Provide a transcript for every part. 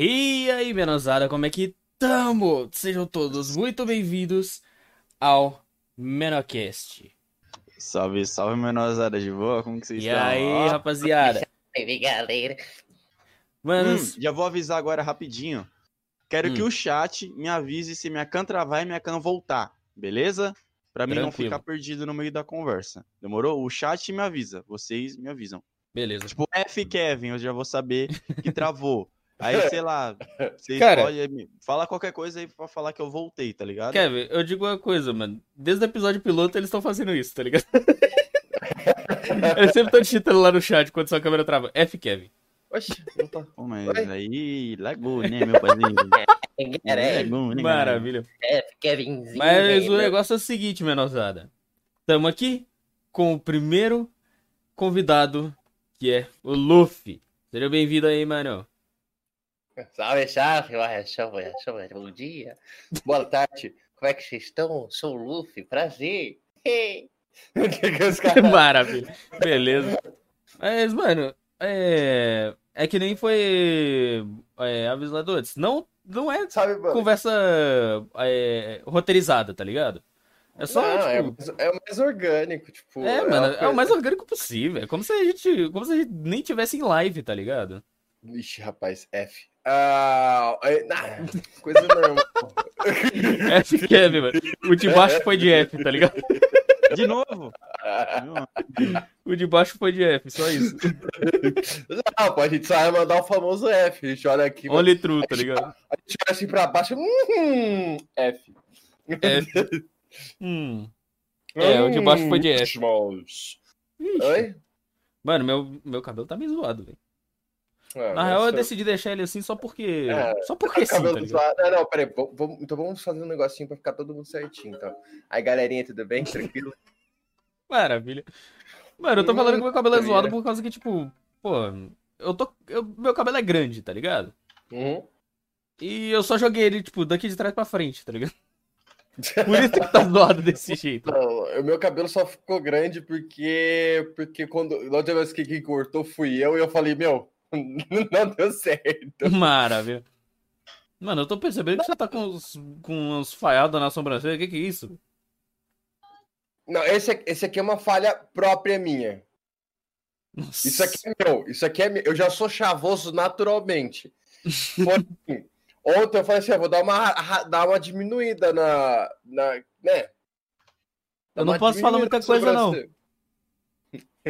E aí, menosada, como é que tamo? Sejam todos muito bem-vindos ao Menocast. Salve, salve, menosada de boa, como que vocês E estão? aí, Ó, rapaziada? Aí, galera. Mano, hum, já vou avisar agora rapidinho. Quero Hum. que o chat me avise se minha can travar e minha can voltar, beleza? Pra mim não Tranquilo. ficar perdido no meio da conversa. Demorou? O chat me avisa, vocês me avisam. beleza. Tipo, F Kevin, eu já vou saber que travou. Aí, sei lá, vocês Cara. me- Fala qualquer coisa aí pra falar que eu voltei, tá ligado? Kevin, eu digo uma coisa, mano. Desde o episódio piloto eles estão fazendo isso, tá ligado? eles sempre estão digitando lá no chat quando sua câmera trava. F, Kevin. Oxi, não tá. Pô, mas Oi? aí, lagou, né, meu? Galera, Lagou, né, cara? Maravilha. é, Kevinzinho. Mas o né? negócio é o seguinte, menosada. Tamo aqui com o primeiro convidado, que é o Luffy. Seja bem-vindo aí, mano. Salve, salve, ué, salve, salve, bom dia. Boa tarde, como é que vocês estão? Sou o Luffy, prazer. O que que os caras... Maravilha. Beleza. Mas, mano, é. É que nem foi é, avisado antes. Não, não é Sabe, conversa é, roteirizada, tá ligado? É só, Não, é, tipo. mais- é o mais orgânico, tipo... É, uma mano, é o coisa- mais orgânico possível. É como se a gente. Como se a gente nem tivesse em live, tá ligado? Ixi, rapaz, F. Ah, é- ah, coisa normal. F Kevin, mano. O de baixo foi de F, tá ligado? De novo? De novo? O de baixo foi de F, só isso. Não, pô, a gente só vai mandar o famoso F. A gente olha aqui, Only true, tá ligado? a gente olha assim pra baixo, hum, F. F. Hum. É, o de baixo foi de F. F. Ixi. Oi? Mano, meu, meu cabelo tá meio zoado, velho. Ah, Na real, eu nossa. decidi deixar ele assim só porque. É, só porque sim, tá ligado? Não, não, peraí. vamos- então vamos fazer um negocinho pra ficar todo mundo certinho, então. Aí, galerinha, tudo bem? Tranquilo? Maravilha. Mano, eu tô falando que meu cabelo é zoado é. por causa que, tipo, pô, eu tô. eu- meu cabelo é grande, tá ligado? Uhum. E eu só joguei ele, tipo, daqui de trás pra frente, tá ligado? Por isso que tá zoado desse jeito. Não, o meu cabelo só ficou grande porque. Porque quando. Na última vez que quem cortou fui eu e eu falei, meu, não deu certo. Maravilha. Mano, eu tô percebendo que você tá com uns, com uns falhados na sobrancelha. O que que é isso? Não, esse, aqui- esse aqui é uma falha própria minha. Nossa. Isso aqui é meu. Isso aqui é meu. Eu já sou chavoso naturalmente. Porém, ontem eu falei assim: eu vou dar uma, dar uma diminuída na. na né? Eu não posso falar muita coisa, não.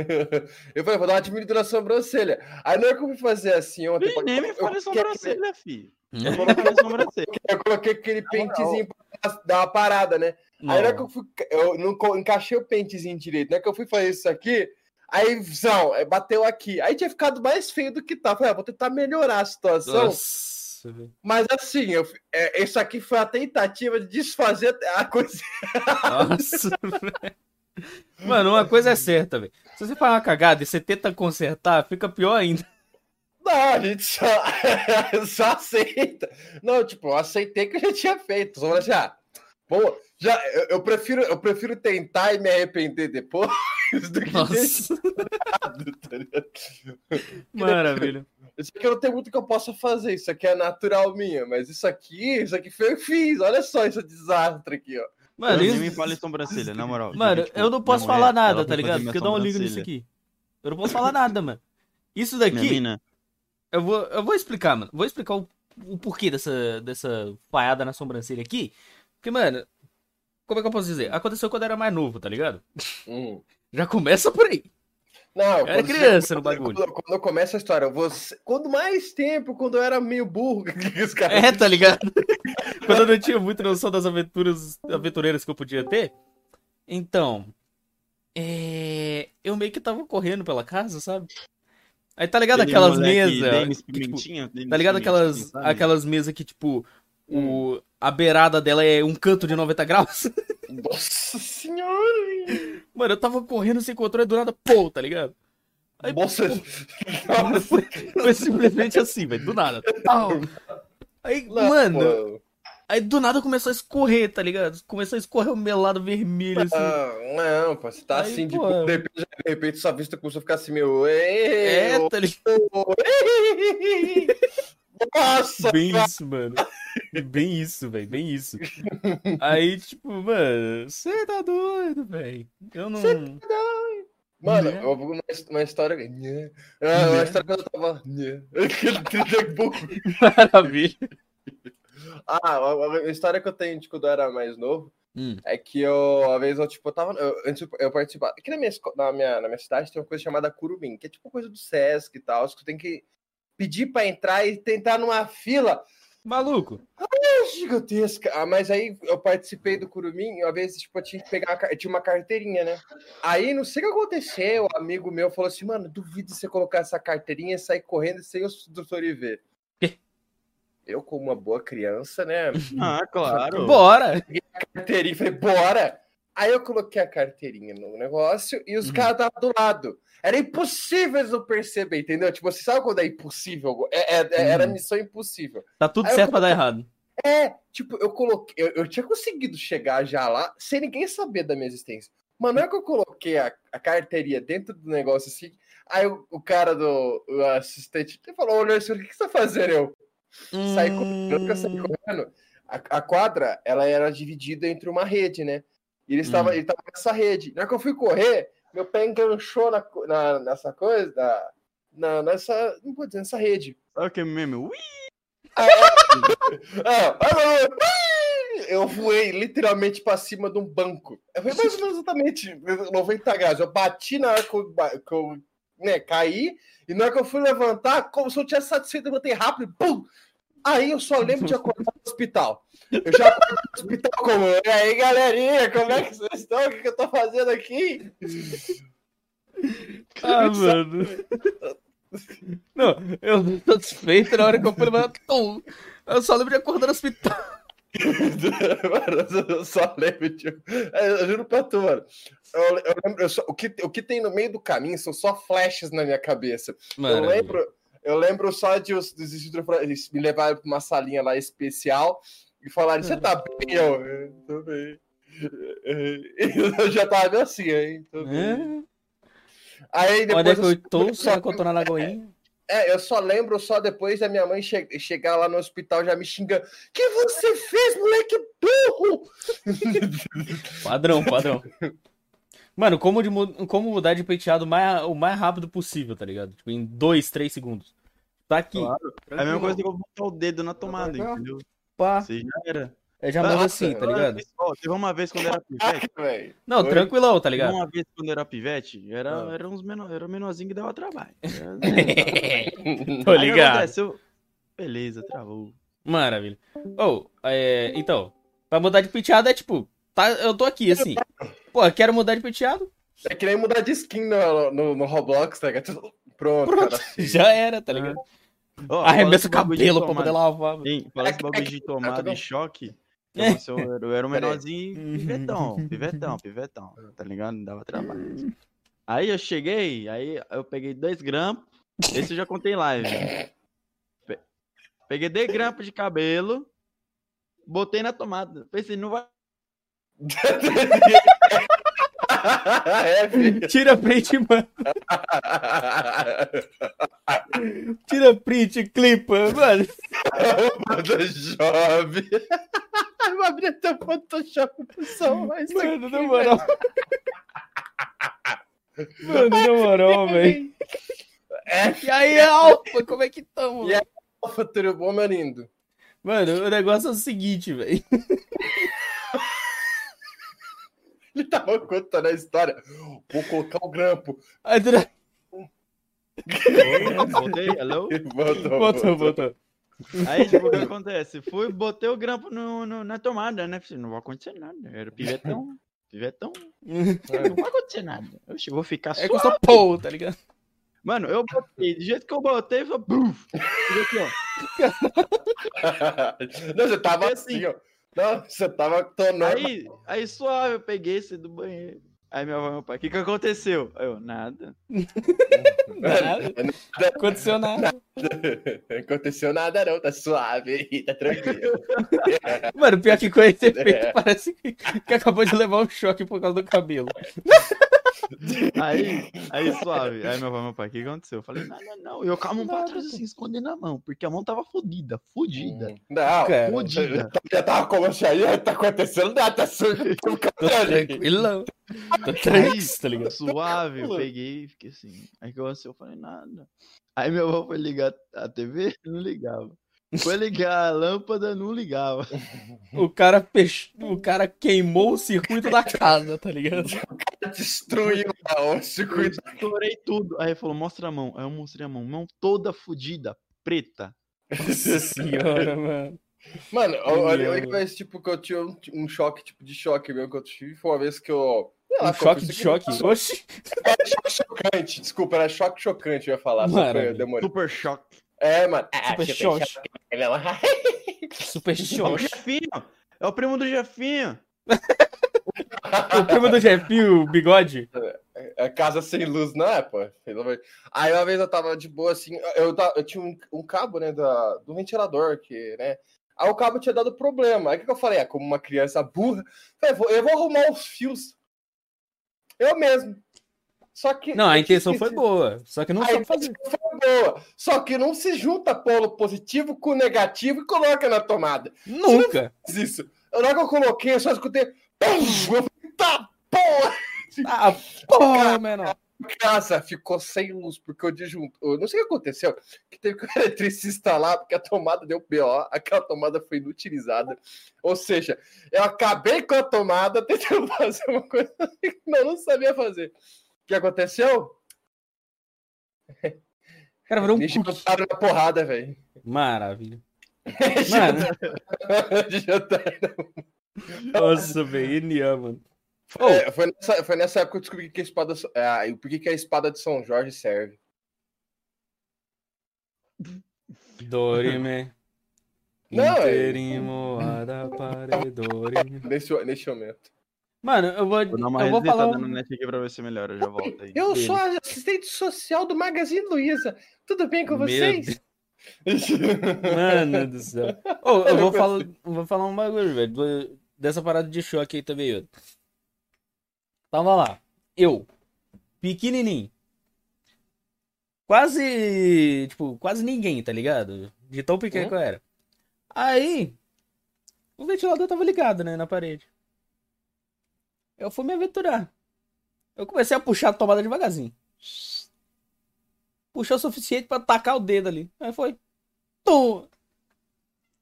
eu falei, vou dar uma diminuída na sobrancelha. Aí que eu fui fazer assim ontem. Ih, Nem me fale sobrancelha, filho. É. Eu coloquei sobrancelha. eu coloquei aquele pentezinho pra dar uma parada, né? Aí na hora que eu fui. Eu não encaixei o pentezinho direito. Na hora que eu fui fazer isso aqui, aí, não, aí bateu aqui. Aí tinha ficado mais feio do que tá. Falei, ah, vou tentar melhorar a situação. Nossa. Mas assim, eu, é, isso aqui foi a tentativa de desfazer a coisa. Nossa, velho. Mano, uma coisa é certa, velho. Se você faz uma cagada e você tenta consertar, fica pior ainda. Não, a gente só, só aceita. Não, tipo, eu aceitei que eu já tinha feito. Só falei assim, ah, bom, já, eu, eu prefiro, eu prefiro tentar e me arrepender depois do que Nossa, tá maravilha. Isso aqui não tem muito que eu possa fazer, isso aqui é natural minha, mas isso aqui, isso aqui foi eu fiz. Olha só esse desastre aqui, ó. Mano, Nem isso... me fale sobrancelha, na moral. Mano, Tipo, eu não posso falar mulher, nada, tá ligado? Porque eu não ligo nisso aqui. Eu não posso falar nada, mano. Isso daqui, eu vou, eu vou explicar, mano. Vou explicar o, o porquê dessa, dessa falhada na sobrancelha aqui. Porque, mano, como é que eu posso dizer? Aconteceu quando eu era mais novo, tá ligado? Hum. Já começa por aí. Não, Eu era quando- criança no quando- bagulho. Quando, quando eu começo a história, você, quando mais tempo, quando eu era meio burro, que os caras É, tá ligado? Quando eu não tinha muita noção das aventuras aventureiras que eu podia ter. Então, é... eu meio que tava correndo pela casa, sabe? Aí tá ligado aquelas mesas. Tipo, tá ligado aquelas, sabe? aquelas mesas que, tipo, o, a beirada dela é um canto de 90 graus? Nossa senhora! Mano, eu tava correndo sem controle do nada, pô, tá ligado? Aí, Nossa! pô, foi, foi simplesmente assim, velho, do nada. Tal. Aí, Não, mano, pô. Aí do nada começou a escorrer, tá ligado? Começou a escorrer o meu lado vermelho, assim. Ah, não, pô, você tá Aí, assim, de, pô. de repente, de repente sua vista começou a ficar assim, meu. "Ei, é, tá ligado? ô, ei". Nossa, Bem isso, mano. Bem isso, velho. Bem isso. Aí, tipo, mano, você tá doido, velho. Eu não. Mano, Né? eu vou uma, uma história. É, uma Né? história quando eu tava. Triângulo. Maravilha. Ah, a, história que eu tenho de quando eu era mais novo Hum. é que eu, uma vez eu, tipo, eu tava. Eu, antes eu- participava. Aqui na minha, na, minha, na minha cidade tem uma coisa chamada Curumim, que é tipo coisa do Sesc e tal. Que tem que pedir pra entrar e tentar numa fila Maluco. gigantesca. Ah, mas aí eu participei do Curumim, e uma vez, tipo, eu tinha que pegar, uma tinha uma carteirinha, né? Aí, não sei o que aconteceu, um amigo meu falou assim, mano, duvido você colocar essa carteirinha e sair correndo sem o doutor ir ver. Eu, como uma boa criança, né? Ah, claro. Bora. Carteirinha, falei, bora! Aí eu coloquei a carteirinha no negócio e os Uhum. caras estavam do lado. Era impossível eles não perceber, entendeu? Tipo, você sabe quando é impossível? É- é- é- Era Uhum. missão impossível. Tá tudo Aí eu certo pra dar errado. É, tipo, eu coloquei. Eu, eu tinha conseguido chegar já lá sem ninguém saber da minha existência. Mas não é que eu coloquei a, a carteirinha dentro do negócio assim. Aí o, o cara do o assistente falou: Olha, senhor, o que, que você tá fazendo? Eu saí correndo, eu saí Hum, correndo. A, a quadra, ela era dividida entre uma rede, né? E ele estava, Hum. ele estava nessa rede. Na hora que eu fui correr, meu pé enganchou na, na- nessa coisa, na, na- nessa. Não vou dizer, nessa rede. Sabe o que é meme? Ui! Ah, ah, ah, eu voei literalmente pra cima de um banco. Foi mais ou menos exatamente 90 graus. Eu bati na hora que eu, que eu, né, caí, e na hora que eu fui levantar, como se eu tivesse satisfeito, eu levantei rápido, pum! Aí eu só lembro de acordar hospital. Eu já acordei no hospital como, e aí galerinha, como é que vocês estão? O que, que eu tô fazendo aqui? Ah, mano. Não, eu tô satisfeito na hora que eu fui levantar. Eu só lembro de acordar no hospital. mano, eu só lembro. É, Eu juro pra tu, mano. Eu, eu lembro, eu só- o, que, o que tem no meio do caminho são só flashes na minha cabeça. Eu Maravilha. lembro, eu lembro só de os dos instrutores me levaram pra uma salinha lá especial e falaram: Você tá bem? Eu, "É, tô bem. Eu já tava assim, hein? Tô bem. É. Aí é depois que eu eu, tô? Será que eu tô na lagoinha? é, eu só lembro só depois da minha mãe che- chegar lá no hospital já me xingando. que você fez, moleque burro? Padrão, padrão. Mano, como, de, como mudar de penteado mais, o mais rápido possível, tá ligado? Tipo, em dois, três segundos. Tá aqui. Claro. É a mesma coisa que eu botar o dedo na tomada, entendeu? Pá. Você já era. É já muda Nossa, assim, tá ligado? Ó, teve uma vez quando era pivete. Não, Oi? tranquilão, tá ligado? um uma vez quando era pivete, era, Ah. era uns menor, era menorzinho que dava trabalho. Era- Tô ligado. acontece? Eu- Beleza, travou. Maravilha. Ou, é, então, pra mudar de penteado é tipo, tá, eu tô aqui, assim. Pô, quero mudar de penteado? É que nem mudar de skin no, no, no Roblox, tá ligado? Pronto, Pronto, cara. já era, tá ligado? Ó, Arremessa o de cabelo pra poder lavar. mano. Hein, fala esse É que- bagulho é de tomada tudo- e choque. É. Nossa, eu, era- eu era um menorzinho, Uhum. pivetão, pivetão, pivetão, tá ligado? Dava trabalho. Aí eu cheguei, aí eu peguei dois grampos, esse eu já contei em live. Pe- Peguei dois grampos de cabelo, botei na tomada. Pensei, não vai. É. Tira print, mano. Tira print, clipa, mano. Photoshop. Vou abrir até o Photoshop pessoal, mas Mano, na moral. Mano, na moral, velho. É, E aí, Alfa, como é que tamo? E aí? Alfa, tudo bom, meu lindo? Mano, o negócio é o seguinte, velho. Ele tava contando a história. Vou colocar o grampo. Voltei, hello? Voltou, Botou, botou. Aí, tipo, o que acontece? Fui, botei o grampo no, no- na tomada, né? Falei, não vai acontecer nada. Era pivetão. Pivetão. Não vai acontecer nada. Eu vou ficar É só. que eu sou Paul, tá ligado? Mano, eu botei. Do jeito que eu botei, foi. Buf! Fiz aqui, ó. Não, você tava Foi assim, ó. Não, você tava tonando. Aí, aí suave, eu peguei esse do banheiro. Aí minha avó e meu pai, o que que aconteceu? Aí eu, nada. Nada. Não aconteceu nada. Não aconteceu nada, não. Tá suave aí, tá tranquilo. Mano, pior que com esse efeito, É. parece que, que acabou de levar um choque por causa do cabelo. Aí, aí suave. Aí meu pai, meu pai, o que aconteceu? Eu falei, não, não, não. Eu mão pra trás assim, escondendo a mão, porque a mão tava fodida, fodida. Não, Cara, Fodida. já tava como aí tá acontecendo nada, sujo. Tô tranquilão. Tô tranquilo, tá ligado? Suave, eu peguei e fiquei assim. Aí que eu assim, eu falei, nada. Aí meu avô foi ligar a TV, não ligava. Foi ligar a lâmpada, não ligava. O cara, fech... o cara queimou o circuito da casa, tá ligado? Destruiu lá o circuito. Estourei tudo. Aí ele falou, mostra a mão. Aí eu mostrei a mão. Mão toda fodida, preta. Nossa senhora, mano. Mano, a- a Meu. única vez tipo, que eu tinha um, um choque, tipo, de choque mesmo que eu tive foi uma vez que eu. sei lá, Um choque de choque. aqui? Oxi. Era choque chocante, desculpa, era choque chocante, eu ia falar. Que eu. Super choque. É, mano. Ah, Super choque. Ela- Super É o choque. Jefinho. É o primo do Jefinho. O primo do Jefinho, o bigode. É casa sem luz, não é, pô? Aí uma vez eu tava de boa assim, eu, eu tinha um, um cabo, né, da, do ventilador, que, né? Aí o cabo tinha dado problema. Aí o que, que eu falei? Ah, como uma criança burra, falei, vou- eu vou arrumar os fios. Eu mesmo. Só que. Não, a eu intenção foi esquecido. boa. Só que não A fazer. foi boa. Só que não se junta polo positivo com negativo e coloca na tomada. Nunca. Isso. Na hora que eu coloquei, eu só escutei. Pum! Eu tá, porra! Ah, porra, menor. casa ficou sem luz, porque o disjuntor. Eu não sei o que aconteceu, que teve que o eletricista lá, porque a tomada deu BO, aquela tomada foi inutilizada. Ou seja, eu acabei com a tomada tentando fazer uma coisa que eu não sabia fazer. O que aconteceu? Cara, virou um Deixa eu na porrada, velho. Maravilha. Mano, nossa, velho, mano. Oh, É, foi, nessa, foi nessa época que eu descobri que a espada. É, por que a espada de São Jorge serve. Dorime. Não, é- Interimo, adapare, dorime. Nesse, nesse momento. Mano, eu vou, Vou dar uma eu vou falar. um- no net aqui pra ver se melhora. Eu já volto aí. Eu Beleza. sou a assistente social do Magazine Luiza. Tudo bem com Meu vocês? Mano do céu. Ô, eu vou falar, eu vou falar um bagulho, velho. Dessa parada de choque aí também, ó. Tava lá. Eu, pequenininho. Quase, tipo, quase ninguém, tá ligado? De tão pequeno Hum. que eu era. Aí, o ventilador tava ligado, né, na parede. Eu fui me aventurar. Eu comecei a puxar a tomada devagarzinho. Puxou o suficiente pra tacar o dedo ali. Aí foi. Tum!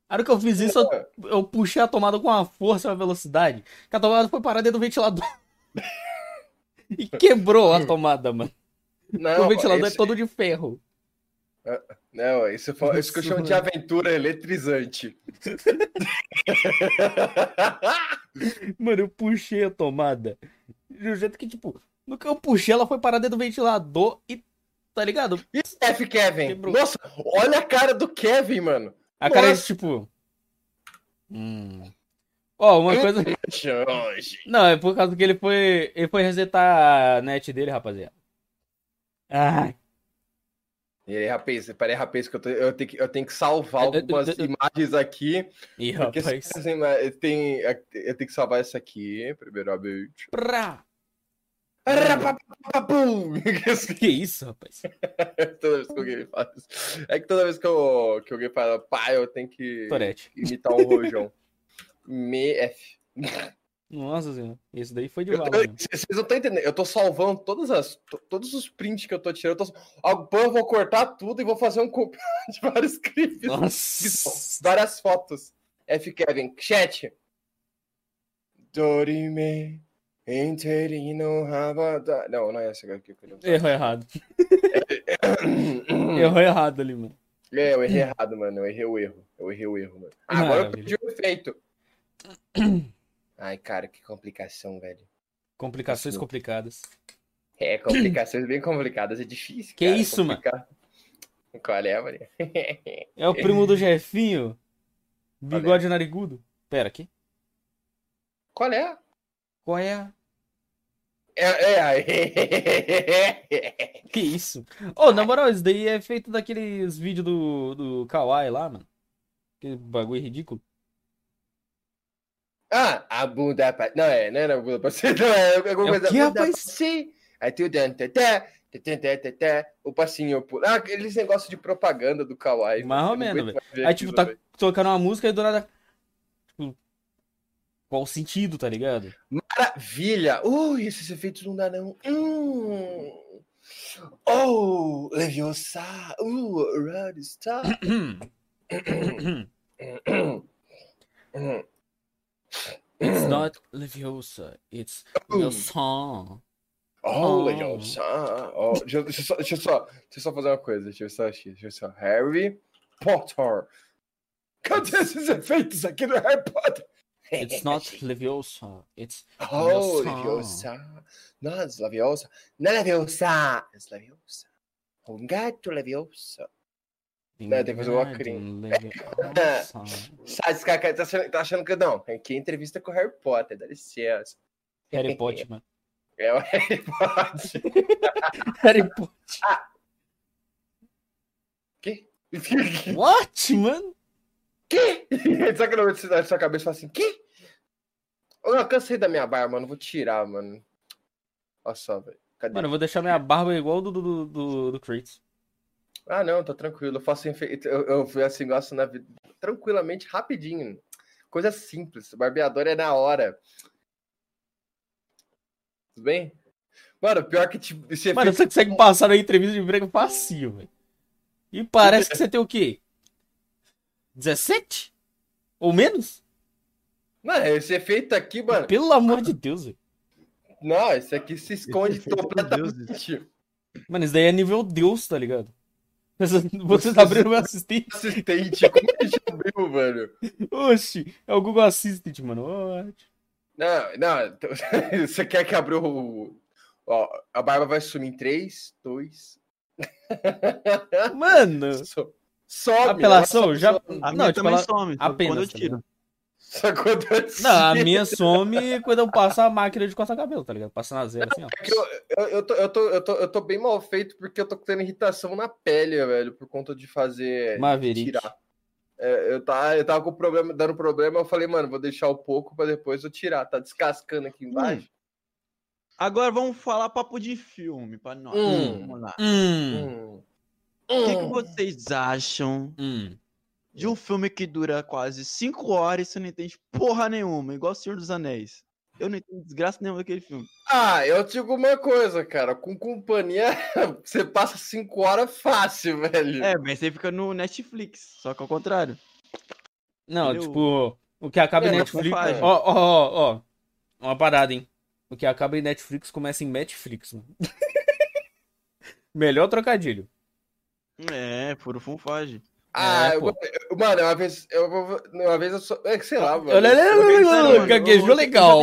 A hora que eu fiz isso, eu, eu puxei a tomada com uma força e uma velocidade. Que a tomada foi parar dentro do ventilador. e quebrou a tomada, mano. Não, o ventilador esse, é todo de ferro. Não isso, foi, isso que eu chamo de aventura eletrizante. Mano, eu puxei a tomada. De um jeito que, tipo, no que eu puxei, ela foi parar dentro do ventilador e. Tá ligado? E F, Kevin? Quebrou. Nossa, olha a cara do Kevin, mano. A cara é Nossa. tipo. Hum. Ó, uma coisa. Não, é por causa que ele foi. Ele foi resetar a net dele, rapaziada. Ah, E aí, rapaz, peraí, rapaz, que eu, tô- eu tenho que eu tenho que salvar algumas imagens aqui. e Porque rapaz. tem, eu tenho que salvar essa aqui, primeiramente. Pra... Rapapapapum. Que isso, rapaz? toda vez que alguém fala isso. É que toda vez que, eu, que alguém fala, pai, eu tenho que Torete. imitar um rojão. Me F. Nossa senhora. Esse daí foi de Eu- bala. eu- mesmo. Vocês não estão entendendo. Eu tô salvando todas as, to- todos os prints que eu tô tirando. Eu, tô, eu vou cortar tudo e vou fazer um compilado de vários clipes. Nossa. Várias fotos. F. Kevin, chat. Dorime. Interino Rabada. Não, não é essa aqui que eu Errou errado. Errou errado ali, mano. É, eu errei errado, mano. Eu errei o erro. Eu errei o erro, mano. Agora eu Maravilha. perdi o efeito. Ai, cara, que complicação, velho. Complicações Isso. complicadas. É, complicações bem complicadas. É difícil. Que cara, isso, mano? Qual é, Maria? É o primo do Jefinho. Bigode narigudo. Pera, aqui. Qual é? Qual é? a- É, é. Que isso? Ô, na moral, isso daí é feito daqueles vídeos do, do Kawaii lá, mano. Aquele bagulho ridículo. Ah, a bunda pra... Não, é, não é a bunda pra você. Não, é alguma É coisa. bunda rapaz? você. Aí tem o dan, tê, tê, o passinho. Ah, aqueles negócios de propaganda do Kawaii. Mais ou menos, ver Aí, tipo, tá velho. tocando uma música e do nada. Tipo, qual o sentido, tá ligado? Maravilha! Ui, esses efeitos não dá não. Hum. Oh, Leviosa! Uh, Rodstar! It's not Leviosa, it's song. Oh, Oh. Leviosa! Oh, deixa, eu- deixa, só, deixa, só, deixa eu só fazer uma coisa. Deixa eu só. Deixa eu só. Harry Potter! Cadê esses efeitos aqui no Harry Potter? It's not Leviosa, it's Oh, Leviosa. Leviosa! Não, é Leviosa! Não é Leviosa! É Leviosa! Um gato Leviosa! Não, tem que fazer o esse cara tá achando, tá achando que não. Aqui é entrevista com o Harry Potter, dá licença. Harry Potter, mano. É o Harry Potter. Harry Potter. Que? What, mano? Que? Sabe que não na sua cabeça e fala assim, que? Eu não cansei da minha barba, mano. Vou tirar, mano. Olha só, velho. Cadê? Mano, eu vou deixar minha barba igual do, do, do, do Kratos. Ah, não, tô tranquilo. Eu faço efeito. Eu, eu fui assim, gosto na vida. Tranquilamente, rapidinho. Coisa simples. Barbeador é na hora. Tudo bem? Mano, pior que tipo, esse Mano, efeito- você consegue passar na entrevista de emprego facinho, velho. E parece que você tem o quê? 17? Ou menos? Mano, esse efeito aqui, mano. Pelo amor de Deus, velho. Não, esse aqui se esconde é completamente. Mano, isso daí é nível Deus, tá ligado? Você você tá abrindo meu assistente. Assistente, como que a gente abriu, velho? Oxi, é o Google Assistant, mano. Não, não. Você quer que abra o. Ó, a barba vai sumir em 3, 2. Mano, Sobe. apelação, ela já. some, A Não, minha tipo, também ela- some, apenas, quando eu tá tiro. Só quando eu Não, a minha some quando eu passo a máquina de cortar cabelo, tá ligado? Passa na zero assim, ó. É que eu, eu, eu, tô, eu, tô, eu, tô, eu tô bem mal feito porque eu tô tendo irritação na pele, velho, por conta de fazer. Maverick. Tirar. É, eu, tava, eu tava com problema, dando problema, eu falei, mano, vou deixar o pouco pra depois eu tirar. Tá descascando aqui embaixo. Agora vamos falar papo de filme pra nós. Hum. Vamos lá. Hum, Hum. O que, que Hum. vocês acham hum. De um filme que dura quase 5 horas e você não entende porra nenhuma, igual O Senhor dos Anéis? Eu não entendo desgraça nenhuma daquele filme. Ah, eu digo uma coisa, cara. Com companhia, você passa cinco horas fácil, velho. É, mas você fica no Netflix, só que ao contrário. Não, Entendeu? tipo, o que acaba em É, Netflix. faz. Ó, ó, ó, ó. Uma parada, hein? O que acaba em Netflix começa em Netflix, mano. Melhor trocadilho. É, puro funfage. Ah, É, eu- mano, uma vez, eu, uma vez eu só. É que sei lá, mano. Olha, gaguejou eu- legal.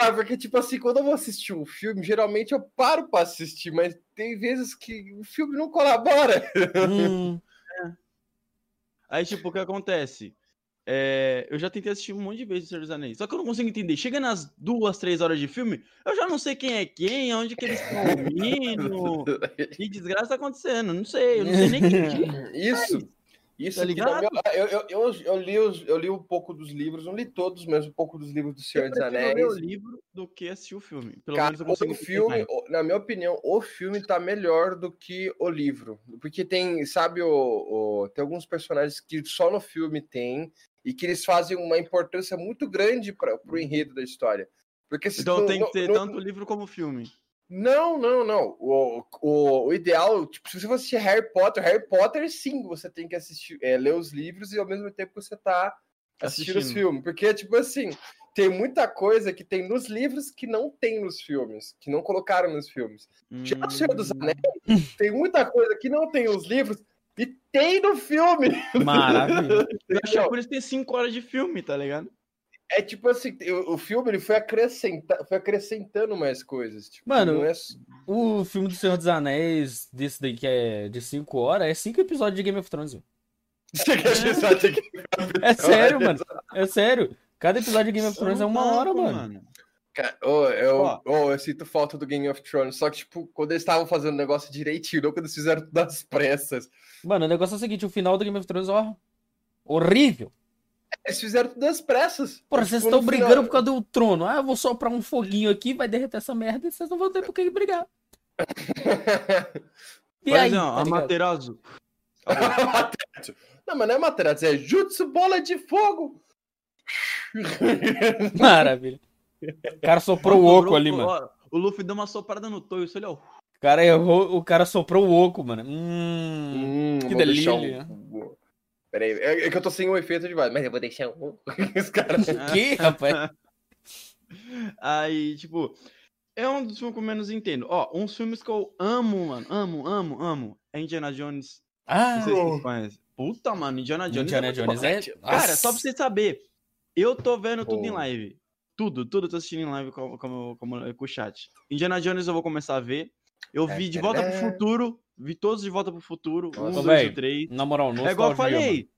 Ah, porque, tipo assim, quando eu vou assistir um filme, geralmente eu paro pra assistir, mas tem vezes que o filme não colabora. Hum, Aí, tipo, o que acontece? É, eu já tentei assistir um monte de vezes o Senhor dos Anéis, só que eu não consigo entender. Chega nas duas, três horas de filme, eu já não sei quem é quem, onde que eles estão ouvindo, que desgraça tá acontecendo, não sei, eu não sei nem quem que é. Isso. Isso Tá ligado? eu, eu, eu, eu li os, eu li um pouco dos livros, não li todos, mas um pouco dos livros do Senhor Eu dos Anéis. ler o livro do que assistir o filme. Pelo Cara, menos eu consigo o filme, o- na minha opinião, o filme tá melhor do que o livro. Porque tem, sabe, o, o- tem alguns personagens que só no filme tem e que eles fazem uma importância muito grande para pro enredo da história. Porque se Então no- tem que ter tanto o livro como o filme. Não, não, não. O, o, o ideal, tipo, se você for assistir Harry Potter, Harry Potter, sim, você tem que assistir, é, ler os livros e ao mesmo tempo você tá assistindo os Assistindo. filmes. Porque, tipo assim, tem muita coisa que tem nos livros que não tem nos filmes, que não colocaram nos filmes. Já o Senhor dos Hum, Anéis, tem muita coisa que não tem nos livros e tem no filme. maravilha. eu acho que é por isso que tem 5 horas de filme, tá ligado? É tipo assim, o, filme ele foi, acrescenta, foi acrescentando mais coisas. Tipo, Mano, não é... O filme do Senhor dos Anéis, desse daí que é de 5 horas, é 5 episódios de Game of Thrones. Você quer de- É sério, mano. É sério. Cada episódio de Game of Thrones é um uma hora, mano. Cara, ô, eu, Ó. ô, eu sinto falta do Game of Thrones. Só que, tipo, quando eles estavam fazendo o negócio direitinho, não quando eles fizeram tudo às pressas. Mano, o negócio é o seguinte, o final do Game of Thrones, ó, horrível. Eles fizeram tudo às pressas. Porra, Tipo, vocês estão final- brigando por causa do trono. Ah, eu vou soprar um foguinho aqui, vai derreter essa merda e vocês não vão ter por que brigar. E Mas aí? não, tá ligado? Amaterasu. não, mas não é Materaço, é Jutsu Bola de Fogo. Maravilha. O cara soprou o oco ali, mano. ó, O Luffy deu uma soprada no toio, isso ali, ó. O cara errou, o cara soprou o oco, mano. Hum. Hum, Que delícia. um- Peraí, é é que eu tô sem um efeito de voz, mas eu vou deixar um. Os caras. Que, rapaz? Aí, tipo, é um dos filmes que eu menos entendo. Ó, uns filmes que eu amo, mano. Amo, amo, amo. É Indiana Jones. Ah, Não sei se vocês conhecem. Puta, mano, Indiana Jones. Indiana é Jones é. Cara, Nossa. só pra você saber, eu tô vendo tudo em live. Tudo, tudo tô assistindo em live como, como, como- com o chat. Indiana Jones eu vou começar a ver. Eu vi De Volta pro É. Futuro, vi todos De Volta pro Futuro, um, dois e três. Na moral, não É igual eu falei.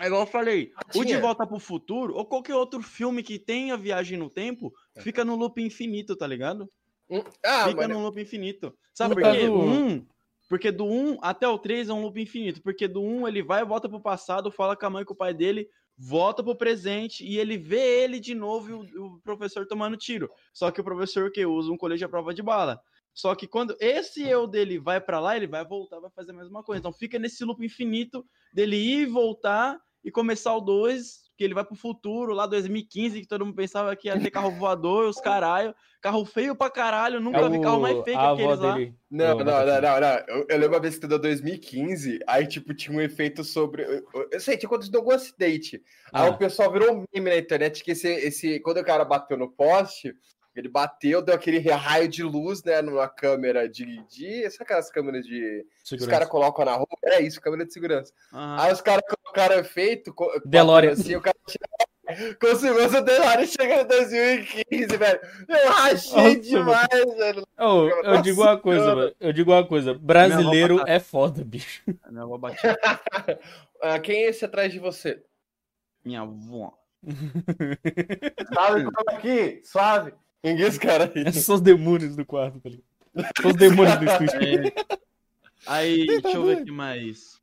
É igual eu falei. O De. Volta pro Futuro, ou qualquer outro filme que tenha viagem no tempo, fica no loop infinito, tá ligado? Hum, Ah, fica mano. no loop infinito. Sabe por quê? 1, porque do 1 até o 3 é um loop infinito. Porque do 1 ele vai, volta pro passado, fala com a mãe e com o pai dele, volta pro presente e ele vê ele de novo e o, o professor tomando tiro. Só que o professor que usa um colete à prova de bala. Só que quando esse eu dele vai pra lá, ele vai voltar, vai fazer a mesma coisa. Então fica nesse loop infinito dele ir e voltar e começar o 2, que ele vai pro futuro, lá 2015, que todo mundo pensava que ia ter carro voador, os caralho. Carro feio pra caralho, nunca vi carro mais feio que É aqueles lá. Não, não, não, Batatinha. não, não. Eu, eu lembro uma vez que deu 2015, aí, tipo, tinha um efeito sobre. Eu sei, tinha acontecido algum acidente. Aí Ah. o pessoal virou um meme na internet que esse, esse. Quando o cara bateu no poste, ele bateu, deu aquele raio de luz, né, numa câmera de. de sabe aquelas câmeras de. Os Segurança. caras colocam na rua? É isso, câmera de segurança. Aham. Aí os caras colocaram efeito. Delória. Assim, o cara chega- com o segurança Delória chega em 2015, velho. Eu rachei Nossa, demais, velho. Ô, eu Nossa digo uma coisa, mano. Eu digo uma coisa. Brasileiro batata. é foda, bicho. Minha avó batia. Ah, quem é esse atrás de você? Minha avó. Suave, como aqui, suave. Ninguém esse cara aí. Esses são os demônios do quarto, tá ligado? São os demônios do estúdio. É. Aí, Tá deixa eu ver doido. aqui mais.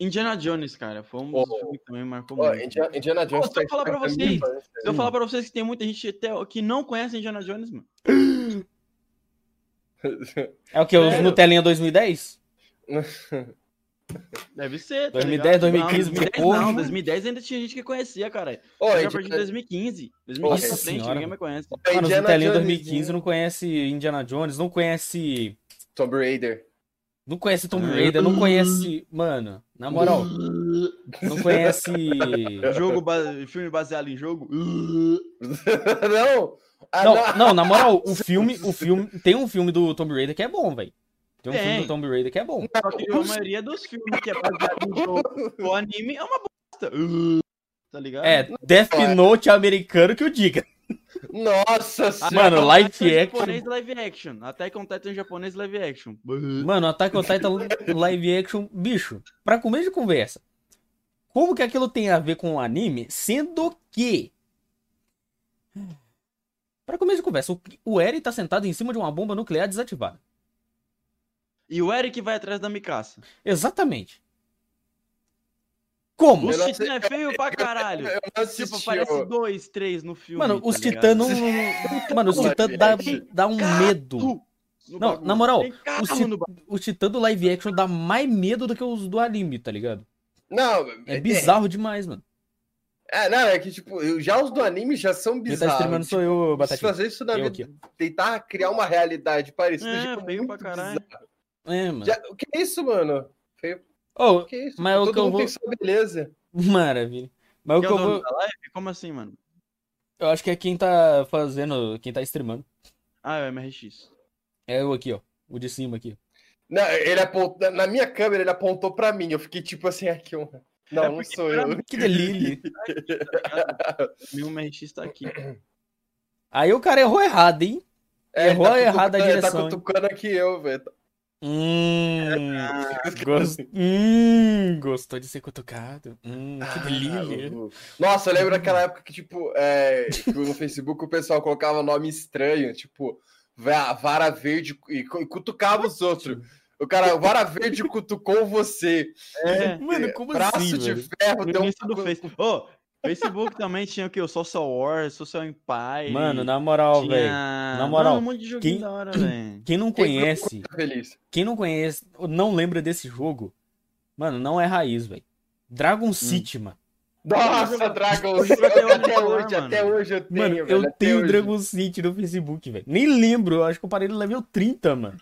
Indiana Jones, cara. Foi um dos filmes que também marcou Ó, muito. Indiana, Indiana Jones. Pô, se eu falar pra tá- vocês, tá- Se eu falar pra vocês que tem muita gente até que não conhece Indiana Jones, mano. É o que? Os? Nutelinha 2010? Deve ser. Tá 2010, ligado? 2015, não, 2010, porra. não, 2010 ainda tinha gente que conhecia, cara. Ô, a partir de 2015. 2015 Nossa pra frente, ninguém mais conhece. Mano, os Indiana Jones, 2015 não conhece Indiana Jones, não conhece. Tomb Raider. Não conhece Tomb Raider, não conhece. Mano, na moral, não conhece. Jogo ba- filme baseado em jogo. não! Ah, Não, não, na moral, o filme, o filme. Tem um filme do Tomb Raider que é bom, velho. Tem um Tem. filme do Tomb Raider que é bom. Só que a maioria dos filmes que é baseado em jogo, o anime é uma bosta. Tá ligado? É, Death Note americano que o diga. Nossa Attack Mano, live action. japonês live action. Attack on Titan japonês live action. Mano, Attack on Titan live action, bicho, pra começo de conversa. Como que aquilo tem a ver com o anime, sendo que. Pra começo de conversa, o- o Eren tá sentado em cima de uma bomba nuclear desativada. E o Eric vai atrás da Mikasa. Exatamente. Como? O Eu não Titã é feio pra caralho. Tipo, aparece dois, três no filme. Mano, os tá titãs não. Mano, os titãs dá, dá um medo. Não, bagulho. na moral, Os, ti- no bagulho. os titãs do live action dá mais medo do que os do anime, tá ligado? Não, É bizarro demais, mano. É, não, é que, tipo, eu- já os do anime já são Quem tá bizarros. streamando sou tipo, eu, se Batatinha. fazer isso na Eu vida, tentar criar uma realidade parecida, É, é feio muito pra caralho. bizarro. É, mano. Já- o que é isso, mano? Feio. Ô, O que é isso? Mas o Todo que eu mundo vou- tem sua beleza. maravilha. Mas o Que que é eu o vou. Como assim, mano? Eu acho que é quem tá fazendo, quem tá streamando. Ah, é o MRX. É eu aqui, ó. O de cima aqui. Não, ele apontou, na minha câmera ele apontou pra mim. Eu fiquei tipo assim, aqui, um... Não, É não sou eu. Que delícia. Meu MRX tá aqui. Aí o cara errou errado, hein? Errou tá errado a cutucando- direção, Tá hein? cutucando aqui eu, velho. Hum. Gost... hum. Gostou de ser cutucado? Hum, que delícia. Nossa, eu lembro daquela época que, tipo, é, que no Facebook o pessoal colocava nome estranho, tipo, va- vara verde e cu- cutucava os outros. O cara, vara verde cutucou você. É, Mano, como Braço assim, de velho? ferro, no deu um início do Face. Ô, Facebook também tinha o que? O Social War, Social Empire. Mano, na moral, tinha... velho. na moral, Mano, um monte de joguinho quem- da hora, velho. Quem não conhece, Tá feliz. quem não conhece, ou não lembra desse jogo, mano, não é raiz, velho. Dragon City, mano. Nossa, Dragon Eu jogo até hoje até hoje, até mano. hoje eu tenho, Mano, velho, eu tenho hoje. Dragon City no Facebook, velho. Nem lembro, eu acho que eu parei no level 30, mano.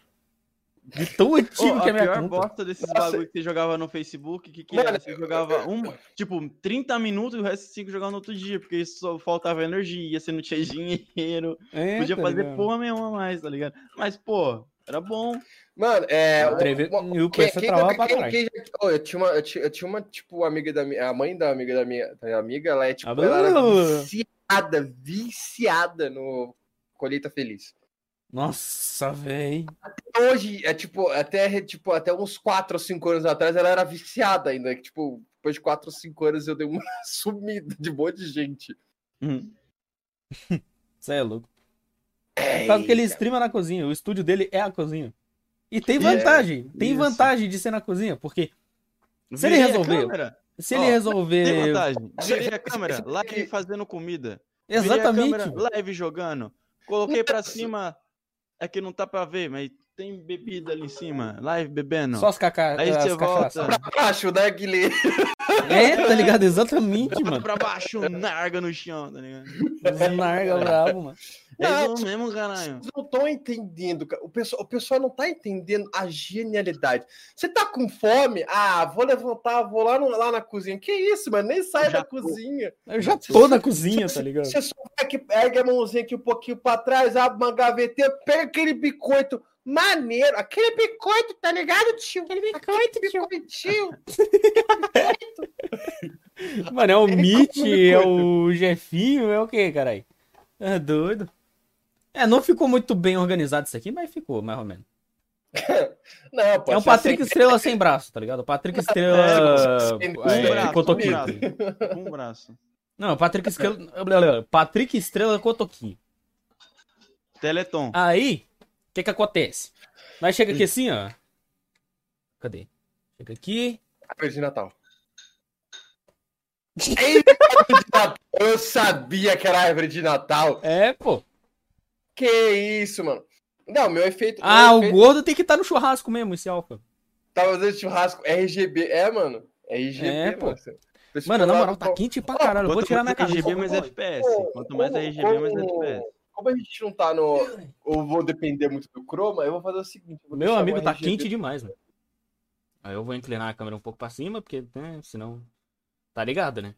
De tão antigo Ô, que é a minha pior conta. bosta desses Nossa. bagulho que você jogava no Facebook, que, que Mano, era? Você jogava um, tipo, 30 minutos e o resto tinha que jogar no outro dia, porque só faltava energia, você não tinha dinheiro, É, podia tá fazer ligado? porra nenhuma a mais, tá ligado? Mas, pô, era bom. Mano, é. O Treve- uma- e o quem- PC quem- travava pra quem- caralho. quem já- Ô, eu, tinha uma, eu, tinha, eu tinha uma, tipo, amiga da minha. A mãe da amiga da minha, da minha amiga, ela é tipo. Ah, Ela era blá. viciada, viciada no Colheita Feliz. Nossa, velho. Hoje, é tipo, até, tipo, até uns 4 ou 5 anos atrás, ela era viciada ainda. que, Tipo, depois de 4 ou 5 anos eu dei uma sumida de um monte de gente. Você é louco. Por causa que ele streama na cozinha. O estúdio dele é a cozinha. E tem vantagem. tem isso. vantagem de ser na cozinha, porque Se ele Virei resolver- se ele Tem resolver. vantagem. Virei a câmera, live fazendo comida. Virei Exatamente. câmera, live jogando. Coloquei pra cima. É que não tá pra ver, mas tem bebida ali em cima. Live bebendo. Só as, caca... Aí você volta. Acho, né, Guilherme? É, tá ligado? Exatamente, mano. pra baixo, narga no chão, tá ligado? Narga brabo, mano. É Não, isso mesmo, caralho. Vocês não estão entendendo, cara. O pessoal, o pessoal não tá entendendo a genialidade. Você tá com fome? Ah, vou levantar, vou lá, no- lá na cozinha. Que isso, mano? Nem sai da cozinha. Eu já tô na cozinha, tá ligado? Você só vai ergue a mãozinha aqui um pouquinho pra trás, abre uma gavetinha, pega aquele biscoito maneiro. Aquele biscoito, tá ligado, tio? Aquele biscoito, biscoitinho. Mano, é o Ele Mitch, é biscoito. o Jefinho, é o que, caralho? É doido. É, não ficou muito bem organizado isso aqui, mas ficou, mais ou menos. Não, pô. É um Patrick aceita- Estrela sem braço, tá ligado? O Patrick Estrela. sem- Com é, um braço, com um Cotoquinho. braço. Com um braço. Não, Patrick Estrela. Patrick Estrela Cotoquinho. Teleton. Aí, que que acontece? Nós chega aqui assim, ó. Cadê? Chega aqui. Árvore de Natal. Eu sabia que era árvore de Natal. É, pô. Que isso, mano. Não, meu efeito. Ah, meu o efeito gordo tem que estar no churrasco mesmo, esse alfa. Tava fazendo churrasco RGB. É, mano. RGB, É, pô. mano. Mano, na moral, tá pô, quanto pra caralho. Eu vou Quanto tirar mais camisa. RGB, mais FPS. Quanto mais RGB, mais FPS. Como a gente não tá no. Eu vou depender muito do Chroma, eu vou fazer o seguinte. Meu amigo tá RGB quente demais, mano. Aí eu vou inclinar a câmera um pouco pra cima, porque, né, senão... Tá ligado, né?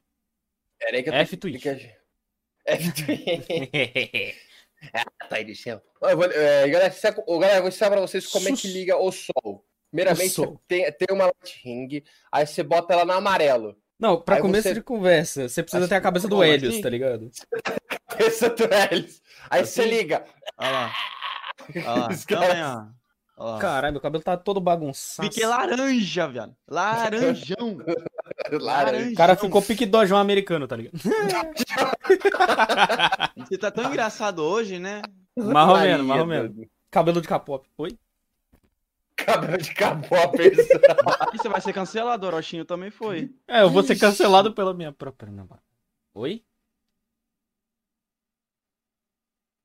Pera aí que eu F Twitch. F Twitch. tá aí de céu. Eu vou- é, galera, galera, eu vou ensinar pra vocês como é que liga o sol. Primeiramente, O sol. tem, tem uma light ring, aí você bota ela no amarelo. Não, pra Aí começo você- de conversa, você precisa Assim, ter a cabeça do Helios, assim? tá ligado? Essa do Helios. Aí você Assim? liga. Olha lá. Olha lá. Olha. Caralho, meu cabelo tá todo bagunçado. Fiquei laranja, viado. Laranjão. Laranja. O cara ficou pique dojão americano, tá ligado? Você tá tão engraçado hoje, né? Mais ou menos, mais ou menos. doido. Cabelo de capop. Oi? Cabelo de. Aí você vai ser cancelado, o Orochinho também foi. É, eu vou ser cancelado pela minha própria namorada. Oi?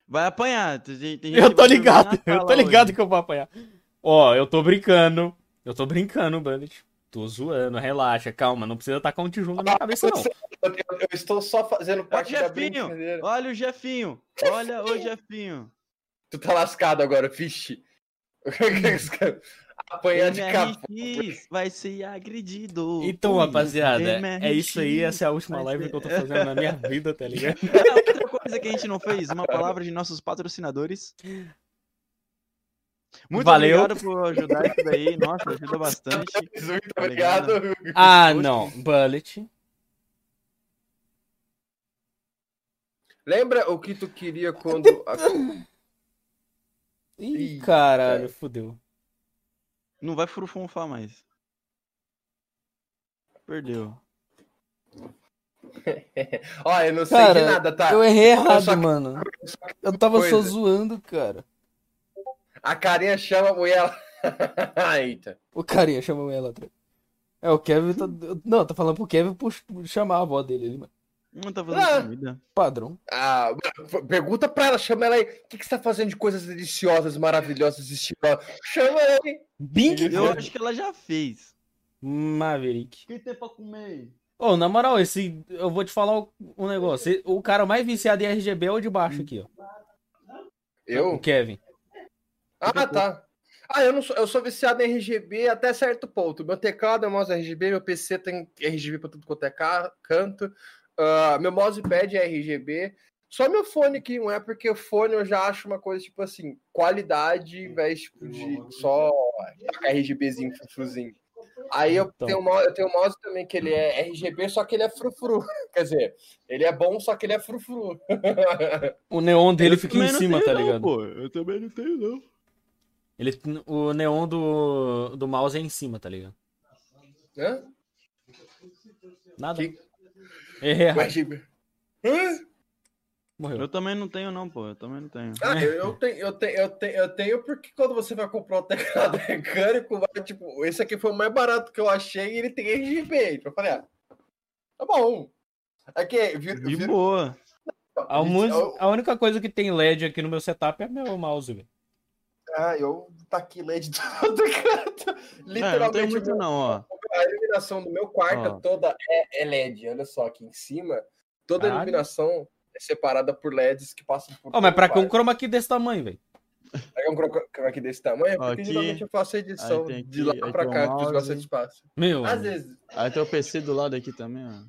Vai apanhar. Tem, tem gente Eu tô ligado, eu tô ligado hoje. que eu vou apanhar. Ó, eu tô brincando. Eu tô brincando, Bullet. Tô zoando, relaxa, calma. Não precisa tacar um tijolo na minha cabeça, não. Eu, estou só fazendo Olha o parte da Jefinho. brincadeira. Olha o Jefinho. Olha o Jefinho. Tu tá lascado agora, fiche. Apanhar de capó. MRX vai ser agredido. Então, rapaziada, é isso aí. Essa é a última live ser- que eu tô fazendo na minha vida, tá ligado? Outra coisa que a gente não fez, uma palavra de nossos patrocinadores. Muito Valeu. obrigado por ajudar isso daí. Nossa, ajuda bastante. Muito Tá obrigado. Ah, não. Bullet. Lembra o que tu queria quando. Ih, Ih, caralho, cara. fudeu. Não vai furufunfar mais. Perdeu. Ó, eu não sei Cara, de nada, tá? Eu errei errado, só que- mano. Eu tava só coisa. zoando, cara. A carinha chama a mulher. Eita. O carinha chamou ela. tá? É, o Kevin. Tá... Não, tá falando pro Kevin por chamar a avó dele ali, mano. Não tá fazendo Ah. comida. Padrão. Ah, pergunta pra ela, chama ela aí. O que, que você tá fazendo de coisas deliciosas, maravilhosas, estilosas? Chama ela aí. Bing Eu acho que ela já fez. Maverick. O que tem pra comer? Ô, na moral, esse. Eu vou te falar um- negócio. O cara mais viciado em RGB é o de baixo aqui, ó. O Eu? Kevin. Ah, tá. Ah, eu não sou, eu sou viciado em RGB até certo ponto. Meu teclado é mouse RGB, meu PC tem RGB pra tudo quanto é ca- canto. Ah, meu mousepad é RGB. Só meu fone que não é, porque o fone eu já acho uma coisa, tipo assim, qualidade, em vez tipo, de só RGBzinho, frufruzinho. Aí eu, Então. tenho um mouse, eu tenho um mouse também que ele é RGB, só que ele é frufru. Quer dizer, ele é bom, só que ele é frufru. O neon dele Eu fica em cima, tá não, ligado? pô. Eu também não tenho, não. Ele, o neon do, do mouse é em cima, tá ligado? Hã? Nada. Que- Errei O errado. RGB. Hã? Morreu. Eu também não tenho, não, pô. Eu também não tenho. Ah, eu, eu tenho, eu, tenho, eu, tenho, eu tenho porque quando você vai comprar um teclado mecânico, vai, tipo, esse aqui foi o mais barato que eu achei e ele tem RGB. Então eu falei, ah, tá bom. Aqui, vir, De vir, boa. A, mus- a única coisa que tem LED aqui no meu setup é meu mouse, velho. Ah, eu taquei LED de todo canto. É, não tem Literalmente, muito, meu- não, ó. A iluminação do meu quarto Ó. toda é, é LED. Olha só, aqui em cima, toda a iluminação é separada por LEDs que passam por. Ó, mas pra o que um chroma key desse tamanho, velho? É um chroma key desse tamanho, porque Aqui, geralmente eu faço a edição de aqui, lá pra o cá, que mouse. bastante espaço. Meu. Às vezes. Aí tem o PC do lado aqui também, ó.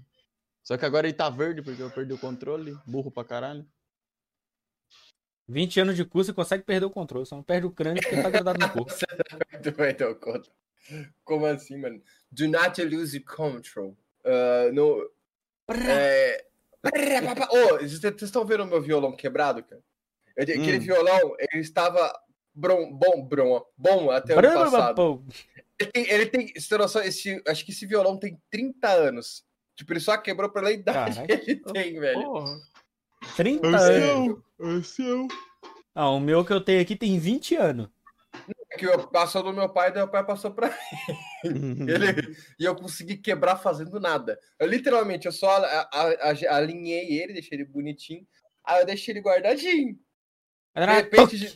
Só que agora ele tá verde porque eu perdi o controle. Burro pra caralho. 20 anos de curso e consegue perder o controle. Só não perde o crânio porque tá grudado no corpo. Tu vai dar conta. Como assim, mano? Do not lose control. Ah, no, é... Ô, vocês estão vendo o meu violão quebrado, cara? Eu- Aquele Hum. violão, ele estava bom, brom, ó, bom até o ano passado. Ele tem, ele tem noção, esse, acho que esse violão tem 30 anos. Tipo, ele só quebrou pela idade Caraca. que ele tem, velho. Porra. 30 É anos. seu. É seu. Ah, o meu que eu tenho aqui tem 20 anos. É Que eu, passou do meu pai, e meu pai passou pra Ele, e eu consegui quebrar fazendo nada. Eu, literalmente, eu só a- a- a- alinhei ele, deixei ele bonitinho. Aí eu deixei ele guardadinho. De repente, de,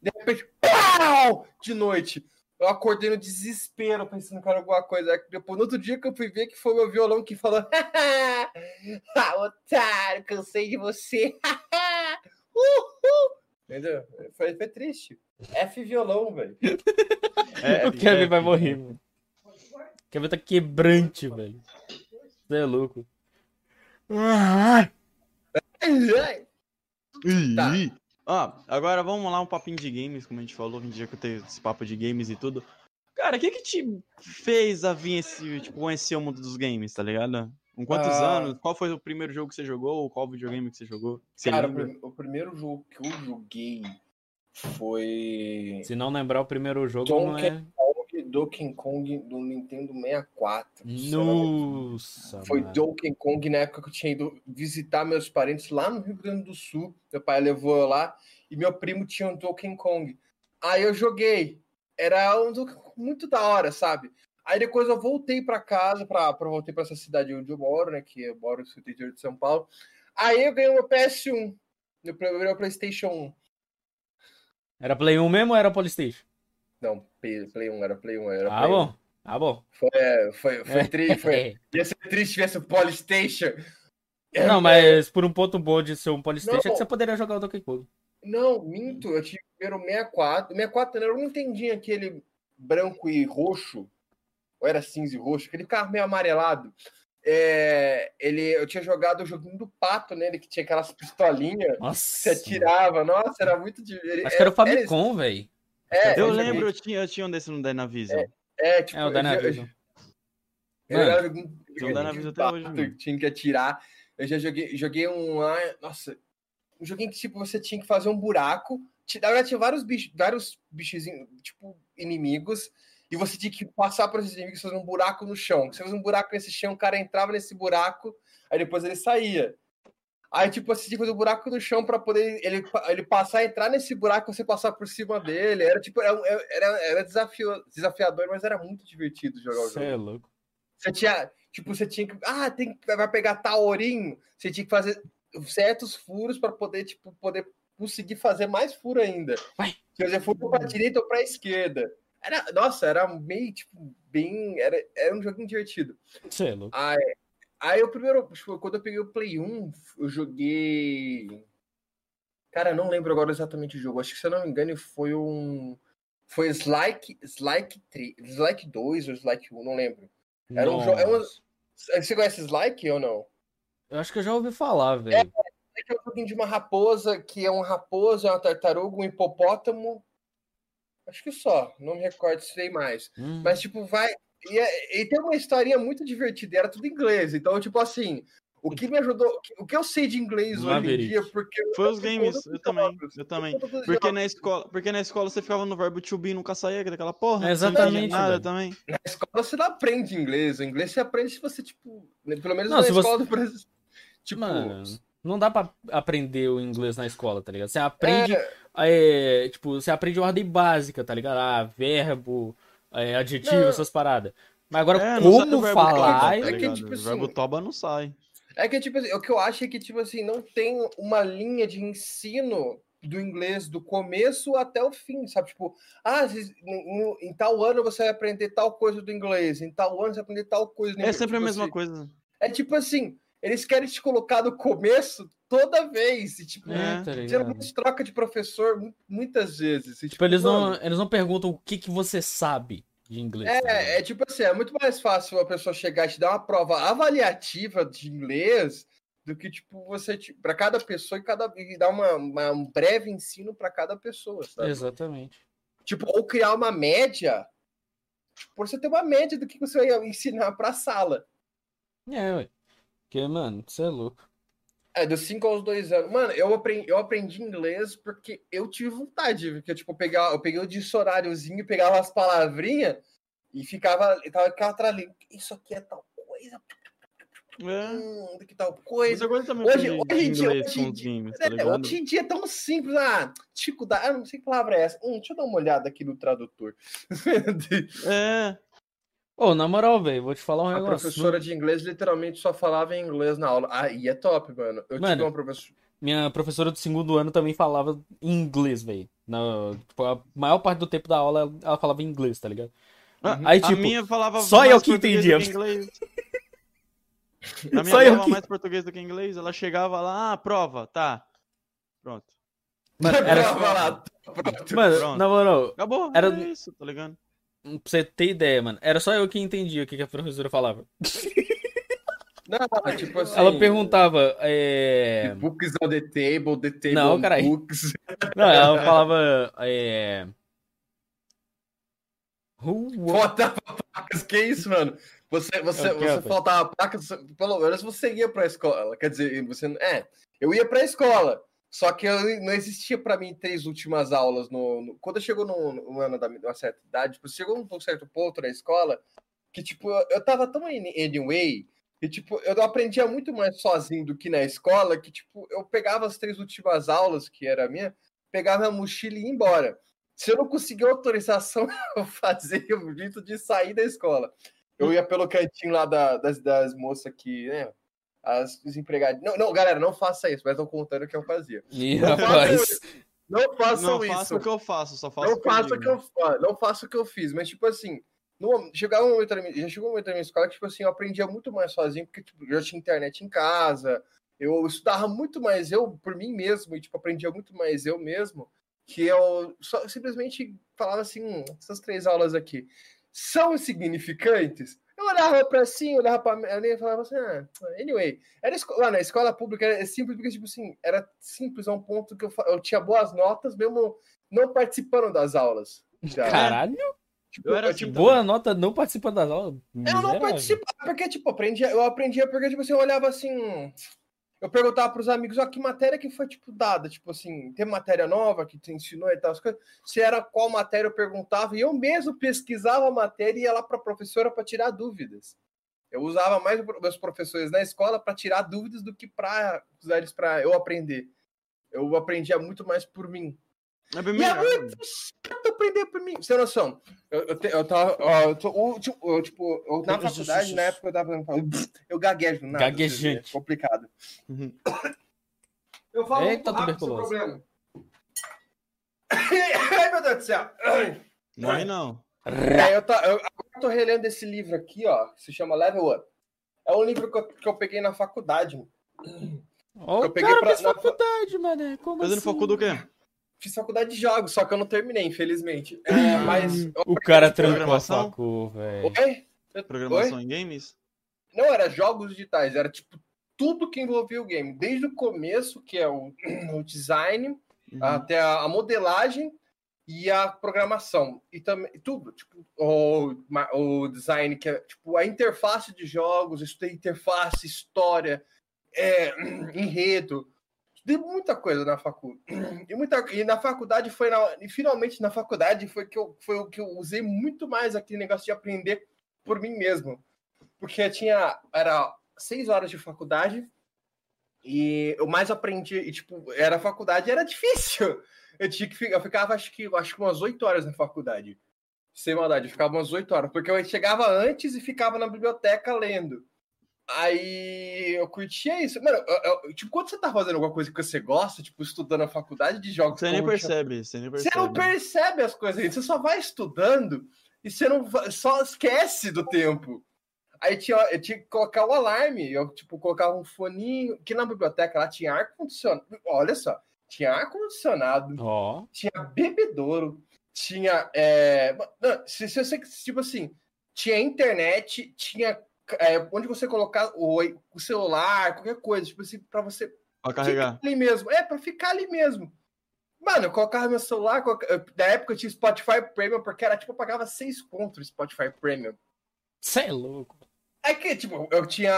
de repente, pau! De noite. Eu acordei no desespero, pensando que era alguma coisa. Depois, no outro dia que eu fui ver que foi meu violão que falou: Ah, otário, cansei de você. Uhul! Entendeu? Foi, foi triste. F violão, velho. É, o Kevin vai morrer, mano. O Kevin tá quebrante, velho. Você é louco. Ah, Tá. Ó, agora vamos lá um papinho de games, como a gente falou, um dia que eu tenho esse papo de games e tudo. Cara, o que que te fez a vir esse, tipo, conhecer o mundo dos games, tá ligado? Com quantos Ah. anos? Qual foi o primeiro jogo que você jogou? Ou qual videogame que você jogou? Você Cara, lembra? o primeiro jogo que eu joguei foi Se não lembrar o primeiro jogo, não é. Kong, Donkey Kong do Nintendo 64. se eu não me Nossa. Foi mano. Donkey Kong na época que eu tinha ido visitar meus parentes lá no Rio Grande do Sul. Meu pai levou eu lá e meu primo tinha um Donkey Kong. Aí eu joguei. Era um Donkey Kong muito da hora, sabe? Aí depois eu voltei pra casa, pra, pra voltei pra essa cidade onde eu moro, né? Que eu moro no interior de São Paulo. Aí eu ganhei meu PS1. Meu primeiro PlayStation 1. Era Play 1 mesmo ou era Polystation? Não, Play Play 1, era Play 1. Era Ah, Play 1. bom. Ah, bom. Foi, é, foi, foi, tri, foi, Ia ser triste se tivesse o Polystation. É, Não, mas por um ponto bom de ser um Polystation é Não. que você poderia jogar o Donkey Kong. Não, minto. Eu tive primeiro o 64. O 64 era um Nintendinho aquele branco e roxo. Ou era cinza e roxo? Aquele carro meio amarelado. É, ele, eu tinha jogado o joguinho do pato nele, que tinha aquelas pistolinhas. que Nossa. Você atirava. Nossa, era muito divertido. Acho que era o Famicom, velho. É, Eu eu lembro, eu tinha, eu tinha um desse no Dynavision. É, tipo, É o eu- Dynavision. Eu Tem um joguinho Dynavision até hoje. Tinha que atirar. Eu já joguei, joguei um. Nossa, um joguinho que tipo, você tinha que fazer um buraco. Ti- Na verdade, tinha vários bichos, vários bichozinhos, tipo, inimigos. E você tinha que passar por esses inimigos fazer um buraco no chão. Você fazia um buraco nesse chão, o cara entrava nesse buraco, aí depois ele saía. Aí, tipo, assim, tipo, do buraco no chão pra poder ele, ele passar, entrar nesse buraco, você passar por cima dele. Era tipo, era, era, era desafio, desafiador, mas era muito divertido jogar o jogo. Você é louco. Você tinha, tipo, você tinha que. Ah, tem que vai pegar tal ourinho. Você tinha que fazer certos furos para poder, tipo, poder conseguir fazer mais furo ainda. Vai. Se você for pra direita ou pra esquerda. Era, nossa, era meio, tipo, bem. Era, era um joguinho divertido. Você é louco. Aí, Aí o primeiro, tipo, quando eu peguei o Play 1, eu joguei. Cara, não lembro agora exatamente o jogo. Acho que se eu não me engano foi um. Foi Slike, Slike 3, Slike 2 ou Slike 1, não lembro. Era um jogo. É um... Você conhece Slike ou não? Eu acho que eu já ouvi falar, velho. É, é um joguinho de uma raposa, que é um raposa, uma tartaruga, um hipopótamo. Acho que só, não me recordo se tem mais. Hum. Mas, tipo, vai. E, é, e, tem uma historinha muito divertida, era tudo em inglês. Então, tipo assim, o que me ajudou, o que eu sei de inglês hoje em dia, porque. Foi os games, eu também. Eu também. Porque na, escola, porque na escola você ficava no verbo to be e nunca saía daquela porra. É exatamente. Nada também. Na escola você não aprende inglês. O inglês você aprende se você, tipo. Né, pelo menos não, na escola você... do Brasil. Tipo. Mano, não dá pra aprender o inglês na escola, tá ligado? Você aprende. É... É, tipo, você aprende ordem básica, tá ligado? Ah, verbo é, adjetivo, não. essas paradas. Mas agora, é, como falar. é que, tipo assim, o verbo toba não sai. É que, tipo assim, o que eu acho é que, tipo assim, não tem uma linha de ensino do inglês do começo até o fim, sabe? Tipo, ah, em, em tal ano você vai aprender tal coisa do inglês, em tal ano você vai aprender tal coisa do é inglês. É sempre tipo a mesma assim, coisa. É tipo assim, eles querem te colocar no começo toda vez. E, tipo, é, tá geralmente troca de professor muitas vezes. E, tipo, tipo, eles, não, eles não perguntam o que, que você sabe de inglês. É, tá é tipo assim, é muito mais fácil uma pessoa chegar e te dar uma prova avaliativa de inglês do que, tipo, você, tipo, para cada pessoa e, cada, e dar uma, uma um breve ensino para cada pessoa, sabe? Exatamente. Tipo, ou criar uma média, tipo, por você ter uma média do que você vai ensinar pra sala. É, ué. Porque, mano, você é louco. É, dos 5 aos 2 anos. Mano, eu aprendi, eu aprendi inglês porque eu tive vontade. Porque, tipo, eu, pegava, eu peguei o dicionáriozinho, pegava as palavrinhas e ficava, e tava ali. Isso aqui é tal coisa. É. Hum, que tal coisa. hoje, hoje, em dia, hoje, em dia, games, tá é, hoje em dia é tão simples. Ah, dificuldade. Ah, não sei que palavra é essa. Hum, deixa eu dar uma olhada aqui no tradutor. é. Ô, oh, na moral, velho, vou te falar um a negócio. A professora de inglês literalmente só falava em inglês na aula. Aí é top, mano. Eu mano, tive uma professora. Minha professora do segundo ano também falava em inglês, velho. Tipo, a maior parte do tempo da aula ela falava em inglês, tá ligado? Uhum. Aí, tipo, a minha falava só eu que entendia. Que inglês. A minha só falava que... mais português do que inglês. Ela chegava lá, ah, prova, tá. Pronto. Mano, era... Mano, Pronto. na moral. Acabou, era isso, tá ligado? Pra você ter ideia, mano. Era só eu que entendia o que, a professora falava. Não, tipo assim. Ela perguntava. É... Books on the table, the table Não, carai. books. Não, ela falava. É... Faltava placas, que isso, mano? Você, você, okay, você faltava placas, pelo menos você ia pra escola. Quer dizer, você. É, eu ia pra escola. Só que eu, não existia para mim três últimas aulas. No, no quando chegou no, no ano da uma certa idade, tipo, chegou um certo ponto na escola que, tipo, eu tava tão anyway, e, tipo, eu aprendia muito mais sozinho do que na escola, que, tipo, eu pegava as três últimas aulas, que era a minha, pegava a mochila e ia embora. Se eu não conseguia autorização, eu fazia o jeito de sair da escola. Eu ia pelo cantinho lá da, das, das moças que, né, as, os empregados. Não, não, galera, não faça isso, mas estão contando o que eu fazia. Ih, não rapaz. Não façam não isso. Não faço o que eu faço, só faço não faço o que eu Não faço o que eu fiz, mas tipo assim, no, chegava um momento, já chegou um momento na minha escola que tipo assim, eu aprendia muito mais sozinho, porque tipo, eu já tinha internet em casa, eu estudava muito mais eu por mim mesmo e tipo aprendia muito mais eu mesmo, que eu só simplesmente falava assim, hum, essas três aulas aqui são insignificantes? Eu olhava pra assim, olhava pra mim e falava assim, ah, anyway. Era lá na escola pública, era simples, porque, tipo assim, era simples a um ponto que eu, eu tinha boas notas, mesmo não participando das aulas. Já. Caralho! Tipo, eu era assim, tipo, boa nota não participando das aulas. Eu não participava, porque, tipo, aprendia, eu aprendia porque, tipo assim, eu olhava assim eu perguntava para os amigos, ó, que matéria que foi, tipo, dada? Tipo assim, tem matéria nova que te ensinou e tal, as coisas. Se era qual matéria eu perguntava, e eu mesmo pesquisava a matéria e ia lá para a professora para tirar dúvidas. Eu usava mais meus professores na escola para tirar dúvidas do que para usar eles para eu aprender. Eu aprendia muito mais por mim. É bem E é melhor. muito chato aprender por mim. Você tem noção? Eu, eu, te- eu tava. eu tô- o- tipo, eu, tipo, eu- na faculdade, na época eu tava fazendo. Eu gaguejo, nada. Gaguejante. É complicado. Uhum. Eu falo Eita, muito rápido problema. Ai, meu Deus do céu. Ai. Morre não. É, eu, tá, eu, agora eu tô relendo esse livro aqui, ó. que Se chama Level Up. É um livro que eu, que eu peguei na faculdade. Ó, Eu peguei cara pra- na- faculdade, mané. Como Fazendo assim? foco do quê? Fiz faculdade de jogos, só que eu não terminei, infelizmente. É, mas. eu O cara trancou a Programação? facu, velho. Oi? Programação em games? Não, era jogos digitais, era tipo tudo que envolvia o game, desde o começo, que é o, o design, Uhum. até a, a modelagem e a programação. E também tudo, tipo, o, o design, que é tipo a interface de jogos, eu estudei interface, história, é, enredo. Estudei muita coisa na faculdade. E, muita, e na faculdade foi na, e finalmente na faculdade foi que eu, foi o que eu usei muito mais aquele negócio de aprender por mim mesmo. Porque tinha era seis horas de faculdade e eu mais aprendi e tipo era faculdade era difícil. Eu tinha que eu ficava acho que acho que umas oito horas na faculdade. Sem maldade, eu ficava umas oito horas, porque eu chegava antes e ficava na biblioteca lendo. Aí eu curtia isso. Mano, eu- eu- tipo, quando você tá fazendo alguma coisa que você gosta, tipo, estudando na faculdade de jogos. Você nem percebe, você nem Você percebe. não percebe as coisas, você só vai estudando e você não só esquece do tempo. Aí tinha, eu tinha que colocar o alarme, eu tipo colocava um foninho, que na biblioteca lá tinha ar condicionado. Olha só, tinha ar condicionado, Ó. tinha bebedouro, tinha é, não, se, se você tipo assim, tinha internet, tinha é, onde você colocar o, o celular, qualquer coisa, tipo assim, para você Pra carregar. ali mesmo. É, pra ficar ali mesmo. Mano, eu colocava meu celular. coloca- eu- Na época eu tinha Spotify Premium, porque era tipo, eu pagava seis contos Spotify Premium. Você é louco. É que, tipo, eu tinha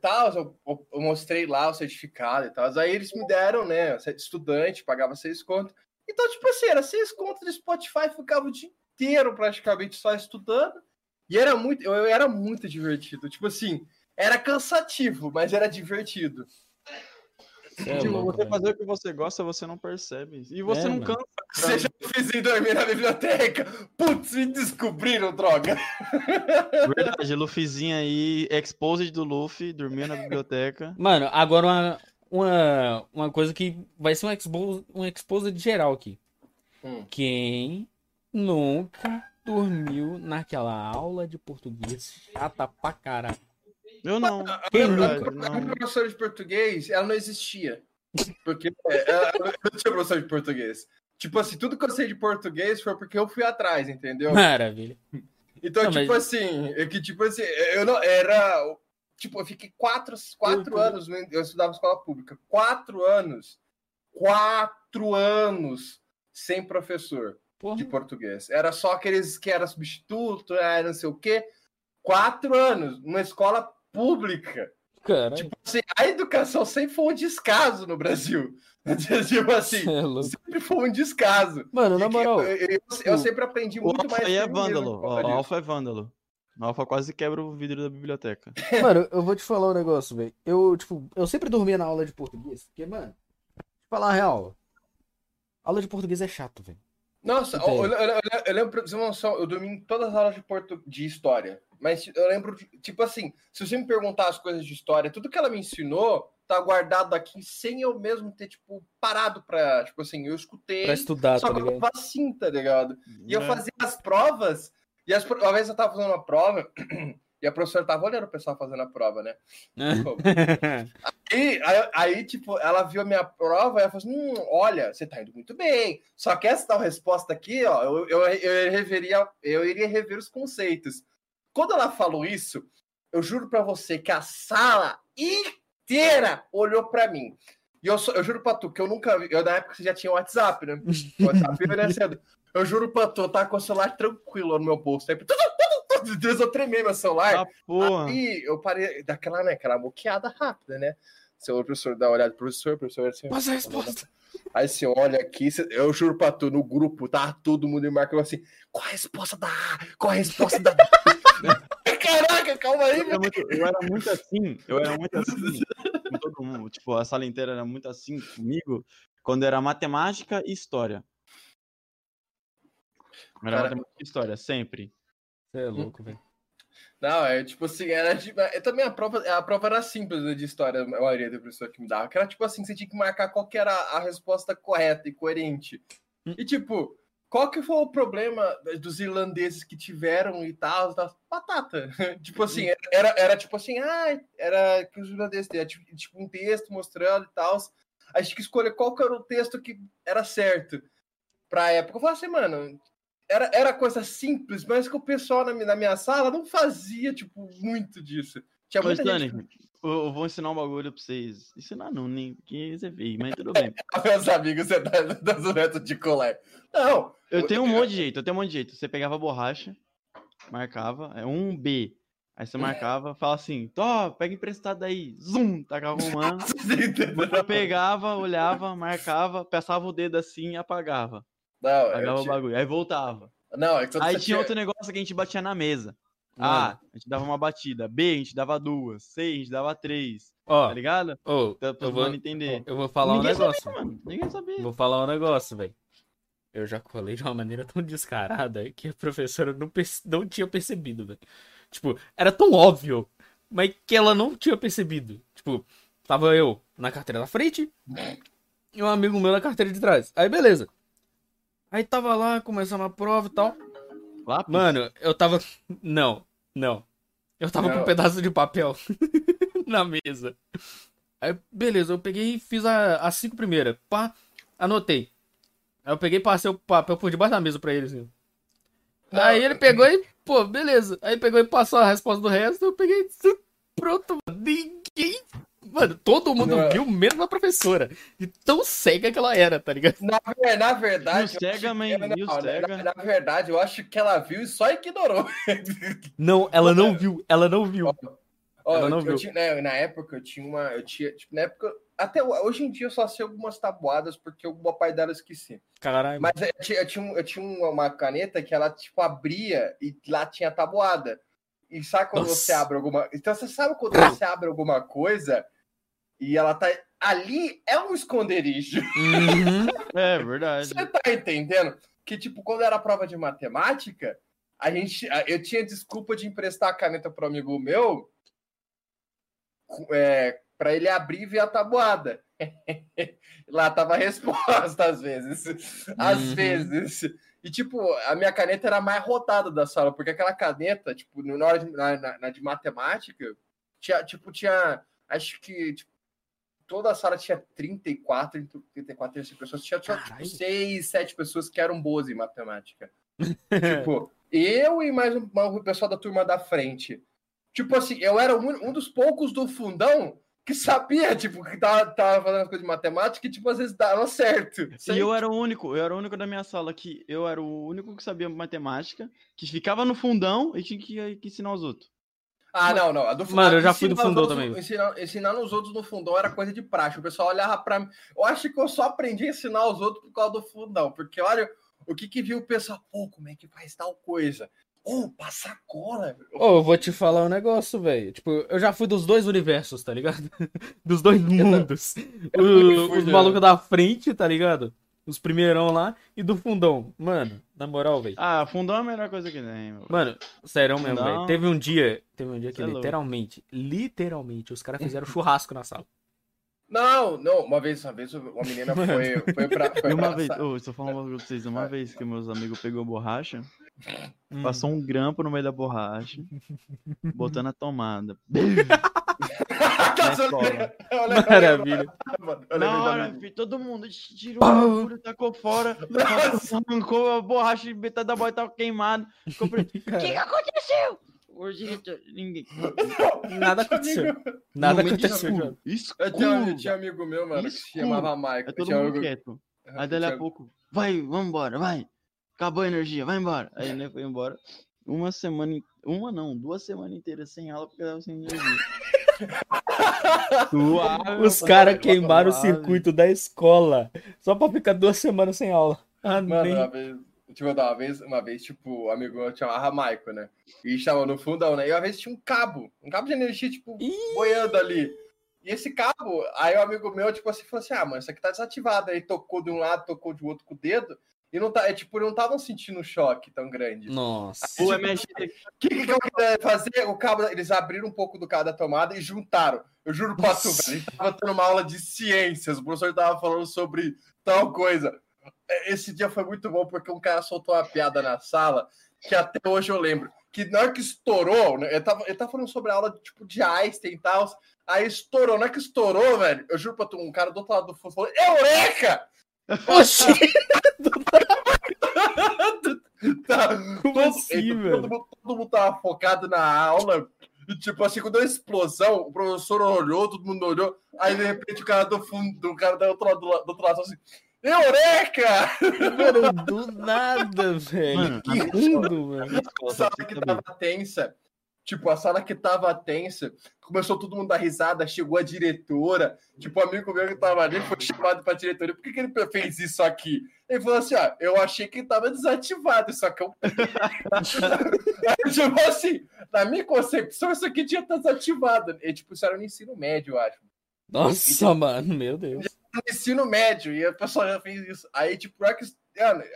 tal, eu, eu- eu mostrei lá o certificado e tal. Aí eles me deram, né? Estudante, pagava seis contos. Então, tipo assim, era seis contos de Spotify, ficava o dia inteiro praticamente só estudando. E era muito, eu, eu era muito divertido. Tipo assim, era cansativo, mas era divertido. Cê é Tipo, louco, você velho. fazer o que você gosta, você não percebe. E você É, não mano. cansa. Você já fez em dormir na biblioteca? Putz, me descobriram, droga. Verdade, Luffyzinho aí, exposed do Luffy, dormia na biblioteca. Mano, agora uma, uma, uma coisa que vai ser um expose, um geral aqui. Hum. Quem nunca dormiu naquela aula de português chata pra caralho? Eu não. Quem A não. professora de português, ela não existia. Porque é, ela não tinha professor de português. Tipo assim, tudo que eu sei de português foi porque eu fui atrás, entendeu? Maravilha. Então, Não, tipo mas- assim, é que tipo assim, eu não era. Tipo, eu fiquei quatro, quatro Eu- anos, eu estudava escola pública. Quatro anos. Quatro anos sem professor. Porra. de português. Era só aqueles que era substituto, era não sei o quê. Quatro anos, numa escola pública. Caralho. Tipo assim, a educação sempre foi um descaso no Brasil. tipo assim, é sempre foi um descaso. Mano, na E moral, eu, eu- eu o- sempre aprendi O muito Alpha mais. aí é vândalo. O. Alpha é vândalo. O Alpha quase quebra o vidro da biblioteca. Mano, eu vou te falar um negócio, velho. Eu, tipo, eu sempre dormia na aula de português. Porque, mano, te falar a real. Aula de português é chato, velho. Nossa, eu, eu- eu- eu lembro, pra você noção, eu dormi em todas as aulas de, portu... de história. Mas eu lembro, tipo assim, se você me perguntar as coisas de história, tudo que ela me ensinou tá guardado aqui sem eu mesmo ter, tipo, parado pra. Tipo assim, eu escutei. Pra estudar, Só tá que eu ligado? tava assim, tá ligado? E eu É. fazia as provas, e as, uma vez eu tava fazendo uma prova, e a professora tava olhando o pessoal fazendo a prova, né? E aí, aí, tipo, ela viu a minha prova e ela falou assim: hum, olha, você tá indo muito bem. Só que essa tal resposta aqui, ó, eu, eu, eu, reveria, eu iria rever os conceitos. Quando ela falou isso, eu juro pra você que a sala inteira olhou pra mim. E eu, sou- eu juro pra tu que eu nunca vi. Eu, na época você já tinha WhatsApp, né? O WhatsApp cedo. Eu juro pra tu, eu tava com o celular tranquilo no meu bolso. Aí, Deus, eu tremei meu celular. Ah. Aí eu parei daquela, né? Aquela moqueada rápida, né? Seu professor dá uma olhada, professor, professor, assim, Passa a resposta. Aí você olha aqui, eu juro pra tu, no grupo, tá todo mundo me marcando assim: qual a resposta da A? Qual a resposta da? Caraca, calma aí, Eu era, velho. muito, eu era muito assim, eu era muito assim com todo mundo. Tipo, a sala inteira era muito assim comigo quando era matemática e história. Era Cara- matemática e história, sempre. Você é louco, velho. Não, é tipo assim, era tipo, é, também a prova, a prova era simples né, de história, a maioria da pessoa que me dava. Que era tipo assim, você tinha que marcar qual que era a resposta correta e coerente. Hum. E tipo, qual que foi o problema dos irlandeses que tiveram e tal, tal? Batata. tipo assim, Hum. era, era tipo assim, ah, era que os irlandeses tinham tipo, tipo um texto mostrando e tal. A gente tinha que escolher qual que era o texto que era certo pra época. Eu falei assim, mano, era, era coisa simples, mas que o pessoal na, minha- na minha sala não fazia, tipo, muito disso. Tinha Mas, muita Dani, gente... eu, eu vou ensinar um bagulho pra vocês. Ensinar não, nem porque você veio, mas tudo bem. Meus amigos, você tá dando método de colar. Não, Eu tenho um monte de jeito, eu tenho um monte de jeito. Você pegava a borracha, marcava, é um B. Aí você marcava, fala assim, Tó, pega emprestado aí. Zum, tacava um mano. Eu pegava, olhava, marcava, passava o dedo assim e apagava. Não, eu Apagava o tinha- bagulho. Aí voltava. não, é que Aí você tinha outro negócio que a gente batia na mesa. A, a gente dava uma batida. B, a gente dava duas. C, a gente dava três. Ó, Tá ligado? ô, Pra eu vou, mano entender. eu vou falar um Ninguém negócio. sabia, mano. Ninguém sabia. Vou falar um negócio, velho. Eu já colei de uma maneira tão descarada que a professora não, perce- não tinha percebido, velho. Tipo, era tão óbvio, mas que ela não tinha percebido. Tipo, tava eu na carteira da frente e um amigo meu na carteira de trás. Aí, beleza. Aí tava lá, começando a prova e tal. Lápis? Mano, eu tava. Não, não. Eu tava com Não. um pedaço de papel na mesa. Aí, beleza, eu peguei e fiz a- as cinco primeiras. Pá, anotei. Aí eu peguei e passei o papel por debaixo da mesa pra ele, assim. Aí ele pegou e, pô, beleza. Aí pegou e passou a resposta do resto, eu peguei e pronto, mano. Ninguém. Mano, todo mundo Não. viu, menos a professora. De tão cega que ela era, tá ligado? Na, na verdade. E o cega, não, e o na- cega? Na, na verdade, eu acho que ela viu e só ignorou. Não, ela não viu, ela não viu. Ó, Ela eu- não eu viu. tinha- né, na época eu tinha uma. Eu tinha, tipo, na época. Até ho- hoje em dia eu só sei algumas tabuadas, porque parte delas eu esqueci. Caralho. Mas eu tinha, eu tinha, eu tinha uma, uma caneta que ela, tipo, abria e lá tinha tabuada. E sabe quando Nossa. você abre alguma. Então você sabe quando você abre alguma coisa e ela tá. Ali é um esconderijo. Uhum. É, verdade. Você tá entendendo? Que, tipo, quando era prova de matemática, a gente. Eu tinha desculpa de emprestar a caneta pro amigo meu é, para ele abrir e ver a tabuada. Lá tava a resposta, às vezes. Às Uhum. vezes. E, tipo, a minha caneta era a mais rodada da sala, porque aquela caneta, tipo, na hora de, na, na- na de matemática, tinha, tipo, tinha. Acho que. tipo, toda a sala tinha 34, 34, 35 pessoas. Tinha, tinha tipo, Caralho. 6, 7 pessoas que eram boas em matemática. tipo, eu e mais um, um pessoal da turma da frente. Tipo assim, eu era um, um dos poucos do fundão que sabia, tipo, que tava, tava fazendo as coisas de matemática e, tipo, às vezes dava certo. E eu era o único, eu era o único da minha sala que eu era o único que sabia matemática, que ficava no fundão e tinha que, que ensinar os outros. Ah, não, não. A do, Mano, eu já fui do fundão outros- também. Ensinar, ensinar os outros no fundão era coisa de praxe. O pessoal olhava pra mim. Eu acho que eu só aprendi a ensinar os outros por causa do fundão. Porque olha o que que viu o pessoal. Pô, como é que faz tal coisa? Ô, passa cola. Ô, eu vou te falar um negócio, velho. Tipo, eu já fui dos dois universos, tá ligado? Dos dois mundos. eu O- fui, os malucos da frente, tá ligado? Os primeirão lá e do fundão. Mano, na moral, velho. Ah, fundão é a melhor coisa que tem, meu. Mano, sério mesmo, velho. Teve um dia, teve um dia que Cê é louco. literalmente, literalmente, os caras fizeram churrasco na sala. Não, não. Uma vez, uma vez, uma menina foi, foi pra. Foi E uma pra vez, sa- ô, só falar uma coisa pra vocês, uma vez que meus amigos pegou borracha, Hum. passou um grampo no meio da borracha, botando a tomada. Lembro- Maravilha. mano, Na hora, filho, todo mundo tirou o bagulho, tacou fora, arrancou a borracha e metade da boia tava queimado. Ficou O que que aconteceu? Gordito, ninguém. Nada aconteceu. Nada de aconteceu. Escuro. Eu tinha, um amigo meu, mano, que se chamava Michael. É todo mundo amigo- quieto. Aham, Aí dali a pouco, vai, vambora, vai. Acabou a energia, vai embora. Aí ele foi embora. Uma semana, uma não, duas semanas inteiras sem aula porque tava sem energia. Suave, Os caras queimaram o circuito da escola só pra ficar duas semanas sem aula. Ah, Mano, nem... uma vez, tipo, uma vez, uma vez, tipo, um amigo meu chamava Maico, né? E estava no fundão, né? E uma vez tinha um cabo, um cabo de energia, tipo, Ih! boiando ali. E esse cabo, aí o amigo meu, tipo assim, falou assim: ah, mano, isso aqui tá desativado. Aí tocou de um lado, tocou de outro com o dedo. E não tá, é, tipo, não estavam sentindo um choque tão grande. Nossa. É mexe- O que, que, que eu queria fazer? O cabo, eles abriram um pouco do cabo da tomada e juntaram. Eu juro pra tu, velho. A gente tava tendo uma aula de ciências, o professor tava falando sobre tal coisa. Esse dia foi muito bom porque um cara soltou uma piada na sala que até hoje eu lembro. Que na hora que estourou, né, ele, tava, ele tava falando sobre a aula tipo, de Einstein e tal. Aí estourou, na hora que estourou, velho, eu juro pra tu, um cara do outro lado do fundo falou: Eureka! Oxi! tá, Como todo, assim, todo velho? mundo, todo mundo tava focado na aula. E, tipo assim, quando deu a explosão, o professor olhou, todo mundo olhou. Aí, de repente, o cara do fundo, do cara do outro lado, do outro lado falou assim: Eureka! Mano, do nada, velho. Mano, que lindo, mano. A sala que tava tensa. Tipo, a sala que tava tensa, começou todo mundo a dar risada, chegou a diretora. Tipo, o amigo meu que tava ali foi chamado pra diretoria. Por que, que ele fez isso aqui? Ele falou assim: ó, eu achei que tava desativado, só que eu. Tipo assim, na minha concepção, isso aqui tinha desativado. E, tipo, isso era no ensino médio, eu acho. Nossa, mano, meu Deus. No ensino médio, e a pessoa já fez isso. Aí, tipo, é que-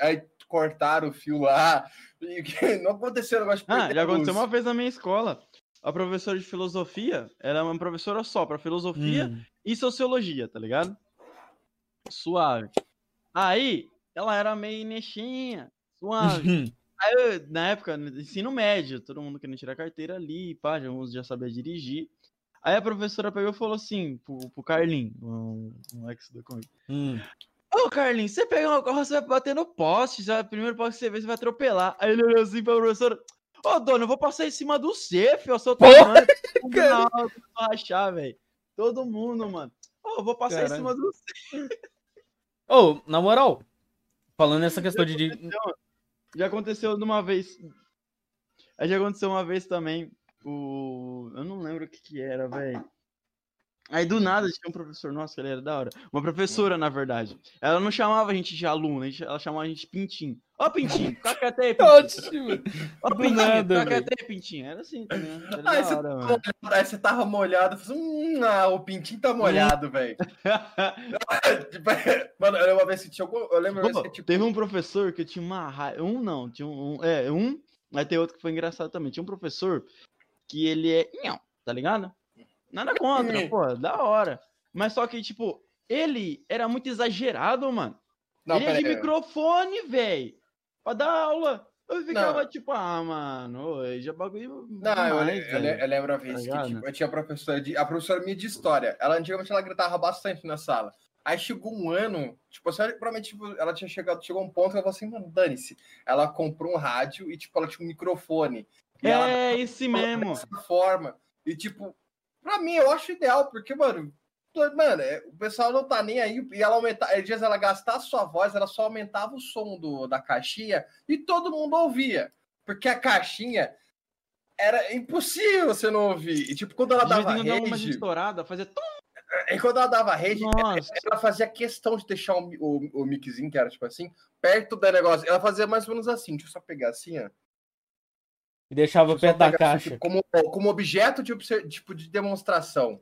aí cortaram o fio lá. Não aconteceu negócio Ah, já aconteceu luz. uma vez na minha escola. A professora de filosofia, ela é uma professora só pra filosofia Hum. e sociologia, tá ligado? Suave. Aí, ela era meio nexinha, suave. Hum. Aí, eu, na época, no ensino médio, todo mundo querendo tirar carteira ali, pá, já, uns já sabia dirigir. Aí a professora pegou e falou assim pro, pro Carlinho, um, um que estudou comigo. Hum. Ô, Carlinhos, você pegar um carro, você vai bater no poste, já, o primeiro poste que você vê, você vai atropelar. Aí ele olhou assim pra professora, ô, dona, eu vou passar em cima do C, filho, eu sou Porra, tamanho. Todo mundo rachar, velho. Todo mundo, mano. Ô, eu vou passar Caralho. em cima do C. Ô, na moral, falando nessa questão de. de- Já aconteceu de uma vez. Aí já aconteceu uma vez também. O. Eu não lembro o que que era, velho. Aí do nada tinha um professor, nossa, ele era da hora. Uma professora, na verdade. Ela não chamava a gente de aluno, ela chamava a gente de Pintinho. Ó, Pintinho, fica quieto aí, Pintinho. Ó, Pintinho, nada, Pintinho. Era assim também. né? Era Aí você, hora, tava mano. molhado, aí você tava molhado, falou assim, hum, ah, o pintinho tá molhado, velho. Mano, eu lembro uma vez que tinha algum. Eu lembro que, tipo, Teve um professor que eu tinha uma raiva. Um não, tinha um. um- É, um. Mas tem outro que foi engraçado também. Tinha um professor que ele é. nhão, Tá ligado? Nada contra, pô, da hora. Mas só que, tipo, ele era muito exagerado, mano. Não, ele é de aí. microfone, velho. Pra dar aula. Eu ficava Não. tipo, ah, mano, ô, já bagulho. Não, eu, le- eu, eu lembro a vez Tá que tipo, eu tinha professora de. A professora minha de história. Ela antigamente ela gritava bastante na sala. Aí chegou um ano, tipo, assim, provavelmente tipo, ela tinha chegado, chegou um ponto que ela falou assim, mano, dane-se. Ela comprou um rádio e, tipo, ela tinha um microfone. E ela É, esse mesmo. dessa forma. E, tipo, pra mim, eu acho ideal, porque, mano, mano, é, o pessoal não tá nem aí. E ela aumentar, às vezes ela gastar sua voz, ela só aumentava o som do, da caixinha e todo mundo ouvia. Porque a caixinha era impossível você não ouvir. E, tipo, quando ela dava dava uma estourada, fazia. tum, e quando ela dava rage, Nossa. ela fazia questão de deixar o, o, o miczinho, que era tipo assim, perto do negócio. Ela fazia mais ou menos assim. Deixa eu só pegar assim, ó. E deixava Deixa perto da assim, caixa. tipo, como, como objeto de, obser- tipo, de demonstração.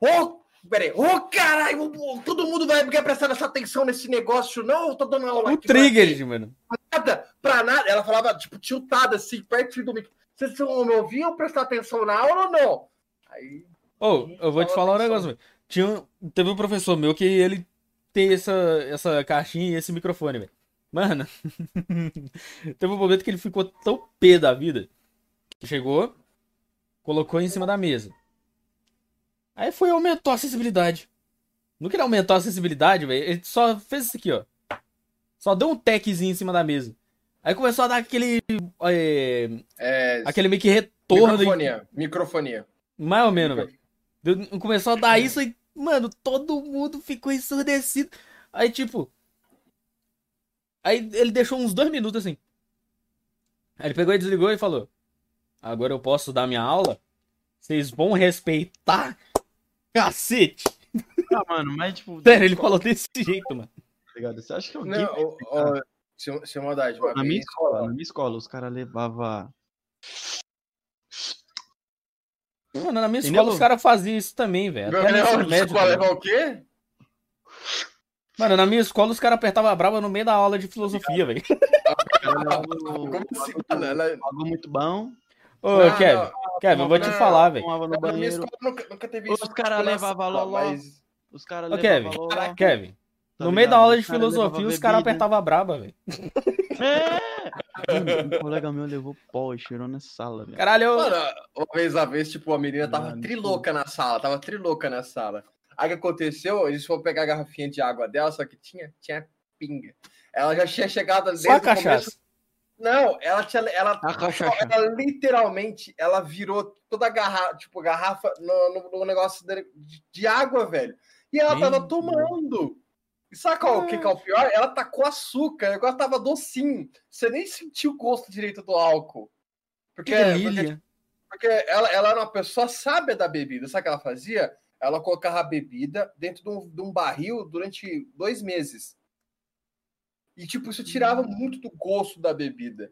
Ô, peraí, ô caralho, ô, todo mundo vai prestando essa atenção nesse negócio, não? Eu tô dando aula O aqui, trigger, mano. Pra nada, pra nada. Ela falava, tipo, tiltada assim, perto do mic. Vocês vão me ouvir ou prestar atenção na aula ou não? Aí, Ô, eu vou te Fala falar um atenção. negócio, velho. Tinha um- Teve um professor meu que ele tem essa, essa caixinha e esse microfone, velho. Mano, teve um momento que ele ficou tão pé da vida chegou, colocou em cima da mesa. Aí foi e aumentou a acessibilidade. No que ele aumentou a acessibilidade, velho, ele só fez isso aqui, ó. Só deu um techzinho em cima da mesa. Aí começou a dar aquele. é, é, aquele meio que retorno. microfonia, microfonia. Mais ou menos, velho. Começou a dar isso e, mano, todo mundo ficou ensurdecido. Aí, tipo. Aí ele deixou uns dois minutos assim. Aí ele pegou e desligou e falou: Agora eu posso dar minha aula? Vocês vão respeitar? Cacete! Ah, mano, mas tipo. Sério, ele falou desse jeito, mano. tá ligado? Você acha que Não, alguém. ó, ó, Sem, sem maldade. Na minha escola, na minha escola, os caras levavam. Mano, na minha Entendeu? escola os caras faziam isso também, velho. Médio, desculpa, também. levar o quê? Mano, na minha escola os caras apertavam a brava no meio da aula de filosofia, velho. Como assim, mano? Ela- Algo muito bom. Ô, Não, Kevin, não, Kevin, eu vou te falar, velho. Nunca, teve Os isso. cara tipo, na levava sala, loló. Os caras Ô, levavam Kevin, loló, Kevin, tá no meio da aula de filosofia os caras apertavam a braba, velho. É! Um colega meu levou pó e cheirou na sala, velho. Caralho, eu... Mano, uma vez a vez, tipo, a menina tava Mano, trilouca na sala, tava trilouca na sala. Aí o que aconteceu? Eles foram pegar a garrafinha de água dela, só que tinha, tinha pinga. Ela já tinha chegado desde só a o começo. Não, ela tinha. Ela, A cachaça. ela literalmente, ela virou toda a garrafa, tipo, garrafa no, no- no negócio de, de água, velho. E ela tava tomando. E sabe qual, o que, que é o pior? Ela tacou açúcar, o negócio tava docinho. Você nem sentiu o gosto direito do álcool. Porque, Que porque, delícia. porque ela, ela era uma pessoa sábia da bebida. Sabe o que ela fazia? Ela colocava a bebida dentro de um, de um barril durante dois meses. E, tipo, isso tirava muito do gosto da bebida.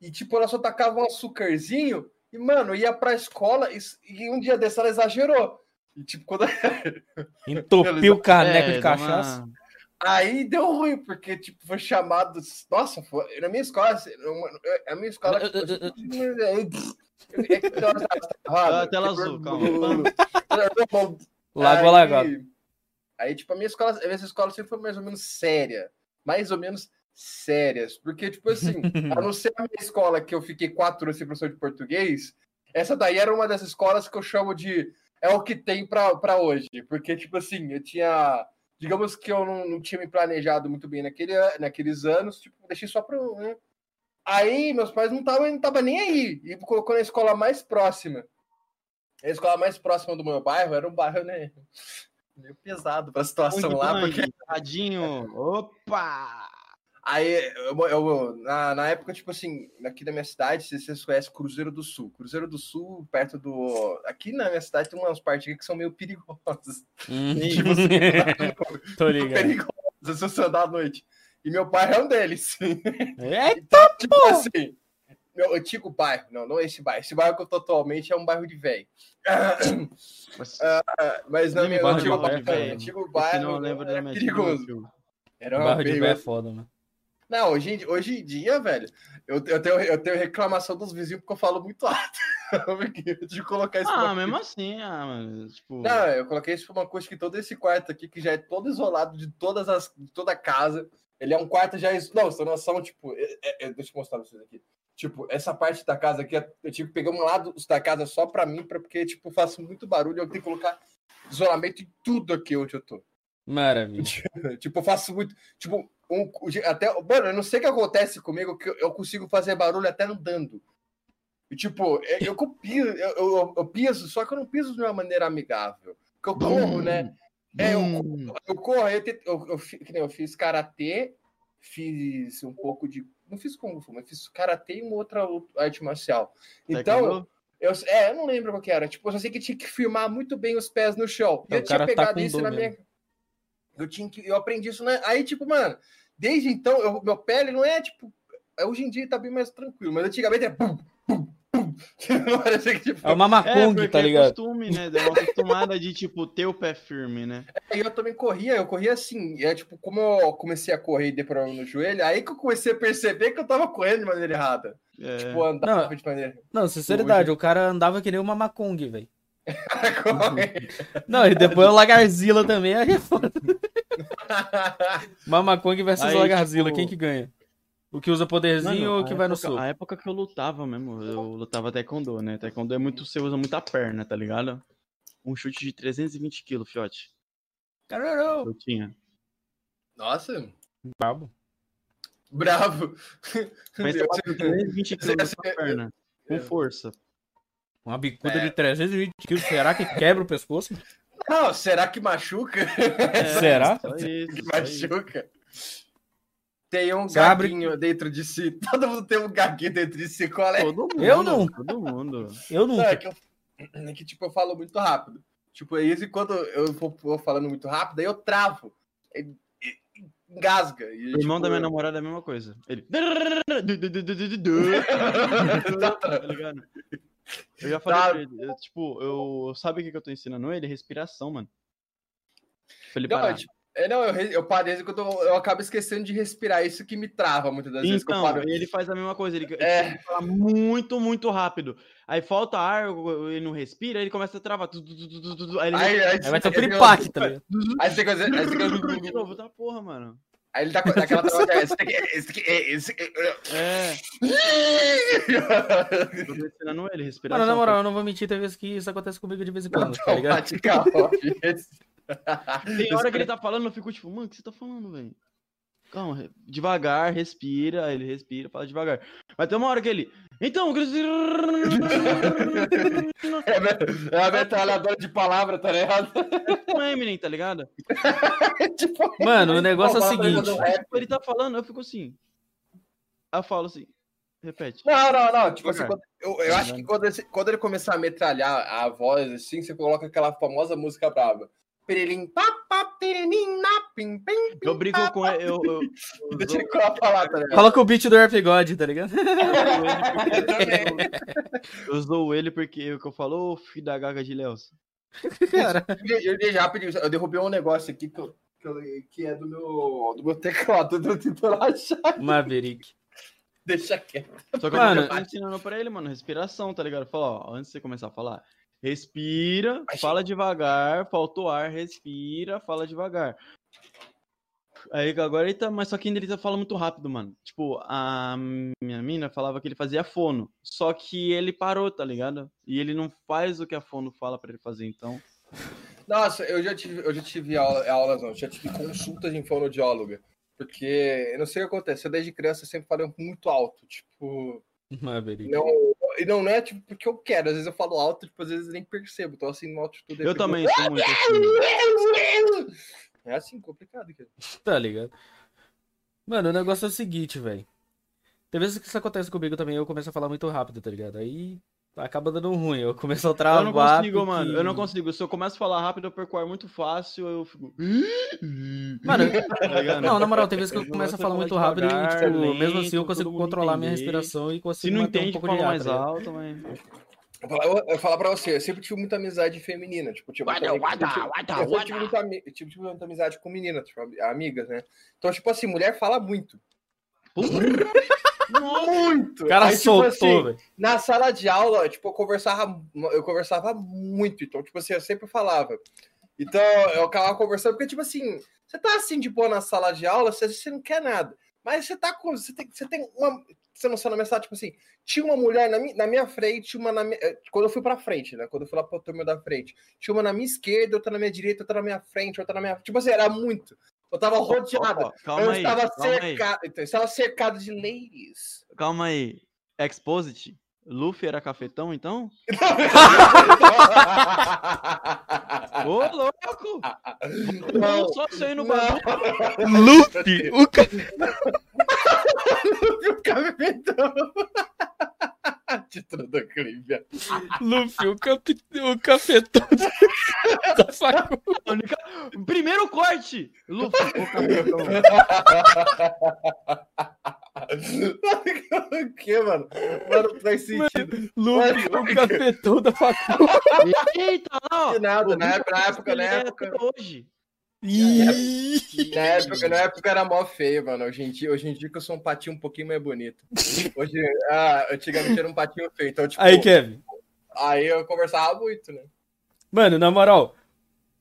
E, tipo, ela só tacava um açúcarzinho e, mano, ia pra escola e, e um dia desse ela exagerou. E, tipo, quando... Entupiu o caneco É, de cachaça. uma- Aí deu ruim, porque, tipo, foi chamado... Nossa, foi... na minha escola, assim, uma- a minha escola... tipo, é que tem Ah, tela azul, calma. Lago aí, lago. aí, tipo, a minha escola, a minha escola sempre foi mais ou menos séria. Mais ou menos sérias. Porque, tipo assim, a não ser a minha escola que eu fiquei quatro anos sem professor de português, essa daí era uma das escolas que eu chamo de é o que tem pra, pra hoje. Porque, tipo assim, eu tinha. Digamos que eu não, não tinha me planejado muito bem naquele, naqueles anos, tipo, deixei só pra. um, Né? Aí meus pais não estavam não tava nem aí. E colocou na escola mais próxima. A escola mais próxima do meu bairro era um bairro, né? Meio pesado pra situação Muito lá, porque Tadinho. Opa! Aí, eu, eu- na, na época, tipo assim, aqui da minha cidade, se vocês conhecem Cruzeiro do Sul. Cruzeiro do Sul, perto do. Aqui na minha cidade tem umas partes aqui que são meio perigosas. Hum, Tipo assim, Tô ligado. perigosas se você andar à noite. E meu pai é um deles. É, tipo assim, meu antigo bairro, não, não esse bairro. Esse bairro que eu tô atualmente é um bairro de velho. Mas, Mas não, meu bairro antigo de bairro, velho, antigo bairro não lembra da era perigoso. Era bairro de velho é foda, mano. Não, hoje, em- hoje em dia, velho, eu, eu, tenho, eu tenho reclamação dos vizinhos porque eu falo muito alto. de colocar isso Ah, mesmo assim, ah, mano. Tipo, Não, eu coloquei isso pra uma coisa que todo esse quarto aqui, que já é todo isolado de todas as de toda a casa. Ele é um quarto já. Não, você tem noção, tipo, é- é- é- deixa eu mostrar pra vocês aqui. Tipo, essa parte da casa aqui, eu tive que pegar um lado da casa só pra mim, pra- porque, tipo, eu faço muito barulho, eu tenho que colocar isolamento em tudo aqui onde eu tô. Maravilha. tipo, eu faço muito. Tipo, um, até. Mano, eu não sei o que acontece comigo, que eu- consigo fazer barulho até andando. E, tipo, eu, eu, copio, eu, eu, eu piso, só que eu não piso de uma maneira amigável. Porque eu corro, né? É, eu, eu corro, eu, eu, eu, eu fiz karatê, fiz um pouco de. Não fiz Kung Fu, mas fiz karatê e uma outra arte marcial. Então, eu, é, eu não lembro qual que era. Tipo, eu só sei que tinha que firmar muito bem os pés no chão. Eu tinha cara tá pegado com isso na mesmo. minha. Eu, tinha que, eu aprendi isso, né? Aí, tipo, mano, desde então, eu, meu pé ele não é tipo. Hoje em dia tá bem mais tranquilo, mas antigamente é. Parecia que, tipo, É uma É, Makong, porque tá é ligado? costume, né? Deu uma acostumada de, tipo, ter o pé firme, né? Aí eu também corria, eu corria assim. E é tipo, como eu comecei a correr e dei problema no joelho, aí que eu comecei a perceber que eu tava correndo de maneira errada. É. Tipo, andava Não. de maneira. Não, sinceridade, o cara andava que nem uma Makong, velho. Não, e depois o Lagarzilla também, aí é foda. Uma Makong versus Aí, Lagarzilla, tipo- quem que ganha? O que usa poderzinho ou o que vai no soco? A época que eu lutava mesmo, eu lutava taekwondo, né? Taekwondo é muito, você usa muita perna, tá ligado? Um chute de 320 quilos, fiote. Caralho, Eu tinha. Nossa, brabo. bravo. Mas eu bato 320 quilos na sua perna. Com É. força. Uma bicuda É. de 320 quilos, será que quebra o pescoço? Não, será que machuca? É, Será? só isso, que só isso. Tem um abre- gaguinho dentro de si. Todo mundo tem um gaguinho dentro de si. Qual é? Todo mundo. Eu não. Todo mundo. Eu Não, nunca. é que, eu, é que, tipo, eu falo muito rápido. Tipo, é isso e quando eu vou, falando muito rápido, aí eu travo. E- engasga. E, O irmão tipo, da minha namorada é a mesma coisa. Ele. tá ligado? Eu já falei Tá. pra ele, eu, tipo, eu. Sabe o que, que eu tô ensinando ele? Respiração, mano. Pra ele Não, parar. é, tipo, é, não, eu, eu parei quando eu, eu acabo esquecendo de respirar. Isso que me trava muitas das vezes. Que eu Então, paro. ele faz a mesma coisa, ele, ele É. tem que falar muito, muito rápido. Aí falta ar, ele não respira, ele começa a travar. Aí ele Aí, aí, Aí vai ter aí, piripaque, tá ligado? Aí você fazer- aí você de novo, tá porra, mano. Aí ele tá com aquela travada. Esse aqui, esse aqui, esse aqui. É, tô ensinando ele, respiração. Mano, na moral, eu não vou mentir, tem vezes que isso acontece comigo de vez em quando, tá ligado? Tem hora que ele tá falando, eu fico tipo, mano, o que você tá falando, velho? Calma, devagar, respira, aí ele respira, fala devagar. Mas tem uma hora que ele. Então, É a metralhadora de palavra, tá ligado? o Eminem, tá ligado? tipo, Mano, o negócio é o seguinte. Tipo, ele tá falando, eu fico assim. Eu falo assim, repete. Não, não, não. Tipo assim, eu, eu acho que quando ele, quando ele começar a metralhar a voz, assim, você coloca aquela famosa música brava. Perilim, pá, pá, perilim, na, pim, pim, Eu brigo com ele, eu, eu, eu, Deixa eu falar, tá ligado? Coloca o beat do Rap God, tá ligado? Eu também. eu zoo ele porque o que eu falo, ô filho da gaga de. Cara, Eu rápido, eu derrubei um negócio aqui que, eu- que, eu- que é do meu, do meu teclado, do achar. Maverick. Deixa quieto. Só que Mano- eu tô ensinando pra ele, mano, respiração, tá ligado? Fala, ó, antes de você começar a falar, respira, Mas- fala devagar, faltou ar, respira, fala devagar. Aí agora ele tá, mas só que ainda ele tá falando muito rápido, mano. Tipo, a minha mina falava que ele fazia fono, só que ele parou, tá ligado? E ele não faz o que a fono fala pra ele fazer, então. Nossa, eu já tive, eu já tive aula, aulas, não, já tive consultas em fonoaudióloga. Porque eu não sei o que acontece. Eu desde criança sempre falei muito alto. Tipo, Maverick. não. E não, não é tipo porque eu quero. Às vezes eu falo alto, tipo, às vezes eu nem percebo. Então, assim, numa altitude. é Eu porque também sou muito assim. É assim, complicado, cara. Tá ligado? Mano, o negócio é o seguinte, velho. Tem vezes que isso acontece comigo também, eu começo a falar muito rápido, tá ligado? Aí acaba dando ruim, eu começo a travar. Eu não consigo, porque- mano. Eu não consigo. Se eu começo a falar rápido, eu perco o ar muito fácil, eu fico. Mano, Tá não, na moral, tem vezes que eu Eu começo a falar muito rápido e, tipo, mesmo assim eu lento, consigo controlar minha entender. respiração e Se consigo não manter um entende, pouco fala mais ligado? alto, mas. Eu falar- Eu, eu falar pra você, eu sempre tive muita amizade feminina. Tipo, tipo, guarda, tive- guarda, eu tive muita, tive, tive muita amizade com meninas, tipo, ami- amigas, né? Então, tipo assim, mulher fala muito. Muito! O cara Aí, tipo soltou, assim, velho. na sala de aula, tipo, eu conversava, eu conversava muito, então, tipo assim, eu sempre falava. Então, eu acabava conversando, porque, tipo assim, você tá assim, de boa na sala de aula, você, você não quer nada. Mas você tá com. Você tem, você tem uma. Você não sabe na minha sala, tipo assim, tinha uma mulher na, mi- na minha frente, uma na minha. eh, Quando eu fui pra frente, né? Quando eu fui lá pro turma da frente, tinha uma na minha esquerda, outra na minha direita, outra na minha frente, outra na minha. Tipo assim, era muito. Eu tava rodeado. Calma eu aí. estava Calma aí. cercado. Então, eu estava cercado de ladies. Calma aí. Exposit. Luffy era cafetão, então? Ô, louco! Não, Só isso aí no bagulho. Luffy, o ca... o cafetão. Título do clipe. Luffy, o, capi... o cafetão da facu. A única- Primeiro corte! Luffy, o cafetão. o que, mano? Mano, faz sentido. Luffy, o cafetão da facu. Eita, lá, ó. Que nada, na época, na época, na época. Hoje. Na época, na época era mó feio, mano. Hoje em, dia, hoje em dia que eu sou um patinho um pouquinho mais bonito. Hoje, ah, antigamente era um patinho feio. Então, tipo, Aí, Kevin. aí eu conversava muito, né? Mano, na moral,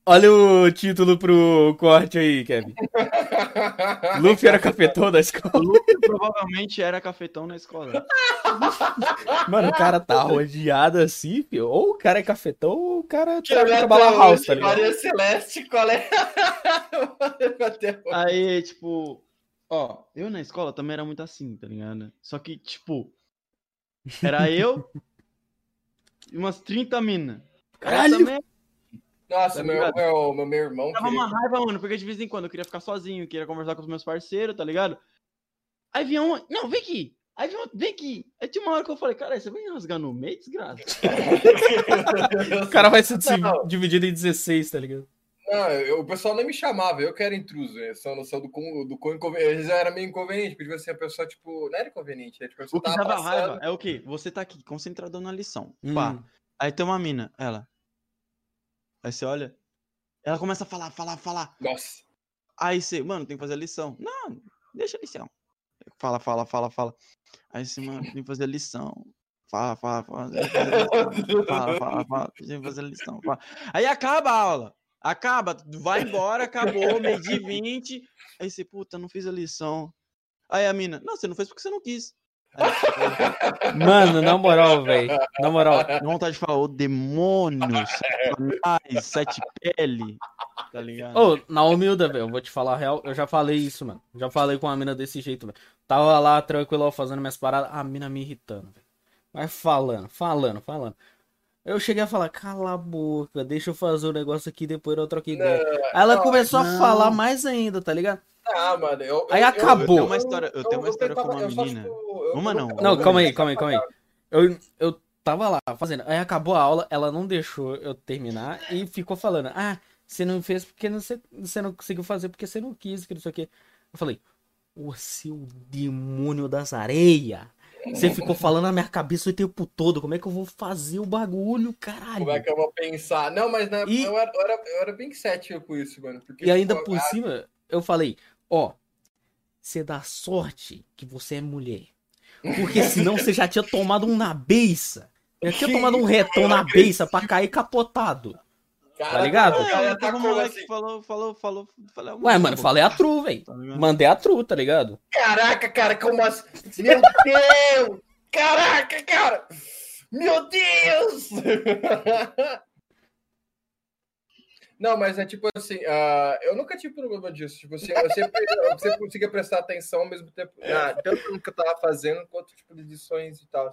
olha o título pro corte aí, Kevin. Luffy era cafetão da escola. Luffy provavelmente era cafetão na escola. Mano, o cara tá rodeado assim, filho. Ou o cara é cafetão, ou o cara Tira trabalha minha bala house, tá ligado? Maria Celeste, qual é? Aí, tipo, ó, eu na escola também era muito assim, tá ligado? Só que, tipo, era eu e umas 30 minas. Caralho! Também Nossa, Tá meu, ligado? meu, meu, meu irmão. que- uma raiva, mano, porque de vez em quando eu queria ficar sozinho, queria conversar com os meus parceiros, tá ligado? Aí vinha um, não, vem aqui. Aí vinha outro, vem aqui. Aí tinha uma hora que eu falei, cara, você vai rasgar no meio, desgraça? O cara vai ser Não. dividido em 16, tá ligado? Não, eu- o pessoal nem me chamava, eu que era intruso, né? Essa noção do quão, do quão inconveniente. Eu era meio inconveniente, porque tipo assim, a pessoa, tipo, não era inconveniente, né? Tipo, a pessoa O que tava raiva é o quê? Você tá aqui, concentrador na lição. Hum. Pá. Aí tem uma mina, ela. Aí você olha. Ela começa a falar, falar, falar. Nossa. Aí você, mano, tem que fazer a lição. Não, deixa a lição. Fala, fala, fala, fala. Aí você, mano, tem que fazer a lição. Fala, fala, fala. Fala, fala, fala. Tem que fazer a lição. Fala. Aí acaba a aula. Acaba, vai embora, acabou, meio de 20. Aí você, puta, não fiz a lição. Aí a mina, não, você não fez porque você não quis. Mano, na moral, velho. Na moral. Dá vontade de falar, ô demônio, satanás, sete pele. Tá ligado? Ô, na humilda, velho, eu vou te falar a real. Eu já falei isso, mano. Já falei com a mina desse jeito, velho. Tava lá tranquilo, fazendo minhas paradas. A mina me irritando, velho. Vai falando, falando, falando. Eu cheguei a falar, cala a boca, deixa eu fazer o negócio aqui, depois eu troco ideia. Aí ela não, começou a não. falar mais ainda, tá ligado? Ah, mano, eu. Aí eu- acabou. Eu tenho uma história- eu tenho uma história com tentava- uma menina. tipo, eu- Uma não, Não, calma aí, calma aí, calma aí. Eu, eu tava lá fazendo. Aí acabou a aula, ela não deixou eu terminar e ficou falando: Ah, você não fez porque não, você, você não conseguiu fazer porque você não quis, que não sei o quê. Eu falei: Ô seu demônio das areias! Você ficou falando na minha cabeça o tempo todo. Como é que eu vou fazer o bagulho, caralho? Como é que eu vou pensar? Não, mas né, E- eu, era, eu, era, eu era bem cético com isso, mano. Porque, E ainda por cima, eu falei: Ó, você dá sorte que você é mulher. Porque senão você já tinha tomado um na beiça. Já tinha tomado um retão na beiça pra cair capotado. cara, ligado? O cara É, tá um como moleque assim? falou, falou, falou, falou. Ué, mano, falei a tru, velho. Tá ligado? Mandei a tru, tá ligado? Caraca, cara, como assim? Meu Deus! Caraca, cara! Meu Deus! Não, mas é tipo assim, ah, eu nunca tive problema disso. Tipo assim, eu sempre, eu sempre conseguia prestar atenção ao mesmo tempo, na, tanto no que eu tava fazendo, quanto tipo de lições e tal.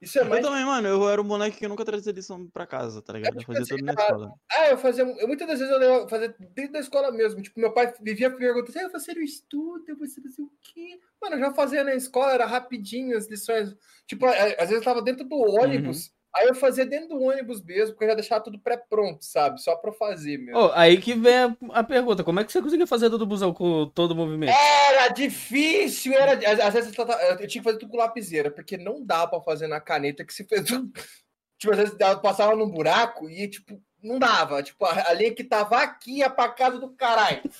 Isso é Eu mais. também, mano, eu era um moleque que nunca trazia lição pra casa, tá ligado? Eu tipo fazia assim, tudo na cara, escola. Ah, eu fazia. Eu, muitas das vezes eu levava- fazia dentro da escola mesmo. Tipo, meu pai vivia perguntando: ah, você não estuda, você não sei o quê. Mano, eu já fazia na escola, era rapidinho as lições. Tipo, às vezes eu tava dentro do ônibus. Aí eu fazia dentro do ônibus mesmo, porque eu já deixava tudo pré-pronto, sabe? Só pra eu fazer mesmo. Ô, aí que vem a, a pergunta: como é que você conseguia fazer todo o busão com todo o movimento? Era difícil, era. Às, às vezes eu, eu tinha que fazer tudo com lapiseira, porque não dá pra fazer na caneta que se fez. Tipo, às vezes eu passava num buraco e, tipo, não dava. Tipo, a, linha que tava aqui ia pra casa do caralho.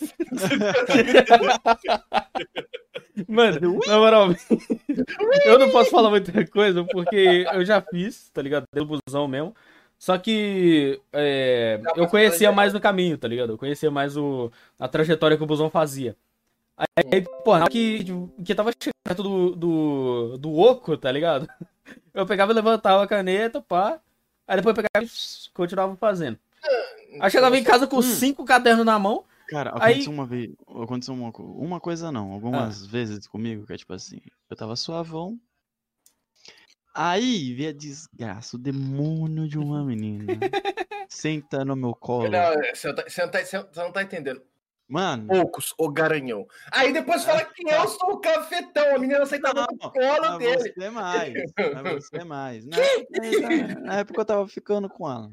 Mano, na moral, eu não posso falar muita coisa porque eu já fiz, tá ligado? Do busão mesmo. Só que é, eu conhecia mais no caminho, tá ligado? Eu conhecia mais o, a trajetória que o busão fazia. Aí, hora que, que tava chegando perto do, do, do oco, tá ligado? Eu pegava e levantava a caneta, pá. Aí depois eu pegava e continuava fazendo. Aí chegava em casa com Hum. cinco cadernos na mão. Cara, Aí- aconteceu uma vez. Aconteceu uma, uma coisa não, algumas vezes comigo, que é tipo assim, eu tava suavão. Aí veio a desgraça, o demônio de uma menina. senta no meu colo. Não, você não, tá, você não tá- você não tá entendendo. Mano, Poucos, o garanhão. Aí depois fala que eu sou o cafetão, a menina sentava no colo dele. você é mais. Você é mais. Na, na- na época eu tava ficando com ela.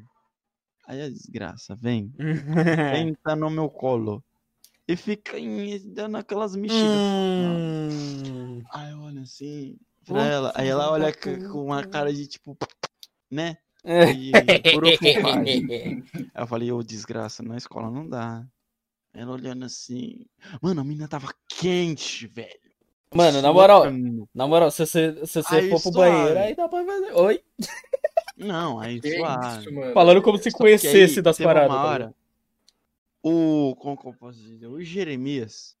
Aí a desgraça, vem, senta no meu colo. E fica dando aquelas mexidas. Hum. Aí eu olho assim pra ela. Aí ela olha c- com uma cara de tipo, né? É. E por eu falei, ô desgraça, na escola não dá. Ela olhando assim. Mano, a menina tava quente, velho. Mano, na moral, na moral, se você, se você Aí for pro suave. banheiro, aí dá pra fazer. Oi? Não, aí Que suave. isso, mano. Falando como se Só conhecesse aí das paradas. Uma tá hora, o. Como que eu posso dizer? O Jeremias.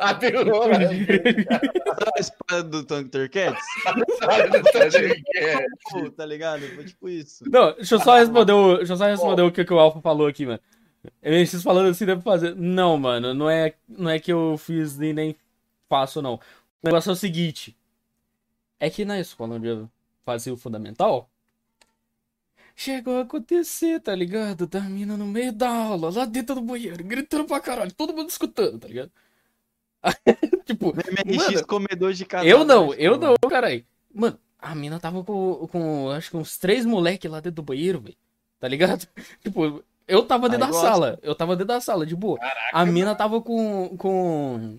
A pirola. Sabe a espada do Thunder Cats? Pô, tá ligado? Foi tipo isso. Não, deixa eu só responder o, deixa eu só responder o que, que o Alpha falou aqui, mano. MX falando assim, deve fazer. Não, mano, não é, não é que eu fiz nem, nem faço, não. O negócio é o seguinte. É que na escola onde eu fazia o fundamental, chegou a acontecer, tá ligado? Da mina no meio da aula, lá dentro do banheiro, gritando pra caralho, todo mundo escutando, tá ligado? tipo, MRX Mano, comedor de casal. eu não, na eu não, caralho. Mano, a mina tava com, com acho que uns três moleques lá dentro do banheiro, velho. Tá ligado? Tipo, eu tava dentro Ai, da gosto. sala. Eu tava dentro da sala, de boa. a mina tava com. com.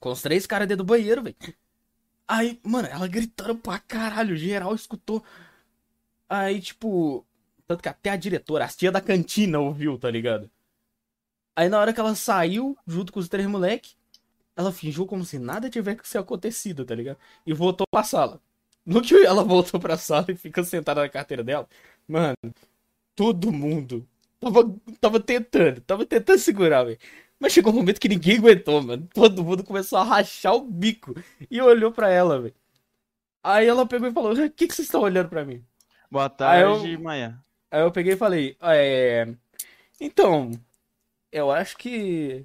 Com os três caras dentro do banheiro, velho. Aí, mano, ela gritando pra caralho, geral escutou. Aí, tipo. Tanto que até a diretora, as tia da cantina ouviu, tá ligado? Aí na hora que ela saiu, junto com os três moleque, ela fingiu como se nada tivesse acontecido, tá ligado? E voltou pra sala. No que ela voltou pra sala e fica sentada na carteira dela, mano, todo mundo tava, tava tentando, tava tentando segurar, velho. Mas chegou um momento que ninguém aguentou, mano. Todo mundo começou a rachar o bico e olhou pra ela, velho. Aí ela pegou e falou: O que, que vocês estão olhando pra mim? Boa Aí eu- tarde, manhã. Aí eu peguei e falei: é... Então, eu acho que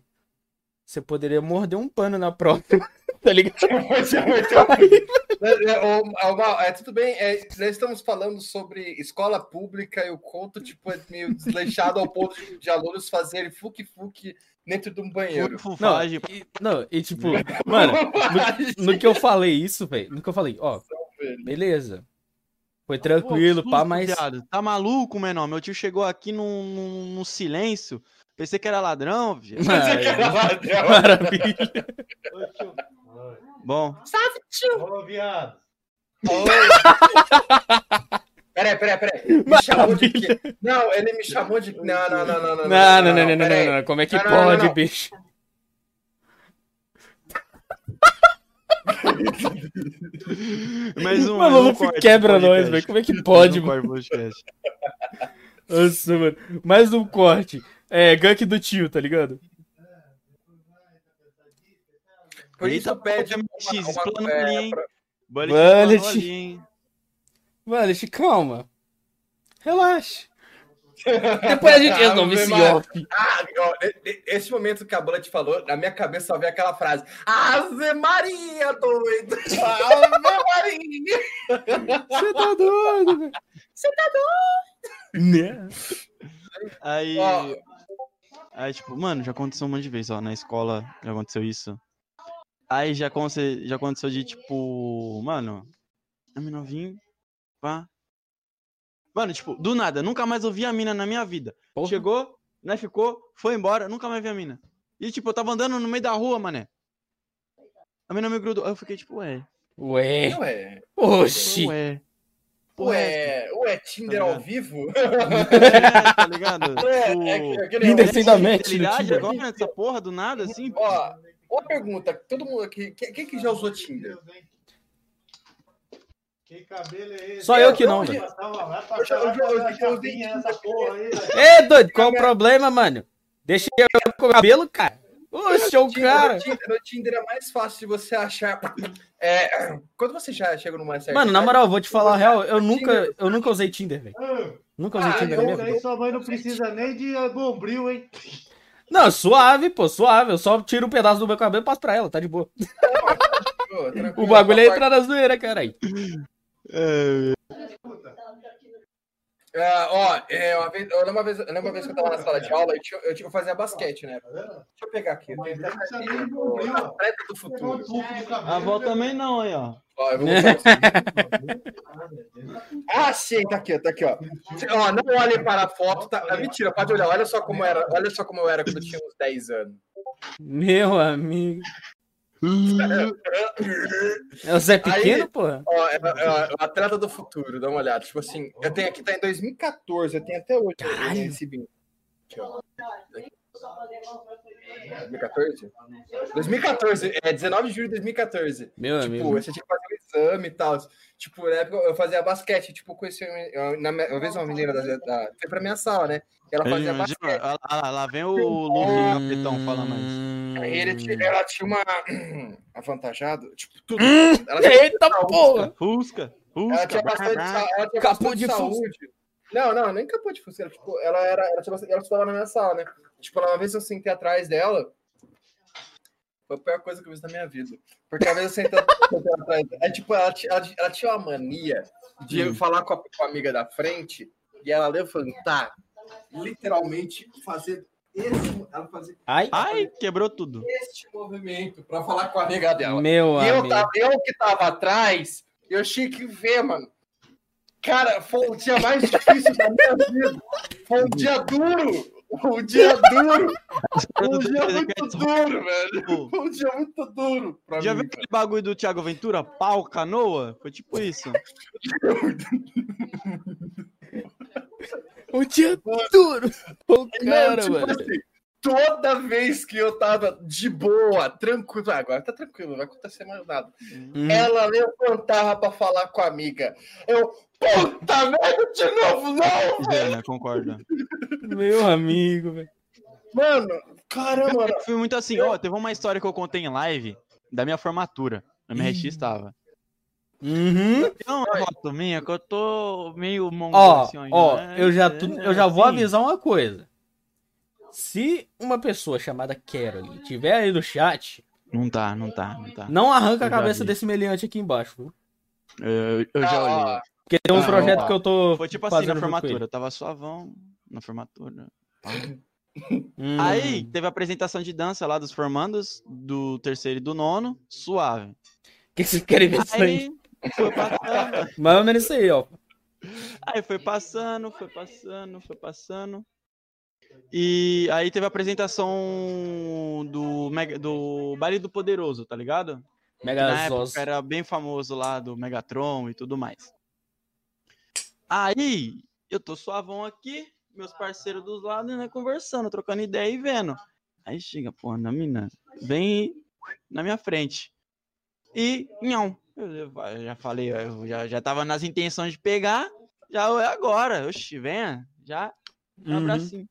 você poderia morder um pano na próxima, tá ligado? É, é, é, tudo bem, é, nós estamos falando sobre escola pública e o conto tipo, é meio desleixado ao ponto de, de alunos fazerem fuque-fuque dentro de um banheiro. Não, e, não, e tipo, mano, no, no que eu falei isso, velho, no que eu falei, ó, beleza. Foi tranquilo, Pô, pá, susto, mas. viado. Tá maluco, menor? Meu tio chegou aqui num, num, num silêncio. Pensei que era ladrão, viado. Você que era ladrão. Maravilha. Bom, Ô, viado. Peraí, peraí, peraí. Me chamou de quê? Não, ele me chamou de. Não, não, não, não, não. Não, não, não, não, não, peraí. não, não. Como é que Não, não, não, pode, não. bicho? mais um. O um maluco corte quebra nós, velho. Como é que pode, mano? podcast. Nossa, mano. Mais um corte. É, gank do tio, tá ligado? Por isso Eita, pede uma, X, ali, hein? Bullet Bullet. Mano, calma. Relaxa. Depois a gente resolve Ave esse off. Ah, ó, esse momento que a Bula te falou, na minha cabeça só veio aquela frase: Ave Maria, doido! Ave Maria! Você tá doido, velho. Você tá doido. Né? Aí. Ó. Aí, tipo, mano, já aconteceu um monte de vezes, ó. Na escola já aconteceu isso. Aí já aconteceu, já aconteceu de, tipo, mano, a vim, pá. Mano, tipo, do nada, nunca mais ouvi a mina na minha vida. Porra. Chegou, né, ficou, foi embora, nunca mais vi a mina. E, tipo, eu tava andando no meio da rua, mané. A mina me grudou. Aí eu fiquei, tipo, ué. Ué. Ué, Oxi. Ué. É ué, ué, Tinder Tá ao ligado? vivo? É, tá ligado? É, Tipo, é, que- é fidelidade Tinder. agora, essa porra, do nada, assim. Ó, uma pergunta: todo mundo aqui, quem que já usou Tinder? Que cabelo é esse? Só eu que não, velho. Velho. Ê, doido, qual o problema, mano? Deixa eu com o cabelo, cara. Oxe, é o cara. No Tinder, no Tinder é mais fácil de você achar. É, quando você já chega numa certa. Mano, na idade- moral, vou te falar a real, eu nunca, eu nunca usei Tinder, velho. Ah, Nunca usei Ah, Tinder na minha eu- vida. Aí sua mãe não precisa nem de bombril, hein? Não, suave, pô, suave. Eu só tiro um pedaço do meu cabelo e passo pra ela, tá de boa. Pô, tranquilo, O bagulho é entrar na zoeira, caralho. É, É, ó, é, uma vez, eu lembro uma vez, eu lembro uma vez que eu tava na sala de aula, eu, tinha, eu, tinha- eu fazia basquete, né? Deixa eu pegar aqui. Eu tenho atleta do futuro. a avó também não, aí, ó. Ó, eu vou você. Ah, sim, tá aqui, tá aqui, ó. Ó, não olhem para a foto, tá? Ah, mentira, pode olhar. Olha só como era, olha só como eu era quando eu tinha uns 10 anos. Meu amigo. É o Zé Pequeno, Aí- porra? Ó, é, é, o atleta do futuro, dá uma olhada. Tipo assim, eu tenho aqui, tá em 2014, eu tenho até hoje Caralho. esse vinho. Aqui, ó. 2014? 2014, é 19 de julho de 2014. Meu Tipo, amigo. você tinha que fazer um exame e tal. Tipo, na época eu fazia basquete, tipo, conheci uma, na, uma vez uma menina da, da, foi pra minha sala, né? Ela fazia Imagina, basquete. lá, lá- lá vem o Luffy, capitão, fala mais. Aí ele Hum. tinha- ela tinha uma avantajado, tipo, tudo. Ela tinha Eita porra! Fusca, Ela Fusca. tinha bastante, sa- ela tinha Capô bastante de fusca. saúde. Não, não, nem capô de fusca. Ela, tipo, ela era. Ela, tinha bastante, ela estudava na minha sala, né? Tipo, ela- uma vez eu sentei atrás dela. Foi a pior coisa que eu fiz na minha vida. Porque uma vez eu sentei, atrás dela. É, tipo, ela, ela, ela tinha uma mania de Hum. falar com a, com a amiga da frente e ela levantar, literalmente fazer esse. Ela fazer Ai, Ai, quebrou tudo. este movimento pra falar com a amiga dela. meu E eu, amigo. tava, eu que tava atrás, eu tinha que ver, mano. Cara, foi o dia mais difícil da minha vida. Foi um dia duro. Um dia duro. Um dia muito duro, velho. Um dia muito duro. Pra Já mim, viu aquele bagulho do Thiago Ventura? Pau, canoa? Foi tipo isso. Um dia duro. O Não, cara, tipo mano. assim, toda vez que eu tava de boa, tranquilo, ah, agora tá tranquilo, não vai acontecer mais nada. Hum. Ela levantava pra falar com a amiga. Eu, puta merda, de novo, não! É, né? Concordo. Meu amigo, velho. Mano, caramba. Eu fui muito assim, ó, teve uma história que eu contei em live da minha formatura. Na minha RX estava. Uhum. Tem uma foto minha que eu tô meio mongol Ó, assim, ó, né? eu já, tu- eu já vou avisar uma coisa. Se uma pessoa chamada Carolyn tiver aí no chat, Não tá, não tá, não tá. não arranca a Eu já cabeça vi. desse meliante aqui embaixo. viu? Eu, eu já Ah, olhei. Porque tem um Ah, projeto que eu tô. Foi tipo assim na formatura. Eu tava suavão na formatura. Hum. Aí teve a apresentação de dança lá dos formandos, do terceiro e do nono, suave. O que vocês querem ver? Aí foi passando, Mais ou menos isso aí, ó. aí foi passando, foi passando, foi passando. E aí teve a apresentação do, Mega- do Baile do Poderoso, tá ligado? Na Megazos. época era bem famoso lá do Megatron e tudo mais. Aí, eu tô suavão aqui, meus parceiros dos lados, né, conversando, trocando ideia e vendo. Aí chega, porra, na mina, vem na minha frente. E, não, eu, eu já falei, eu já, já tava nas intenções de pegar, já é agora, oxi, venha, já, um Uhum. abracinho.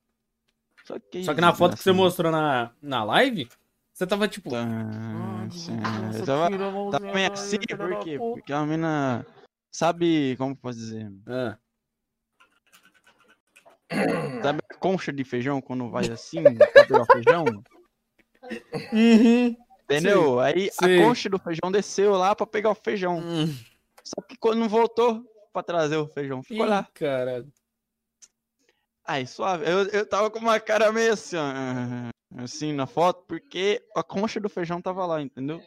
Só que, Só que na foto que você abracinho. mostrou na, na live, você tava tipo. Tá, sim, eu tava, tava meio assim, por quê? Porque a mina sabe, como posso dizer? Ah. Sabe a concha de feijão quando vai assim, pra pegar o feijão? Uhum. Entendeu? Aí sei. a concha do feijão desceu lá pra pegar o feijão. Hum. Só que quando não voltou pra trazer o feijão, ficou lá. Ih, Cara. Aí, suave. Eu, eu tava com uma cara meio assim, ó, assim, na foto, porque a concha do feijão tava lá, entendeu?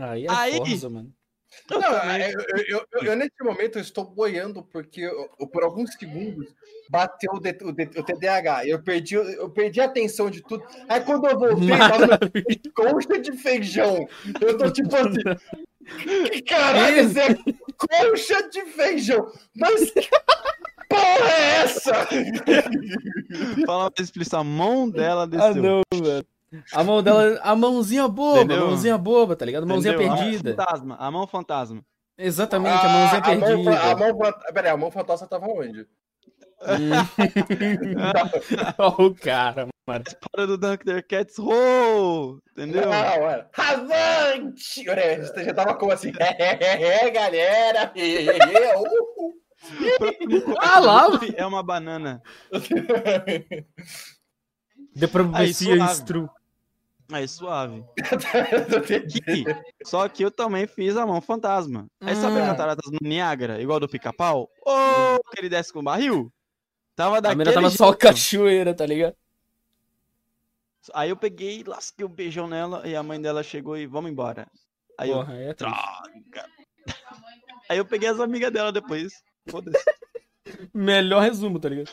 Aí é Aí- força, mano. Eu Não, também- eu, eu- eu- eu- eu, nesse momento eu estou boiando porque eu- eu, por alguns segundos bateu o, D- o D- o TDAH. Eu perdi, eu perdi a atenção de tudo. Aí quando eu voltei, tava concha de feijão. Eu tô tipo assim. Que caralho, isso é concha de feijão. Mas que porra é essa? Fala mais explícito, a mão dela Ah, desceu. não, velho. A mão dela, a mãozinha boba, Entendeu? a mãozinha boba, tá ligado? A mãozinha Entendeu? perdida. A mão fantasma, a mão fantasma. Exatamente, a mãozinha Ah, a mão, perdida. a mão, peraí, a mão fantasma tava onde? Olha o cara, mano. Para do Dr. Cats, oh! Entendeu? Não, mano. Avante! Olha, você já tava como assim? É, é, galera! Uh. Ah lá, É uma banana. Se suave. instru. Aí, suave. Que- Só que eu também fiz a mão fantasma. Aí sabe Hum. a cataratas no Niágara, igual do pica-pau? Ô, que ele desce com o barril? Tava A daquele mina tava jeito. só cachoeira, tá ligado? Aí eu peguei, lasquei um beijão nela e a mãe dela chegou e vamos embora. Aí eu, Porra, aí é droga. Aí eu peguei as amigas dela depois. Foda-se. Melhor resumo, tá ligado?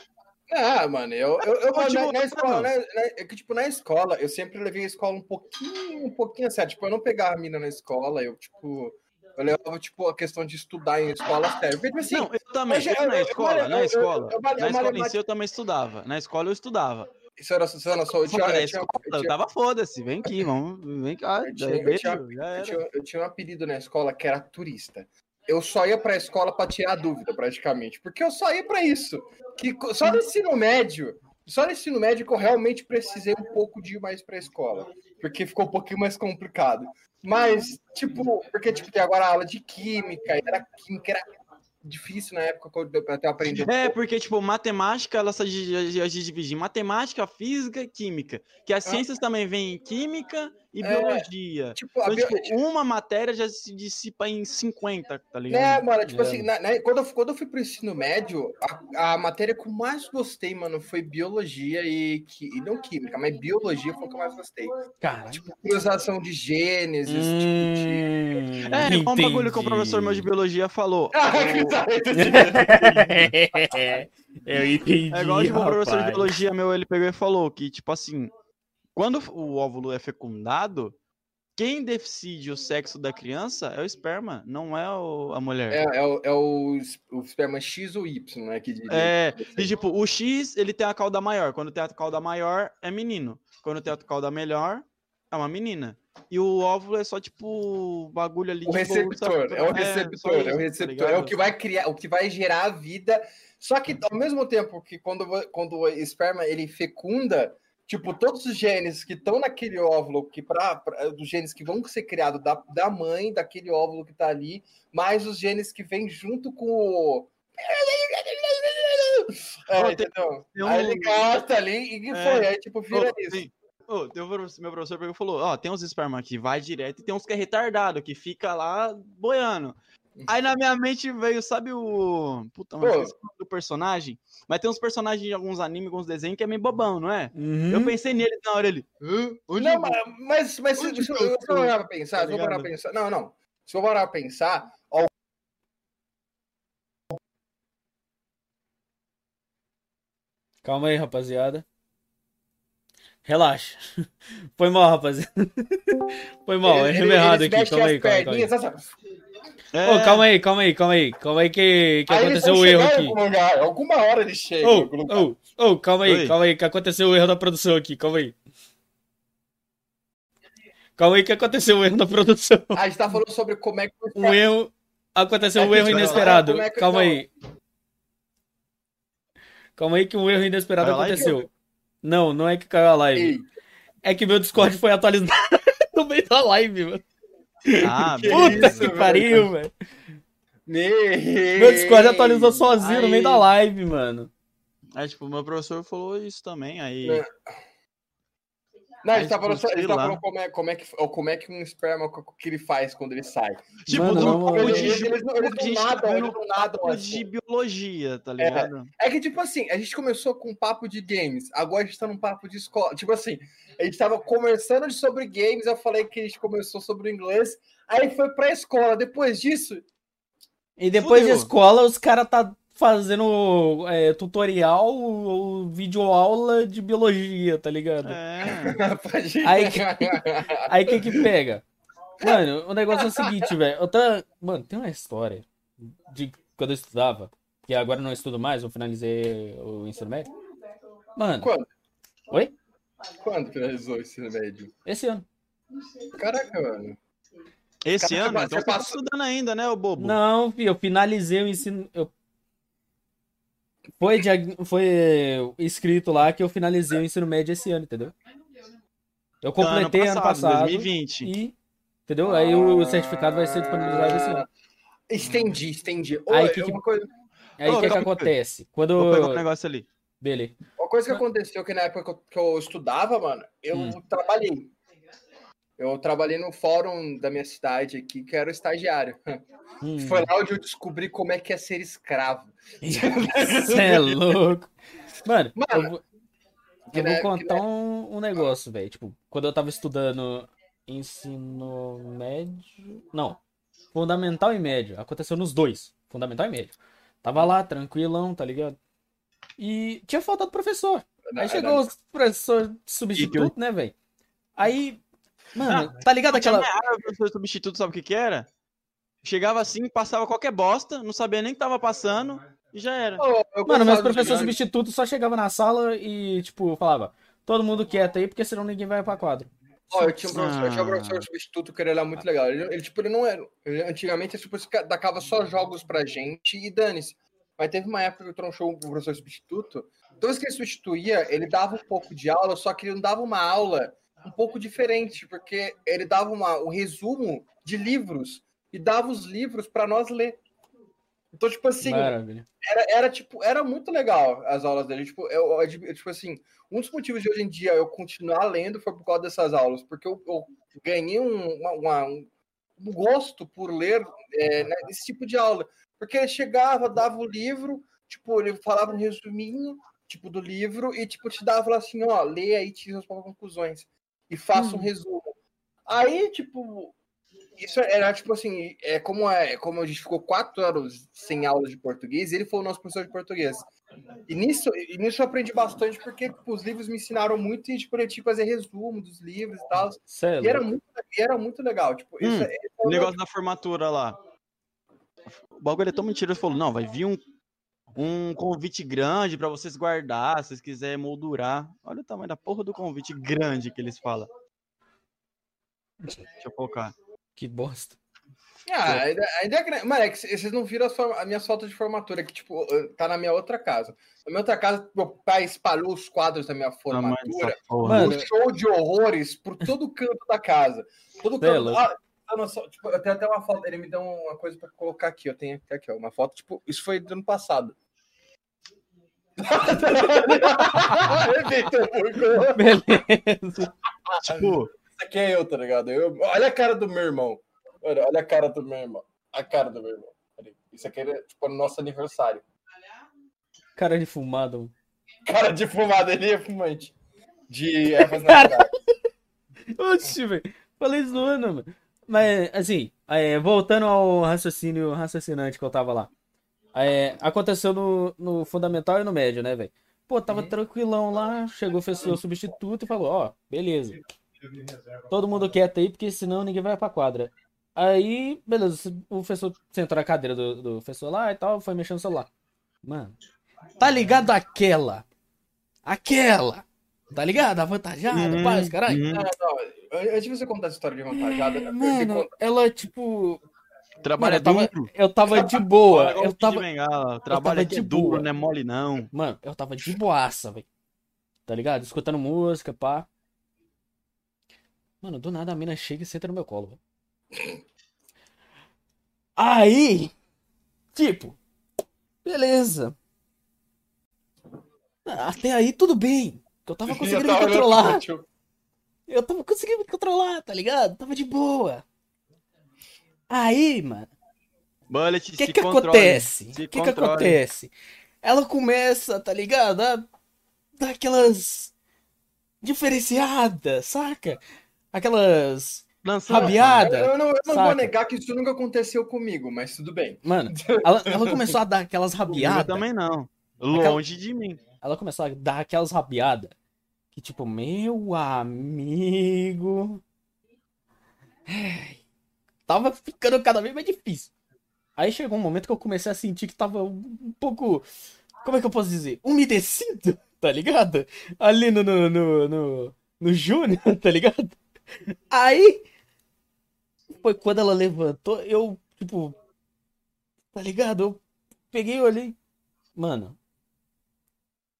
Ah, mano, eu, eu, eu na, na escola, mano. né, né, é que, tipo, na escola, eu sempre levei a escola um pouquinho, um pouquinho a sério. Tipo, eu não pegava a mina na escola, eu, tipo, eu levava, tipo, a questão de estudar em escola sério. Porque, assim, Não, eu também. eu- Eu na escola, na escola. Na escola em si eu também estudava. Na escola eu estudava. isso era, isso era só, eu tinha, eu tinha, eu tava foda-se. Vem aqui, vamos. Vem cá. Eu tinha, eu tinha um apelido na escola que era turista. Eu só ia pra escola pra tirar dúvida, praticamente. Porque eu só ia pra isso. Que só no ensino médio, só no ensino médio que eu realmente precisei um pouco de ir mais pra escola. Porque ficou um pouquinho mais complicado. Mas, tipo, porque tipo, tem agora aula de química, e era química, era difícil na época quando eu até aprender. um É, porque, tipo, matemática, ela se divide em matemática, física e química. Que as ciências também vêm em química e É, biologia. Tipo, Então, bio- tipo, uma matéria já se dissipa em 50, tá ligado? É, mano, tipo É. assim, na- na- quando, eu, quando eu fui pro ensino médio, a, a matéria que eu mais gostei, mano, foi biologia e, qui- e não química, mas biologia foi o que eu mais gostei. Cara. Tipo, cruzação de genes, esse tipo de. Hum, É, igual um bagulho que o professor meu de entendi. biologia falou. Ah, O- tá, Eu entendi. É igual tipo, o professor de biologia meu, ele pegou e falou que, tipo assim, quando o óvulo é fecundado, quem decide o sexo da criança é o esperma, não é o- a mulher. É, é, o, é o, o esperma X ou Y, né? Que. É, e tipo, o X, ele tem a cauda maior. Quando tem a cauda maior, é menino. Quando tem a cauda melhor, é uma menina. E o óvulo é só, tipo, o bagulho ali O de receptor, é o só receptor, é o isso, tá receptor, é o que vai criar, o que vai gerar a vida. Só que ao mesmo tempo que quando, quando o esperma ele fecunda, tipo, todos os genes que estão naquele óvulo, que pra, pra- dos genes que vão ser criados da, da mãe, daquele óvulo que tá ali, mais os genes que vêm junto com o. É, entendeu? um- Aí ele gasta ali e que É. foi, aí tipo, vira Ô, isso. tem um professor- meu professor pegou e falou: Ó, tem uns esperma que vai direto e tem uns que é retardado, que fica lá boiando. Aí na minha mente veio, sabe o. Puta, esqueci o do personagem. Mas tem uns personagens de alguns animes, alguns desenhos que é meio bobão, não é? Uhum. Eu pensei nele na hora ele. "Hã? Onde Não, eu vou?" mas, mas, mas se, Onde se, eu parar pra pensar, Tá se eu parar pra pensar, não, não. Se eu parar pra pensar, ó, Calma aí, rapaziada. Relaxa. Foi mal, rapaziada. Foi mal, ele- errei ele- errado eles aqui. Calma aí, calma aí. Calma aí. É, Ô, calma aí, calma aí, calma aí. Calma aí que, que Aí aconteceu o erro aqui. lugar, alguma hora Ô, algum lugar. ô, ô, calma aí, Oi. calma aí, que aconteceu o erro da produção aqui, calma aí. Calma aí que aconteceu o erro da produção. A gente tá falando sobre como é que Um erro. Aconteceu É um que erro lá, inesperado. é que- Calma aí. Calma aí que um erro inesperado aconteceu. Não, não é que caiu a live. Ei, É que meu Discord foi atualizado no meio da live, mano. Ah, Que Puta isso, que pariu, velho. meu Discord atualizou sozinho no Aí. meio da live, mano. Aí, tipo, meu professor falou isso também. Aí. É. Não, a gente tá falando, sei tá falando como, é, como, é que, ou como é que um esperma, o que ele faz quando ele sai. Tipo, Mano, não, de, Eles- eles não- eles não nadam, eles não nadam assim. de biologia, tá ligado? É que, tipo assim, a gente começou com um papo de games, agora a gente tá num papo de escola. Tipo assim, a gente tava conversando sobre games, eu falei que a gente começou sobre o inglês, aí foi pra escola. Depois disso, E depois Fudeu. de escola, os caras tá fazendo é, tutorial ou videoaula de biologia, tá ligado? É. Aí que- Aí o que que pega? Mano, o negócio é o seguinte, velho. Eu tá... Mano, tem uma história de quando eu estudava, que agora eu não estudo mais, eu finalizei o ensino médio. Mano, Quando? Oi? Quando finalizou o ensino médio? esse ano. Caraca, mano. Esse Cara, ano, você então você tá passou- estudando ainda, né, ô bobo? Não, filho, eu finalizei o ensino. Eu... Foi, diag- foi escrito lá que eu finalizei o ensino médio esse ano, entendeu? Eu completei ano passado, 2020. e. Entendeu? Aí o certificado vai ser disponibilizado esse ano. Estendi, estendi. Ô, Aí, que é que- uma, coisa, Aí o Ô, que que calma aí. acontece? Quando. Vou pegar um negócio ali. Beleza. uma coisa que aconteceu que na época que eu, que eu estudava, mano, eu Hum. trabalhei. Eu trabalhei no fórum da minha cidade aqui, que era o estagiário. Hum. Foi lá onde eu descobri como é que é ser escravo. Você é louco. Mano, Mano, eu vou, eu vou que contar um, um negócio, velho. Tipo, quando eu tava estudando ensino médio. Não. Fundamental e médio. Aconteceu nos dois. Fundamental e médio. Tava lá, tranquilão, tá ligado? E tinha faltado professor. Aí chegou os professor substituto, né, velho? Aí. Mano, tá ligado aquela. Ah, o professor substituto, sabe o que que era? Chegava assim, passava qualquer bosta, não sabia nem o que tava passando e já era. Eu Mano, meus professores substitutos só chegava na sala e, tipo, falava, todo mundo quieto aí, porque senão ninguém vai pra quadro. Ó, eu tinha um professor, eu tinha um Ah. professor substituto que ele era muito legal. Ele, ele, tipo, ele não era. ele- antigamente, ele, tipo, dacava só jogos pra gente e dane-se. Mas teve uma época que eu tronchou um professor substituto. Toda vez que ele substituía, ele dava um pouco de aula, só que ele não dava uma aula um pouco diferente, porque ele dava uma, um resumo de livros e dava os livros pra nós ler. Então, tipo assim, Maravilha. era, era, tipo, era muito legal as aulas dele. Tipo, eu, eu tipo assim, um dos motivos de hoje em dia eu continuar lendo foi por causa dessas aulas, porque eu, eu ganhei um, uma- uma- um gosto por ler é, né, esse tipo de aula. Porque ele chegava, dava o livro, tipo, ele falava um resuminho, tipo, do livro, e tipo, te dava assim, ó, lê aí, tira as conclusões. E faça um resumo. Aí, tipo, isso era tipo assim, é como é como a gente ficou quatro anos sem aula de português, ele foi o nosso professor de português. E nisso, e nisso eu aprendi bastante porque tipo, os livros me ensinaram muito e tipo, eu tinha que fazer resumo dos livros e tal. É E era muito, e era muito legal. Tipo, isso Hum, é- esse é O negócio da formatura lá. O bagulho é tão mentiroso. Falou, não, vai vir um, um convite grande pra vocês guardar, se vocês quiserem moldurar. Olha o tamanho da porra do convite grande que eles falam. Deixa eu colocar. Que bosta. Ah, ainda, ainda é grande. Mano, é que vocês não viram as, as minhas fotos de formatura, que, tipo, tá na minha outra casa. Na minha outra casa, meu pai espalhou os quadros da minha formatura. Mano, um show de horrores por todo canto da casa. Todo é canto. Ah, só- tipo, eu tenho até uma foto. Ele me deu uma coisa pra colocar aqui. Eu tenho aqui, ó, uma foto. Tipo, isso foi do ano passado. Beleza. Tipo, Isso aqui é eu, tá ligado? Eu- olha a cara do meu irmão. Olha, olha a cara do meu irmão. A cara do meu irmão. Isso aqui é tipo no nosso aniversário. Cara de fumado. Cara de fumada, ele é fumante. De ervas naturais. Oxi, velho. Falei zoando, mano. Mas, assim, é, voltando ao raciocínio raciocinante que eu tava lá. É, aconteceu no, no fundamental e no médio, né, velho? Pô, tava Uhum. tranquilão lá, chegou o professor substituto e falou, ó, beleza. Todo mundo quieto aí, porque senão ninguém vai pra quadra. Aí, beleza, o professor sentou na cadeira do, do professor lá e tal, foi mexendo no celular. Mano, tá ligado aquela? Aquela! Tá ligado? Avantajada, Uhum, paz, caralho. uhum. Não, não, Antes de você contar essa história de vantajada, eu- eu- Mano, ela, tipo. Trabalha Mano, eu tava, duro. eu tava de boa. Eu tava. Trabalha tava que de é duro, boa. não é mole não. Mano, eu tava de boaça, velho. Tá ligado? Escutando música, pá. Mano, do nada a mina chega e senta no meu colo, velho. Aí. Tipo. Beleza. Até aí tudo bem. que Eu tava eu conseguindo tava me controlar. Eu tava conseguindo me controlar, tá ligado? Tava de boa. Aí, mano. Bullet, O que se que controle. acontece? O que que acontece? Ela começa, tá ligado? A dar aquelas diferenciadas, saca? Aquelas Lançando- rabiada. Eu, eu não, eu não vou negar que isso nunca aconteceu comigo, mas tudo bem. Mano, ela, ela começou a dar aquelas Eu rabiadas. também não. Longe de mim. Ela começou a dar aquelas rabiadas. Que tipo, meu amigo. Ai, Tava ficando cada vez mais difícil. Aí chegou um momento que eu comecei a sentir que tava um pouco. Como é que eu posso dizer? Umedecido, tá ligado? Ali no, no, no, no, no Júnior, tá ligado? Aí. Foi quando ela levantou, eu, tipo. Tá ligado? Eu peguei e olhei. Mano.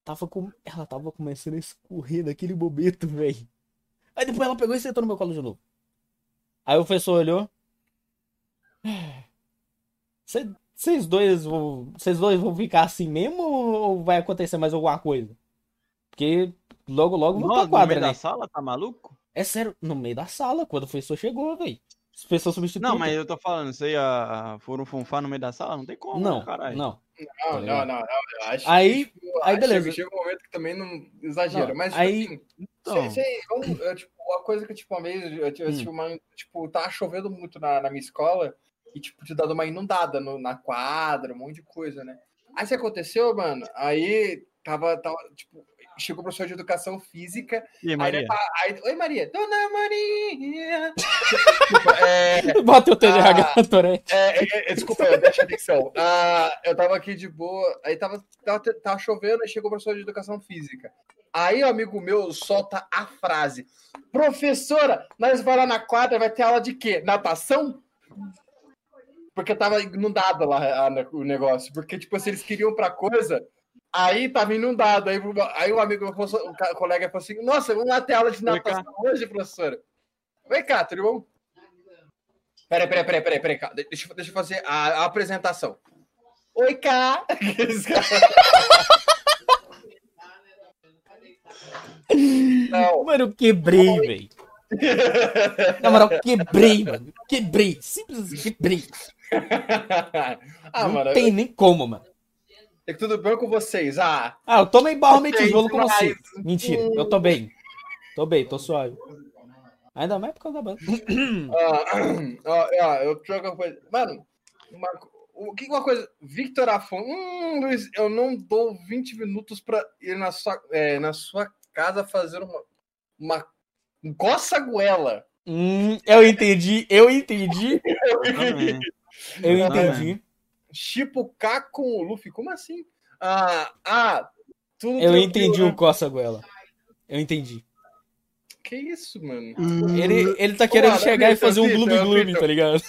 Tava com... Ela tava começando a escorrer daquele momento, velho. Aí depois ela pegou e sentou no meu colo de novo. Aí o professor olhou. Vocês dois vão. Vocês dois vão ficar assim mesmo ou vai acontecer mais alguma coisa? Porque logo, logo vão pra quadra, no meio né? da sala, tá maluco? É sério, no meio da sala, quando o professor chegou, velho. O professor substituto. Não, mas eu tô falando, isso aí a, a foram funfar no meio da sala? Não tem como, Não, né, caralho. não. Não, Tá não, não, não. eu acho Aí- que, tipo, aí acho beleza. Chega um momento que também não exagera. Não, mas, tipo aí- assim, Então, sei, sei, vamos, eu, tipo, uma coisa que, tipo, uma vez, eu, tive- eu Hum. uma, tipo, tava chovendo muito na, na minha escola e, tipo, tinha dado uma inundada no- na quadra, um monte de coisa, né? Aí, isso aconteceu, mano, aí tava, tava, tipo, chegou o professor de educação física, e aí, aí, Maria? ele fa- aí, oi, Maria, Dona Maria! tipo, é, Bota o TDAH, Ah. Torete. é, é, é, desculpa, deixa atenção. Ah, eu tava aqui de boa, aí tava, tava, tava chovendo, aí chegou o professor de educação física. Aí o amigo meu solta a frase: Professora, nós vai lá na quadra, vai ter aula de quê? Natação? Porque tava inundado lá a- o negócio. Porque, tipo, se eles queriam pra coisa, aí tava inundado. Aí, aí o amigo, ca- colega falou assim: Nossa, vamos lá ter aula de natação hoje, professora. Vem cá, tudo bom? Peraí, peraí, peraí, peraí, peraí. calma. Deixa, eu- deixa eu fazer a, a apresentação. Oi, cá! Não. Mano, eu quebrei, velho. Na moral, quebrei, mano. Quebrei. Simples assim, quebrei. ah, não mano, tem nem como, mano. é que tudo bem com vocês? Ah, Ah, eu tomei barro meio tijolo com você. Mentira, eu tô bem. Tô bem, tô suave. Ainda mais por causa da banda. ah, ah, ah, eu troco uma coisa. Mano, uma, o que uma coisa. Victor Afonso. Hum, Luiz, eu não dou 20 minutos pra ir na sua, é, na sua casa fazer uma. Uma coça goela. Hum, eu entendi, eu entendi, Eu Ah, entendi. Tipo K com o Luffy. Como assim? Ah, ah tudo Eu entendi né? o Coça Goela. Eu entendi. Que isso, mano? Ele, ele tá querendo chegar e fazer um gloomy, Vitor. tá ligado?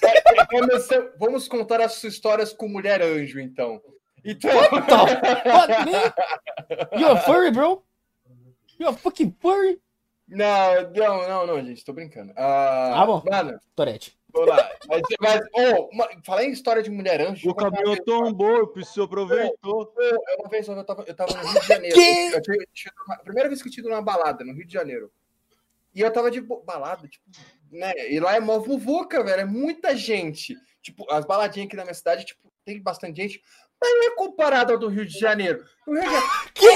Vamos, vamos contar as suas histórias com Mulher Anjo, então. Então. What, man? You a furry, bro? You a fucking furry? Não, não, não, não, gente, tô brincando. Ah, Ah, bom. Mano, Torete. Vamos lá. Mas, mas oh, uma, falar em história de mulher anjo. O caminhão tombou, o Psyu aproveitou. Eu, uma vez eu tava, eu tava no Rio de Janeiro. Que? Eu tinha, tinha uma- primeira vez que eu tinha ido numa balada, no Rio de Janeiro. E eu tava de balada, tipo, né? E lá é mó vuvuca, velho. É muita gente. Tipo, as baladinhas aqui na minha cidade, tipo, tem bastante gente. Mas não é comparado ao do Rio de Janeiro. No Rio de Janeiro Que?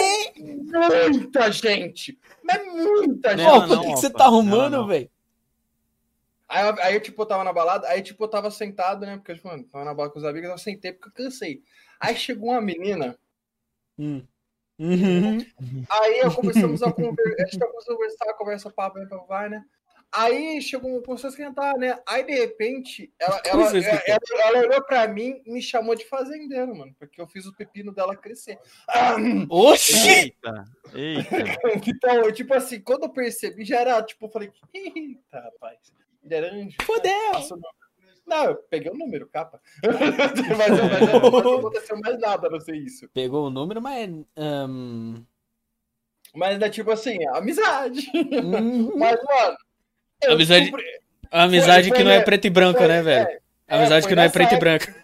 é muita gente. Mas é muita gente. Não, não, que, que você tá arrumando, velho? Aí, eu- aí, tipo, eu tava na balada, aí, tipo, eu tava sentado, né? Porque, tipo, mano, tava na balada com os amigos, eu sentei porque eu cansei. Aí chegou uma menina, Hum. Uhum. aí eu começamos a conversar, a gente começou a conversar, conversa, papo, vai, vai, né? Aí chegou, começou a esquentar, né? Aí, de repente, ela, ela, ela, ela- ela olhou pra mim e me chamou de fazendeiro, mano, porque eu fiz o pepino dela crescer. Ah, Oxi! Eita, eita. então, eu, tipo assim, quando eu percebi, já era, tipo, eu falei, eita, rapaz, ele era anjo. Fodeu! Passou. Não, eu peguei o número, capa. mas, mas, não aconteceu mais nada, a não ser isso. Pegou o número, mas. hum, Mas é tipo assim, amizade. hum, Mas, mano. eu Amizade- amizade foi- que não foi- é preto e branca, foi- né, velho? é, A amizade foi que não é preto e época- branca.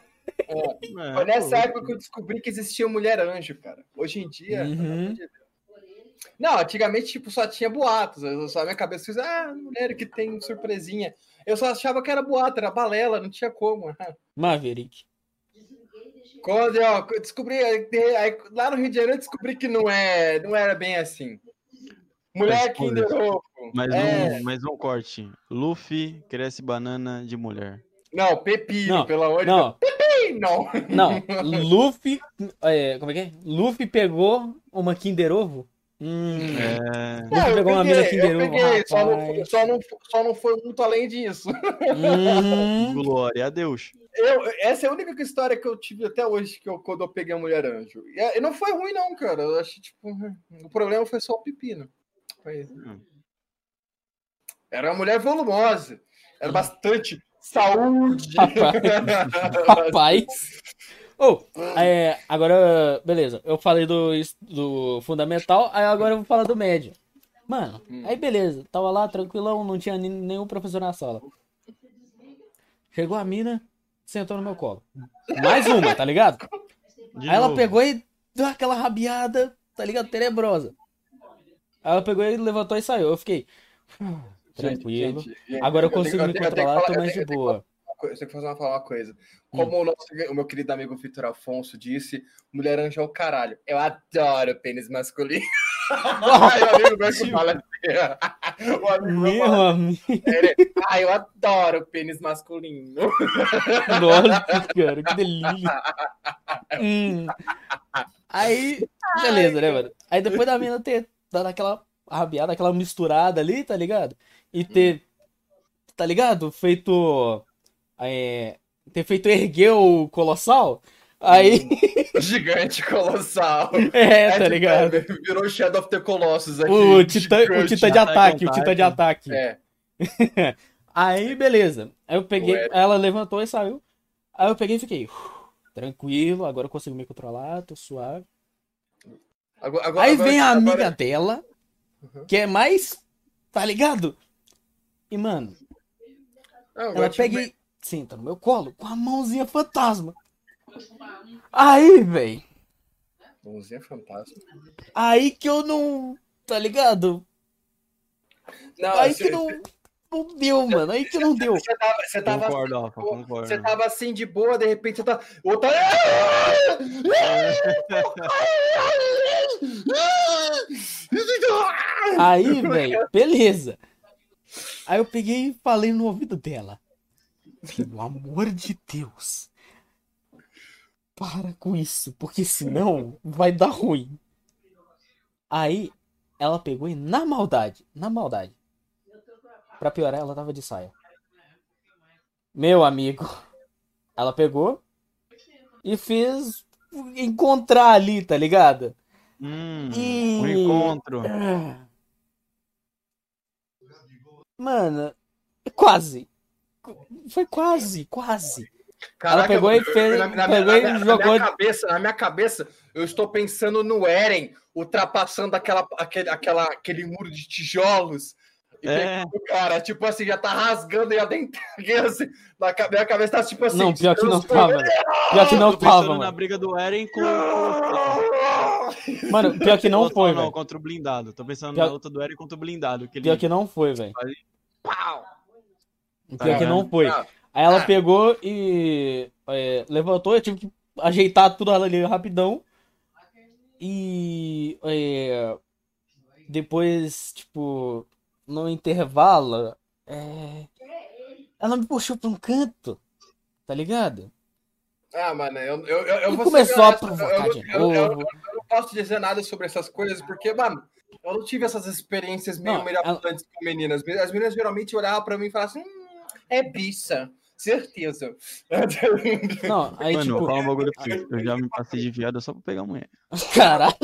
É, Foi nessa época que eu descobri que existia mulher anjo, cara. Hoje em dia. Uhum. pelo amor de Deus. Não, antigamente, tipo, só tinha boatos. Eu só a minha cabeça fez, ah, mulher que tem surpresinha. Eu só achava que era boato, era balela, não tinha como. Maverick. Quando eu descobri, aí, lá no Rio de Janeiro eu descobri que não, é, não era bem assim. Mulher Mas, Kinder Ovo. Mais, É, um, mais um corte. Luffy cresce banana de mulher. Não, pepino, Não, pelo amor de Não, Deus. Não. não. Luffy. é, como é que é? Luffy pegou uma Kinder Ovo? Hum. É. Luffy Não, eu pegou uma peguei, mina Kinder eu Ovo, peguei, só não, rapaz. só, não, só não foi muito além disso. Uhum. Glória a Deus. Eu, essa é a única história que eu tive até hoje que eu, quando eu peguei a mulher anjo. E, é- e não foi ruim, não, cara. Eu achei, tipo, o problema foi só o pepino. Foi isso. Hum. Era uma mulher volumosa. Era bastante saúde. Rapaz. Oh, é, agora, beleza. Eu falei do, do fundamental, aí agora eu vou falar do médio. Mano, Hum. aí beleza. Tava lá tranquilão, não tinha nenhum professor na sala. Chegou a mina, sentou no meu colo. Mais uma, tá ligado? De Aí ela novo. pegou e deu aquela rabiada, tá ligado? Tenebrosa. Aí ela pegou e levantou e saiu. Eu fiquei. "Uf, Tranquilo. Gente, gente, Agora eu tenho- consigo eu me tenho- eu tenho controlar, falar- tô eu mais de tenho- eu tenho boa. Eu tenho que fazer uma, falar uma coisa. Hum. Como o, nosso, o meu querido amigo Vitor Afonso disse, mulher anjo é o caralho. Eu adoro pênis masculino. Ai, o amigo meu fala assim. O amigo meu fala, amigo. ele, eu adoro pênis masculino. Nossa, cara, que delícia. Hum. Aí, beleza, né, mano? Aí depois da mina ter dado aquela rabiada, aquela misturada ali, tá ligado? E ter, tá ligado? Feito. É, ter feito erguer o colossal. Aí, Gigante colossal. é, tá ligado? é, Virou o Shadow of the Colossus aqui. O titã, o titã de ataque, o titã de ataque. É. Aí, beleza. Aí eu peguei, Ué. ela levantou e saiu. Aí eu peguei e fiquei, "Uf, tranquilo, agora eu consigo me controlar, tô suave. Agora, agora- Aí agora- vem a amiga dela, Uhum. que é mais, tá ligado? E, mano, Não, ela pega senta no meu colo com a mãozinha fantasma. Aí, velho. Mãozinha fantasma. Aí que eu não. Tá ligado? Não, Aí você, que não. Não deu, mano. Aí que não deu. você tava, você tava Concordo, Alfa, Pô, concordo. Você tava assim de boa, de repente você tá. Outra. Aí, velho, beleza. Aí eu peguei e falei no ouvido dela. Pelo amor de Deus. Para com isso, porque senão vai dar ruim. Aí ela pegou e na maldade, na maldade. Pra piorar, ela tava de saia. Meu amigo. Ela pegou e fez encontrar ali, tá ligado? Hum, E- um encontro. Mano, quase. Foi quase, quase. Caraca, pegou e eu- fez- na, na- pegou na- e na- na jogou- minha cabeça, na minha cabeça, eu estou pensando no Eren ultrapassando aquela, aquele, aquela, aquele muro de tijolos. E É. o cara, tipo assim, já tá rasgando e a dentro. Assim, na minha cabeça tá tipo assim. Não, pior que não tava. Pior que não tava, na mano. briga do Eren com. Mano, pior que não foi, não, velho. contra o blindado. Tô pensando Pior- na luta do Eren contra o blindado. Que ele... Pior que não foi, velho. Pau! Pior que não foi. Ah. Aí ela Ah. pegou e é, levantou, eu tive que ajeitar tudo ali rapidão. E é, depois, tipo, no intervalo, é, ela me puxou pra um canto, tá ligado? Ah, mano, eu, eu, eu, eu E vou começou ser a provocar eu, de eu, eu, eu, não posso dizer nada sobre essas coisas, porque, mano, eu não tive essas experiências meio Não, mirabolantes com meninas. As meninas geralmente olhavam pra mim e falavam assim: hum, é bicha. Certeza. Não, aí Mano, tipo, fala um bagulho pra você. Eu já me passei de viado só pra pegar a mulher. caralho.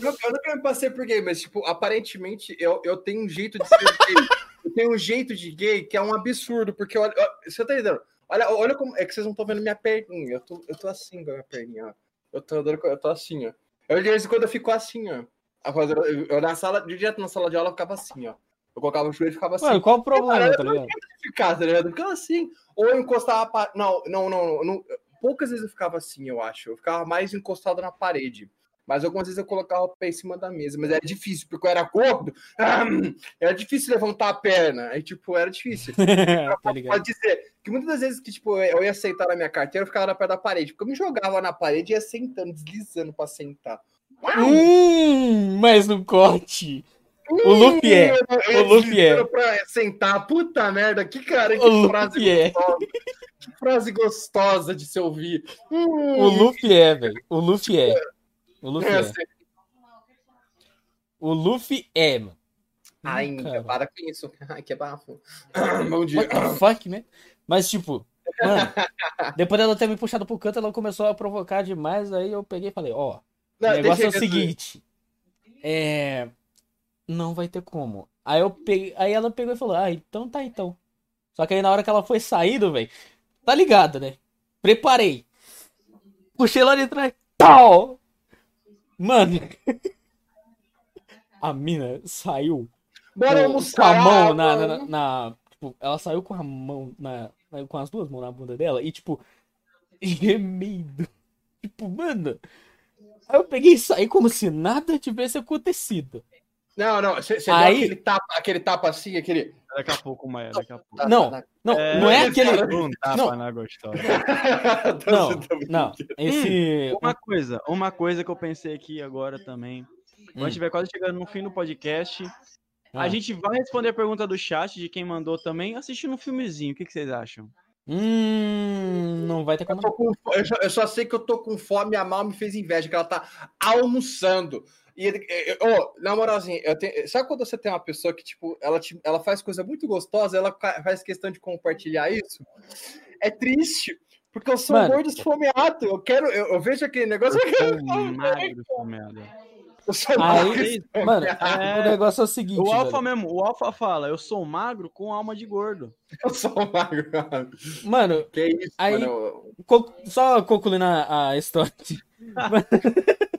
Eu, eu nunca me passei por gay, mas, tipo, aparentemente eu, eu tenho um jeito de ser gay. Eu tenho um jeito de gay que é um absurdo, porque olha, você tá entendendo? Olha, olha como. É que vocês não estão vendo minha perninha. Eu tô, eu tô assim com a minha perninha, ó. Eu tô, andando eu tô assim, ó. Eu, de vez em quando eu fico assim, ó. Agora, Eu, eu na sala, direto na sala de aula, eu ficava assim, ó. Eu colocava o joelho e ficava assim. Mano, qual o problema, tá ligado? ficar, tá ligado? Ficava assim. Ou eu encostava. a pa- Não, não, não, não. Poucas vezes eu ficava assim, eu acho. Eu ficava mais encostado na parede. Mas algumas vezes eu colocava o pé em cima da mesa. Mas era difícil, porque eu era gordo. Era difícil levantar a perna. Aí, tipo, era difícil. tá? Pode dizer que muitas das vezes que, tipo, eu ia sentar na minha carteira, eu ficava na pé da parede. Porque eu me jogava na parede e ia sentando, deslizando pra sentar. Hum, mas no corte. O Luffy é. O Luffy é. Pra sentar. Puta merda, que cara, que O frase Luffy é. gostosa. Que frase gostosa de se ouvir. Hum, O Luffy é, velho. O Luffy é. O Luffy é, é. assim, O Luffy é, mano. Ai, Hum, cara. para com isso. Ai, que bafo. Bom dia. What fuck, né? Mas, tipo, mano, depois dela ter me puxado pro canto, ela começou a provocar demais. Aí eu peguei e falei: Ó, Não, o negócio é o seguinte. É. Não vai ter como. Aí eu peguei. Aí ela pegou e falou: Ah, então tá então. Só que aí na hora que ela foi saindo, velho. Tá ligado, né? Preparei. Puxei lá de trás. Tal! Mano. A mina saiu Bora com, com almoçar. a mão na, na, mano. na- Tipo, ela saiu com a mão na. na- Com as duas mãos na bunda dela e, tipo, gemendo. Tipo, mano. Aí eu peguei e saí como se nada tivesse acontecido. Não, não. Você deu Aí- aquele tapa, aquele tapa assim, aquele. Daqui a pouco, Maia, daqui a pouco. Tá, Não, tá, Não, não é aquele. Um tapa Não. na gostosa. tá. Não, brincando. não. Esse. Uma coisa, uma coisa que eu pensei aqui agora também. Quando Hum. estiver quase chegando no fim do podcast, Ah. a gente vai responder a pergunta do chat de quem mandou também, assistindo um filmezinho. O que, que vocês acham? Hum. Não vai ter Eu, como. tô com eu só, eu só sei que eu tô com fome e a Mal me fez inveja, que ela tá almoçando. E, ele- ô, na moralzinha, eu tenho, sabe quando você tem uma pessoa que, tipo, ela, te- ela faz coisa muito gostosa, ela faz questão de compartilhar isso? É triste, porque eu sou Mano. gordo esfomeado. Eu quero, eu, eu vejo aquele negócio. Eu sou magro, merda. Eu sou magro Aí, esfomeado. mano, É. o negócio é o seguinte. O Alfa velho. mesmo, o Alfa fala, eu sou magro com alma de gordo. Eu sou magro. Mano, Que isso, Aí- mano. co- só concluindo a, a história.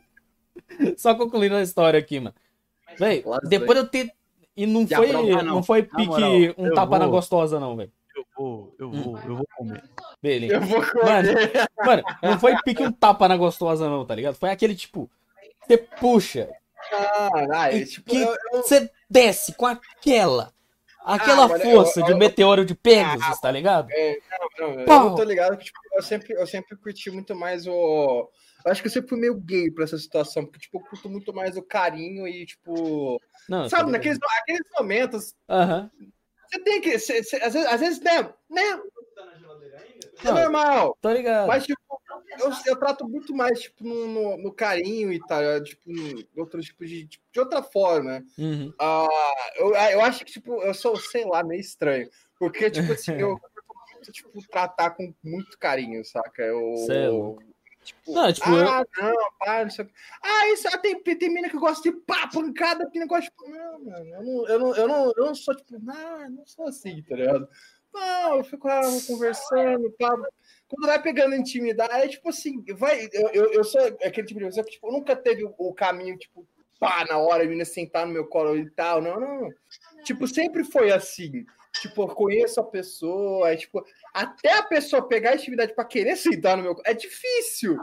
só concluindo a história aqui, mano. Véi, depois eu ter. E não Já foi, ah, não. não foi Na pique moral, um eu tapa na vou. gostosa, não, velho. Eu vou, eu Hum. vou, eu vou comer. Beleza. Eu vou Mano, correr. mano, não foi pique um tapa na gostosa, não, tá ligado? Foi aquele tipo. Você puxa, Ah, ah, é, tipo, que- eu, eu- você desce com aquela. Aquela Ah, mano, eu- força eu- de eu- meteoro de Pegasus, tá ligado? não, eu Pau. tô ligado que tipo, eu, sempre, eu sempre curti muito mais o. Eu acho que eu sempre fui meio gay pra essa situação, porque tipo, eu curto muito mais o carinho e, tipo. Não, sabe, naqueles, aqueles momentos, Aham. você tem que. você- você- às, vezes, às vezes, né? né é normal. Tô ligado. Mas, tipo, eu, eu trato muito mais, tipo, no, no, no carinho e tal, tipo, em outro tipo de, tipo, de outra forma. Uhum. Ah, eu, eu acho que, tipo, eu sou, sei lá, meio estranho. Porque, tipo assim, eu muito, tipo, tratar com muito carinho, saca? Eu, Cê é louco. Tipo, Não, tipo, eu- ah, não, pá, não sei o. Ah, isso, ah, tem, tem mina que gosta de pá, pancada, tem negócio, tipo, não, mano, eu não, eu não, eu não, eu não sou, tipo, não, não sou assim, tá ligado? Não, eu fico lá conversando, pá. Quando vai pegando intimidade, é tipo assim, vai, eu, eu, eu sou aquele tipo de pessoa que, tipo, nunca teve o, o caminho, tipo, pá, na hora, a menina sentar no meu colo e tal, não, não. Tipo, sempre foi assim. Tipo, eu conheço a pessoa, é, tipo, até a pessoa pegar a intimidade pra querer sentar no meu é difícil.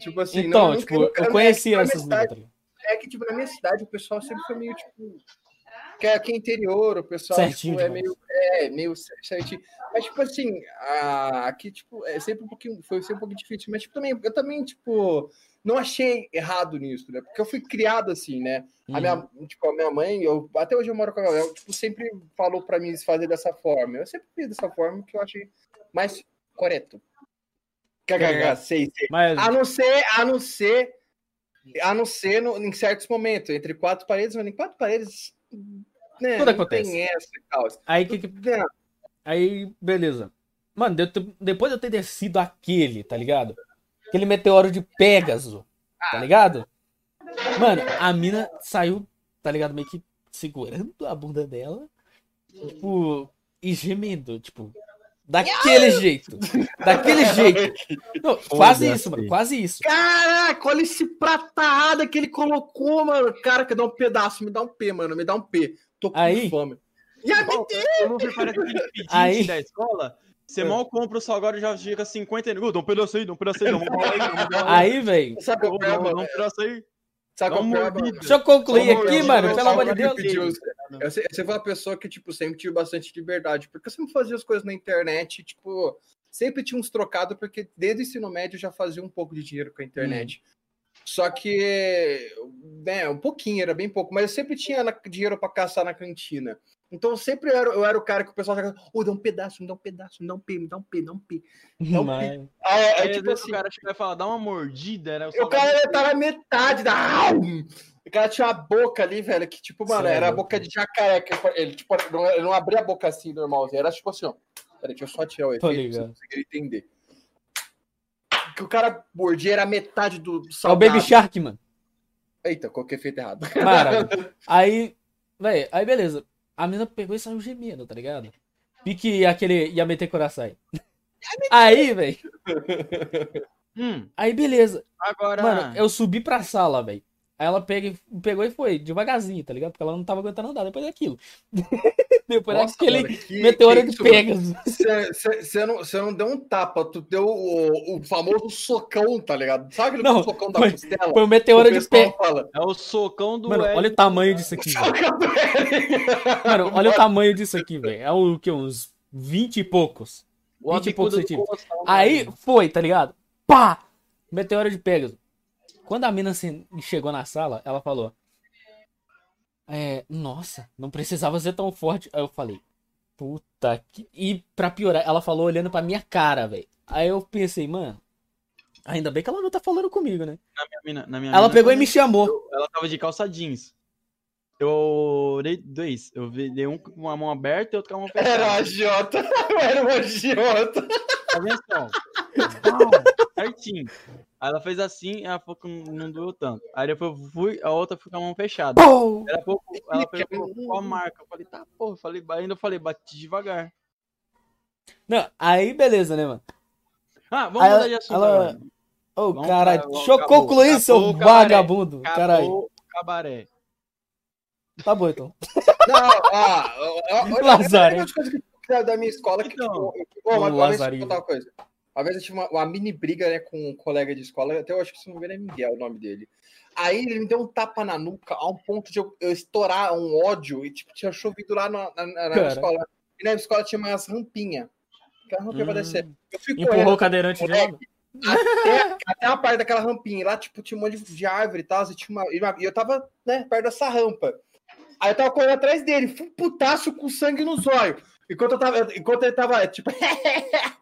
Tipo assim, Então, não, tipo, nunca- eu conhecia na essas tá ligado? é que, tipo, na minha cidade, o pessoal sempre foi meio, tipo. Que é aqui é interior, o pessoal Certinho tipo, é meio. É, meio certinho. Mas, tipo assim, a- aqui, tipo, é sempre um pouquinho. Foi sempre um pouquinho difícil. Mas, tipo, também, eu também, tipo, não achei errado nisso, né? Porque eu fui criado assim, né? A Uhum. minha, tipo, a minha mãe, eu, até hoje eu moro com ela, ela, tipo, sempre falou pra mim fazer dessa forma. Eu sempre fiz dessa forma que eu achei mais correto. KKK, sei, sei. Mas, A não ser, a não ser, a não ser no- em certos momentos, entre quatro paredes, mas em quatro paredes, né, Tudo acontece. tem essa e tal. aí que, que Né, Aí, beleza. Mano, de- depois de eu ter descido aquele, tá ligado? Aquele meteoro de Pégaso, tá ligado? Mano, a mina saiu, tá ligado? Meio que segurando a bunda dela, tipo, e gemendo, tipo, daquele jeito. Daquele jeito. Não, quase isso, mano, quase isso. Caraca, olha esse pratada que ele colocou, mano. Cara, que dá um pedaço, me dá um P, mano, me dá um P. Tô com Aí- fome. E a Bom, o Luffy parece aquele pedinte Aí- da escola. Você mal compra o salgado e já fica 50 e... Dá um pedaço aí, dá um pedaço aí, dá um pedaço aí, velho, Sabe o que é, Dá um pedaço aí. Sabe é, mano? mordida. deixa eu concluir Só aqui, eu- mano, eu- pelo amor de eu Deus. Eu, se- você foi uma pessoa que, tipo, sempre tive bastante liberdade, porque eu sempre fazia as coisas na internet, tipo, sempre tinha uns trocados, porque desde o ensino médio eu já fazia um pouco de dinheiro com a internet. Só que, né, um pouquinho, era bem pouco, mas eu sempre tinha dinheiro para caçar na cantina. Então eu sempre era, eu era o cara que o pessoal já ô, dá um pedaço, me dá um pedaço, me dá um P, me dá um P, dá um P. Não, Mas- Aí, aí, Aí, tipo tipo assim, o cara chega e fala, dá uma mordida, era o o salgado. cara ia estar na metade da. Au! O cara tinha uma boca ali, velho, que tipo, mano, Sério? era a boca de jacaré. Que ele, tipo, não, ele não abria a boca assim, normalzinho. Era tipo assim, ó. Peraí, deixa eu só tirar o efeito pra você entender. Que o cara mordia era metade do É o salgado. Baby Shark, mano. Eita, qualquer efeito errado. Maravilha. Aí, velho, aí beleza. A mina pegou e saiu gemendo, tá ligado? Pique aquele ia meter coração. Aí, velho. Hum, Aí beleza. agora... Mano, eu subi pra sala, velho. Aí ela pega, pegou e foi, devagarzinho, tá ligado? Porque ela não tava aguentando andar depois daquilo. depois Nossa, daquele mano, que- meteoro que mano? Pegasus. Você não, cê não deu um tapa, tu deu o, o famoso socão, tá ligado? Sabe aquele Não, socão da foi- costela? Foi o meteoro de fala. É o socão do Mano, L. olha o tamanho disso aqui. Mano, olha o tamanho disso aqui, velho. É o que? Uns 20 e poucos. o 20 e poucos centímetros. Aí foi, tá ligado? Pá! Meteoro de Pegasus. Quando a mina se- chegou na sala, ela falou: É, nossa, não precisava ser tão forte. Aí eu falei: Puta que. E pra piorar, ela falou olhando pra minha cara, velho. Aí eu pensei, mano, ainda bem que ela não tá falando comigo, né? Na minha mina- na minha Ela mina pegou e me chamou. Ela tava de calça jeans. Eu dei dois. Eu dei um com uma mão aberta e outro com a mão Era um fechada. agiota. Era um agiota. Atenção. Pau, certinho. Aí ela fez assim, ela falou que não doeu tanto. Aí depois eu fui, a outra foi com a mão fechada. Era pouco, ela pegou com a marca. Eu falei, tá, porra. Eu falei, ainda eu falei, bati devagar. Não, aí beleza, né, mano? Ah, vamos Aí mudar de assunto ela- agora. Ô, caralho, pra- deixa eu acabou, concluir, seu acabou cabaré. vagabundo. Caralho. Acabou o cabaré. Tá bom, então. Não, ó, olha- que- da, minha escola que, Então, um uma vez, deixa eu lazarinho. Uma vez eu tive uma, uma mini briga, né, com um colega de escola, até eu acho que se não me engano é Miguel o nome dele. Aí ele me deu um tapa na nuca a um ponto de eu, eu estourar um ódio e, tipo, tinha chovido lá na, na- na- escola. E na escola tinha umas rampinhas. Aquela rampinha pra Hum. descer. Eu fui Empurrou correndo o cadeirante de moleque. até, até uma parte daquela rampinha. Lá, tipo, tinha um monte de, árvore e tal. E, tinha uma, e uma- e eu tava, né, perto dessa rampa. Aí eu tava correndo atrás dele, fui um putaço com sangue nos olhos. Enquanto, eu tava, enquanto ele tava, tipo,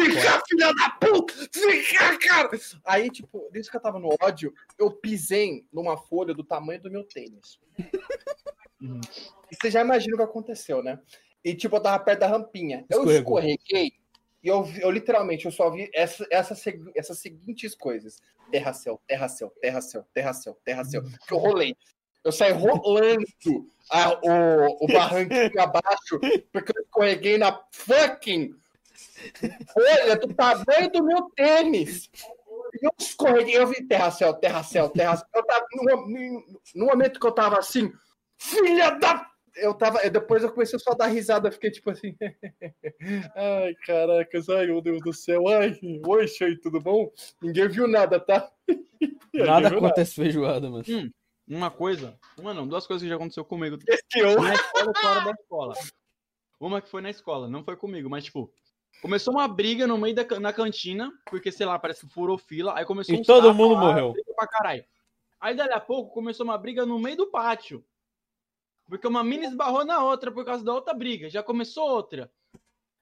fica, filha da puta! Fica, cara! Aí, tipo, desde que eu tava no ódio, eu pisei numa folha do tamanho do meu tênis. Uhum. E você já imagina o que aconteceu, né? E, tipo, eu tava perto da rampinha. Eu escorreguei e eu, eu literalmente, eu só vi essa, essa, essas seguintes coisas. Terra, céu, terra, céu, terra, céu, terra, céu, terra, céu. Que eu rolei. Eu saí rolando a- o, o barranquinho abaixo, porque eu escorreguei na fucking folha do tamanho do meu tênis. E eu escorreguei, eu vi terra, céu, terra, céu, terra, céu. Eu tava, no, no momento que eu tava assim, filha da. Eu tava. eu- Depois eu comecei só a dar risada, eu fiquei tipo assim. Ai, caracas, ai, meu Deus do céu. Ai, oi, Shei, tudo bom? Ninguém viu nada, tá? Nada contra essa feijoada, mano. Uma coisa, uma não, duas coisas que já aconteceu comigo. Na escola fora da escola. Uma que foi na escola, não foi comigo, mas tipo, começou uma briga no meio da na cantina, porque sei lá, parece que furou fila, aí começou E uns todo mundo lá, morreu. pra caralho. Aí dali a pouco começou uma briga no meio do pátio. Porque uma mina esbarrou na outra por causa da outra briga, já começou outra.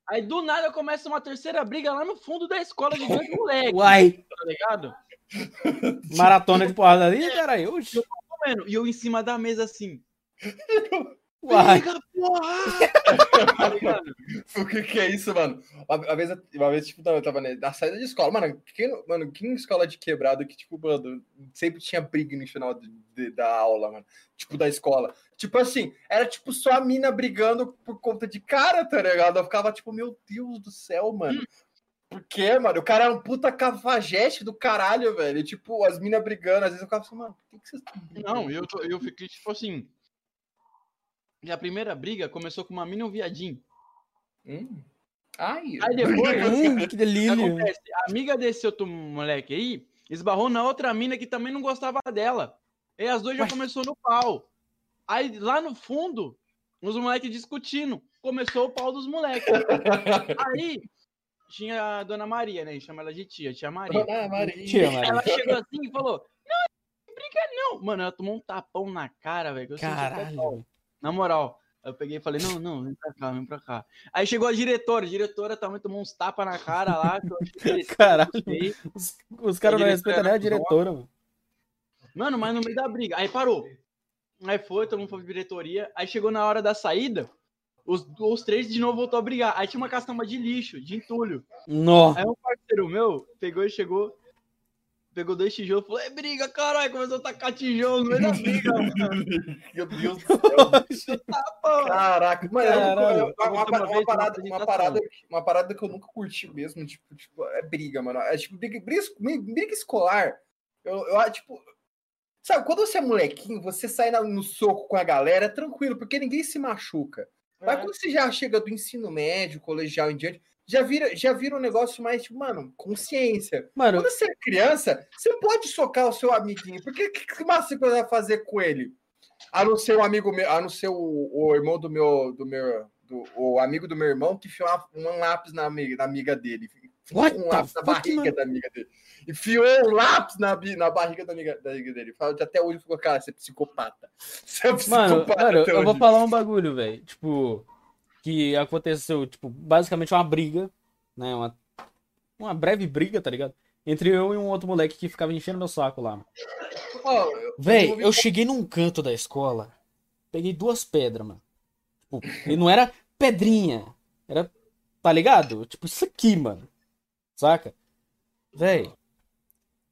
Aí do nada começa uma terceira briga lá no fundo da escola de dois moleques, Uai, tá ligado? maratona de porrada ali, caralho. Oxi. Mano, e eu em cima da mesa assim. Uai. Porra! O que, que é isso, mano? Uma, uma vez, uma vez tipo, eu tava na saída de escola. Mano, quem, mano, quem em escola de quebrado que, tipo, mano, sempre tinha briga no final de- de- da aula, mano. Tipo, da escola. Tipo assim, era tipo só a mina brigando por conta de cara, tá ligado? Eu ficava tipo, meu Deus do céu, mano. Por quê, mano? O cara é um puta cafajeste do caralho, velho. Tipo, as minas brigando, às vezes eu ficava assim, mano, por que, que vocês? Não, eu, tô- eu fiquei tipo assim. E a primeira briga começou com uma mina e um viadinho. Hum. Ai, Aí depois, Hum, que o que delícia. acontece? A amiga desse outro moleque aí esbarrou na outra mina que também não gostava dela. E as duas já Ué. começou no pau. Aí lá no fundo, os moleques discutindo. Começou o pau dos moleques. Aí tinha a dona Maria, né? Chama ela de tia, tia Maria. Dona Maria. Tia, Maria. Ela chegou assim e falou: Não, briga não. Mano, ela tomou um tapão na cara, velho. Caralho. Na moral. Eu peguei e falei, não, não, vem pra cá, vem pra cá. Aí chegou a diretora, a diretora também tomou uns tapas na cara lá. que eu achei interessante, Caralho. Os, os caras não A respeitam nem a diretora diretora, mano. Mano, mas no meio da briga. Aí parou. Aí foi, todo mundo foi pra diretoria. Aí chegou na hora da saída, os, os três de novo voltou a brigar. Aí tinha uma caçamba de lixo, de entulho. Nó. Aí um parceiro meu pegou e chegou, pegou dois tijolos, falou, é briga, caralho, começou a tacar tijolo no meio da briga, mano. Meu Deus do céu. Pô, Caraca, mano, Caralho. uma, uma- uma uma parada, uma, parada, uma parada que eu nunca curti mesmo, tipo, tipo, é briga, mano. É tipo, briga, briga, briga escolar. Eu, eu, tipo, sabe, quando você é molequinho, você sai no soco com a galera, é tranquilo, porque ninguém se machuca. Mas É. quando você já chega do ensino médio, colegial em diante, já vira, já vira um negócio mais, tipo, mano, consciência. Mano, Quando você é criança, você pode socar o seu amiguinho. Porque que, que massa você vai fazer com ele? A não ser um amigo meu, a não ser o, o irmão do meu, do meu, do, o amigo do meu irmão que enfiou um lápis na amiga, na amiga dele. What um lápis na barriga da amiga dele. Enfiou um lápis na, na barriga da amiga, da amiga dele. Fala- Até hoje ficou, cara, você é psicopata. Você é Mano, psicopata mano, eu vou falar um bagulho, velho. Tipo, que aconteceu, tipo, basicamente uma briga, né? Uma, uma breve briga, tá ligado? Entre eu e um outro moleque que ficava enchendo meu saco lá. Eu- Véi, ouvi- eu cheguei num canto da escola, peguei duas pedras, mano. Tipo, e não era pedrinha, era, tá ligado? Tipo, isso aqui, mano. Saca? Véi,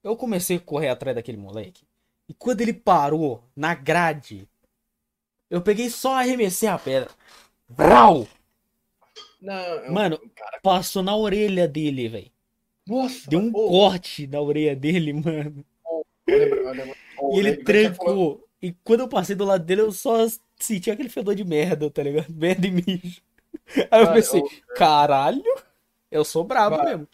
eu comecei a correr atrás daquele moleque. E quando ele parou na grade, eu peguei só arremessei a pedra. Brau! Não, eu- Mano, cara, passou na orelha dele, velho. nossa, Deu um corte na orelha dele, mano. eu lembro- eu lembro- ô, E ele trancou. E quando eu passei do lado dele, eu só sentia aquele fedor de merda, tá ligado? Merda e mijo. Aí eu pensei, caralho, eu sou brabo mesmo.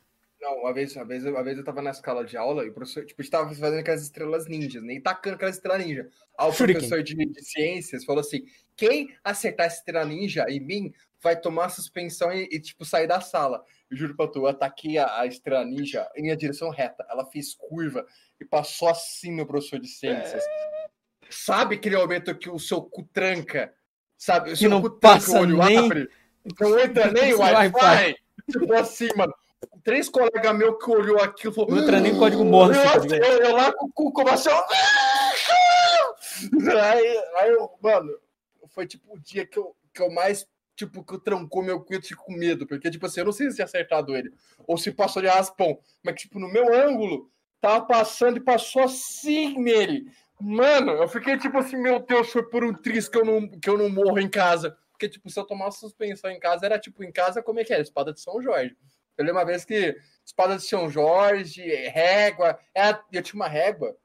Não, uma vez, uma vez, uma vez eu tava na escala de aula e o professor, tipo, a gente tava fazendo aquelas estrelas ninjas, né? E tacando aquelas estrelas ninja. Aí o Shuriken. professor de, de ciências falou assim: quem acertar essa estrela ninja em mim vai tomar suspensão e, e, tipo, sair da sala. Eu juro pra tu, eu ataquei a, a estrela ninja em minha direção reta. Ela fez curva e passou assim no professor de ciências. Sabe aquele momento que o seu cu tranca? Sabe? O seu não cu tranca, passa o olho nem- abre. Não entra nem o Wi-Fi. Wi-Fi. Tipo assim, mano. Três colegas meus que olhou aquilo falou. Não entra nem código Morse, tá Eu, ligado? eu, eu lá com o cu começou. Aí, aí eu, mano, foi tipo o dia que eu, que eu mais, tipo, que eu trancou meu e fiquei com medo. Porque, tipo assim, eu não sei se tinha acertado ele. Ou se passou de raspão. Mas, tipo, no meu ângulo, tava passando e passou assim nele. Mano, eu fiquei tipo assim, meu Deus, foi por um triz que eu não, que eu não morro em casa. Porque, tipo, se eu tomasse suspensão em casa, era tipo, em casa, como é que era? Espada de São Jorge. Eu lembro uma vez que espada de São Jorge, régua. é, Eu tinha uma régua.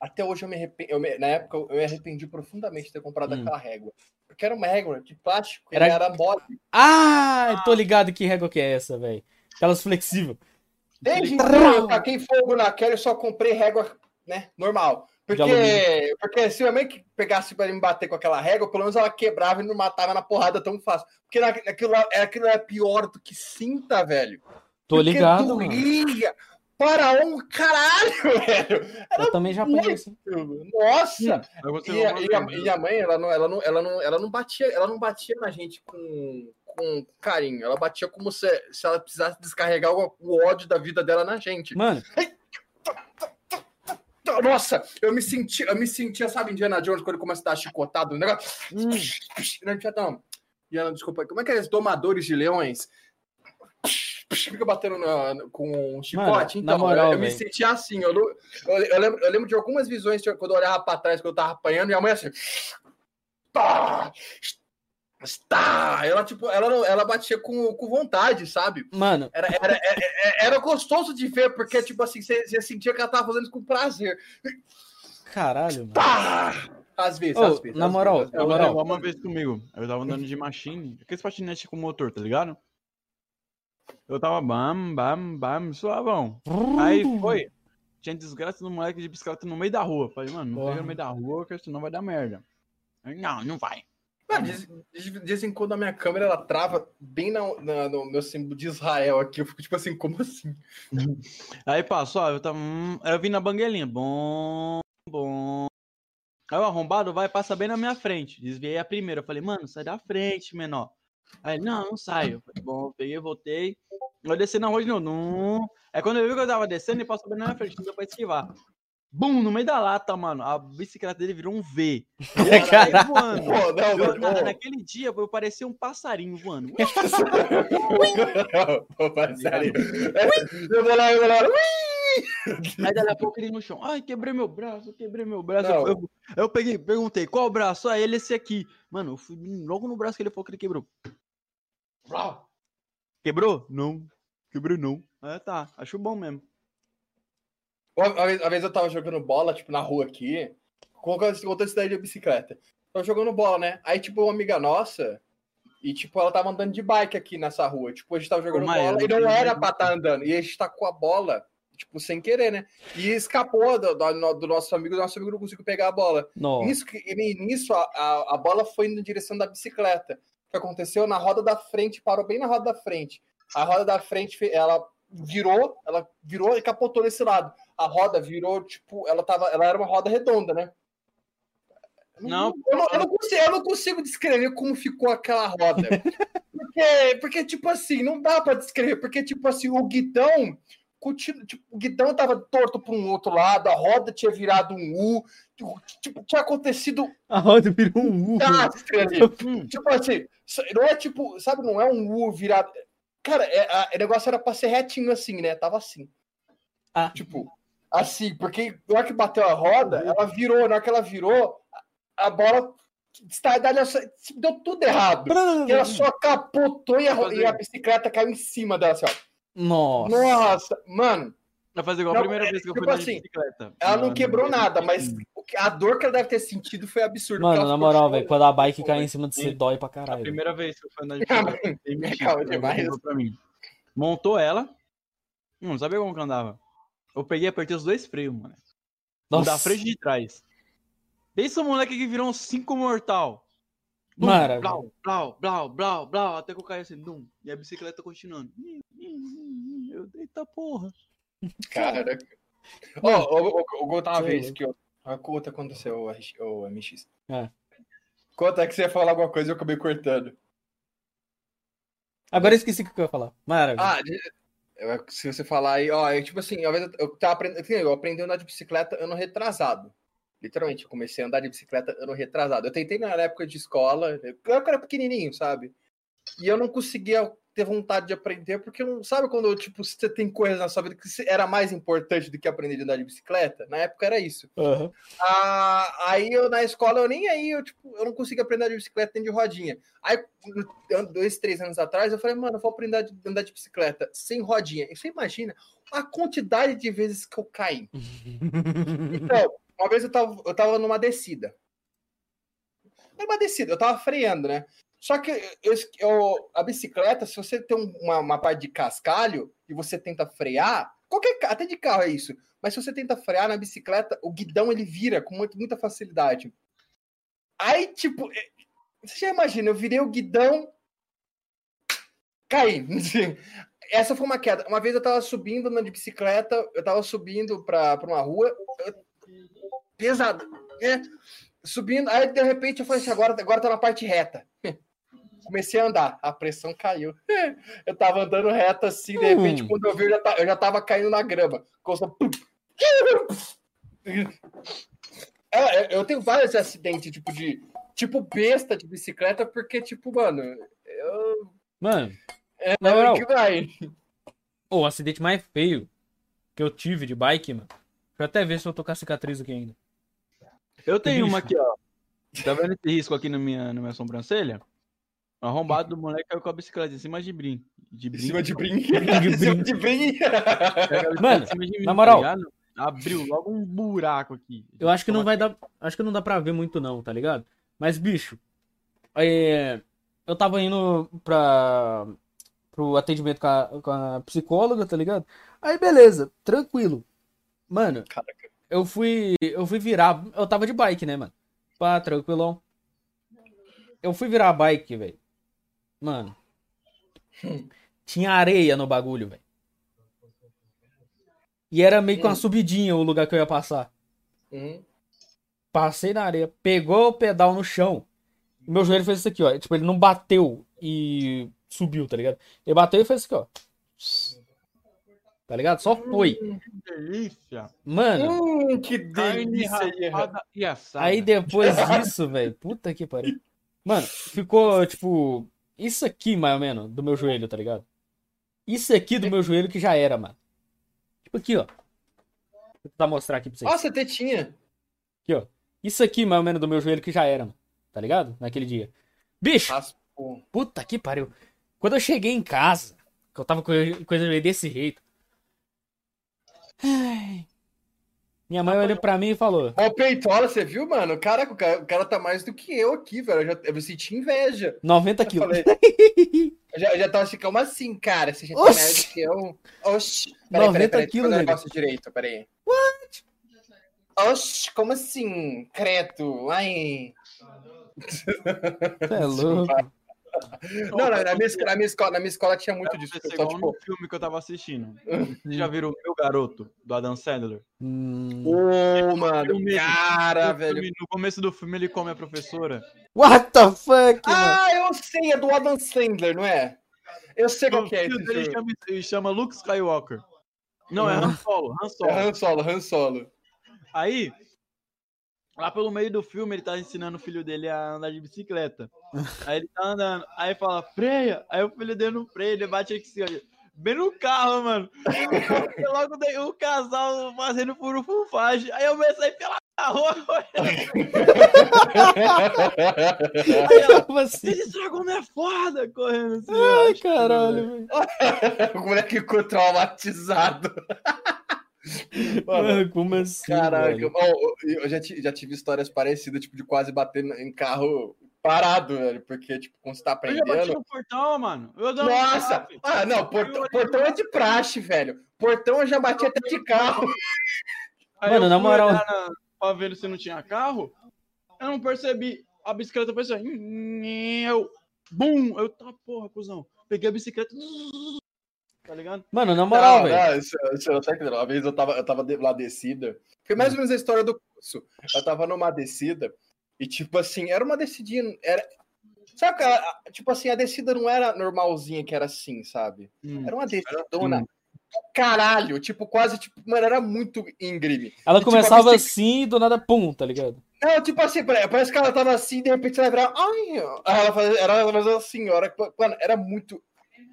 Até hoje eu me arrependi. eu me- na época eu me arrependi profundamente de ter comprado Hum. aquela régua. Porque era uma régua de plástico, Era- era, era mole. Ah, eu tô ligado que régua que é essa, velho. Aquelas flexíveis. Desde então eu taquei fogo naquela e só comprei régua, né, normal. Porque, porque se a mãe que pegasse para me bater com aquela régua, pelo menos ela quebrava e não matava na porrada tão fácil. Porque na- aquilo, lá- aquilo era pior do que cinta, velho. Tô Porque ligado, doía Para um caralho, velho. Eu também já apanhei assim. Nossa! E, e a- e a mãe, ela não, ela, não, ela, não, ela não batia, ela não batia na gente com, com carinho. Ela batia como se, se ela precisasse descarregar o, o ódio da vida dela na gente. Mano, Nossa, eu me senti, eu me sentia, sabe, Indiana Jones, quando ele começa a dar chicotado no negócio. Hum. Não, não, não. Diana, desculpa, como é que é os domadores de leões? Fica batendo na- com um chicote. Mano, então, moral, eu, me sentia assim. Eu, eu, eu lembro, eu lembro de algumas visões quando eu olhava pra trás, quando eu tava apanhando, e a mãe assim. Tá! Está! Ela, tipo, ela, não- ela batia com, com vontade, sabe? mano, Era, era, era, era gostoso de ver, porque, tipo assim, você, você sentia que ela tava fazendo isso com prazer. caralho, mano. Tá! Às vezes, Ô, às vezes. na às moral, vezes, na Eu moral. uma vez comigo. Eu tava andando de machine. Aqueles patinetes com motor, tá ligado? Eu tava bam, bam, bam, suavão. Aí foi. Tinha desgraça do moleque de bicicleta no meio da rua. Falei, mano, não pega no meio da rua, porque senão vai dar merda. Aí, não, não vai. Mano, de, de, vez em quando a minha câmera ela trava bem na, na- no meu símbolo de Israel aqui. Eu fico tipo assim, como assim? Aí passou, eu tava. hum, eu vim na banguelinha. Bom, bom. Aí o arrombado vai passa bem na minha frente. Desviei a primeira. Eu falei, mano, sai da frente, menor. Aí não, não sai. Eu falei, bom, peguei, voltei. Eu desci na rua de novo. Num. Aí quando eu vi que eu tava descendo, ele passou bem na minha frente, não deu pra esquivar. Bum, no meio da lata, mano. A bicicleta dele virou um V. Eu saí voando. Pô, não, Eu- na- naquele dia, eu parecia um passarinho voando. Pô, passarinho. Eu vou lá, eu vou lá. Aí daqui a pouco ele no chão. Ai, quebrei meu braço, quebrei meu braço. Eu, eu- eu peguei, perguntei, qual braço? Ah, ele esse aqui. Mano, eu fui logo no braço que ele falou que ele quebrou. Quebrou? Não. Quebrou não. Ah, tá. Acho bom mesmo. Uma, vez, uma vez eu tava jogando bola, tipo, na rua aqui, com outra cidade de bicicleta. Tava jogando bola, né? Aí, tipo, uma amiga nossa, e, tipo, ela tava andando de bike aqui nessa rua. Tipo, a gente tava jogando Maia, bola e não não era pra estar andando. E a gente tacou a bola, tipo, sem querer, né? E escapou do, do- do nosso amigo, do nosso amigo não conseguiu pegar a bola. Nossa. Nisso, nisso a, a, a bola foi na direção da bicicleta. O que aconteceu na roda da frente, parou bem na roda da frente. A roda da frente, ela virou, ela virou e capotou nesse lado. A roda virou, tipo, ela tava, ela era uma roda redonda, né? Não. Eu não, eu não consigo, eu não consigo descrever como ficou aquela roda. Porque, porque, tipo assim, não dá pra descrever, porque, tipo assim, o guidão, continu- tipo, o guidão tava torto para um outro lado, a roda tinha virado um U, tipo, tinha acontecido A roda virou um U. desastre ali. Tipo assim, não é tipo, sabe, não é um U virado. Cara, é, a- o negócio era pra ser retinho assim, né? Tava assim. Ah. Tipo, assim, porque na hora que bateu a roda, ela virou, na hora que ela virou, a, bola está, dali- deu tudo errado. Ela só capotou e a, e a bicicleta caiu em cima dela, assim, ó. Nossa. Nossa, mano, vai fazer igual Não, a primeira é, vez que eu tipo fui assim, de bicicleta. ela não Na- quebrou na- nada, mas a dor que ela deve ter sentido foi absurda. Mano, na moral, velho, quando a bike cai em cima de você, dói pra A caralho. primeira vez que eu fui andar de Ah, me calma chamou, demais. mandou pra mim. Montou ela. Não sabia como que andava. Eu peguei e apertei os dois freios, mano. O da frente e de trás. Pensa o moleque que virou um 5 mortal. Bum, Maravilha. Blau, blau, blau, blau, blau, até que eu caí assim, dum, e a bicicleta continuando. Eu, eita porra. Cara. Ó, ô, ô, ô, conta uma Sei vez lá. que eu. A conta aconteceu, o RX o MX. É. Conta que você ia falar alguma coisa e eu acabei cortando. Agora eu esqueci o que eu ia falar. Maravilha. Ah, se você falar aí, ó, eu, tipo assim, eu, eu tava aprendendo, eu aprendi a andar de bicicleta ano retrasado. Literalmente, eu comecei a andar de bicicleta ano retrasado. Eu tentei na época de escola, eu eu era pequenininho, sabe? E eu não conseguia ter vontade de aprender, porque não sabe quando, tipo, você tem coisas na sua vida que era mais importante do que aprender a andar de bicicleta? Na época era isso. Aham. Ah, aí eu na escola, eu nem aí, eu, tipo, eu não conseguia aprender de bicicleta nem de rodinha. Aí, dois, três anos atrás, eu falei, mano, eu vou aprender a andar de bicicleta sem rodinha. E você imagina a quantidade de vezes que eu caí. Então, uma vez eu tava, eu tava numa descida. Era uma descida, eu tava freando, né? Só que eu, a bicicleta, se você tem um- uma, uma parte de cascalho e você tenta frear, qualquer até de carro é isso, mas se você tenta frear na bicicleta, o guidão ele vira com muito- muita facilidade. Aí, tipo, é- você já imagina, eu virei o guidão, caí. Essa foi uma queda. Uma vez eu tava subindo na de bicicleta, eu tava subindo pra, pra uma rua, pesado, né? Subindo, aí de repente eu falei assim, agora, agora tá na parte reta. Comecei a andar, a pressão caiu. Eu tava andando reto assim, de repente, Hum. quando eu vi, eu já, ta- eu já tava caindo na grama. Começou... É, eu tenho vários acidentes, tipo, de. Tipo, besta de bicicleta, porque, tipo, mano, eu. Mano, É, Na moral. que vai. o acidente mais feio que eu tive de bike, mano. Deixa eu até ver se eu tô com a cicatriz aqui ainda. Eu tenho bicho. uma aqui, ó. Tá vendo esse risco aqui na minha, na minha sobrancelha? Arrombado do moleque caiu com a bicicleta em cima de brim. De Em brim. cima de brim. De Em cima brim. de brim. A bicicleta Mano, em cima de mim, na moral. tá? Abriu logo um buraco aqui. Eu acho que não vai dar. Acho que não dá pra ver muito, não, tá ligado? Mas, bicho, é, eu tava indo pra. pro atendimento com a, com a psicóloga, tá ligado? Aí, beleza, tranquilo. Mano, Caraca. eu fui. Eu fui virar. Eu tava de bike, né, mano? Pá, tranquilão. Eu fui virar a bike, velho. Mano. Tinha areia no bagulho, velho. E era meio que uma Hum. subidinha o lugar que eu ia passar. Uhum. Passei na areia, pegou o pedal no chão. Meu joelho fez isso aqui, ó. Tipo, ele não bateu e subiu, tá ligado? Ele bateu e fez isso aqui, ó. Tá ligado? Só foi. Que delícia. Mano, Hum, que delícia aí. aí depois disso, velho. Puta que pariu. Mano, ficou, tipo, isso aqui, mais ou menos, do meu joelho, tá ligado? Isso aqui do meu joelho que já era, mano. Tipo aqui, ó. Vou tentar mostrar aqui pra vocês. Nossa, tetinha. Aqui, ó. Isso aqui, mais ou menos, do meu joelho que já era, mano. Tá ligado? Naquele dia. Bicho! Raspou. Puta que pariu. Quando eu cheguei em casa, que eu tava com coisa desse jeito. ai, minha mãe olhou pra mim e falou: Ó, Peitola, você viu, mano? Caraca, o cara, o cara tá mais do que eu aqui, velho. Eu, já, eu senti inveja. 90 Eu quilos. falei, Eu já, eu já tava assim, como assim, cara? Você já Oxi. mais do que eu. Oxi. 90 deixa eu quilos, nego. negócio direito, peraí. What? Oxi, como assim? Creto. Ai. É louco. Não, na, na minha, na, minha escola, na minha escola tinha muito disso. Só, tipo, filme que eu tava assistindo. Vocês já viram o Meu Garoto, do Adam Sandler? Hum, ô, mano, mesmo. cara, No velho. filme- no começo do filme ele come a professora. What the fuck, mano? Ah, eu sei, é do Adam Sandler, não é? Eu sei qual O que é esse dele filme. chama, ele chama Luke Skywalker. Não, é Ah. Han Solo, Han Solo. É Han Solo, Han Solo. Aí, lá pelo meio do filme, ele tá ensinando o filho dele a andar de bicicleta. Aí ele tá andando, aí fala, freia. Aí o filho dele não freia, ele bate aqui assim, olha, bem no carro, mano. E logo daí o casal fazendo furufufagem. Aí eu comecei pela rua. Aí ela, Como assim? esse dragão é foda, correndo assim. Ai, que- caralho, velho. o moleque ficou traumatizado. Mano, Mano, como assim? Caraca, eu já, já tive histórias parecidas, tipo, de quase bater em carro parado, velho. Porque, tipo, quando você tá Eu já bati aprendendo. no portão, mano. Eu Nossa! Ah, não, portão, portão é de praxe, velho. Portão eu já bati até de carro. Aí Mano, eu na fui moral- na- Pra ver se não tinha carro. Eu não percebi. A bicicleta foi assim. Eu. Bum! Eu, tá porra, cuzão. Peguei a bicicleta. Tá ligado? Mano, na moral, não, velho. Uma vez eu tava, eu tava lá descida. Foi mais ou menos a história do curso. Eu tava numa descida e, tipo assim, era uma descidinha. Era... Sabe, aquela- tipo assim, a descida não era normalzinha que era assim, sabe? Hum. Era uma decidona do caralho. Tipo, quase, tipo, mano, era muito íngreme. Ela E, tipo, começava bicic- assim e do nada, pum, tá ligado? Não, tipo assim, pare- parece que ela tava assim, de repente ela virava. Ai, ela fazia, era ela fazia assim, hora mano, era muito.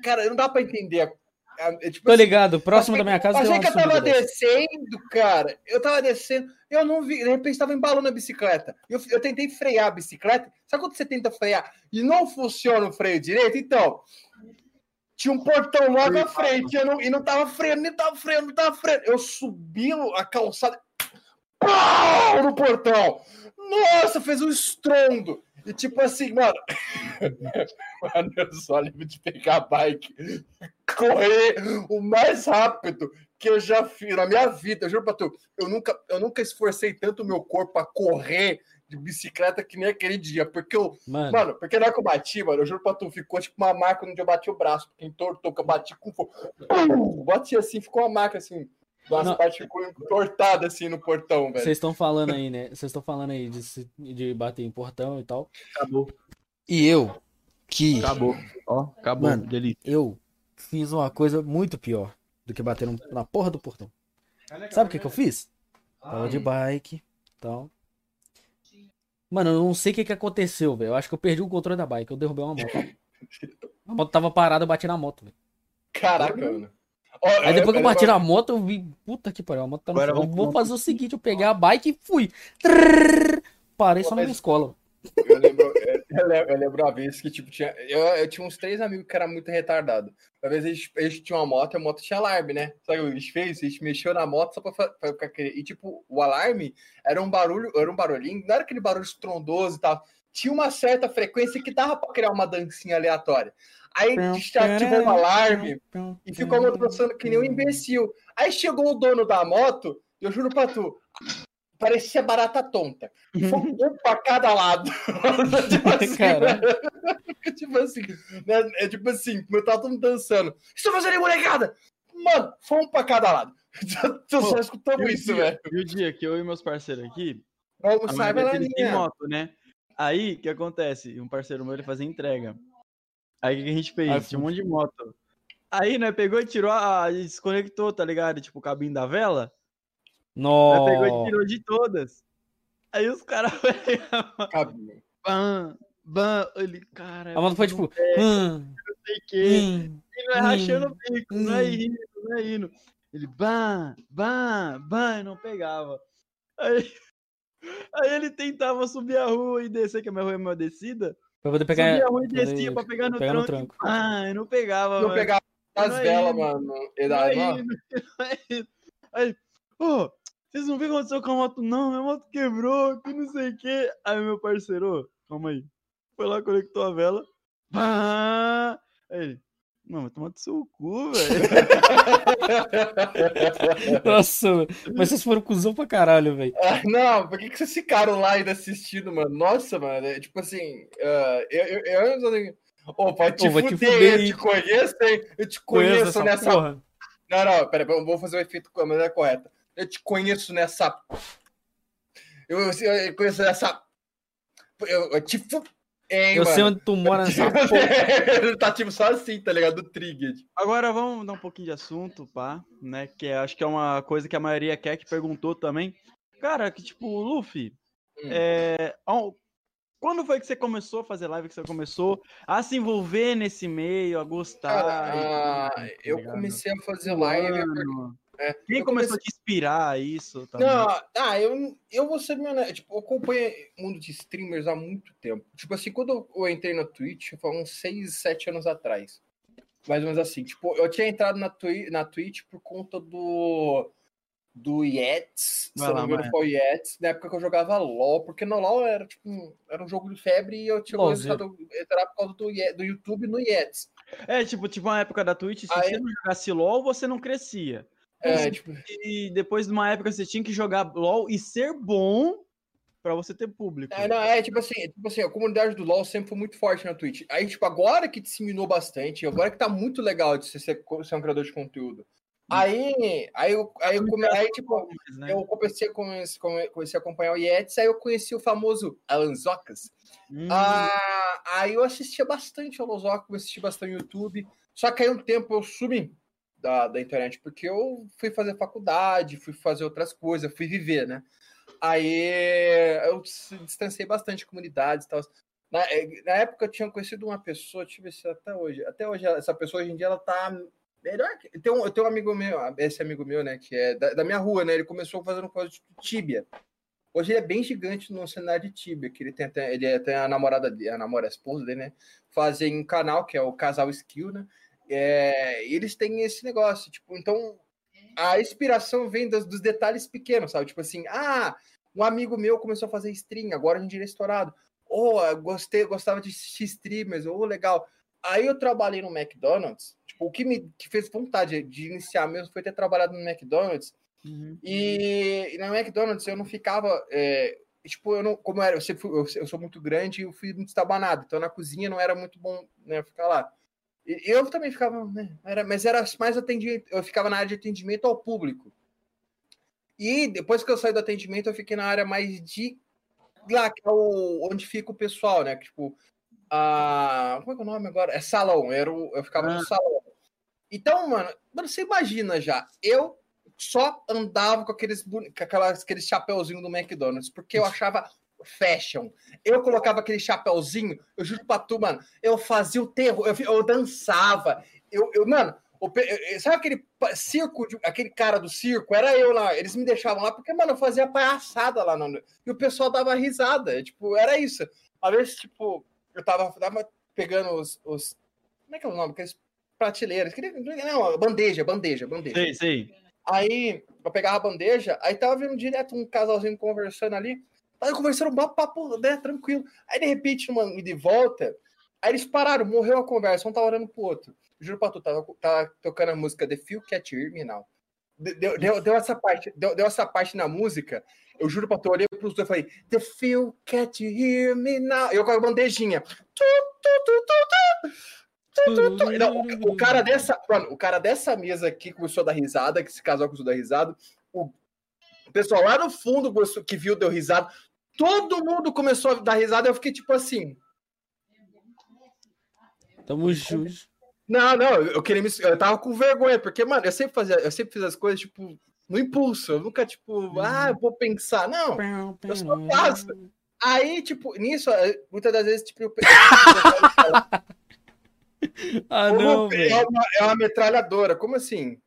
Cara, não dá pra entender. A- a- é, tipo Tô assim, ligado, próximo da minha casa Achei uma que eu tava descendo, cara. Eu tava descendo, eu não vi. De repente tava embalando a bicicleta. Eu, eu tentei frear a bicicleta. Sabe quando você tenta frear e não funciona o freio direito? Então, tinha um portão logo à frente eu não, e não tava freando, nem tava freando, não tava freando. Eu subi a calçada. Pau! No portão. Nossa, fez um estrondo. E tipo assim, mano. mano, eu só lembro de pegar a bike, correr o mais rápido que eu já fiz na minha vida. Eu juro pra tu, eu nunca, eu nunca esforcei tanto o meu corpo pra correr de bicicleta que nem aquele dia. Porque eu, Mano, mano, porque na hora que eu bati, mano, eu juro pra tu, ficou tipo uma marca onde eu bati o braço, porque entortou, que eu bati com fogo. Bati assim, ficou uma marca assim. Nossa, Não. parte ficou entortada assim no portão, velho. vocês estão falando aí, né? Vocês estão falando aí de, de bater em portão e tal. Acabou. E eu, que Acabou. Ó, acabou. Mano. Delícia. eu fiz uma coisa muito pior do que bater na porra do portão. Sabe o que, que eu fiz? Tava de bike tal. Mano, eu não sei o que, que aconteceu, velho. Eu acho que eu perdi o controle da bike. Eu derrubei uma moto. A moto tava parada, eu bati na moto, velho. Caraca, mano. Aí depois que eu bati na moto, eu vi. Puta que pariu, a moto tá no chão. Vou fazer o seguinte: eu peguei a bike e fui. Trrr, Parei só na minha escola. Eu lembro, eu lembro, eu lembro uma vez que, tipo, tinha. Eu, eu tinha uns três amigos que eram muito retardados. Uma vez a gente, a gente tinha uma moto e a moto tinha alarme, né? Sabe o que a gente fez? A gente mexeu na moto só pra, pra ficar. E, tipo, o alarme era um barulho, era um barulhinho, não era aquele barulho estrondoso e tal. Tinha uma certa frequência que dava pra criar uma dancinha aleatória. Aí a gente ativou o alarme e ficou mostrando que nem um imbecil. Aí chegou o dono da moto, eu juro pra tu, parecia barata tonta. Foi um pra cada lado. tipo assim, Caralho. tipo assim, né? É tipo assim, como tava todo mundo dançando. Tá fazendo molecada? Mano, foi um pra cada lado. Eu só escutamos E o isso, dia- velho. E o dia que eu e meus parceiros aqui, Vamos tem linha. moto, né? Aí, o que acontece? Um parceiro meu, ele fazia entrega. Aí, o que que a gente fez? Ai, Tinha um monte de moto. Aí, né, pegou e tirou a... desconectou, tá ligado? Tipo, o cabinho da vela. Né, pegou e Nossa. tirou de todas. Aí os caras pegavam, Cabinho. bam, bam, ele, cara... A moto foi não tipo. sei Hum, o quê. hum. E não é rachando o bico, não é hum. indo, não é indo. Ele, bam, bam, bam, e não pegava. Aí, aí ele tentava subir a rua e descer, que a minha rua é uma descida. Pra poder Subia pegar. a rua e descia pra pegar no pegar no tronco. tranco. Ah, e não pegava, Eu mano. pegava as Não velas, mano. E Não daí, mano, não. Aí, pô, vocês não viram o que aconteceu com a moto? Não, minha moto quebrou, que não sei o quê. Aí meu parceiro, calma aí. Foi lá, conectou a vela. Pá! Aí vai tomar do seu cu, velho. Nossa, mano. mas vocês foram cuzão pra caralho, velho. Ah, Não, por que, que vocês ficaram lá ainda assistindo, mano? Nossa, mano, é tipo assim, ah, eu, eu, eu, eu, Ô, vai te Ô, vai te fuder, fuder eu te conheço, hein? Eu te Conheço conheço essa nessa. porra. Não, não, pera, eu vou fazer o efeito com a maneira correta. Eu te conheço nessa. Eu, eu, eu conheço nessa. Eu, eu te fu... Hein, Eu sei mano? onde tu mora nessa porra. Ele tá tipo só assim, tá ligado? Do trigger. Agora vamos mudar um pouquinho de assunto, pá, né? Que é- acho que é uma coisa que a maioria quer, que perguntou também. Cara, que tipo, Luffy, Hum. é, quando foi que você começou a fazer live, que você começou a se envolver nesse meio, a gostar? E ah, tudo, tá eu comecei a fazer live. Mano, é, Quem eu começou comecei- a te inspirar a isso também? Não, ah, eu, eu vou ser meu, né? Tipo, eu acompanho o mundo de streamers há muito tempo. Tipo assim, quando eu entrei na Twitch, foi uns 6, 7 anos atrás. Mais ou menos assim. Tipo, eu tinha entrado na, Twi na Twitch por conta do. do Yetis, se não me engano foi o Yetis, na época que eu jogava LOL, porque no LOL era tipo um, era um jogo de febre e eu tinha LOLzinho. começado a entrar por causa do, do YouTube no Yetis. É, tipo, tipo uma época da Twitch, se Aí- você não jogasse LOL, você não crescia. É, tipo, E depois de uma época você tinha que jogar LOL e ser bom pra você ter público. É, não, é tipo assim, tipo assim, a comunidade do LoL sempre foi muito forte na Twitch. Aí, tipo, agora que disseminou bastante, agora que tá muito legal de você ser, ser um criador de conteúdo. Aí, aí, eu, aí, eu, come- aí tipo, né? eu comecei a, conhecer, come- comecei a acompanhar o Yetis, aí eu conheci o famoso Alan Zocas. Hum, Ah, aí eu assistia bastante ao Lozoca, eu assistia bastante no YouTube. Só que aí um tempo eu sumi da, da internet, porque eu fui fazer faculdade, fui fazer outras coisas, fui viver, né? Aí eu distanciei bastante de comunidades e tal. Na, eh, na época eu tinha conhecido uma pessoa, eu ver se até hoje. Até hoje, essa pessoa hoje em dia ela tá melhor. que- Tem um, eu tenho um amigo meu, esse amigo meu, né, que é da, da minha rua, né? Ele começou fazendo coisa de Tibia. Hoje ele é bem gigante no cenário de Tibia, que ele tem até, ele é- tem a namorada dele, a namora a esposa dele, né? Fazem um canal que é o Casal Skill, né? É, e eles têm esse negócio, tipo, então a inspiração vem dos, dos detalhes pequenos, sabe? Tipo assim, ah, um amigo meu começou a fazer stream, agora dia ele é estourado. Oh, eu gostei, gostava de assistir streamers, oh, legal. Aí eu trabalhei no McDonald's, tipo, o que me que fez vontade de iniciar mesmo foi ter trabalhado no McDonald's, uhum. e, e na McDonald's eu não ficava. é, tipo, eu não. Como era, eu, sempre fui- eu, eu sou muito grande e eu fui muito estabanado. Então na cozinha não era muito bom né, ficar lá. Eu também ficava, né? Era, mas era mais atendimento. Eu ficava na área de atendimento ao público. E depois que eu saí do atendimento, eu fiquei na área mais de. Lá, que é o, onde fica o pessoal, né? Tipo, a. Como é que é o nome agora? É salão. Era o, eu ficava Ah. no salão. Então, mano, mano, você imagina já. Eu só andava com aqueles, com aquelas, aqueles chapeuzinhos do McDonald's, porque eu achava fashion. Eu colocava aquele chapeuzinho, eu juro pra tu, mano, eu fazia o terror, eu, eu dançava. Eu, eu, mano, o sabe aquele circo, de- aquele cara do circo? Era eu lá, eles me deixavam lá, porque, mano, eu fazia palhaçada lá, no, e o pessoal dava risada, tipo, era isso. Às vezes, tipo, eu tava, tava pegando os, os. Como é que é o nome? Aqueles prateleiras. Não, bandeja, bandeja, bandeja. Sei, sei. Aí eu pegava a bandeja, aí tava vendo direto um casalzinho conversando ali. Tava conversando um papo, né, tranquilo. Aí de repente, uma ida e volta, aí eles pararam, morreu a conversa, um tava olhando pro outro. Juro pra tu, tava, tava tocando a música The Feel Cat Now. Deu, deu, deu essa parte, deu, deu essa parte na música. Eu juro pra tu, eu olhei pros dois e falei, The Feel Cat Hear Me Now. Eu com a bandejinha. Não, o, o cara dessa, mano, o cara dessa mesa aqui começou a dar risada, que esse casal começou a dar risada. O, pessoal lá no fundo que viu deu risada. Todo mundo começou a dar risada. Eu fiquei tipo assim. Tamo junto. Não, não, eu queria me, eu tava com vergonha, porque mano, eu sempre fazia, eu sempre fiz as coisas tipo no impulso. Eu nunca tipo, ah, eu vou pensar. Não. Eu só faço. Aí, tipo, nisso, eh, muitas das vezes, tipo, eu Ah, não, é, uma, é uma metralhadora. Como assim?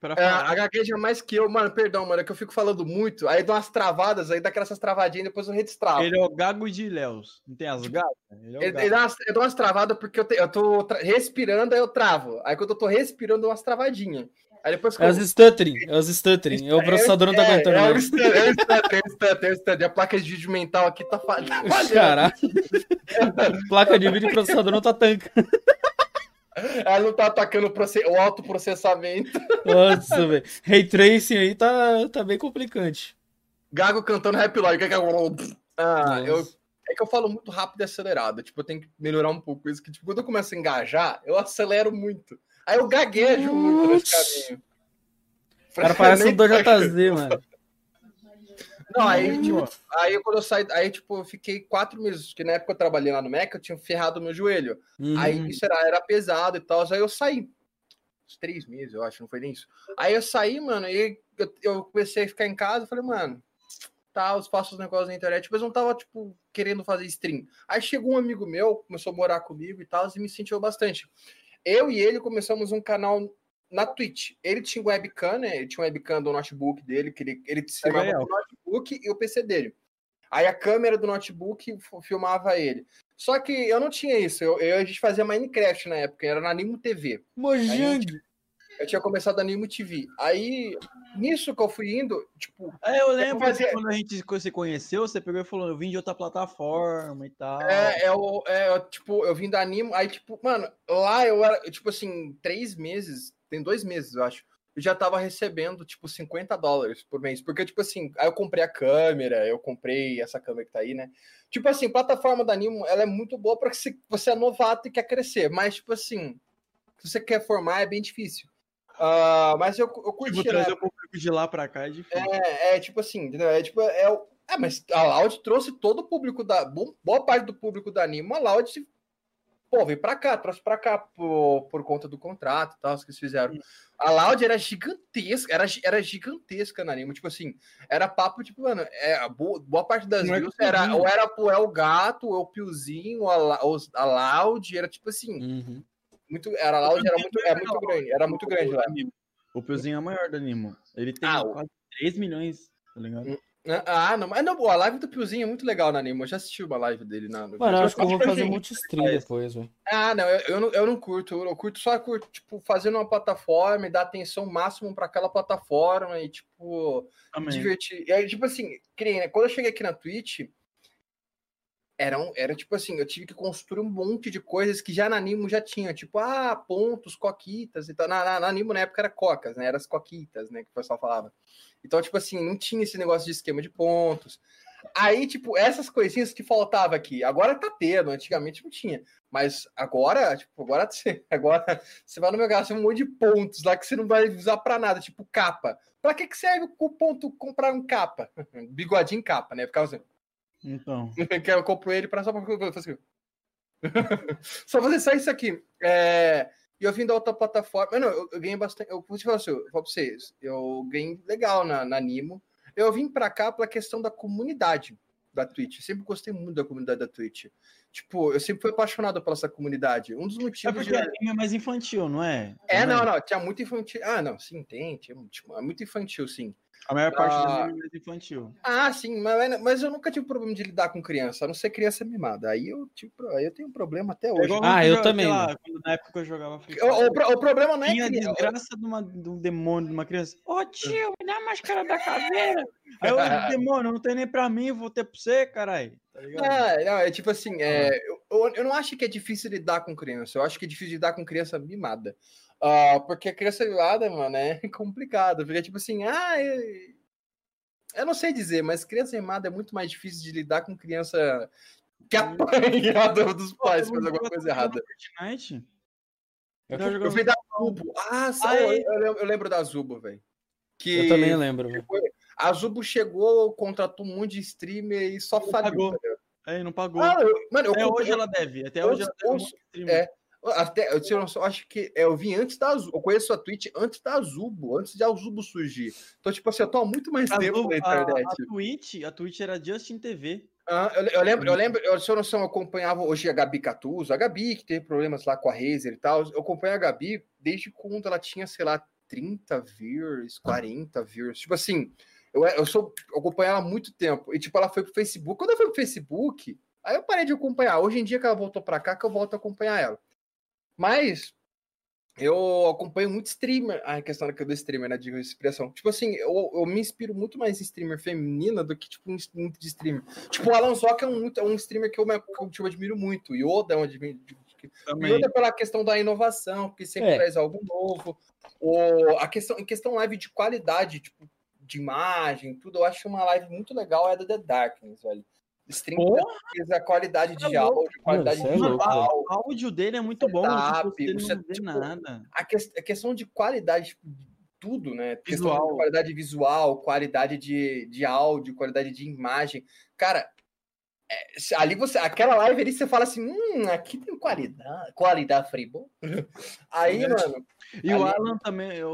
Pra É, falar. a gagueja mais que eu, mano, perdão, mano, é que eu fico falando muito, aí dá umas travadas, aí dá aquelas travadinhas, depois eu redestravo. Ele é o Gago de Léus. Não tem as gatas? Ele é Ele- ele dá umas- eu dou umas travadas porque eu, te- eu tô respirando, aí eu travo. Aí quando eu tô respirando, eu dou umas travadinhas. Aí depois que É eu- os stuttering, é os stuttering. É o processador não tá é, aguentando é, o mais. stutter, é o stutter, é o stutter, é o stutter. A placa de vídeo mental aqui tá fa- tá falhando. Caralho. Placa de vídeo e processador não tá tanca. Ela não tá atacando o, proce- o autoprocessamento. Nossa, velho. Ray Tracing aí tá, tá bem complicante. Gago cantando Rap Lord. Ah, eu, é que eu falo muito rápido e acelerado. Tipo, eu tenho que melhorar um pouco isso. Que, tipo, quando eu começo a engajar, eu acelero muito. Aí eu gaguejo muito nesse caminho. O cara parece um Nem- 2JZ, mano. Não, aí, tipo, aí quando eu saí, aí, tipo, eu fiquei quatro meses, porque na época eu trabalhei lá no Mac, eu tinha ferrado o meu joelho. Uhum. Aí isso era, era pesado e tal, aí eu saí. Uns três meses, eu acho, não foi nem isso. Aí eu saí, mano, e eu, eu comecei a ficar em casa, falei, mano, tá, faço os negócios na internet, mas eu não tava, tipo, querendo fazer stream. Aí chegou um amigo meu, começou a morar comigo e tal, e me sentiu bastante. Eu e ele começamos um canal na Twitch. Ele tinha webcam, né? Ele tinha webcam do notebook dele, que ele, ele filmava legal. o notebook e o PC dele. Aí a câmera do notebook filmava ele. Só que eu não tinha isso. Eu, eu- a gente fazia Minecraft na época, era na Animo TV. Mojang. Eu tinha começado a Animo TV. Aí, nisso que eu fui indo, tipo. É, eu lembro fazia- que quando a gente se conheceu, você pegou e falou, eu vim de outra plataforma e tal. É, é, o, é, tipo, eu vim da Animo, aí, tipo, mano, lá eu era, tipo assim, três meses, tem dois meses, eu acho. Eu já tava recebendo, tipo, 50 dólares por mês. Porque, tipo assim, aí eu comprei a câmera, eu comprei essa câmera que tá aí, né? Tipo assim, plataforma da Animo, ela é muito boa pra se você é novato e quer crescer. Mas, tipo assim, se você quer formar, é bem difícil. Ah, mas eu, eu curti, Tipo, né? trazer o público de lá pra cá é difícil. É, é tipo assim, entendeu? É tipo, é. É, mas a Loud trouxe todo o público da. bo- Boa parte do público da Anima, a Loud, pô, veio pra cá, trouxe pra cá por, por conta do contrato e tal, que eles fizeram. A Loud era gigantesca, era, era gigantesca na Anima. Tipo assim, era papo, tipo, mano, é, boa, boa parte das Não é views que era, tinha. ou era pro El Gato, ou o Piozinho, ou a, a Loud, era tipo assim, Uhum. muito, era a Loud era muito, é muito grande, era muito grande lá. O Piozinho é maior do Animo. Ele tem Ah, o- quase 3 milhões, tá ligado? Ah, não, mas não, a live do Piozinho é muito legal na Anima. Eu já assisti uma live dele na. no Mano, eu acho que eu vou fazer multi-stream depois, velho. Ah, não, eu, eu não, eu não curto. Eu curto só curto, tipo, fazendo uma plataforma e dar atenção máximo para aquela plataforma e, tipo, Também. divertir. E aí, tipo assim, nem, né, quando eu cheguei aqui na Twitch, era, um, era tipo assim, eu tive que construir um monte de coisas que já na Animo já tinha, tipo, ah, pontos, coquitas e tal. Na, na, na na época era cocas, né? Era as coquitas, né? Que o pessoal falava. Então, tipo assim, não tinha esse negócio de esquema de pontos. Aí, tipo, essas coisinhas que faltava aqui, agora tá tendo, antigamente não tinha. Mas agora, tipo, agora você, agora você vai no meu gasto um monte de pontos lá que você não vai usar pra nada, tipo capa. Pra que, que serve o ponto comprar um capa? Bigodinho capa, né? Ficava assim. Então. que eu compro ele para só pra fazer só fazer só isso aqui. É, E eu vim da outra plataforma. Não, eu, eu ganhei bastante. Eu vou te falar assim, eu falo pra vocês, eu ganhei legal na, na Nimo. Eu vim pra cá pela questão da comunidade da Twitch. Eu sempre gostei muito da comunidade da Twitch. Tipo, eu sempre fui apaixonado pela essa comunidade. Um dos É motivos porque de. anime é mais infantil, não é? É, Também. não, não, tinha muito infantil. Ah, não, sim, tem, tinha, tipo, é muito infantil, sim. A maior parte do Ah. anime é mais infantil. Ah, sim, mas, mas eu nunca tive problema de lidar com criança, a não ser criança mimada. Aí eu, tive, aí eu tenho um problema até É hoje. Ah, eu também, lá, na época que eu jogava Free O, o Fire, pro- o problema não é tinha a criança. desgraça de, uma, de um demônio, de uma criança. Ô tio, me dá a máscara da caveira. Aí eu, demônio, não tem nem pra mim, vou ter pra você, caralho. Tá ligado? É, não, é tipo assim, é, eu, eu- eu não acho que é difícil lidar com criança, eu acho que é difícil lidar com criança mimada. Ah, porque a criança mimada, mano, é complicado. Porque, tipo assim, ah, eu, eu não sei dizer, mas criança mimada é muito mais difícil de lidar com criança que apanha do- dos pais faz eu alguma coisa errada. Fortnite. Eu- Eu vi da Zubo. Ah, Aí- eu, eu lembro- eu lembro da Zubo, velho. Que Eu também lembro, velho. a Zubo chegou, contratou um monte de streamer e só tá Aí não pagou. Ah, eu, mano, eu Até comprei- hoje ela deve. Até hoje ela deve. streamer. é. Até, eu, eu só acho que é, eu vim antes da Zubo. Eu conheço a Twitch antes da Zubo, antes de a Zubo surgir. Então, tipo assim, eu tô há muito mais A, tempo na a, internet. a Twitch, a Twitch era Justin TV. Ah, eu, eu lembro, eu lembro, eu, se eu não sei, eu acompanhava hoje a Gabi Catuso, a Gabi que teve problemas lá com a Razer e tal. Eu acompanho a Gabi desde quando ela tinha, sei lá, 30 views, 40 views. Tipo assim, eu, eu sou eu acompanho ela há muito tempo. E tipo, ela foi pro Facebook. Quando ela foi pro Facebook, aí eu parei de acompanhar. Hoje em dia que ela voltou pra cá, que eu volto a acompanhar ela. Mas eu acompanho muito streamer. Ah, a questão da do streamer, né? De inspiração. Tipo assim, eu, eu me inspiro muito mais em streamer feminina do que, tipo, muito de streamer. Tipo, o Alan Zoc é um, é um streamer que eu, que eu, tipo, admiro muito. Yoda é um admiro. Também. Yoda pela questão da inovação, porque sempre É. traz algo novo. O, a questão, em questão live de qualidade, tipo, de imagem, tudo, eu acho uma live muito legal é a da The Darkness, velho. Stream que a qualidade de Tá louco. áudio, qualidade Mano, de é louco, visual, O áudio dele é muito bom. Setup, tipo, o não vê tipo, nada. a, ques- a questão de qualidade tipo, de tudo, né? Visual. de qualidade visual, qualidade de, de áudio, qualidade de imagem. Cara, é, ali você. Aquela live ali você fala assim: hum, aqui tem qualidade. Qualidade Freebo. Aí, É. mano, E o Ali- Alan também. Eu...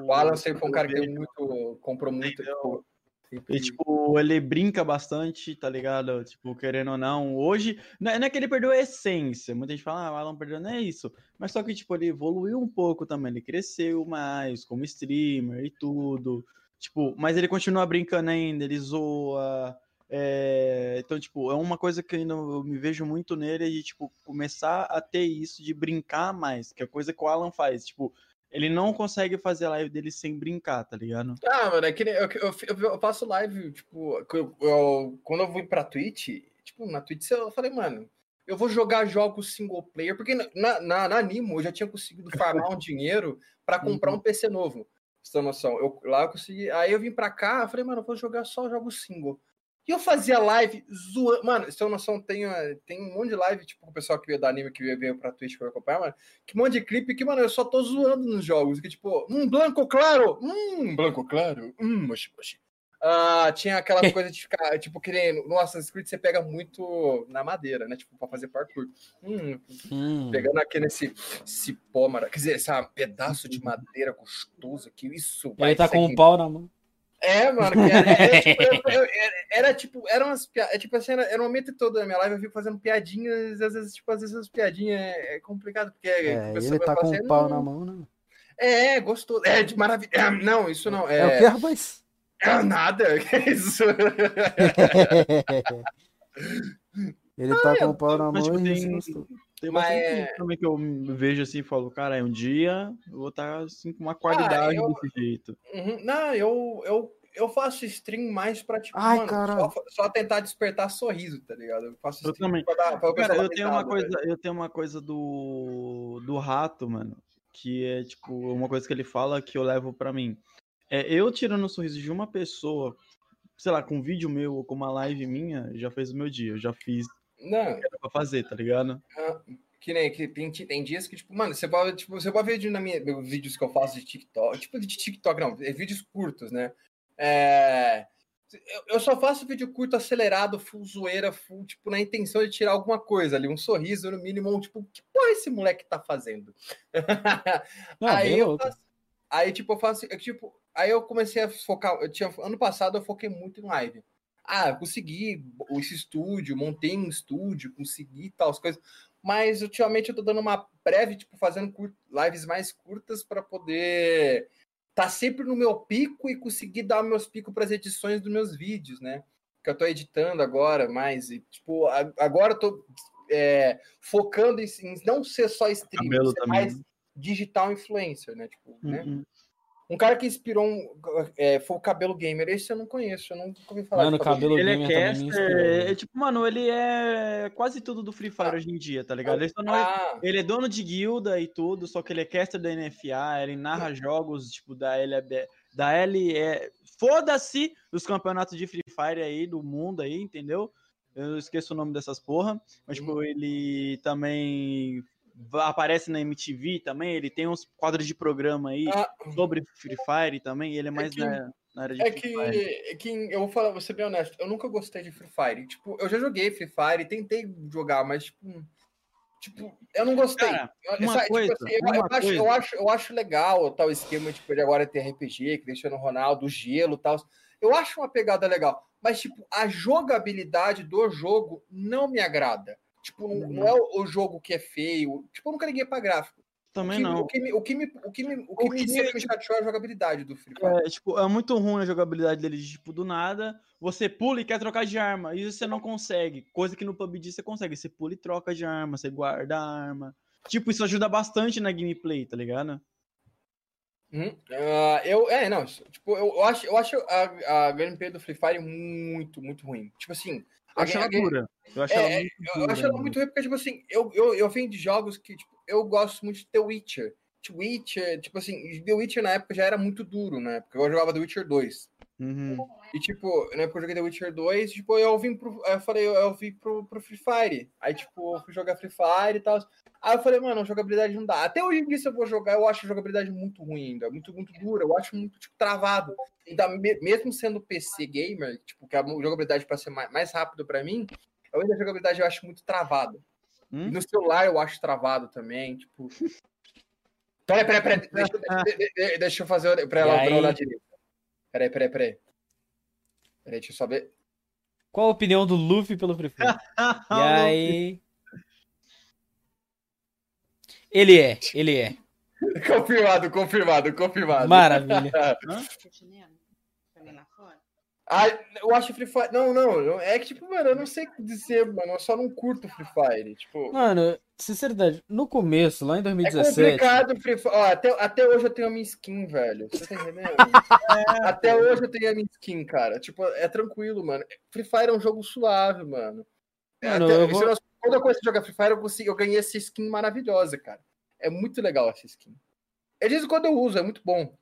o Alan sempre foi um cara que muito. comprou muito. Tipo, sempre- E, tipo, ele brinca bastante, tá ligado? Tipo, querendo ou não, hoje. Não é não é que ele perdeu a essência. Muita gente fala, ah, o Alan perdeu, não é isso. Mas só que, tipo, ele evoluiu um pouco também. Ele cresceu mais como streamer e tudo. Tipo, mas ele continua brincando ainda, ele zoa. É, Então, tipo, é uma coisa que ainda eu me vejo muito nele de, tipo, começar a ter isso de brincar mais, que é coisa que o Alan faz. Tipo, ele não consegue fazer a live dele sem brincar, tá ligado? Ah, mano, é que eu, eu, eu, faço live, tipo, eu- eu- quando eu vim pra Twitch, tipo, na Twitch eu falei, mano, eu vou jogar jogos single player, porque na, na, na Animo eu já tinha conseguido farmar um dinheiro pra comprar um PC novo. Você tem noção? Eu, lá eu consegui. Aí eu vim pra cá, eu falei, mano, eu vou jogar só jogos single. E eu fazia live zoando. Mano, se eu noção, tem, eh, tem um monte de live, tipo, o pessoal que veio da anime, que veio, pra Twitch eu acompanhar, mano. Que um monte de clipe que, mano, eu só tô zoando nos jogos. Que, tipo, um branco claro, hum, branco claro, hum, mochi, mochi. Ah, tinha aquela coisa de ficar, tipo, que nem no Assassin's Creed você pega muito na madeira, né? Tipo, pra fazer parkour. Hum, Hum. pegando aqui nesse cipó, mara- quer dizer, esse pedaço de madeira gostoso aqui, isso vai Ele tá com um pau na mão. É, mano, era, era, tipo, eu- eu- era- tipo, umas piadas, é, tipo assim, era, era um momento todo da minha live, eu fico fazendo piadinhas, às vezes, tipo, às vezes as piadinhas é, é complicado, porque É, ele tá com assim, um pau "Não, na mão, né? É, gostoso, é de maravilha, é, não, isso não, É, o é, que, rapaz? é nada, que isso, ele tá com o pau na Mas, mão tipo, e tem- gostou. Tem Mas bastante é- gente também que eu vejo assim e falo, cara, um dia eu vou estar assim com uma qualidade eu- desse jeito. Uhum, não, eu, eu, eu faço stream mais pra, tipo, Ai, mano, só, só tentar despertar sorriso, tá ligado, eu faço Eu stream também. pra dar, pra o Cara, eu tenho uma risada, coisa, velho. eu tenho uma coisa do do rato, mano, que é tipo uma coisa que ele fala que eu levo pra mim. É eu tirando o sorriso de uma pessoa, sei lá, com um vídeo meu ou com uma live minha, já fez o meu dia. Eu já fiz Não, era pra fazer, tá ligado? Que nem que tem, tem dias que, tipo, mano, você pode, tipo, você pode ver na minha, vídeos que eu faço de TikTok, tipo de TikTok, não, é vídeos curtos, né? É, eu, só faço vídeo curto acelerado, full zoeira, full, tipo, na intenção de tirar alguma coisa ali, um sorriso no mínimo, um, tipo, que porra esse moleque tá fazendo? Não, aí eu faço, aí, tipo, eu faço, eu, tipo, aí eu comecei a focar, eu tinha, ano passado eu foquei muito em live. Ah, consegui esse estúdio, montei um estúdio, consegui tal, as coisas. Mas ultimamente eu tô dando uma breve, tipo, fazendo lives mais curtas para poder tá sempre no meu pico e conseguir dar meus picos para as edições dos meus vídeos, né? Que eu tô editando agora, mais e tipo, agora eu tô é, focando em, em não ser só streamer, ser também, mais digital influencer, né? Tipo, né? Uhum. Um cara que inspirou um, é, foi o Cabelo Gamer. Esse eu não conheço, eu nunca ouvi falar. Mano, cabelo Ele é gamer também me caster, inspirou. é, tipo, mano, ele é quase tudo do Free Fire Ah. hoje em dia, tá ligado? Ele, só não é- Ah, ele é dono de guilda e tudo, só que ele é caster da NFA, ele narra jogos, tipo, da LB, da LE... Foda-se os campeonatos de Free Fire aí, do mundo aí, entendeu? Eu esqueço o nome dessas porra, mas, tipo, ele também aparece na MTV também, ele tem uns quadros de programa aí ah, sobre Free Fire também, ele é mais que- na, na área de É Free que, Fire. é que eu vou falar, vou ser bem honesto, eu nunca gostei de Free Fire. Tipo, eu já joguei Free Fire, tentei jogar, mas tipo, tipo, eu não gostei. Cara, Eu- uma sabe, tipo coisa, assim, eu, uma eu acho, eu, coisa. acho, eu acho legal o tal esquema tipo, de agora ter RPG, Cristiano Ronaldo, gelo e tal. Eu acho uma pegada legal, mas tipo, a jogabilidade do jogo não me agrada. Tipo, não, não é o, o jogo que é feio. Tipo, eu nunca liguei pra gráfico. Também o que, não. O que me, o que me, o que me, o que O me, que, me tipo, chateou é a jogabilidade do Free Fire. É, tipo, é muito ruim a jogabilidade dele, de, tipo, do nada, você pula e quer trocar de arma, e você não consegue. Coisa que no PUBG você consegue, você pula e troca de arma, você guarda a arma. Tipo, isso ajuda bastante na gameplay, tá ligado? Hum, ah, eu, é, não, tipo, eu, eu acho, eu acho a, a gameplay do Free Fire muito, muito ruim. Tipo assim, acho ela dura. Eu acho É, ela muito eu dura, acho ela mano. muito ruim porque, tipo assim, eu, eu, eu venho de jogos que, tipo, eu gosto muito de The Witcher. The Witcher, tipo assim, The Witcher na época já era muito duro, né? Porque eu jogava The Witcher 2. Uhum. E, tipo, na época eu joguei The Witcher 2, tipo, eu vim pro. Eu falei, eu, eu vim pro, pro Free Fire. Aí, tipo, eu fui jogar Free Fire e tal. Aí eu falei, mano, jogabilidade não dá. Até hoje em dia, se eu vou jogar, eu acho a jogabilidade muito ruim ainda. Muito, muito dura. Eu acho muito, tipo, travado. Ainda, me- mesmo sendo PC gamer, tipo, que a jogabilidade para ser mais, mais rápido pra mim, eu ainda a jogabilidade eu acho muito travada. Hum? No celular eu acho travado também, tipo. Peraí, peraí, peraí. Deixa, de- de- de- deixa eu fazer pra ela pra direito. Peraí, peraí, peraí. Peraí, deixa eu só ver. Qual a opinião do Luffy pelo Free Fire? E aí. Ele é, ele é. Confirmado, confirmado, confirmado. Maravilha. Tá? Ah, eu acho Free Fire. Não, não, não, é que, tipo, mano, eu não sei o que dizer, mano. Eu só não curto Free Fire. Tipo, Mano, sinceridade, no começo, lá em é 2017. complicado Free Fire. Ó, até, até hoje eu tenho a minha skin, velho. Você tá entendendo? até hoje eu tenho a minha skin, cara. Tipo, é tranquilo, mano. Free Fire é um jogo suave, mano. É, Mano, até- eu vou- eu- Quando eu comecei a jogar Free Fire, eu, consegui, eu ganhei essa skin maravilhosa, cara. É muito legal essa skin. É disso quando eu uso, é muito bom.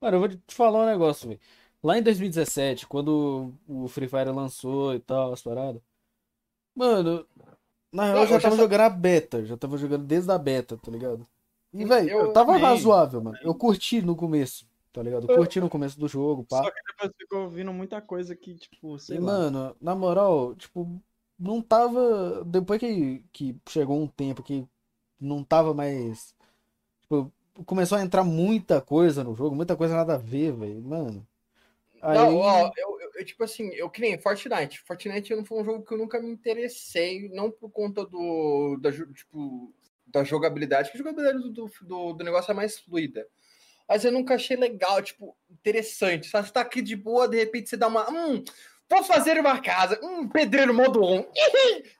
Mano, eu vou te falar um negócio, velho. Lá em 2017, quando o Free Fire lançou e tal, as paradas. Mano, na real eu já eu já tava sa- jogando a beta, já tava jogando desde a beta, tá ligado? E, velho, Eu eu tava também. razoável, mano. Eu curti no começo, tá ligado? Eu curti no começo do jogo, pá. Só que depois ficou ouvindo muita coisa que, tipo, sei E, lá. mano, na moral, tipo, não tava. Depois que, que chegou um tempo que não tava mais. Tipo, começou a entrar muita coisa no jogo, muita coisa nada a ver, velho. Mano. Aí. Não, ó, eu, eu- tipo assim, eu que nem Fortnite. Fortnite não foi um jogo que eu nunca me interessei, não por conta do, da, tipo, da jogabilidade, que a jogabilidade do, do, do- negócio é mais fluida. Mas eu nunca achei legal, tipo, interessante. Sabe? Você tá aqui de boa, de repente você dá uma. Hum, vou fazer uma casa. Hum, pedreiro modo on.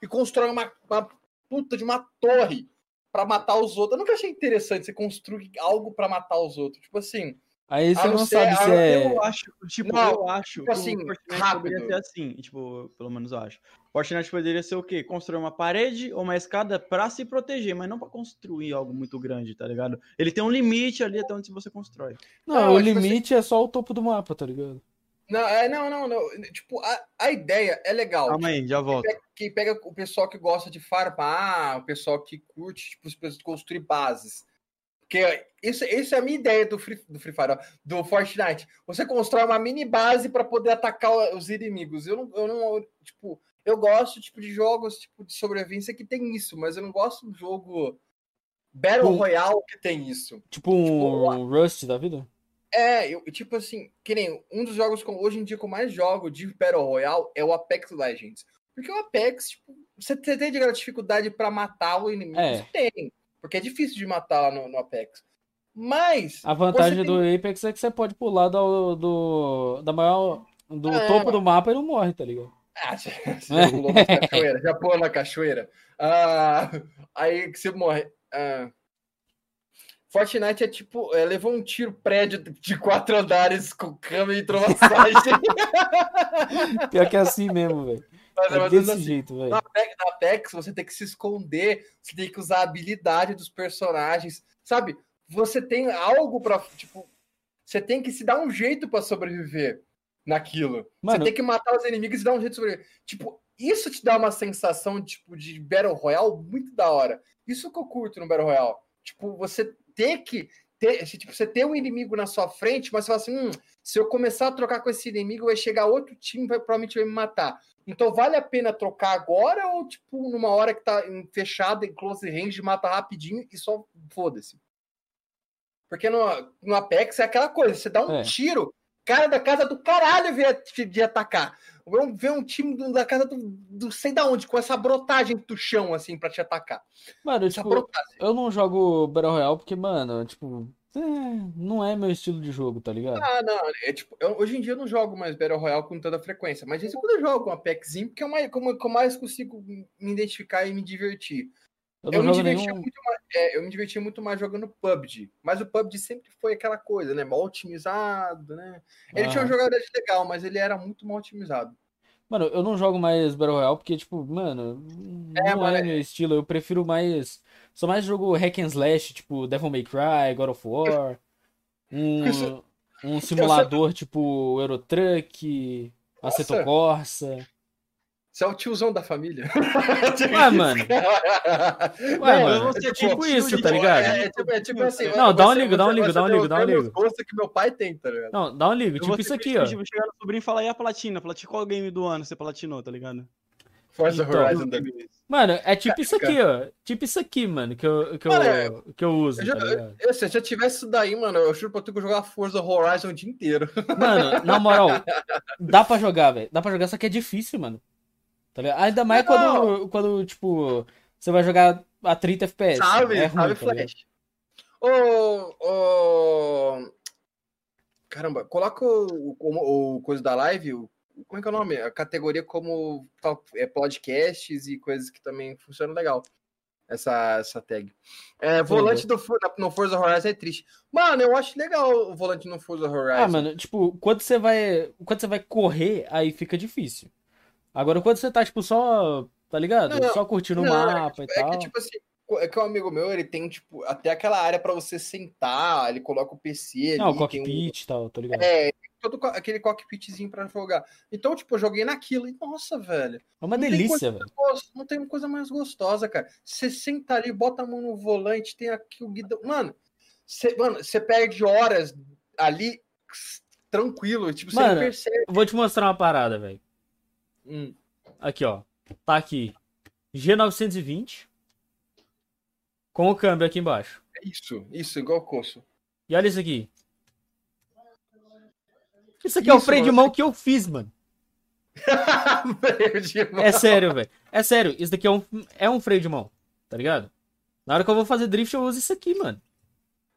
E constrói uma, uma puta de uma torre pra matar os outros. Eu nunca achei interessante você construir algo pra matar os outros. Tipo assim. Aí você não ser- sabe se é. Eu acho, tipo, Não, eu acho tipo que assim, o Fortnite rápido. poderia ser assim, tipo, pelo menos eu acho. Fortnite poderia ser o quê? Construir uma parede ou uma escada pra se proteger, mas não pra construir algo muito grande, tá ligado? Ele tem um limite ali até onde você constrói. Não, Não, o tipo assim- limite é só o topo do mapa, tá ligado? Não, é, não, não, não. Tipo, a, a ideia é legal. Calma aí, já volto. que pega o pessoal que gosta de farmar, o pessoal que curte tipo, as pessoas construir bases. Porque isso, isso é a minha ideia do Free, do Free Fire, ó, do Fortnite. Você constrói uma mini base para poder atacar os inimigos. Eu não, eu não, tipo, eu gosto tipo de jogos tipo de sobrevivência que tem isso, mas eu não gosto do jogo Battle Bom. Royale que tem isso. Tipo um Rust da vida? É, eu, tipo assim, que nem um dos jogos que hoje em dia que eu mais jogo de Battle Royale é o Apex Legends. Porque o Apex, tipo, você tem dificuldade pra matar o inimigo? É. Tem. Porque é difícil de matar lá no, no Apex. Mas. A vantagem do Apex é que você pode pular do, do, da maior, do É. topo do mapa e não morre, tá ligado? Ah, você já pulou na cachoeira, já pulou na cachoeira. Ah, aí que você morre. Ah, Fortnite é tipo, é, levou um tiro prédio de quatro andares com cama e hidromassagem. Pior que é assim mesmo, velho. Mas é desse assim. jeito, velho. Na na Apex, você tem que se esconder, você tem que usar a habilidade dos personagens, sabe? Você tem algo pra, tipo, você tem que se dar um jeito pra sobreviver naquilo. Mano- Você tem que matar os inimigos e dar um jeito de sobreviver. Tipo, isso te dá uma sensação, tipo, de Battle Royale muito da hora. Isso que eu curto no Battle Royale. Tipo, você ter que ter, tipo, você ter um inimigo na sua frente, mas você fala assim, hum, se eu começar a trocar com esse inimigo, vai chegar outro time, vai provavelmente vai me matar. Então vale a pena trocar agora ou tipo numa hora que tá fechada em close range, mata rapidinho e só foda-se. Porque no, no Apex é aquela coisa, você dá um É. tiro, cara da casa do caralho te- de atacar. Vê um, vê um time do- da casa do, do sei da onde, com essa brotagem do chão, assim, pra te atacar. Mano, Essa tipo, brotagem. eu não jogo Battle Royale porque, mano, tipo, é, não é meu estilo de jogo, tá ligado? Ah, não, é tipo, eu- hoje em dia eu não jogo mais Battle Royale com tanta frequência, mas de vez em quando eu jogo um Apexinho, porque é mais, como, eu mais consigo me identificar e me divertir. Eu Eu, me divertia nenhum. muito mais, é, eu me divertia muito mais jogando PUBG, mas o PUBG sempre foi aquela coisa, né? Mal otimizado, né? Ele tinha uma Aham. jogabilidade legal, mas ele era muito mal otimizado. Mano, eu não jogo mais Battle Royale porque, tipo, mano, É, não mano, é meu estilo. Eu prefiro mais. Sou mais jogo hack and slash, tipo Devil May Cry, God of War. Um, um simulador tipo Euro Truck, Assetto Nossa. Corsa. Você é o tiozão da família. Ué, mano. Ué, mano, vou é tipo tio isso, tá boa, ligado? É, é tipo, é tipo assim. Não, dá um ligo, dá um ligo, dá um ligo, dá um ligo, gostos que meu pai tem, tá ligado? Não, dá um ligo, tipo vou isso aqui, ó. Tipo, chegar no sobrinho e falar, e a platina? Platina, qual game do ano você platinou, tá ligado? Forza Então, Horizon da vida. Mano, é tipo isso aqui, ó. Tipo isso aqui, mano, que eu, que Mano, eu, que eu uso, Eu já, tá eu, se eu já tivesse isso daí, mano, eu juro pra tu que eu jogava Forza Horizon o dia inteiro. Mano, na moral, dá pra jogar, velho. Dá pra jogar, só que é difícil, mano. Tá ligado? Ainda mais quando, quando, tipo, você vai jogar a 30 FPS. Sabe, é ruim, sabe, tá? Flash. Ô, ô... Caramba, coloca o, o, o coisa da live, o, como é que é o nome? A categoria como é, podcasts e coisas que também funcionam legal. Essa, essa tag. É, volante do, no Forza Horizon é triste. Mano, eu acho legal o volante no Forza Horizon. Ah, mano, tipo, quando você vai. Quando você vai correr, aí fica difícil. Agora, quando você tá, tipo, só. Tá ligado? Não, só curtindo o não, mapa e É tal. que, tipo assim, é que um amigo meu, ele tem, tipo, até aquela área pra você sentar, ele coloca o PC ali. Não, o tem um- cockpit e tal, tá ligado? É, todo aquele cockpitzinho pra jogar. Então, tipo, eu joguei naquilo e, nossa, velho. É uma não delícia, velho. Gosto- Não tem coisa mais gostosa, cara. Você senta ali, bota a mão no volante, tem aqui o guidão. Mano, você, mano, você perde horas ali tranquilo. Tipo, você nem percebe. Eu vou te mostrar uma parada, velho. Hum. Aqui, ó. Tá aqui. G920. Com o câmbio aqui embaixo. Isso, isso, igual o Coço. E olha isso aqui. Isso aqui é o Isso, freio de mão que eu fiz, mano. É sério, velho. É sério. Isso daqui é um, é um freio de mão. Tá ligado? Na hora que eu vou fazer drift, eu uso isso aqui, mano.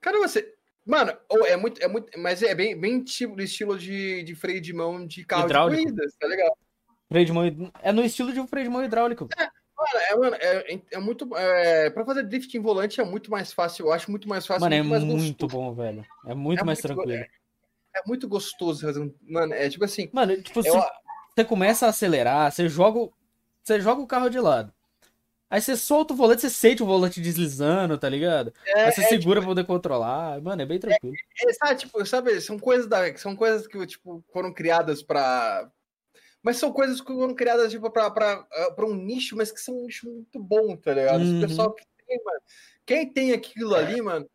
Cara, você. Mano, ou é muito, é muito. Mas é bem, bem tipo estilo de, de freio de mão de carro Hidráulico. de corrida, tá ligado? Freio de mão. É no estilo de um freio de mão hidráulico. Mano, é, mano, é, é muito. É, pra fazer drift em volante é muito mais fácil. Eu acho muito mais fácil. Mano, é mais muito gostoso. bom, velho. É muito É mais muito tranquilo. É muito gostoso fazer um. Mano, é tipo assim. Mano, tipo, Eu, você, você começa a acelerar, você joga, o- você joga o carro de lado. Aí você solta o volante, você sente o volante deslizando, tá ligado? é, Aí você é, segura pra poder controlar. Mano, é bem tranquilo. É, sabe, tipo, sabe, são coisas da, são coisas que tipo foram criadas pra. Mas são coisas que foram criadas tipo para para um nicho, mas que são um nicho muito bom, tá ligado? Uhum. O pessoal que tem, mano, quem tem aquilo ali, mano,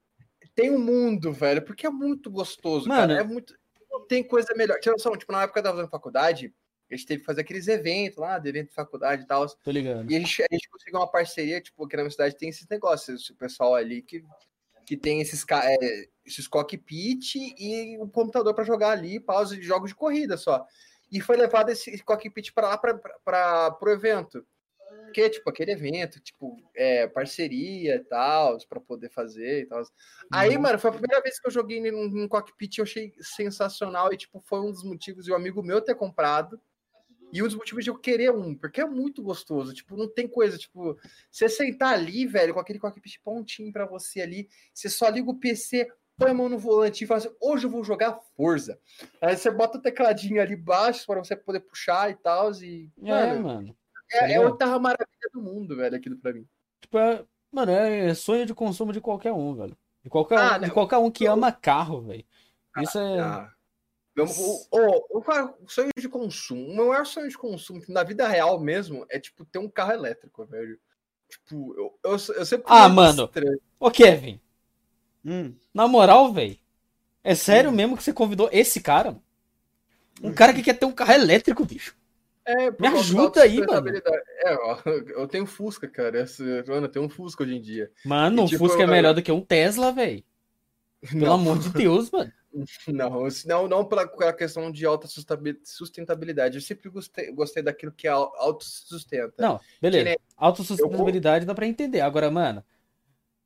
tem um mundo, velho, porque é muito gostoso, Mano. cara, é muito não tem coisa melhor. Tinha noção, tipo, na época fazendo faculdade, a gente teve que fazer aqueles eventos lá, de evento de faculdade e tal. Tô ligado. E a gente, a gente conseguiu uma parceria, tipo, aqui na minha cidade tem esses negócios, o pessoal ali que, que tem esses, é, esses cockpit e o computador para jogar ali, pausa de jogos de corrida só. E foi levado esse cockpit para lá para o evento. Que é tipo aquele evento, tipo, é, parceria e tal, para poder fazer e tal. Aí, Uhum. mano, foi a primeira vez que eu joguei num, num cockpit, eu achei sensacional e, tipo, foi um dos motivos de um amigo meu ter comprado. E um dos motivos de eu querer um, porque é muito gostoso. Tipo, não tem coisa, tipo, você sentar ali, velho, com aquele cockpit pontinho pra você ali, você só liga o PC, põe a mão no volante e fala assim, hoje eu vou jogar Forza. Aí você bota o tecladinho ali embaixo para você poder puxar e tal, e, É, mano, mano. é, é ligado? a oitava maravilha do mundo, velho, aquilo pra mim. Tipo, é, mano, é sonho de consumo de qualquer um, velho. De qualquer, Ah, um, de qualquer um que ama carro, velho. Isso é. Ah. O, o, o, o sonho de consumo, o meu maior sonho de consumo, na vida real mesmo, é, tipo, ter um carro elétrico, velho. Tipo, eu, eu, eu sempre... Ah, mano. estranho. Ô, Kevin, Hum. na moral, velho. É sério mesmo que você convidou esse cara? Um cara que quer ter um carro elétrico, bicho. É, Me ajuda aí, mano. É, ó, eu tenho Fusca, cara. Esse, mano, eu tenho um Fusca hoje em dia. Mano, E, um tipo, Fusca é eu- melhor do que um Tesla, velho. Pelo Não, amor de Deus, mano. não, não, não pela, questão de alta sustentabilidade. Eu sempre gostei, gostei daquilo que é au- autossustenta. Não, beleza. nem- Autossustentabilidade dá pra entender. Agora, mano.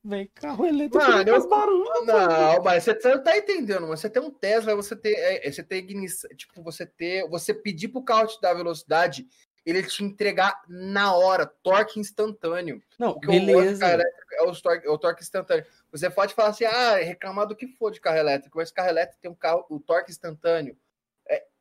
Vem, carro elétrico Mano, eu- barulho. Não, mas você não tá entendendo, mas você tem um Tesla, você ter, é, é, você ter ignição, tipo, você ter, você pedir pro carro te dar velocidade, ele te entregar na hora, torque instantâneo. Não, Porque o outro beleza. carro elétrico é o, torque, é o torque instantâneo. Você pode falar assim, ah, reclamar do que for de carro elétrico, mas carro elétrico tem um carro, o torque instantâneo.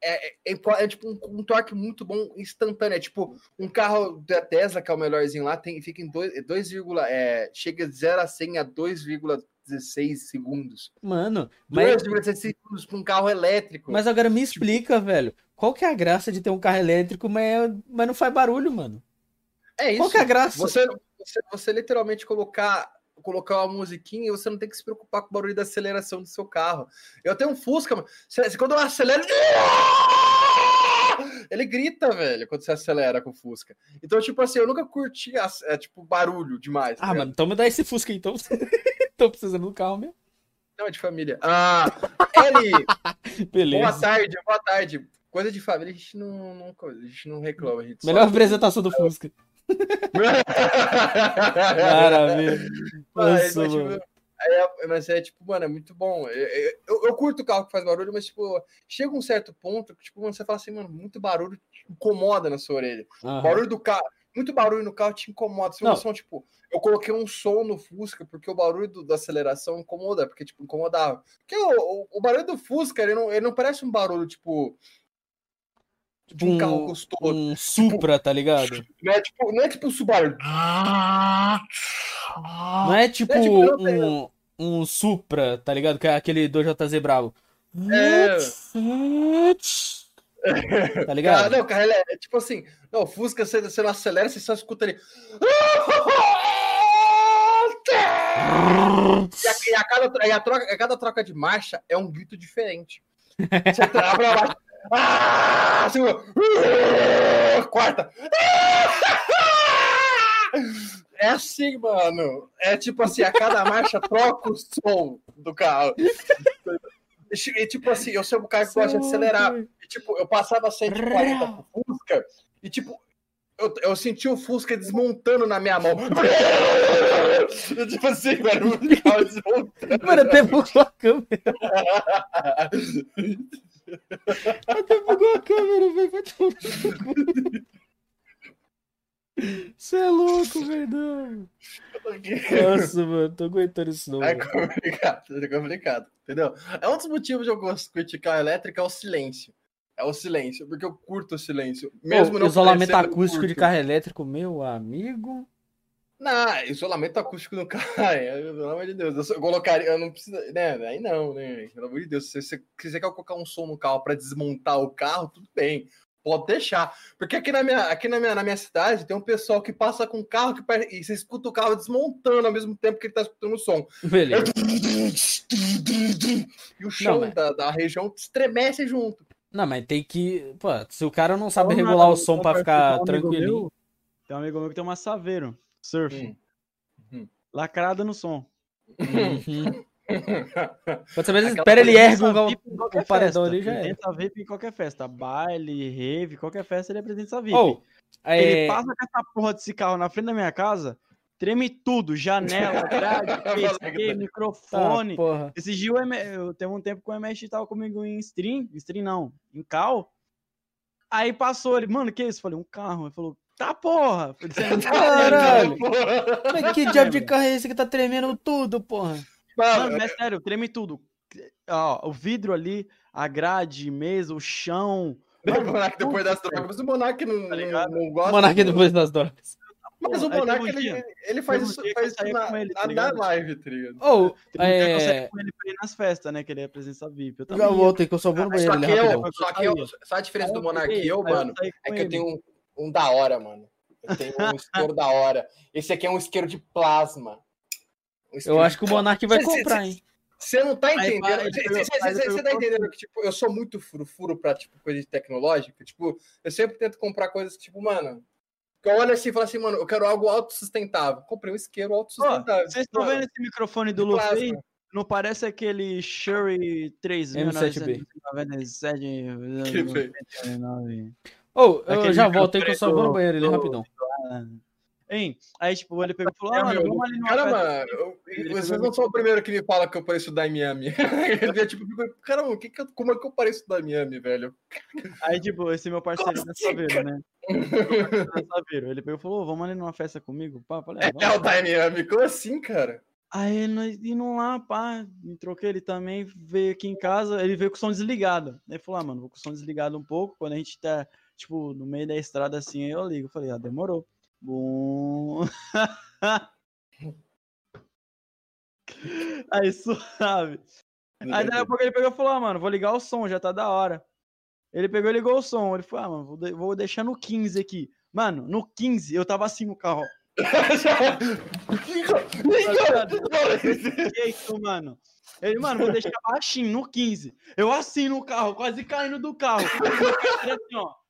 É, é, é, é tipo um, um torque muito bom instantâneo. É tipo um carro da Tesla, que é o melhorzinho lá, tem, fica em 2, 2, é, chega de 0 a 100 a 2,16 segundos. Mano, mas, 2,16 segundos para um carro elétrico. mas agora me explica, velho. Qual que é a graça de ter um carro elétrico, mas, mas não faz barulho, mano? é isso. Qual que é a graça? Você, você, você literalmente colocar colocar uma musiquinha e você não tem que se preocupar com o barulho da aceleração do seu carro. Eu tenho um Fusca, mano. Quando eu acelero. Ele grita, velho, quando você acelera com o Fusca. Então, tipo assim, eu nunca curti é, tipo, barulho demais. tá Ah, mano, então me dá esse Fusca então. Tô precisando do carro mesmo. Não, é de família. Ah, Eli, boa Beleza. tarde, boa tarde. Coisa de família, a gente não, não, a gente não reclama. A gente só- Melhor apresentação do Fusca. Maravilha. Mas, mas, tipo. É, mas é tipo, mano, é muito bom. É, Eu, eu curto o carro que faz barulho, mas, tipo, chega um certo ponto que, tipo, você fala assim, mano, muito barulho te incomoda na sua orelha. Aham. barulho do carro, muito barulho no carro te incomoda. Se Não. você, tipo, eu coloquei um som no Fusca porque o barulho do- da aceleração incomoda, porque, tipo, incomodava. Porque o, o, o barulho do Fusca, ele não, ele não parece um barulho, tipo, de um, Um- carro gostoso. Um Supra, tá ligado? Não é tipo, não é tipo o Subaru. Não é tipo É, tipo, um, um Supra, tá ligado? Que é aquele 2JZ bravo. É. Tá Ah, ligado? não, cara, ele é, é tipo assim, não, o Fusca, você, você não acelera, você só escuta ali. E a, e a cada, e a troca, a cada troca de marcha é um grito diferente. Você abre a marcha. Ah, segunda. Quarta. É assim, mano. É tipo assim, a cada marcha troca o som do carro. E tipo assim, eu sou um cara que gosta de acelerar. E, tipo, eu passava 140 pro Fusca e, tipo, eu, eu senti o Fusca desmontando na minha mão. Eu, tipo assim, mano, o carro desmontando. Mano, até bugou a câmera. Até bugou a câmera, velho. Vai tomar. Você é louco, verdão. Nossa, mano, tô aguentando isso não. É velho. complicado, é complicado, entendeu? É um dos motivos de eu gosto de criticar a elétrica é o silêncio. É o silêncio, porque eu curto o silêncio. Mesmo Pô, isolamento acústico de carro elétrico, meu amigo. Não, isolamento acústico no carro, é, pelo amor de Deus. Eu, colocaria, eu não preciso, né? Aí não, né? Pelo amor de Deus, se você, se você quer colocar um som no carro para desmontar o carro, tudo bem. Pode deixar. Porque aqui na minha, aqui na minha, na minha cidade tem um pessoal que passa com carro que e você escuta o carro desmontando ao mesmo tempo que ele tá escutando o som. Beleza. E o chão mas- da, da região estremece junto. Não, mas tem que. Pô, se o cara não sabe Ô, regular o som pra ficar um meu. Tem um amigo meu que tem uma Saveiro, surf, Hum. Hum. lacrada no som. Uhum. Pode saber, Aquela espera ele Ele ergue qualquer o paredão festa. ali já Ele é. VIP em qualquer festa. Baile, rave, qualquer festa ele apresenta essa VIP. Ele é, passa com essa porra desse carro na frente da minha casa, treme tudo, janela, grade, PC, microfone. tá, porra. Esse dia o M... eu tenho um tempo que o MSX tava comigo em stream, stream não, em cal. Aí passou ele, mano, que isso? Eu falei, um carro. Ele falou, tá porra. Eu Caralho. Mas que diabo de carro é esse que tá tremendo tudo, porra? Mano, Mano, mas sério, treme tudo. Ó, o vidro ali, a grade, mesa, o chão. o Monark depois das drogas, mas o Monark não, Tá não, ligado? não gosta. Monarquia depois das drogas. Mas o Monark, um ele, ele faz um isso, faz eu isso na, com ele, tá na- live, tá ligado? Ou, um dia que eu saí é. com ele pra ir nas festas, né? Que ele é presença VIP. Eu também ia. voltei que eu só vou no banheiro Só que eu, só que eu, sabe a diferença do Monark e eu, mano? É que eu tenho um, um da hora, mano. Eu tenho um isqueiro da hora. Esse aqui é um isqueiro de plasma. Um Eu isqueiro acho de que o Monark vai Cê- comprar, cê- hein? Você não tá entendendo. Você eu- eu- tá entendendo que, tipo, eu sou muito furo-furo pra, tipo, coisa de tecnológica. Tipo, eu sempre tento comprar coisas que, tipo, mano. Que eu olho assim e falo assim, mano, eu quero algo autossustentável. Comprei um isqueiro autossustentável. Vocês estão vendo esse microfone do Luffy? Não parece aquele Shure M7B. 3097? Que feio. Ou, eu já volto aí que eu só vou no banheiro ali rapidão. Hein? Aí, tipo, ele pegou e falou: É, Ah, mano, vamos ali numa Cara, festa. mano, eu- Ele vocês não são o primeiro que me fala que eu pareço da Miami. Ele tipo, caramba, que que eu- como é que eu pareço da Miami, velho? Aí, tipo, esse meu parceiro da assim, Saveiro, né? Saveiro. Ele pegou e falou: "Ô, Vamos ali numa festa comigo? Pá, eu falei, ah, É vamos. o da Miami, como assim, cara? Aí nós indo lá, pá, me troquei ele também, veio aqui em casa, ele veio com o som desligado. Aí falou, ah, mano, vou com o som desligado um pouco, quando a gente tá, tipo, no meio da estrada assim, aí eu ligo. Falei, ah, demorou. Bom. aí suave. Aí daí a pouco ele pegou e falou, ah, mano, vou ligar o som, já tá da hora. Ele pegou e ligou o som, ele falou, ah, mano, vou, de- vou deixar no 15 aqui. Mano, no 15 eu tava assim no carro. Isso, mano? Ele, mano, vou deixar baixinho no 15. Eu assim no carro, quase caindo do carro. Assim, ó.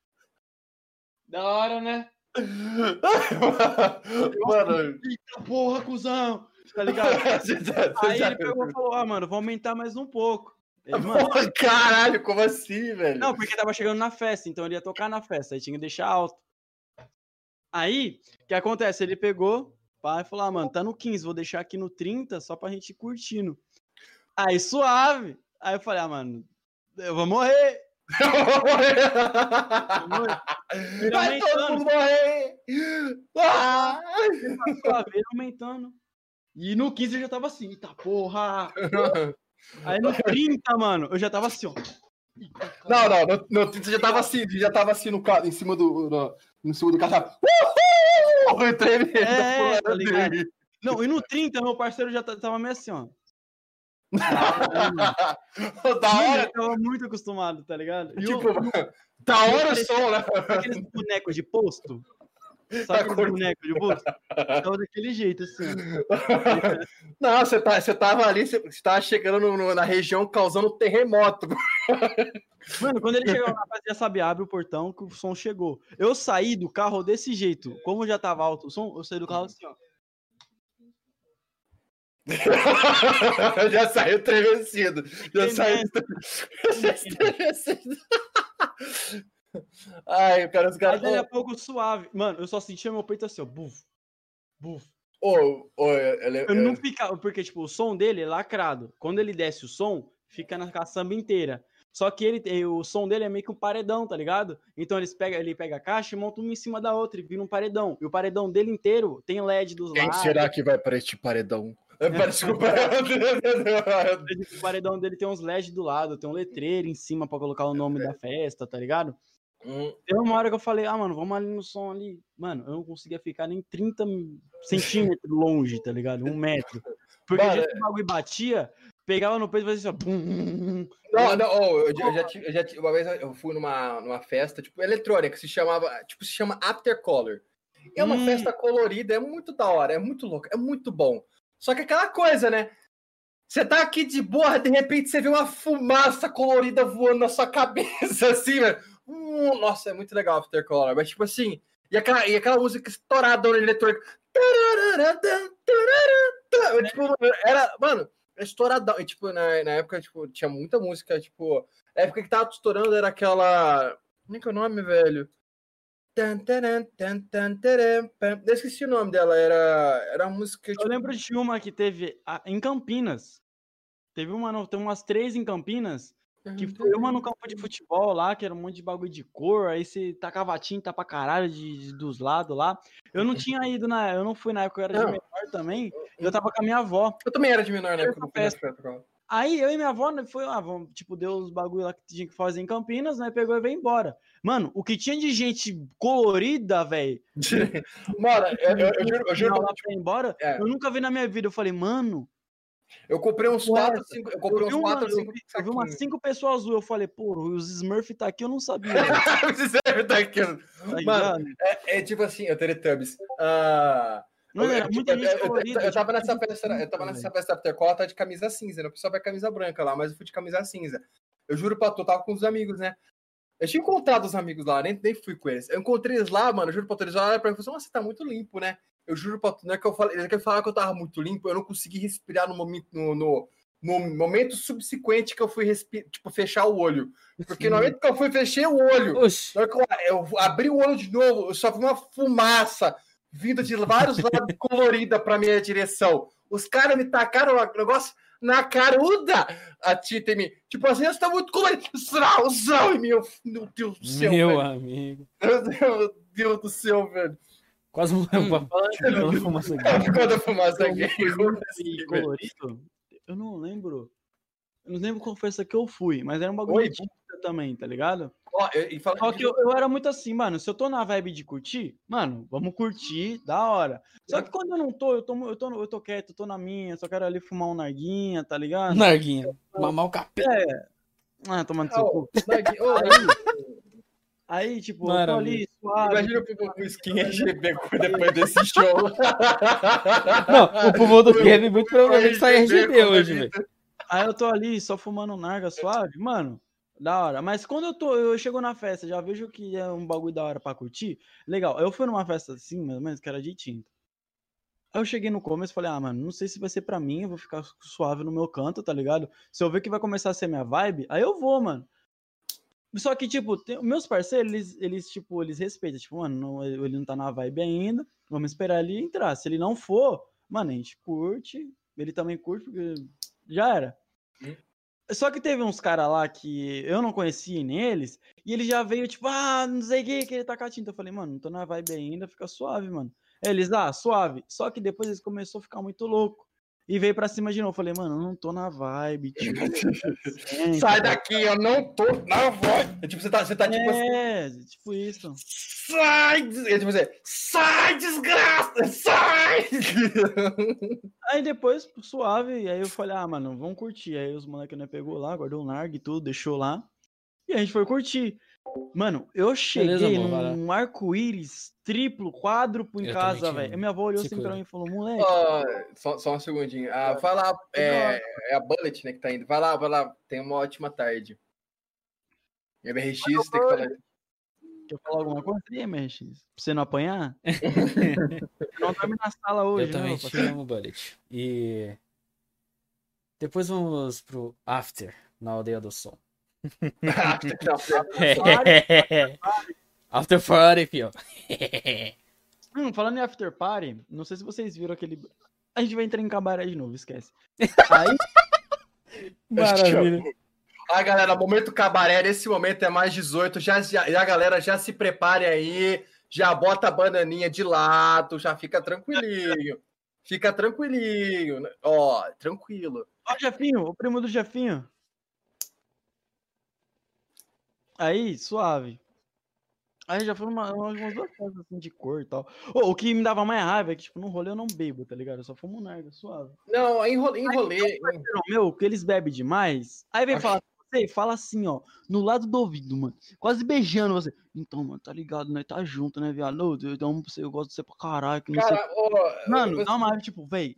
Da hora, né? Mano, Eita porra, cuzão. Tá ligado? tá- você Aí ele pegou e falou, ah, mano, vou aumentar mais um pouco. Ele, mano, Porra, caralho, como assim, velho? não, porque tava chegando na festa, então ele ia tocar na festa, aí tinha que deixar alto. Aí, o que acontece? Ele pegou, pai falou, ah, mano, tá no 15, vou deixar aqui no 30 só pra gente ir curtindo. Aí, suave. Aí eu falei, ah, mano, eu vou morrer. Vai todo mundo morrer! Ah! Suave, aumentando. E no 15 eu já tava assim, tá porra. Aí no 30, mano, eu já tava assim, ó. Não, não, no, no, você já tava assim, já tava assim no carro, em cima do. No, em cima do carro. tava, Uhul! Tremendo, É, tá ligado? Não, e no 30, meu parceiro já tava meio assim, ó. da hora, eu tava muito acostumado, tá ligado? E tipo, da hora o som, né? aqueles bonecos de posto. Tá Sabe aqueles curto. bonecos de posto? Tava daquele jeito, assim. Não, você, tá, você tava ali, você, você tava chegando no- no- na região causando terremoto. Mano, quando ele chegou lá, já sabe, abre o portão que o som chegou. Eu saí do carro desse jeito. Como já tava alto o som, eu saí do carro assim, ó. já saiu estremecido. Já saiu já estremecido. Ai, cara, os caras. daí a pouco suave. Mano, eu só sentia meu peito assim, ó. Buf. Buf. Ô, ô, ele- Eu não ficava, porque, tipo, o som dele é lacrado. Quando ele desce o som, fica na caçamba inteira. Só que ele, tem- o som dele é meio que um paredão, tá ligado? Então eles pega, ele pega a caixa e monta uma em cima da outra e vira um paredão. E o paredão dele inteiro tem LED dos Quem lados. será que vai para este paredão? É, Desculpa. O paredão dele tem uns LED do lado, tem um letreiro em cima pra colocar o nome da festa, tá ligado? Hum, Tem uma hora que eu falei, ah, mano, vamos ali no som ali. Mano, eu não conseguia ficar nem 30 centímetros longe, tá ligado? Um metro. Porque já que o bagulho batia, pegava no peito e fazia assim, ó. bum. Não, não, ô, eu, já- eu já tive, eu já tive- uma vez eu fui numa, numa festa, tipo, eletrônica, se chamava, tipo, se chama Aftercolor. É uma Hum. festa colorida, é muito da hora, é muito louco, é muito bom. Só que aquela coisa, né? Você tá aqui de boa, de repente você vê uma fumaça colorida voando na sua cabeça, assim, velho. Hum, nossa, é muito legal Aftercolor, mas tipo assim, e aquela, e aquela música estourada no eletrônico. Eu, tipo, era, mano, estouradão. E, tipo, na, na época, tipo, tinha muita música, tipo, a época que tava estourando era aquela. Como é que é o nome, velho? Eu esqueci o nome dela, era, era uma música. Eu Tipo, lembro de uma que teve a- em Campinas. Teve uma, tem umas três em Campinas, que foi uma no campo de futebol lá, que era um monte de bagulho de cor, aí você tacava tinta pra caralho de, de- dos lados lá. Eu não tinha ido na. Eu não fui na época, eu era de Não. menor também. Eu tava com a minha avó. Eu também era de menor na Eu época eu festa. Aí eu e minha avó né, foi, ah, vamos, tipo, deu os bagulho lá que tinha que fazer em Campinas, né? Pegou e veio embora. Mano, o que tinha de gente colorida, velho. Mano, eu, eu, eu juro, eu, juro lá pra ir embora, É. eu nunca vi na minha vida. Eu falei, mano, eu comprei uns Porra, 4, 5. Eu eu comprei vi, uns uma, 4, eu 5 vi- eu vi umas cinco pessoas azul. Eu falei, pô, os Smurf tá aqui, eu não sabia. tá Mano, ligado? é, é tipo assim, eu Teletubbies. Ah. Mano, eu, era tipo, muita eu- gente eu- colorida. eu tava tipo, nessa festa, eu tava nessa festa Aftercall, tava de camisa cinza, né? O pessoal vai camisa branca lá, mas eu fui de camisa cinza. Eu juro pra tu, eu tava com os amigos, né? Eu tinha encontrado os amigos lá, nem, nem fui com eles. Eu encontrei eles lá, mano, eu juro pra tu, eles olharam pra mim e falaram assim, "Nossa, você tá muito limpo, né? Eu juro pra tu, não é que eu falei, eles querem falar que eu tava muito limpo, eu não consegui respirar no momento, no, no, no momento subsequente que eu fui, tipo, fechar o olho. Porque no momento que eu fui, fechei o olho, Oxi. na hora que eu, eu abri o olho de novo, eu só vi uma fumaça vindo de vários lados colorida pra minha direção. Os caras me tacaram o negócio na caruda, a Tita em mim. Tipo assim, você tá muito colorido. Zau, zau, e meu, meu Deus do céu, Meu velho. amigo. Meu Deus, meu Deus do céu, velho. Quase morreu Hum, pela fumaça aqui. Ficou da fumaça velho? colorido, eu não lembro. Eu não lembro qual foi essa que eu fui, mas era um bagulho Oi, de tinta também, tá ligado? Ó, eu- e fala- Só que eu, eu era muito assim, mano. Se eu tô na vibe de curtir, mano, vamos curtir, da hora. Só que quando eu não tô, eu tô, eu tô, eu tô quieto, eu tô na minha, só quero ali fumar um narguinha, tá ligado? Narguinha. Mamar o capeta. Ah, tomando seu cu. Aí, tipo, eu tô Maravilha. ali, suave. Imagina o skin RGB depois desse show. Não, o pulmão do Kevin muito provavelmente sai RGB hoje, velho. Aí eu tô ali só fumando um narga suave, mano. Da hora. Mas quando eu tô, eu chego na festa, já vejo que é um bagulho da hora pra curtir. Legal. Eu fui numa festa assim, mais ou menos, que era de tinta. Aí eu cheguei no começo e falei, ah, mano, não sei se vai ser pra mim, eu vou ficar suave no meu canto, tá ligado? Se eu ver que vai começar a ser minha vibe, aí eu vou, mano. Só que, tipo, tem- meus parceiros, eles, eles, tipo, eles respeitam. Tipo, mano, não- ele não tá na vibe ainda. Vamos esperar ele entrar. Se ele não for, mano, a gente curte. Ele também curte, porque já era. Só que teve uns caras lá que eu não conhecia neles. E ele já veio, tipo, ah, não sei o que, que ele tá catinho. Então eu falei, mano, não tô na vibe ainda, fica suave, mano. Eles, ah, suave. Só que depois eles começaram a ficar muito louco. E veio pra cima de novo. Eu falei, mano, eu não tô na vibe, tio. Senta, Sai daqui, eu não tô na voz. É Tipo, você tá, você tá tipo assim. É, tipo isso. Sai! é Tipo assim, sai, desgraça! Sai! Aí depois, suave, aí eu falei, ah, mano, vamos curtir. Aí os moleques né, pegou lá, guardou o narg e tudo, deixou lá. E a gente foi curtir. Mano, eu cheguei amor, vai lá. num arco-íris triplo, quádruplo em Eu casa, velho. E minha avó olhou assim pra mim e falou, moleque, Ó, só, só um segundinho. Ah, vai lá, é, é a Bullet, né, que tá indo. Vai lá, vai lá. Tenha uma ótima tarde. MRX, tem que falar. quer falar alguma coisa? E aí, MRX? Pra você não apanhar? não dorme na sala hoje, Eu também não, te amo, Bullet. E depois vamos pro After, na Aldeia do Som. After Party, fio. Hum, falando em after party, não sei se vocês viram aquele. A gente vai entrar em cabaré de novo, esquece. Aí, Maravilha. Ah, galera, momento cabaré, nesse momento é mais 18. Já, já, já, galera, já se prepare aí. Já bota a bananinha de lado, já fica tranquilinho. Fica tranquilinho. né? Ó, tranquilo. ó, o Jefinho, o primo do Jefinho. Aí, suave. Aí já foram uma, umas duas coisas assim de cor e tal. Ô, o que me dava mais raiva é que, tipo, no rolê eu não bebo, tá ligado? Eu só fumo narga, suave. Não, enrolei. enrolei Não, meu, que eles bebem demais. Aí vem Acho- falar você, fala assim, ó, no lado do ouvido, mano. Quase beijando você. Então, mano, tá ligado, né? Tá junto, né, viado? Ô, Eu, pra você, eu gosto de você pra caralho. Que não sei... Cara, ó, Mano, eu- dá uma raiva, tipo, véi,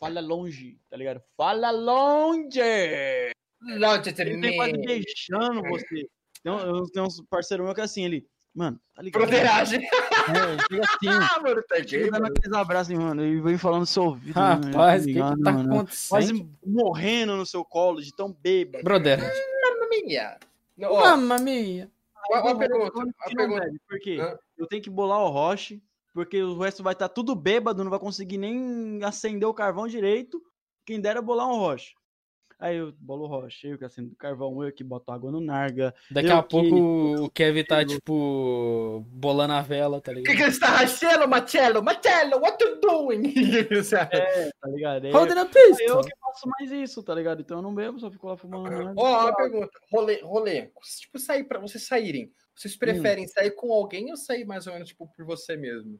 fala longe, tá ligado? Fala longe! Não, Ele vem quase beijando você. Tem, um- tem uns parceiros meus que é assim, ele, mano, tá ligado? Broderagem. É, chega assim, Ah, mano, tá chega dando mano. aqueles abraços, mano, e vem falando no seu ouvido. Rapaz, o que, ligado, que tá mano? acontecendo? Quase morrendo no seu colo, de tão bêbado. Brother, Mamma mia. Mamma mia. uma, pergunta. Uma pergunta. Por quê? Hã? Eu tenho que bolar o roche, porque o resto vai estar tudo bêbado, não vai conseguir nem acender o carvão direito. Quem dera bolar um roche. Aí eu bolo o roche, eu que acendo o carvão, eu que boto água no narga. Daqui Eu a que- pouco o Kevin tá, tipo, bolando a vela, tá O que, ligado? que você tá rachando, Marcelo? Marcelo, what you doing? Tá ligado? Aí, Holding a aí eu que faço mais isso, tá ligado? Então eu não bebo, só fico lá fumando. Ó, uma pergunta. Rolê, rolê. Tipo, sair pra vocês saírem. Vocês preferem sair com alguém ou sair mais ou menos, tipo, por você mesmo?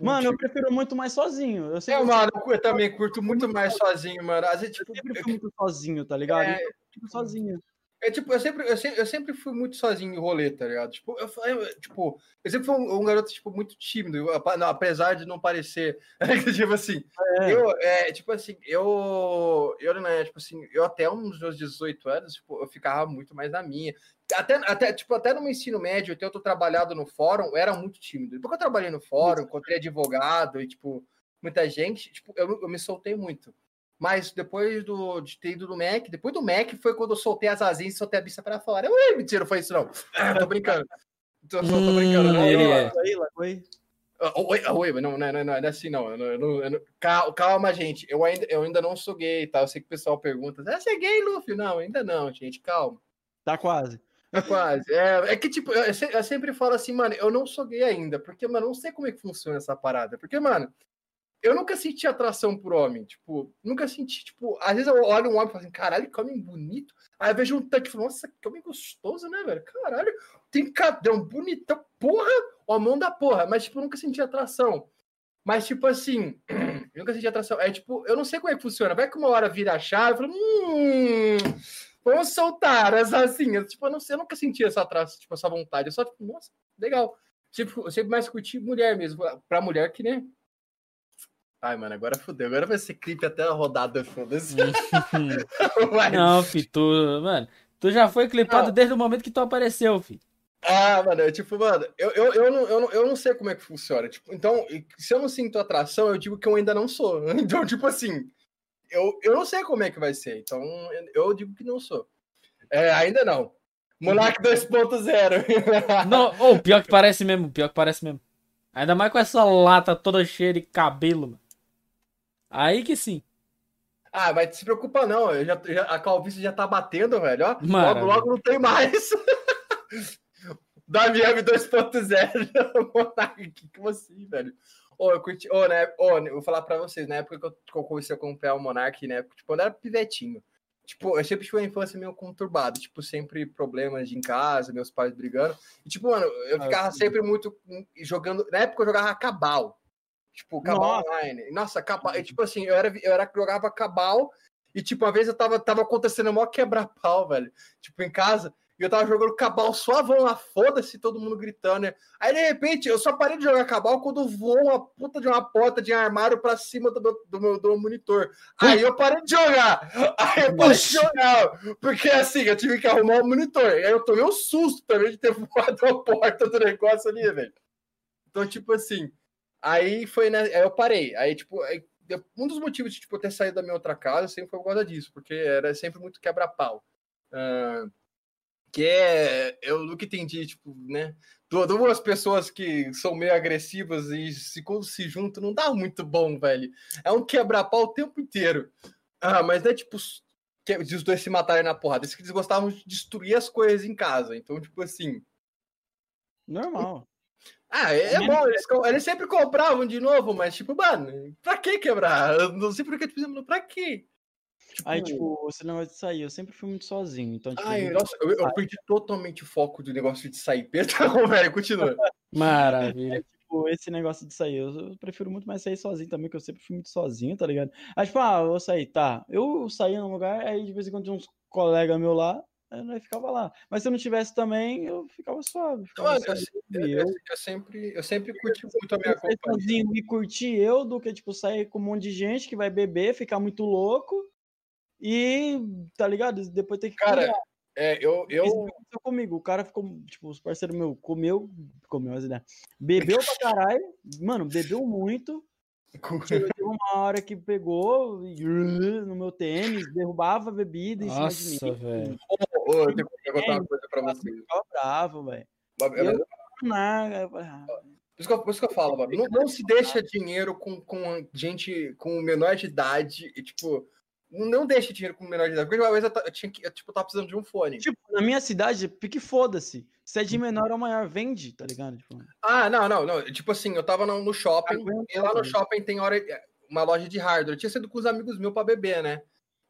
Mano, eu prefiro muito mais sozinho. Eu É, sempre, mano, eu também curto muito mais sozinho, mano. Às vezes, eu tipo, sempre fui muito sozinho, tá ligado? É. Eu fico sozinho. É tipo, eu sempre, eu sempre, eu sempre fui muito sozinho em rolê, tá ligado? Tipo, eu, eu- tipo, eu sempre fui um, um garoto, tipo, muito tímido, não, apesar de não parecer. tipo assim, É. eu, é, tipo assim, eu, eu, né, tipo assim, eu até uns meus 18 anos, tipo, eu ficava muito mais na minha. Até, até, tipo, até no meu ensino médio, até eu tô trabalhado no fórum, eu era muito tímido. Depois que eu trabalhei no fórum, encontrei advogado e, tipo, muita gente, tipo, eu, eu me soltei muito. Mas depois do, de ter ido do Mac, depois do Mac foi quando eu soltei as asinhas e soltei a bicha pra fora. Ui, mentira, não foi isso não. tô brincando. Tô, tô, tô brincando. Hum, ele é. Oi. Oi, oi, não, não, não, não, não é assim, não. Eu não- eu eu Calma, gente. Eu ainda, eu ainda não sou gay, tá? Eu sei que o pessoal pergunta: Ah, você é gay, Luffy? Não, ainda não, gente. Calma. Tá quase. É quase. É, é que, tipo, eu, eu sempre falo assim, mano, eu não sou gay ainda, porque, mano, eu não sei como é que funciona essa parada. Porque, mano, eu nunca senti atração por homem. Tipo, nunca senti, tipo, às vezes eu olho um homem e falo assim, caralho, que homem bonito. Aí eu vejo um tanque e falo, nossa, que homem gostoso, né, velho? Caralho, tem cadão bonitão, porra, ó, mão da porra. Mas, tipo, eu nunca senti atração. Mas, tipo assim, nunca senti atração. É tipo, eu não sei como é que funciona. Vai que uma hora vira a chave, eu falo, hum, vamos soltar as asinhas. Tipo, eu não sei, eu nunca senti essa atração, tipo, essa vontade. Eu só, tipo, nossa, legal. Tipo, eu sempre mais curti mulher mesmo. Pra mulher que nem. Ai, mano, agora fodeu. Agora vai ser clipe até a rodada, foda-se. Não, fi, tu, mano, tu já foi clipado Não. desde o momento que tu apareceu, fi. Ah, mano, eu, tipo, mano, eu, eu, eu, não, eu, não, eu não sei como é que funciona. Tipo, então, se eu não sinto atração, eu digo que eu ainda não sou. Então, tipo assim, eu, eu não sei como é que vai ser. Então, eu digo que não sou. É, ainda não. Monark 2.0. Não, oh, pior que parece mesmo, pior que parece mesmo. Ainda mais com essa lata toda cheia de cabelo, mano. Aí que sim. Ah, mas se preocupa não, eu já, já- a calvície já tá batendo, velho, ó. Logo, Maravilha. logo não tem mais. Davi M 2.0. Monark, que como assim, velho? Ô, eu curti, ô, né, ô, eu vou falar pra vocês, na época que eu, que eu comecei a comprar o Monark, né, tipo, quando eu era pivetinho, tipo, eu sempre tive uma infância meio conturbada, tipo, sempre problemas de em casa, meus pais brigando, e, tipo, mano, eu Ah, ficava sim. sempre muito jogando, na época eu jogava Cabal, tipo, Cabal Nossa. Online, nossa, Cabal, e, tipo assim, eu era, eu era, jogava Cabal, e, tipo, uma vez eu tava, tava acontecendo mó quebra-pau, velho, tipo, em casa, e eu tava jogando Cabal suavão lá, foda-se, todo mundo gritando, né? Aí, de repente, eu só parei de jogar Cabal quando voou uma puta de uma porta de armário pra cima do meu, do meu, do meu monitor. Aí eu parei de jogar. Aí eu parei de jogar. Porque, assim, eu tive que arrumar o monitor. Aí eu tomei um susto também de ter voado a porta do negócio ali, velho. Então, tipo assim, aí foi, né? Aí eu parei. Aí, tipo, aí, um dos motivos de tipo, eu ter saído da minha outra casa sempre foi por causa disso, porque era sempre muito quebra-pau. Ah, que é, eu nunca entendi, tipo, né? Du- Duas pessoas que são meio agressivas e se, quando se juntam não dá muito bom, velho. É um quebra-pau o tempo inteiro. Ah, mas é tipo que, os dois se matarem na porrada. Isso que eles gostavam de destruir as coisas em casa. Então, tipo assim. Normal. Ah, é, é bom, eles, eles sempre compravam de novo, mas, tipo, mano, pra que quebrar? Eu não sei por que, tipo, mano, pra quê? Aí, tipo, esse negócio de sair, eu sempre fui muito sozinho. Então, tipo, Ai, eu- nossa, eu, eu perdi totalmente o foco do negócio de sair. Perdão, velho, continua. Maravilha. tipo, esse negócio de sair, eu, eu prefiro muito mais sair sozinho também, que eu sempre fui muito sozinho, tá ligado? Aí, tipo, ah, eu vou sair, tá. Eu saía num lugar, aí de vez em quando tinha uns colegas meus lá, aí nós ficava lá. Mas se eu não tivesse também, eu ficava suave. Ficava Mano, só eu, eu, eu, eu. eu sempre, eu sempre curti muito a minha Eu companhia. e curtir eu do que, tipo, sair com um monte de gente que vai beber, ficar muito louco e, tá ligado? Depois ter que Cara, cuidar. É, eu, eu, Isso comigo. O cara ficou, tipo, os parceiros meus comeu, comeu as ideias. Bebeu pra caralho, mano, bebeu muito. Teve uma hora que pegou e, no meu tênis, derrubava a bebida em cima de Nossa, mim. velho. Ô, eu tenho que contar uma coisa pra vocês. Ficava bravo, velho. Mas- Eu- Nada, eu ah, Por isso que eu, por isso que eu falo, mano, não, não se deixa dinheiro com, com gente com menor de idade e, tipo, não deixa dinheiro com menor de idade. Porque uma vez eu, eu tinha que, eu, tipo, tava precisando de um fone. Tipo, na minha cidade, pique foda-se. Se é de menor ou maior, vende, tá ligado? Tipo, Ah, não, não, não. Tipo assim, eu tava no, shopping, Aguenta, e lá no shopping tem hora, uma loja de hardware. Eu tinha sido com os amigos meus pra beber, né?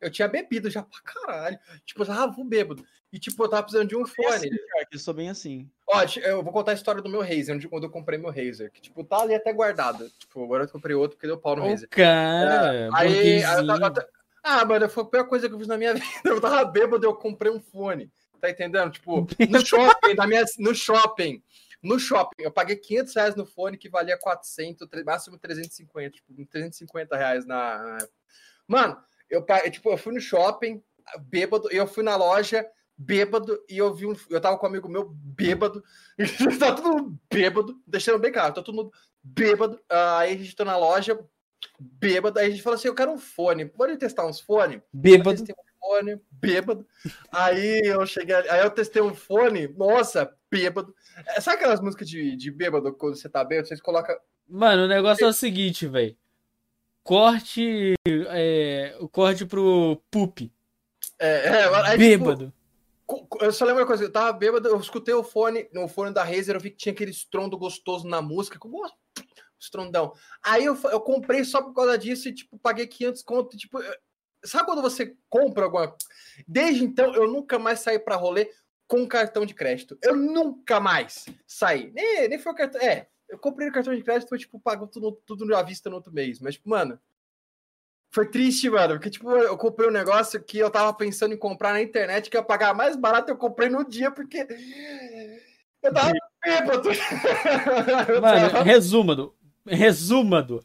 Eu tinha bebido já pra caralho. Tipo, eu tava vou bêbado. E, tipo, eu tava precisando de um é fone. assim, cara, eu sou bem assim. Ó, eu vou contar a história do meu Razer, de quando eu comprei meu Razer. Que, tipo, tá ali até guardado. Tipo, agora eu comprei outro porque deu pau no O Razer. cara, Aí, aí eu tava- burguesinho. eu tava- Ah, mano, foi a pior coisa que eu fiz na minha vida. Eu tava bêbado e eu comprei um fone. Tá entendendo? Tipo, no shopping, na minha, no shopping. No shopping, eu paguei 500 reais no fone que valia 400, tre- máximo 350, tipo, 350 reais na. Mano, eu, tipo, eu fui no shopping, bêbado, e eu fui na loja, bêbado, e eu vi um. Eu tava com um amigo meu bêbado, tá todo mundo bêbado, deixando bem claro, tá todo mundo bêbado. Ah, Aí a gente tá na loja, bêbado, aí a gente falou assim: eu quero um fone, pode testar uns fones? Bêbado. testei fone, bêbado. Aí eu cheguei, ali- aí eu testei um fone, nossa, bêbado. É, Sabe aquelas músicas de, de bêbado quando você tá bêbado? Vocês colocam. Mano, o negócio é o seguinte, velho. Corte. É, o corte pro Pup. É, é, aí, tipo, Bêbado. co- eu só lembro uma coisa, eu tava bêbado, eu escutei o fone, no fone da Razer, eu vi que tinha aquele estrondo gostoso na música, como estrondão. Aí eu, eu comprei só por causa disso e, tipo, paguei 500 conto, tipo, eu- sabe quando você compra alguma Desde então, eu nunca mais saí pra rolê com cartão de crédito. Eu nunca mais saí. Nem, nem foi o cartão. É, eu comprei o cartão de crédito, foi tipo, pagou tudo, tudo à vista no outro mês. Mas, tipo, mano, foi triste, mano. Porque, tipo, eu comprei um negócio que eu tava pensando em comprar na internet, que ia pagar mais barato, eu comprei no dia, porque eu tava bêbado. Mano, resúmado.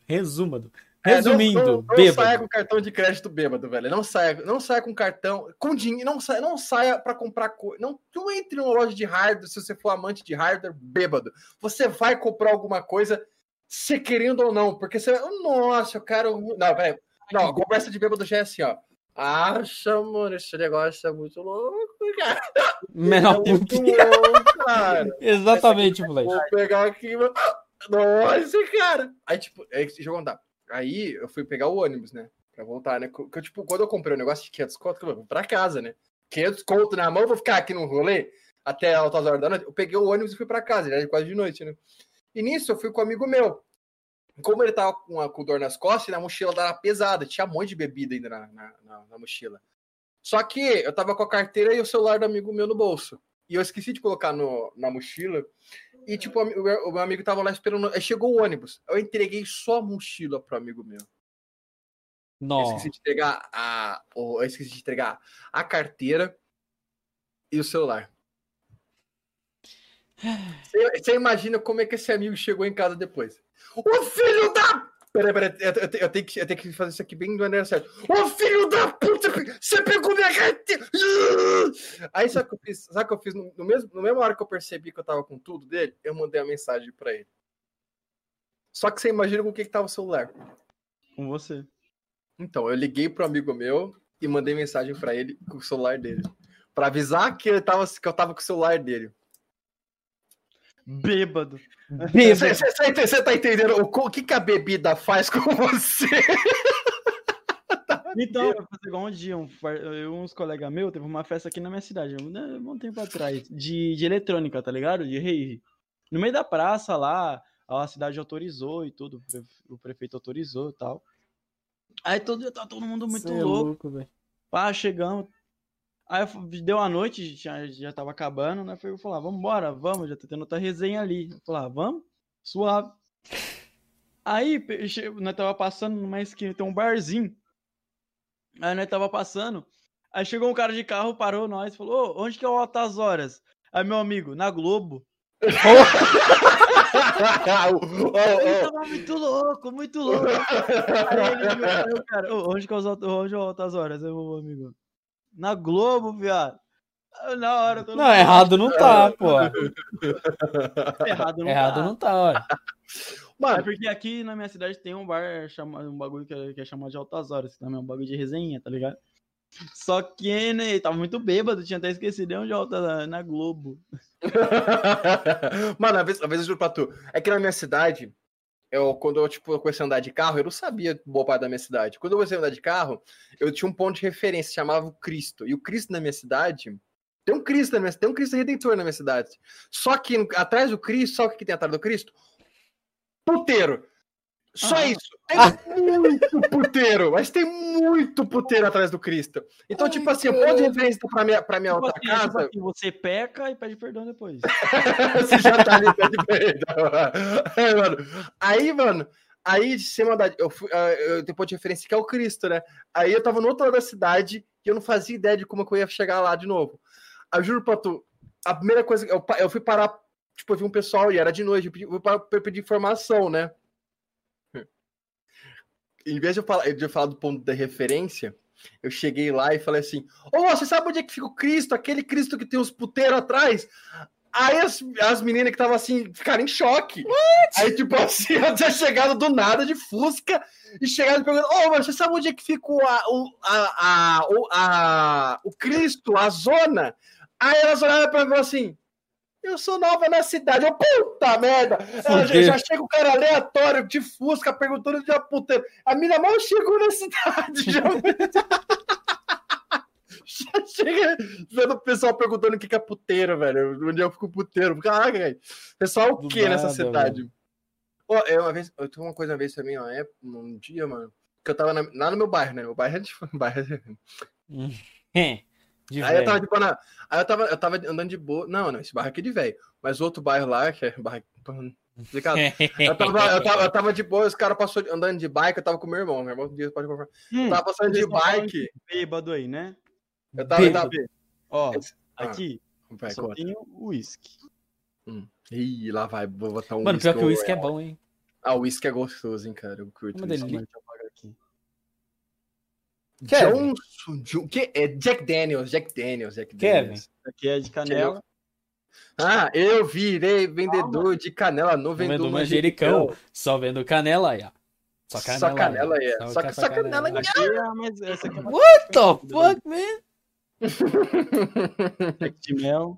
Resúmado. Resúmado. É, não- Resumindo, não, não, bêbado. saia com cartão de crédito bêbado, velho. Não saia, não saia com cartão, com dinheiro, não saia, não saia para comprar coisa. Não, não entre numa loja de hardware se você for amante de hardware bêbado. Você vai comprar alguma coisa, se querendo ou não, porque você vai, nossa, eu quero, não, peraí. Não, conversa de bêbado já é assim, ó. Acha, mano, esse negócio é muito louco, cara. Menor É muito louco, cara. Exatamente, Flash. Vou pegar aqui, mano. Nossa, cara. Aí, tipo, aí, deixa eu contar. Aí eu fui pegar o ônibus, né? Pra voltar, né? Que, tipo, quando eu comprei o negócio de 500 conto, eu vou pra casa, né? 500 conto na mão, vou ficar aqui no rolê até altas horas da noite. Eu peguei o ônibus e fui pra casa, já era quase de noite, né? E nisso eu fui com um amigo meu. Como ele tava com, a, com dor nas costas, e a mochila era pesada, tinha um monte de bebida ainda na, na, na- na mochila. Só que eu tava com a carteira e o celular do amigo meu no bolso. E eu esqueci de colocar no, na mochila. E, tipo, o, meu- o meu amigo tava lá esperando. Aí chegou o ônibus. Eu entreguei só a mochila pro amigo meu. Eu Não. esqueci de entregar a. o- Eu esqueci de entregar a carteira e o celular. Você você imagina como é que esse amigo chegou em casa depois? O filho da. Peraí, peraí, eu, eu, eu tenho que, eu tenho que fazer isso aqui bem do maneira certa. Ô filho da puta! Você pegou minha carteira! Aí sabe o que eu fiz? Sabe o que eu fiz? No, no mesmo, no mesmo hora que eu percebi que eu tava com tudo dele, eu mandei a mensagem pra ele. Só que você imagina com o que, que tava o celular. Com você. Então, eu liguei pro amigo meu e mandei mensagem pra ele com o celular dele. Pra avisar que, ele tava, que eu tava com o celular dele. Bêbado. Bêbado. Você tá entendendo o, que, que a bebida faz com você? Então, eu fazer igual um dia, um, eu uns colegas meus, teve uma festa aqui na minha cidade, um, né, um tempo atrás, de, de eletrônica, tá ligado? De rave. No meio da praça lá, a cidade autorizou e tudo, o pre- o prefeito autorizou e tal. Aí todo tá todo mundo muito Cê é louco. Pá, chegamos. Aí deu a noite, já, já tava acabando, né? Foi eu falar, vamos embora, vamos, já tá tendo outra resenha ali. Eu falar, vamos, suave. Aí nós tava passando numa esquina, tem um barzinho. Aí nós tava passando. Aí chegou um cara de carro, parou nós, falou, "Ô, onde que é o Altas Horas? Aí meu amigo, na Globo. Ô, ô, Ele ô. tava muito louco, muito louco. Aí ele o cara, "Ô, onde que é é o Altas Horas? Aí meu amigo, na Globo, viado. Aí, Na hora, todo Não, mundo- errado não tá, pô. Errado não Errado tá. não tá, olha. É Mano, porque aqui na minha cidade tem um bar, chama, um bagulho que é, que é chamado de Altas Horas, que também é um bagulho de resenha, tá ligado? Só que, né, tava muito bêbado, tinha até esquecido onde é Altas na Globo. Mano, às vezes, às vezes eu juro pra tu. É que na minha cidade, eu, quando eu, tipo, comecei a andar de carro, eu não sabia boa parte da minha cidade. Quando eu comecei a andar de carro, eu tinha um ponto de referência, chamava o Cristo. E o Cristo na minha cidade. Tem um Cristo na minha tem um Cristo Redentor na minha cidade. Só que atrás do Cristo, sabe o que tem atrás do Cristo? Puteiro. Só Ah. isso. Tem muito puteiro, mas tem muito puteiro atrás do Cristo. Então, tipo assim, o ponto de referência pra minha, pra minha Tipo outra assim, tipo casa. assim, você peca e pede perdão depois. Você já tá ali pé de perdão. É, mano. Aí, mano, aí de sem maldade, eu fui, ah, eu tenho ponto de referência que é o Cristo, né? Aí eu tava no outro lado da cidade e eu não fazia ideia de como eu ia chegar lá de novo. Eu juro pra tu, a primeira coisa, eu, eu fui parar, tipo, eu vi um pessoal e era de noite, eu pedi, eu pedir informação, né? Em vez de eu falar, de eu falar do ponto da referência, eu cheguei lá e falei assim: Ô, você sabe onde é que fica o Cristo? Aquele Cristo que tem os puteiros atrás? Aí as, as meninas que estavam assim ficaram em choque. Aí, tipo assim, ela tinha chegado do nada de Fusca e chegado e perguntando: Ô, mas você sabe onde é que fica o, a, o, a, a, o, a- o Cristo, a zona? Aí elas olharam pra mim e falaram assim: Eu sou nova na cidade. Eu, puta merda! Ela, já, já chega o cara aleatório de Fusca perguntando de puta. A mina mal chegou na cidade. Já, já chega vendo o pessoal perguntando o que é puteiro, velho. Onde eu fico puteiro. Caraca, velho. Pessoal, o Do que nessa cidade? Ó, é uma vez, eu tenho uma coisa uma vez também, ó, é um dia, mano, que eu tava na- lá no meu bairro, né? Meu bairro é de bairro. De Aí eu tava tipo na, aí eu tava, eu tava andando de boa. Não, não, esse bairro aqui é de velho, mas o outro bairro lá, que é bairro complicado. Eu tava, eu, tava, eu tava de boa, os caras passou andando de bike, eu tava com meu irmão, meu irmão um dia pode confirmar. Hum, Eu tava passando de bike, bêbado aí, né? eu tava, eu tava Ó, Esse- ah. aqui Vai, só tem o uísque. Ih, lá vai, vou botar um Mano, pior que o whisky uísque é bom, hein? Ah, o uísque é gostoso, hein, cara. Eu curto Uma whisky. delícia. Deixa eu apagar aqui. Kevin. Johnson, Jo- que é Jack Daniels, Jack Daniels, Jack Kevin. Daniels. Aqui é de canela. Ah, eu virei vendedor de canela no Vendo vendedor manjericão, só vendo canela aí, ó. Só canela. Só canela é. Só Só, só canela. Aqui é mais. Essa aqui é. What the fuck, man? de mel.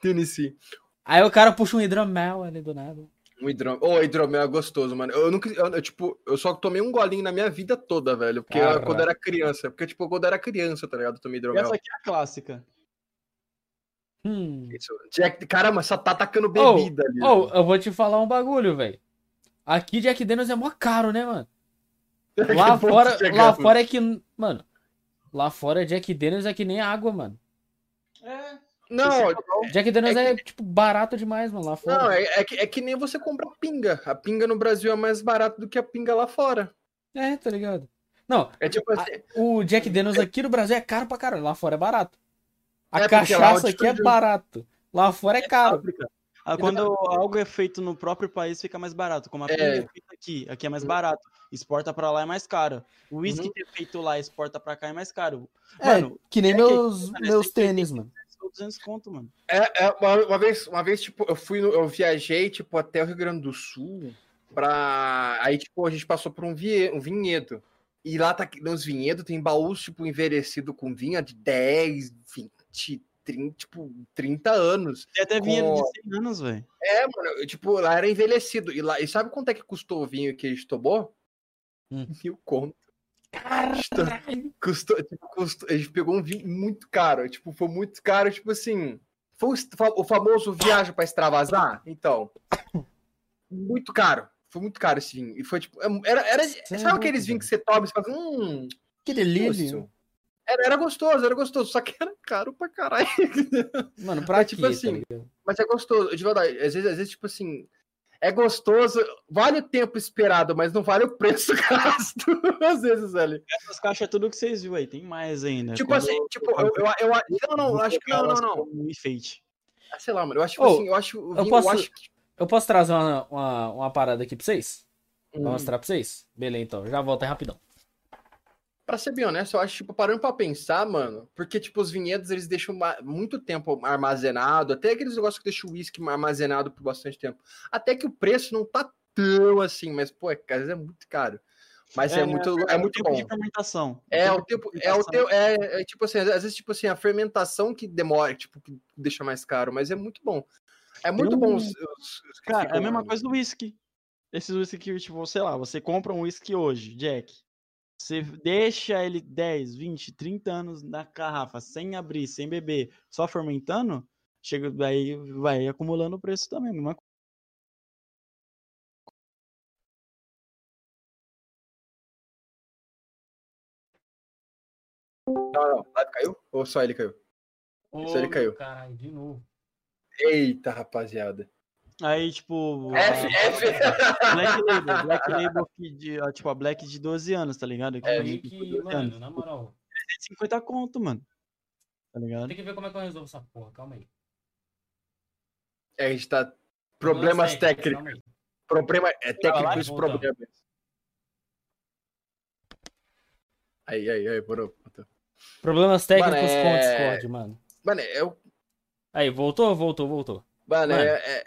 Tennessee. Aí o cara puxa um hidromel ali do nada. Um hidromel. Ô, hidromel é gostoso, mano. Eu nunca. Eu, eu, tipo, eu só tomei um golinho na minha vida toda, velho. Porque eu- quando eu era criança. Porque, tipo, quando eu era criança, tá ligado? Eu tomei hidromel. essa aqui é a clássica. Hum. Isso. Jack, caramba, só tá atacando bebida ali. Ô, eu vou te falar um bagulho, velho. Aqui Jack Daniels é mó caro, né, mano? Lá Que bom fora, que lá fora é que, mano, lá fora Jack Daniels é que nem água, mano. É. Não, Jack Daniels É é, tipo barato demais, mano, lá fora. não é, é, que, é que nem você comprar pinga. A pinga no Brasil é mais barata do que a pinga lá fora. É, tá ligado? Não, É tipo a- assim. o Jack Daniels aqui no Brasil é caro pra caralho, lá fora é barato. A É, lá cachaça aqui é barato, lá fora é caro. Ah, quando algo é feito no próprio país, fica mais barato. Como a É. pinga é feita aqui, aqui é mais barato. Exporta pra lá é mais caro. O uísque Uhum. que é feito lá, exporta pra cá é mais caro. É, Mano, que nem é que- meus, meus tênis, mano. Só 200 conto, mano. É, é, uma, uma vez, uma vez, tipo, eu fui, no- eu viajei, tipo, até o Rio Grande do Sul pra... Aí, tipo, a gente passou por um, vie, um vinhedo. E lá, tá, nos vinhedos, tem baús, tipo, envelhecido com vinho de 10, 20, 30, tipo, 30 anos. Tem até vinhedo Com- de 100 anos, velho. É, mano, eu, tipo, lá era envelhecido. E, lá, e sabe quanto é que custou o vinho que a gente tomou? Hum. Mil conto. Custou, tipo, custou, a gente pegou um vinho muito caro. Tipo, foi muito caro, tipo assim. Foi o, famoso viagem pra extravasar? Então. Muito caro. Foi muito caro esse vinho. E foi tipo. Era, era, Cê é sabe aqueles vinhos que você toma e você fala, hum, Que delícia. Era, era gostoso, era gostoso, só que era caro pra caralho. Mano, pra É tipo quê, assim, tá? Mas é gostoso, de verdade. Às vezes, às vezes, tipo assim, é gostoso, vale o tempo esperado, mas não vale o preço gasto. Às vezes, velho. Essas caixas é tudo que vocês viram aí. Tem mais ainda. Tipo Quando assim, tipo, eu, eu, eu, não, não, vou acho que não, não, não. Um enfeite. Ah, Sei lá, mano, eu acho, Ô, assim, eu acho, o eu vinho, posso- eu acho que... Eu posso trazer uma, uma, uma parada aqui pra vocês? Pra Hum, mostrar pra vocês? Beleza, então. Já volto aí rapidão. Pra ser bem honesto, eu acho, tipo, parando pra pensar, mano, porque, tipo, os vinhedos, eles deixam muito tempo armazenado, até aqueles negócios que deixam o uísque armazenado por bastante tempo. Até que o preço não tá tão assim, mas, pô, é, às vezes é muito caro. Mas é, muito, é o muito tempo bom. de fermentação. É, o tempo é o teu, é, é tipo assim, às vezes, tipo assim, a fermentação que demora, tipo, que deixa mais caro, mas é muito bom. É muito um- bom os, os- os Cara, é a mesma coisa do whisky. Esses whisky que, tipo, sei lá, você compra um whisky hoje, Jack. Você deixa ele 10, 20, 30 anos na garrafa, sem abrir, sem beber, só fermentando, chega daí vai acumulando o preço também. Mesma coisa. Não, não, live caiu? Ou só ele caiu? Isso ele caiu. Caralho, de novo. Eita, rapaziada. Aí, tipo. F, a- F. Black Label, Black Label de, tipo, a Black de 12 anos, tá ligado? Que É, que, tem 12 mano, anos. na moral. 50 conto, mano. Tá ligado? Tem que ver como é que eu resolvo essa porra, calma aí. É, a gente tá. Problemas técnicos. calma aí. Problema, é técnicos voltando. problemas. Aí, aí, aí, bro. Problemas técnicos Mano, com o é- Discord, mano. Mano, eu. Aí, voltou? Voltou, voltou. Mano, Mano. é, é-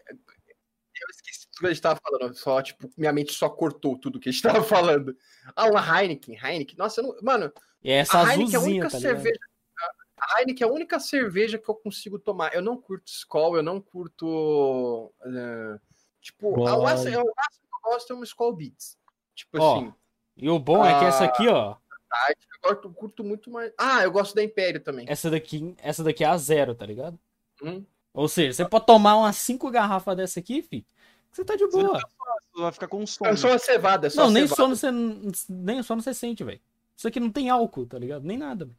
tudo que a gente tava falando. Só, tipo, minha mente só cortou tudo que a gente tava falando. Ah, uma Heineken, Heineken. Nossa, eu não. Mano, E é essa a Heineken é a única tá cerveja. A Heineken é a única cerveja que eu consigo tomar. Eu não curto Skol, eu não curto. eh, tipo, a, máximo que eu gosto é uma Skol Beats. Tipo Ó, assim. E o bom é que essa aqui, ó, eu curto muito mais. Ah, eu gosto da Império também. essa daqui, essa daqui é a zero, tá ligado? Hum. Ou seja, você pode tomar umas cinco garrafas dessa aqui, fi. Você tá de Você boa. vai ficar com sono. É só uma cevada, é só Não, nem cevada. sono você nem sono você sente, velho. Isso aqui não tem álcool, tá ligado? Nem nada.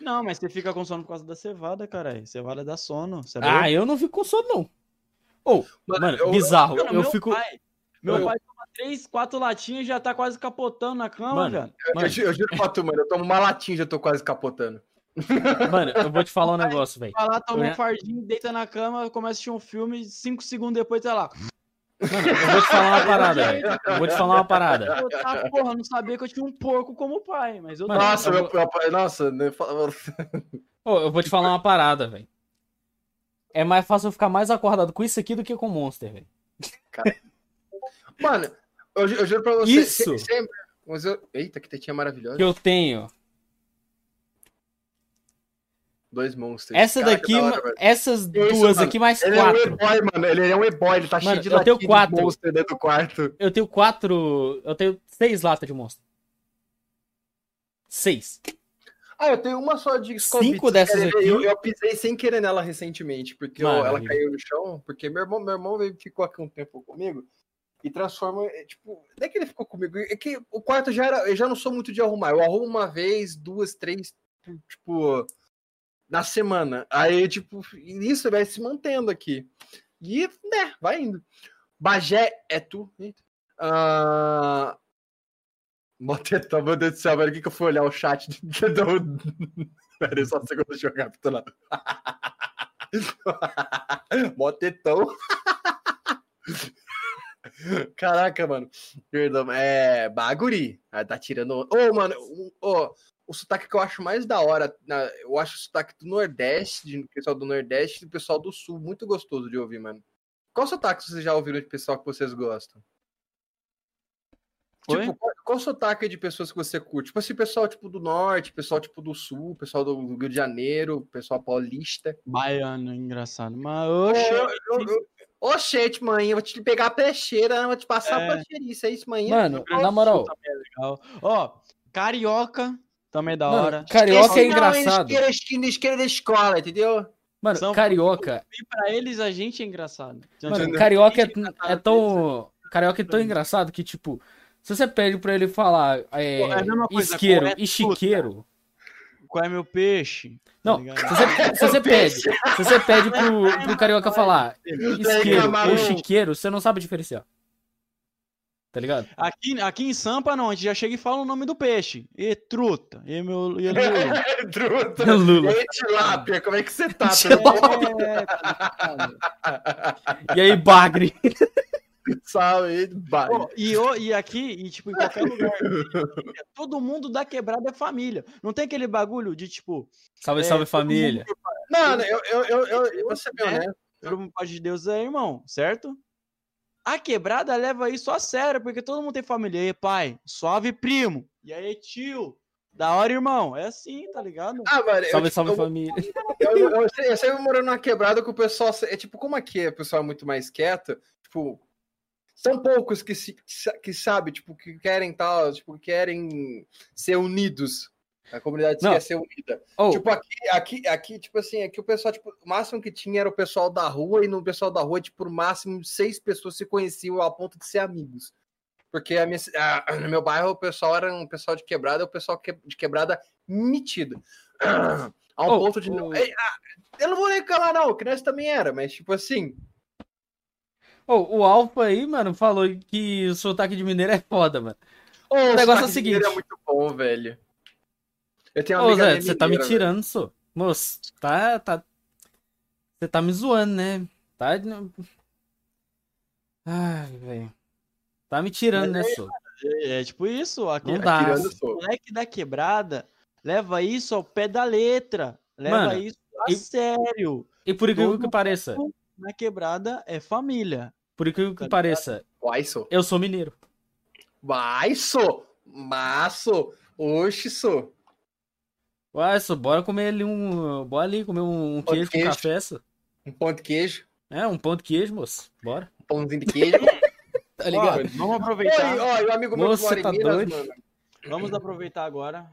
Não, mas você fica com sono por causa da cevada, caralho. Cevada dá sono. Você é Ah, eu não fico com sono, não. Ou, Mano, mano, eu- bizarro. Mano, Eu, meu fico. pai, meu eu- pai toma três, quatro latinhas e já tá quase capotando na cama, Mano, velho. Eu, Mano, ju- eu juro pra tu, mano, eu tomo uma latinha e já tô quase capotando. mano, eu vou te falar um negócio, velho. Vai lá, toma Eu- um fardinho, deita na cama, começa a assistir um filme, cinco segundos depois tá lá. Mano, eu vou te falar uma parada, velho. Eu vou te falar uma parada. Eu, tá, porra, não sabia que eu tinha um porco como pai, mas eu Mano. Nossa, eu meu, meu- nossa, né, eu vou te falar uma parada, velho. É mais fácil eu ficar mais acordado com isso aqui do que com o Monster, velho. Mano, eu, eu juro pra você. Isso. se- Sempre. Mas eu... Eita, que tetinha maravilhosa. Que eu tenho. Dois monstros. Essa Caraca, daqui, da hora, essas Isso, duas mano. aqui, mais Ele é um quatro. e-boy, mano. Ele é um e-boy, ele tá Mano, cheio de eu tenho latinha de quatro. monstro dentro do quarto. Eu tenho quatro. Eu tenho seis latas de monstro. Seis. Ah, eu tenho uma só de Cinco dessas aqui. Eu, eu pisei sem querer nela recentemente, porque eu- ela caiu no chão, porque meu irmão, meu irmão veio, ficou aqui um tempo comigo e transforma, é, tipo, não é que ele ficou comigo, é que o quarto já era, eu já não sou muito de arrumar, eu arrumo uma vez, duas, três, tipo, na semana. Aí, tipo, isso vai se mantendo aqui. E, né, vai indo. Bagé é tu. Eita. Ah, Motetão, meu Deus do céu, velho. O que, que eu fui olhar o chat do. do... Pera aí, só um segundo, deixa eu recapitular. Motetão. Caraca, mano. Perdão. É. Baguri. Ah, tá tirando. Ô, mano. o- Ô, o sotaque que eu acho mais da hora. na- Eu acho o sotaque do Nordeste, de pessoal do Nordeste e do pessoal do Sul. Muito gostoso de ouvir, mano. Qual sotaque vocês já ouviram de pessoal que vocês gostam? Oi? Tipo, qual, qual sotaque de pessoas que você curte? Tipo assim, pessoal tipo do norte, pessoal tipo do sul, pessoal do Rio de Janeiro, pessoal paulista. Baiano, engraçado. Mas, oxe, eu- eu- mãe, eu vou te pegar a peixeira, vou te passar É. a peixeirice, é isso, mãe? Mano, na moral, legal. Ó, carioca também é da Mano, hora. carioca é Esse não, engraçado. Esquerda, esquerda, esquerda da escola, entendeu? Mano, São- carioca. E pra eles a gente é engraçado. Mano, carioca é, é tão. Carioca é tão engraçado que, tipo, se você pede pra ele falar é, Pô, é coisa, isqueiro e chiqueiro. Qual é meu peixe? Tá Não, ligado? se você, se você pede, se você pede pro, pro carioca falar isqueiro ou chiqueiro, você não sabe diferenciar. Tá ligado? Aqui, aqui em Sampa, não, a gente já chega e fala o nome do peixe. E truta. E meu. E Lula. Truta. Lula. Ei, tilápia, como é que você tá? É? E aí, bagre. Salve. Pô, e, o- e aqui, e tipo, em qualquer lugar, todo mundo da quebrada é família. Não tem aquele bagulho de tipo, Salve, É, salve família. Mano, eu, eu, eu, eu, eu vou ser bem É. honesto. todo mundo pode de Deus é irmão, certo? A quebrada leva isso a sério, porque todo mundo tem família. E aí, pai, suave primo. E aí, tio, da hora, irmão. É assim, tá ligado? Ah, mano, eu, Salve, tipo, salve eu- família. Eu, eu, eu, sempre- eu sempre morando numa quebrada que o pessoal. É tipo, como aqui o pessoal é muito mais quieto, tipo. São poucos que, se, que sabe, tipo, que querem tal, tipo, que querem ser unidos. A comunidade Não. quer ser unida. Oh, Tipo, aqui, aqui, aqui, tipo assim, aqui o pessoal, tipo, o máximo que tinha era o pessoal da rua, e no pessoal da rua, tipo, no máximo seis pessoas se conheciam ao ponto de ser amigos. Porque a minha, a- no meu bairro o pessoal era um pessoal de quebrada, o pessoal que- de quebrada metido. A um Oh, ponto de. oh. Eu não vou nem calar, não, que nós também era, mas tipo assim. oh, o Alfa aí, mano, falou que o sotaque de mineiro é foda, mano. O negócio é o mineiro seguinte. É muito bom, velho. Eu tenho uma Ô, amiga Zé, você tá me velho. tirando, só. Moço, tá, tá. Você tá me zoando, né? Tá. Ai, velho. Tá me tirando, né, só? É, é tipo isso. Aqui, Não dá. O sou. moleque da quebrada leva isso ao pé da letra. Leva Mano, isso a e- sério. E por incrível que pareça, Na quebrada é família. por incrível Tá que pareça, Vai, sou. eu sou mineiro. Vai, sou. Maço. Oxe, sou. Uai, só, bora comer ali um. Bora ali comer um, um de queijo com queijo. café, só. Um pão de queijo. É, um pão de queijo, moço. Bora. Um pãozinho de queijo. Tá ligado? Ó, vamos Oi, aproveitar. ó, e o amigo meu que Moço, mora em tá Minas, doido? mano. Vamos aproveitar agora.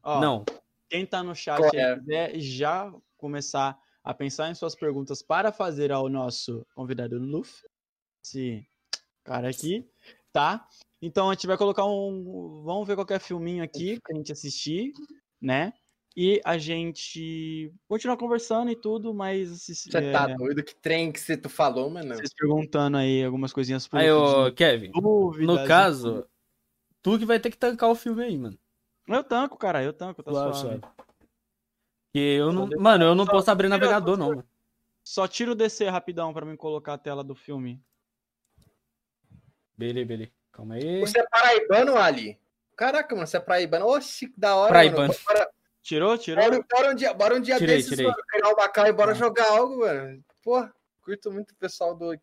Ó, Não. Quem tá no chat aí é? quiser já começar a pensar em suas perguntas para fazer ao nosso convidado Luffy, esse cara aqui, tá? Então a gente vai colocar um. Vamos ver qualquer filminho aqui pra gente assistir, né? E a gente continuar conversando e tudo, mas Você é, tá doido? Que trem que você tu falou, mano? vocês perguntando aí algumas coisinhas por Aí, ô, de Kevin, dúvidas no e caso, tu que vai ter que tancar o filme aí, mano. Eu tanco, cara, eu tanco, tá Suave. Que eu não. Mano, eu não só posso abrir tira- navegador, não, mano. Só tira o DC rapidão pra mim colocar a tela do filme. Beleza, beleza. Calma aí. Você é paraibano, Ali? Caraca, mano, você é paraibano. Oxi, que da hora, Paraibano. mano. Bora, Tirou? Tirou? bora, bora um dia, bora um dia Tirei, desses, tirei. mano, criar um bacana e bora Ah. jogar algo, mano. Pô, curto muito o pessoal do,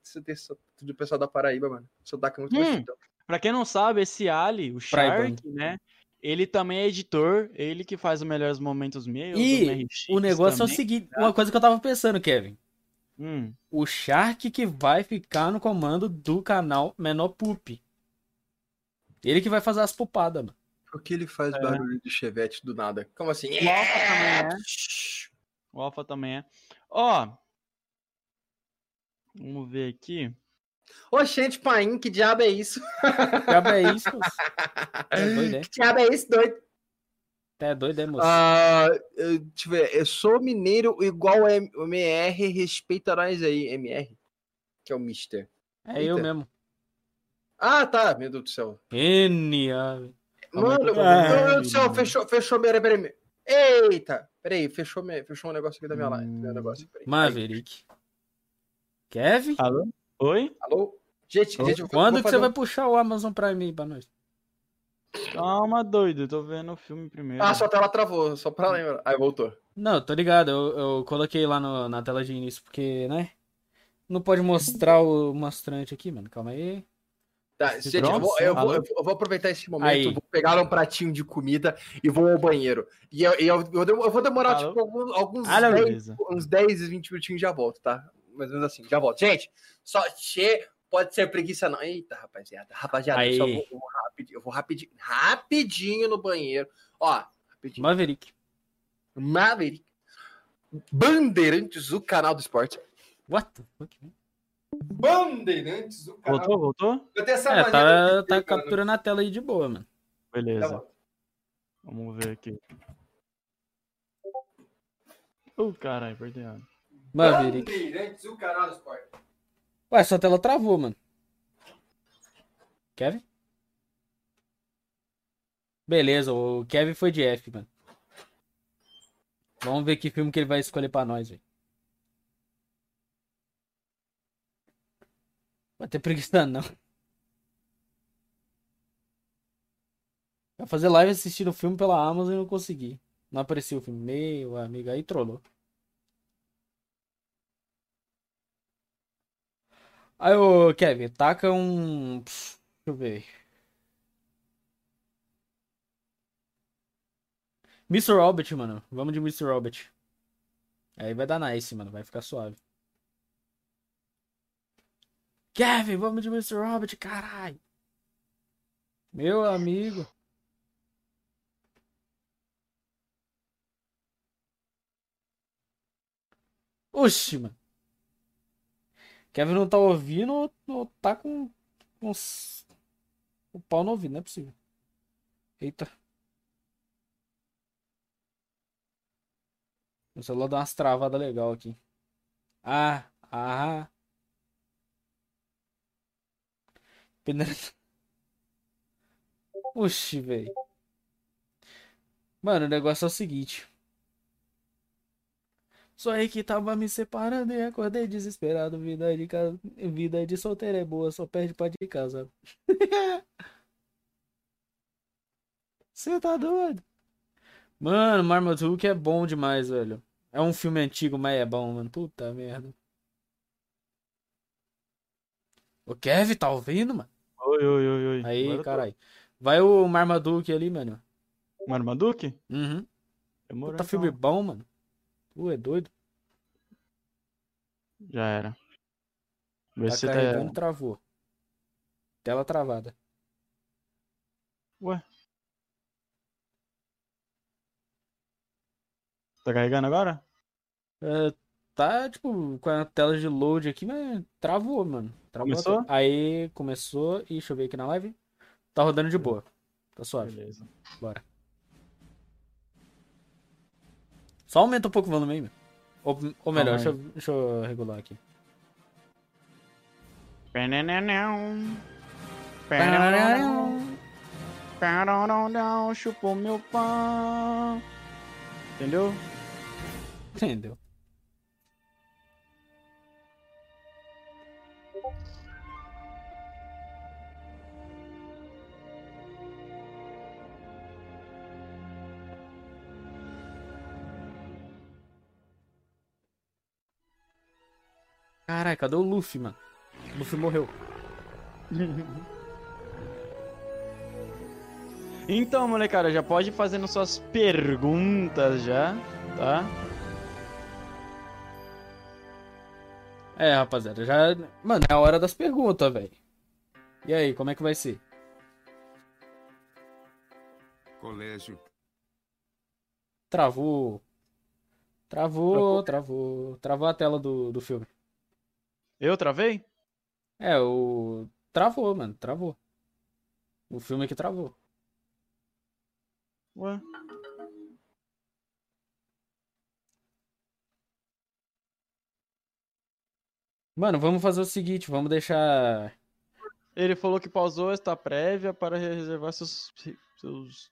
do pessoal da Paraíba, mano. Sotaque é muito Hum. Pra quem não sabe, esse Ali, o Shark, né? Ele também é editor, ele que faz os melhores momentos meus. E o negócio também, é o seguinte, uma coisa que eu tava pensando, Kevin. Hum. O Shark que vai ficar no comando do canal Menor Poop. Ele que vai fazer as pupadas, mano. Por que ele faz é. barulho de chevette do nada? Como assim? O Alpha também é. O Alpha também é. Ó. Vamos ver aqui. Oxente, Paim, que diabo é isso? Que diabo é isso? É doido, é? Que diabo é isso, doido? É doido, é, moço? Uh, eu, deixa eu ver. Eu sou mineiro igual o MR, respeita nós aí, MR. Que é o Mister. É Eita. eu mesmo. Ah, tá. Meu Deus do céu. N. Mano, meu Deus do céu, fechou, fechou. Peraí, peraí. Eita! Peraí, fechou, fechou um negócio aqui da minha live. Meu negócio, peraí. Maverick. Kevin? Alô? Oi? Alô? Gente, gente Quando que você um... vai puxar o Amazon Prime aí pra nós? Calma, doido. Tô vendo o filme primeiro. Ah, sua tela travou, só pra lembrar. Aí voltou. Não, tô ligado. Eu, eu coloquei lá no, na tela de início, porque, né? Não pode mostrar o mostrante aqui, mano. Calma aí. Tá, gente, eu vou, eu, vou, eu vou, aproveitar esse momento, Aí. vou pegar um pratinho de comida e vou ao banheiro. E eu, eu, eu vou demorar, Alô? tipo, alguns, alguns Alô, 10, uns 10, 20 minutinhos já volto, tá? Mais ou menos assim, já volto. Gente, só che... pode ser preguiça não. Eita, rapaziada. Rapaziada, eu, vou, eu, vou rapidinho, eu vou rapidinho, rapidinho no banheiro. Ó, rapidinho. Maverick. Maverick. Bandeirantes, o canal do esporte. What the fuck? Bandeirantes, o canal. Voltou, voltou? Eu tenho essa é, tá, tá capturando a tela aí de boa, mano. Beleza. Tá Vamos ver aqui. Uh, caralho, perdi a Bandeirantes, o canal do esporte. Ué, sua tela travou, mano. Kevin? Beleza, o Kevin foi de F, mano. Vamos ver que filme que ele vai escolher pra nós, velho. Vai ter preguiça não. Vai fazer live assistindo o filme pela Amazon e não consegui. Não apareceu o filme. Meu amigo, aí trollou. Aí, ô Kevin, taca um. Deixa eu ver. Mr. Robert, mano. Vamos de Mr. Robert. Aí vai dar nice, mano. Vai ficar suave. Kevin, vamos de Mr. Robert, caralho. Meu amigo. Oxi, mano. Kevin não tá ouvindo ou tá com, com o pau no ouvido, não é possível. Eita. O celular dá umas travadas legal aqui. Ah, ah. Oxi, velho. Mano, o negócio é o seguinte. Só aí que tava me separando e acordei desesperado. Vida de, casa... Vida de solteiro é boa, só perde pra de casa. Você tá doido? Mano, Marmaduke é bom demais, velho. É um filme antigo, mas é bom, mano. Puta merda. O Kevin tá ouvindo, mano? Oi, oi, oi, oi. Aí, caralho. Vai o Marmaduke ali, mano. Marmaduke? Uhum. Demorou, então. filme bom, mano. Tu é doido? Já era. Vê tá se carregando, tá... travou. Tela travada. Ué? Tá carregando agora? É, tá, tipo, com a tela de load aqui, mas travou, mano. Travou começou? Aí começou e deixa eu ver aqui na live. Tá rodando de boa. Tá suave. Beleza. Bora. Só aumenta um pouco o volume aí, meu. Ou, ou melhor, deixa eu, deixa eu regular aqui. Chupou meu pão. Entendeu? Entendeu. Caralho, cadê o Luffy, mano? O Luffy morreu. Então, molecada, já pode ir fazendo suas perguntas já, tá? É, rapaziada, já. Mano, é a hora das perguntas, velho. E aí, como é que vai ser? Colégio. Travou. Travou, travou. Travou a tela do, do filme. Eu travei? É, o. Travou, mano, travou. O filme que travou. Ué. Mano, vamos fazer o seguinte, vamos deixar. Ele falou que pausou esta prévia para reservar seus, seus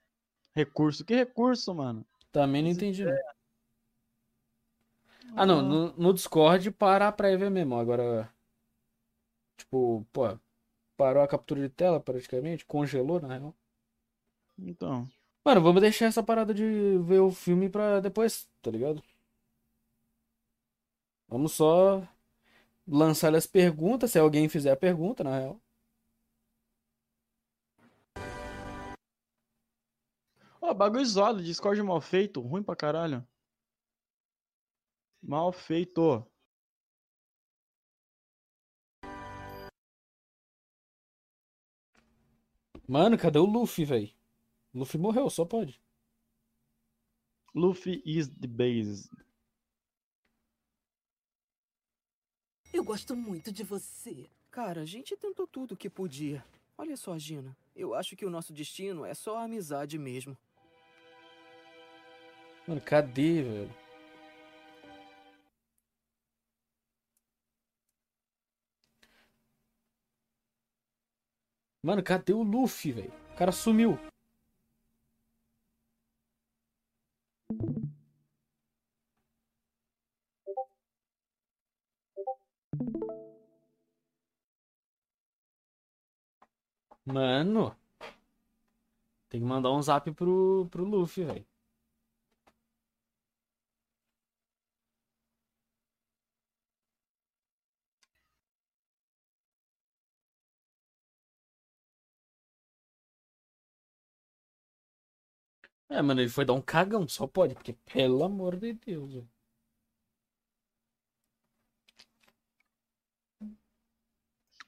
recursos. Que recurso, mano? Também não entendi, não. Ah, não, no, no Discord para a prévia mesmo. Agora. Tipo, pô, parou a captura de tela praticamente, congelou, na real. Então. Mano, vamos deixar essa parada de ver o filme pra depois, tá ligado? Vamos só lançar as perguntas, se alguém fizer a pergunta, na real. Ó, bagulho zoado, Discord mal feito, ruim pra caralho. Mal feito. Mano, cadê o Luffy, velho? Luffy morreu, só pode. Luffy is the base. Eu gosto muito de você. Cara, a gente tentou tudo o que podia. Olha só, Gina. Eu acho que o nosso destino é só a amizade mesmo. Mano, cadê, velho? Mano, cadê o Luffy, velho? O cara sumiu. Mano. Tem que mandar um zap pro, pro Luffy, velho. É, mano, ele foi dar um cagão, só pode, porque pelo amor de Deus, velho.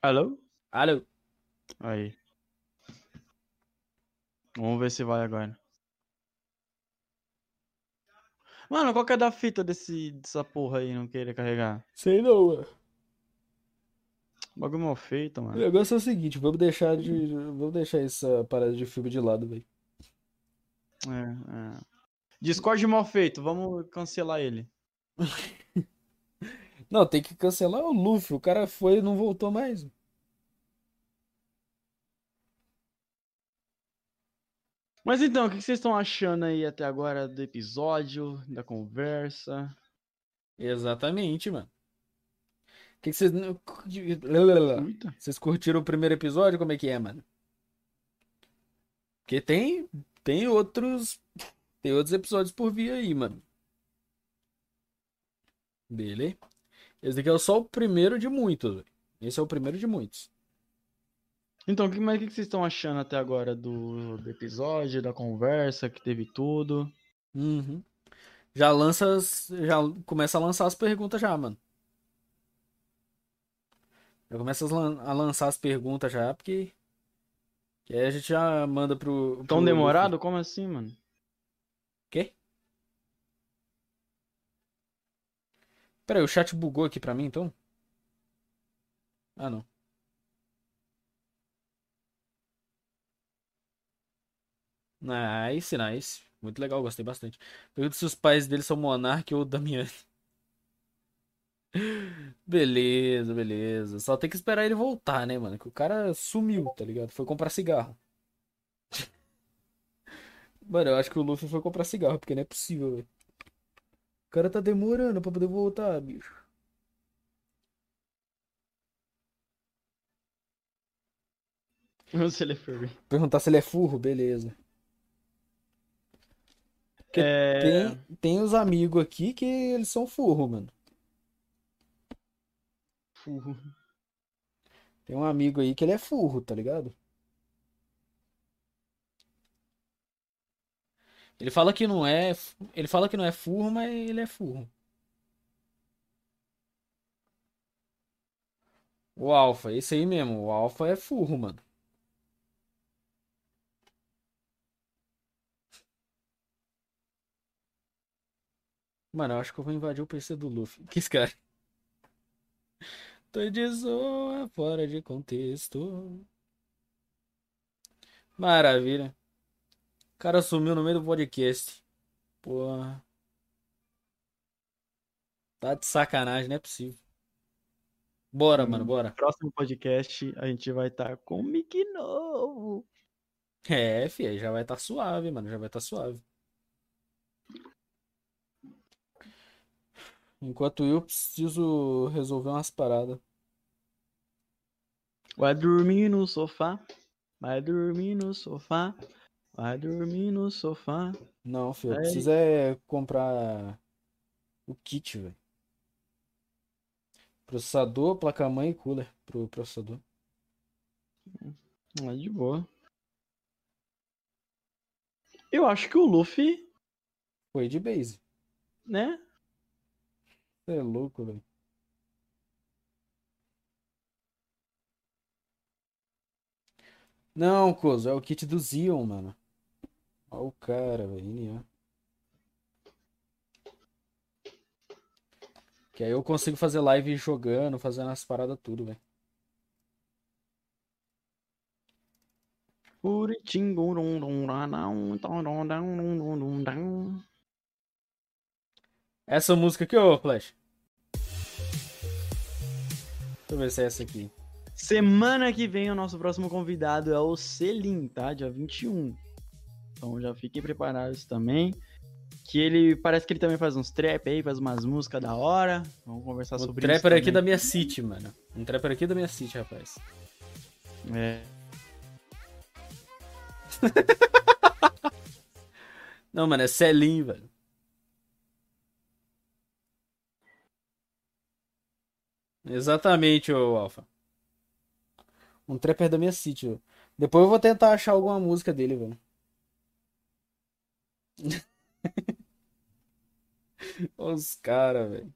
Alô? Alô? Aí. Vamos ver se vai agora. Mano, qual que é da fita desse, dessa porra aí não querer carregar? Sei não, mano. Bagulho mal feito, O mano. negócio é o seguinte, vamos deixar de. Vamos deixar essa parada de filme de lado, velho. É, é. Discord mal feito, vamos cancelar ele. Não, tem que cancelar o Luffy. O cara foi e não voltou mais. Mas então, o que vocês estão achando aí até agora do episódio, da conversa? Exatamente, mano. O que, vocês. Vocês curtiram o primeiro episódio? Como é que é, mano? Porque tem. Tem outros. Tem outros episódios por vir aí, mano. Beleza? Esse aqui é só o primeiro de muitos, velho. Esse é o primeiro de muitos. Então, que- mas o que que vocês estão achando até agora do, do episódio, da conversa que teve tudo? Uhum. Já lança. as- Já começa a lançar as perguntas já, mano. Já começa a lançar as perguntas já, porque. Que aí a gente já manda pro. pro Tão Luffy. demorado? Como assim, mano? Quê? Pera aí, o chat bugou aqui pra mim, então? Ah, não. Nice, nice. Muito legal, gostei bastante. Pergunta se os pais dele são Monark ou Damiani. Beleza, beleza. Só tem que esperar ele voltar, né, mano? Que o cara sumiu, tá ligado? Foi comprar cigarro. Mano, eu acho que o Luffy foi comprar cigarro, porque não é possível, velho. O cara tá demorando pra poder voltar, bicho. Se ele é furry. Perguntar se ele é furro, beleza. Porque É... tem, tem os amigos aqui que eles são furro, mano. Furro. Tem um amigo aí que ele é furro, tá ligado? Ele fala que não é. Ele fala que não é furro, mas ele é furro. O Alpha, esse aí mesmo. O Alpha é furro, mano. Mano, eu acho que eu vou invadir o PC do Luffy. Que esse cara? Tô de zoa, fora de contexto. Maravilha. O cara sumiu no meio do podcast. Porra. Tá de sacanagem, não é possível. Bora, mano, bora. Próximo podcast a gente vai estar com um mic novo. É, fi, aí já vai estar suave, mano. Já vai estar suave. Enquanto eu preciso resolver umas paradas. Vai dormir no sofá. Vai dormir no sofá. Vai dormir no sofá. Não, filho, eu preciso é comprar o kit, velho. Processador, placa-mãe e cooler pro processador. É de boa. Eu acho que o Luffy, Foi de base. né? Você é louco, velho. Não, Cozo, é o kit do Zion, mano. Olha o cara, velho. Que aí eu consigo fazer live jogando, fazendo as paradas tudo, velho. Essa música aqui, ô Flash. Deixa eu ver se é essa aqui. Semana que vem o nosso próximo convidado é o Selim, tá? Dia 21. Então já fiquem preparados também. Que ele parece que ele também faz uns trap aí, faz umas músicas da hora. Vamos conversar Um sobre trapper isso. aqui da minha city, mano. Um trapper aqui da minha city, rapaz. É. Não, mano, é Celim, velho. Exatamente, ô Alpha. Um trapper da minha city, velho. Depois eu vou tentar achar alguma música dele, velho. Os caras, velho.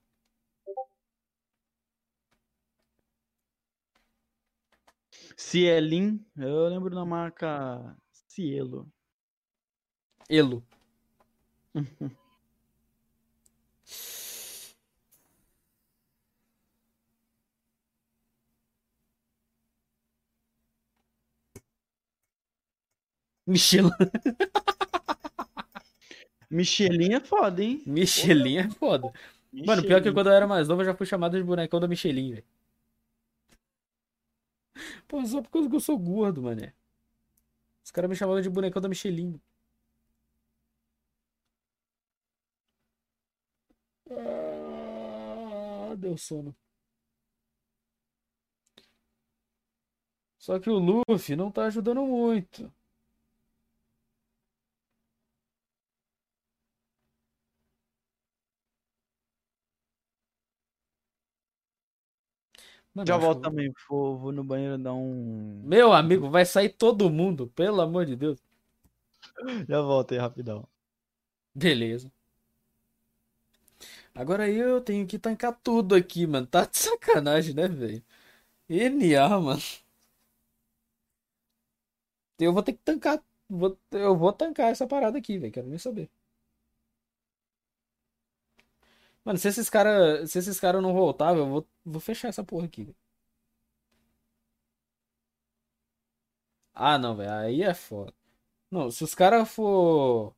Cielin, eu lembro da marca Cielo. Elo. Michelin. Michelin é foda, hein? Michelin é foda. Mano, pior que Michelin. quando eu era mais novo eu já fui chamado de bonecão da Michelin, velho. Pô, só por causa que eu sou gordo, mané. Os caras me chamavam de bonecão da Michelin. Ah, deu sono. Só que o Luffy não tá ajudando muito. Mano, Já volto eu- também, vou, vou no banheiro dar um. Meu amigo, vai sair todo mundo, pelo amor de Deus. Já volto aí rapidão. Beleza. Agora eu tenho que tancar tudo aqui, mano. Tá de sacanagem, né, velho? NA, mano. Eu vou ter que tancar. vou- eu vou tancar essa parada aqui, velho. Quero nem saber. Mano, se esses caras, se esses cara não voltarem, eu vou, vou fechar essa porra aqui. Ah, não, velho. Aí é foda. Não, se os caras for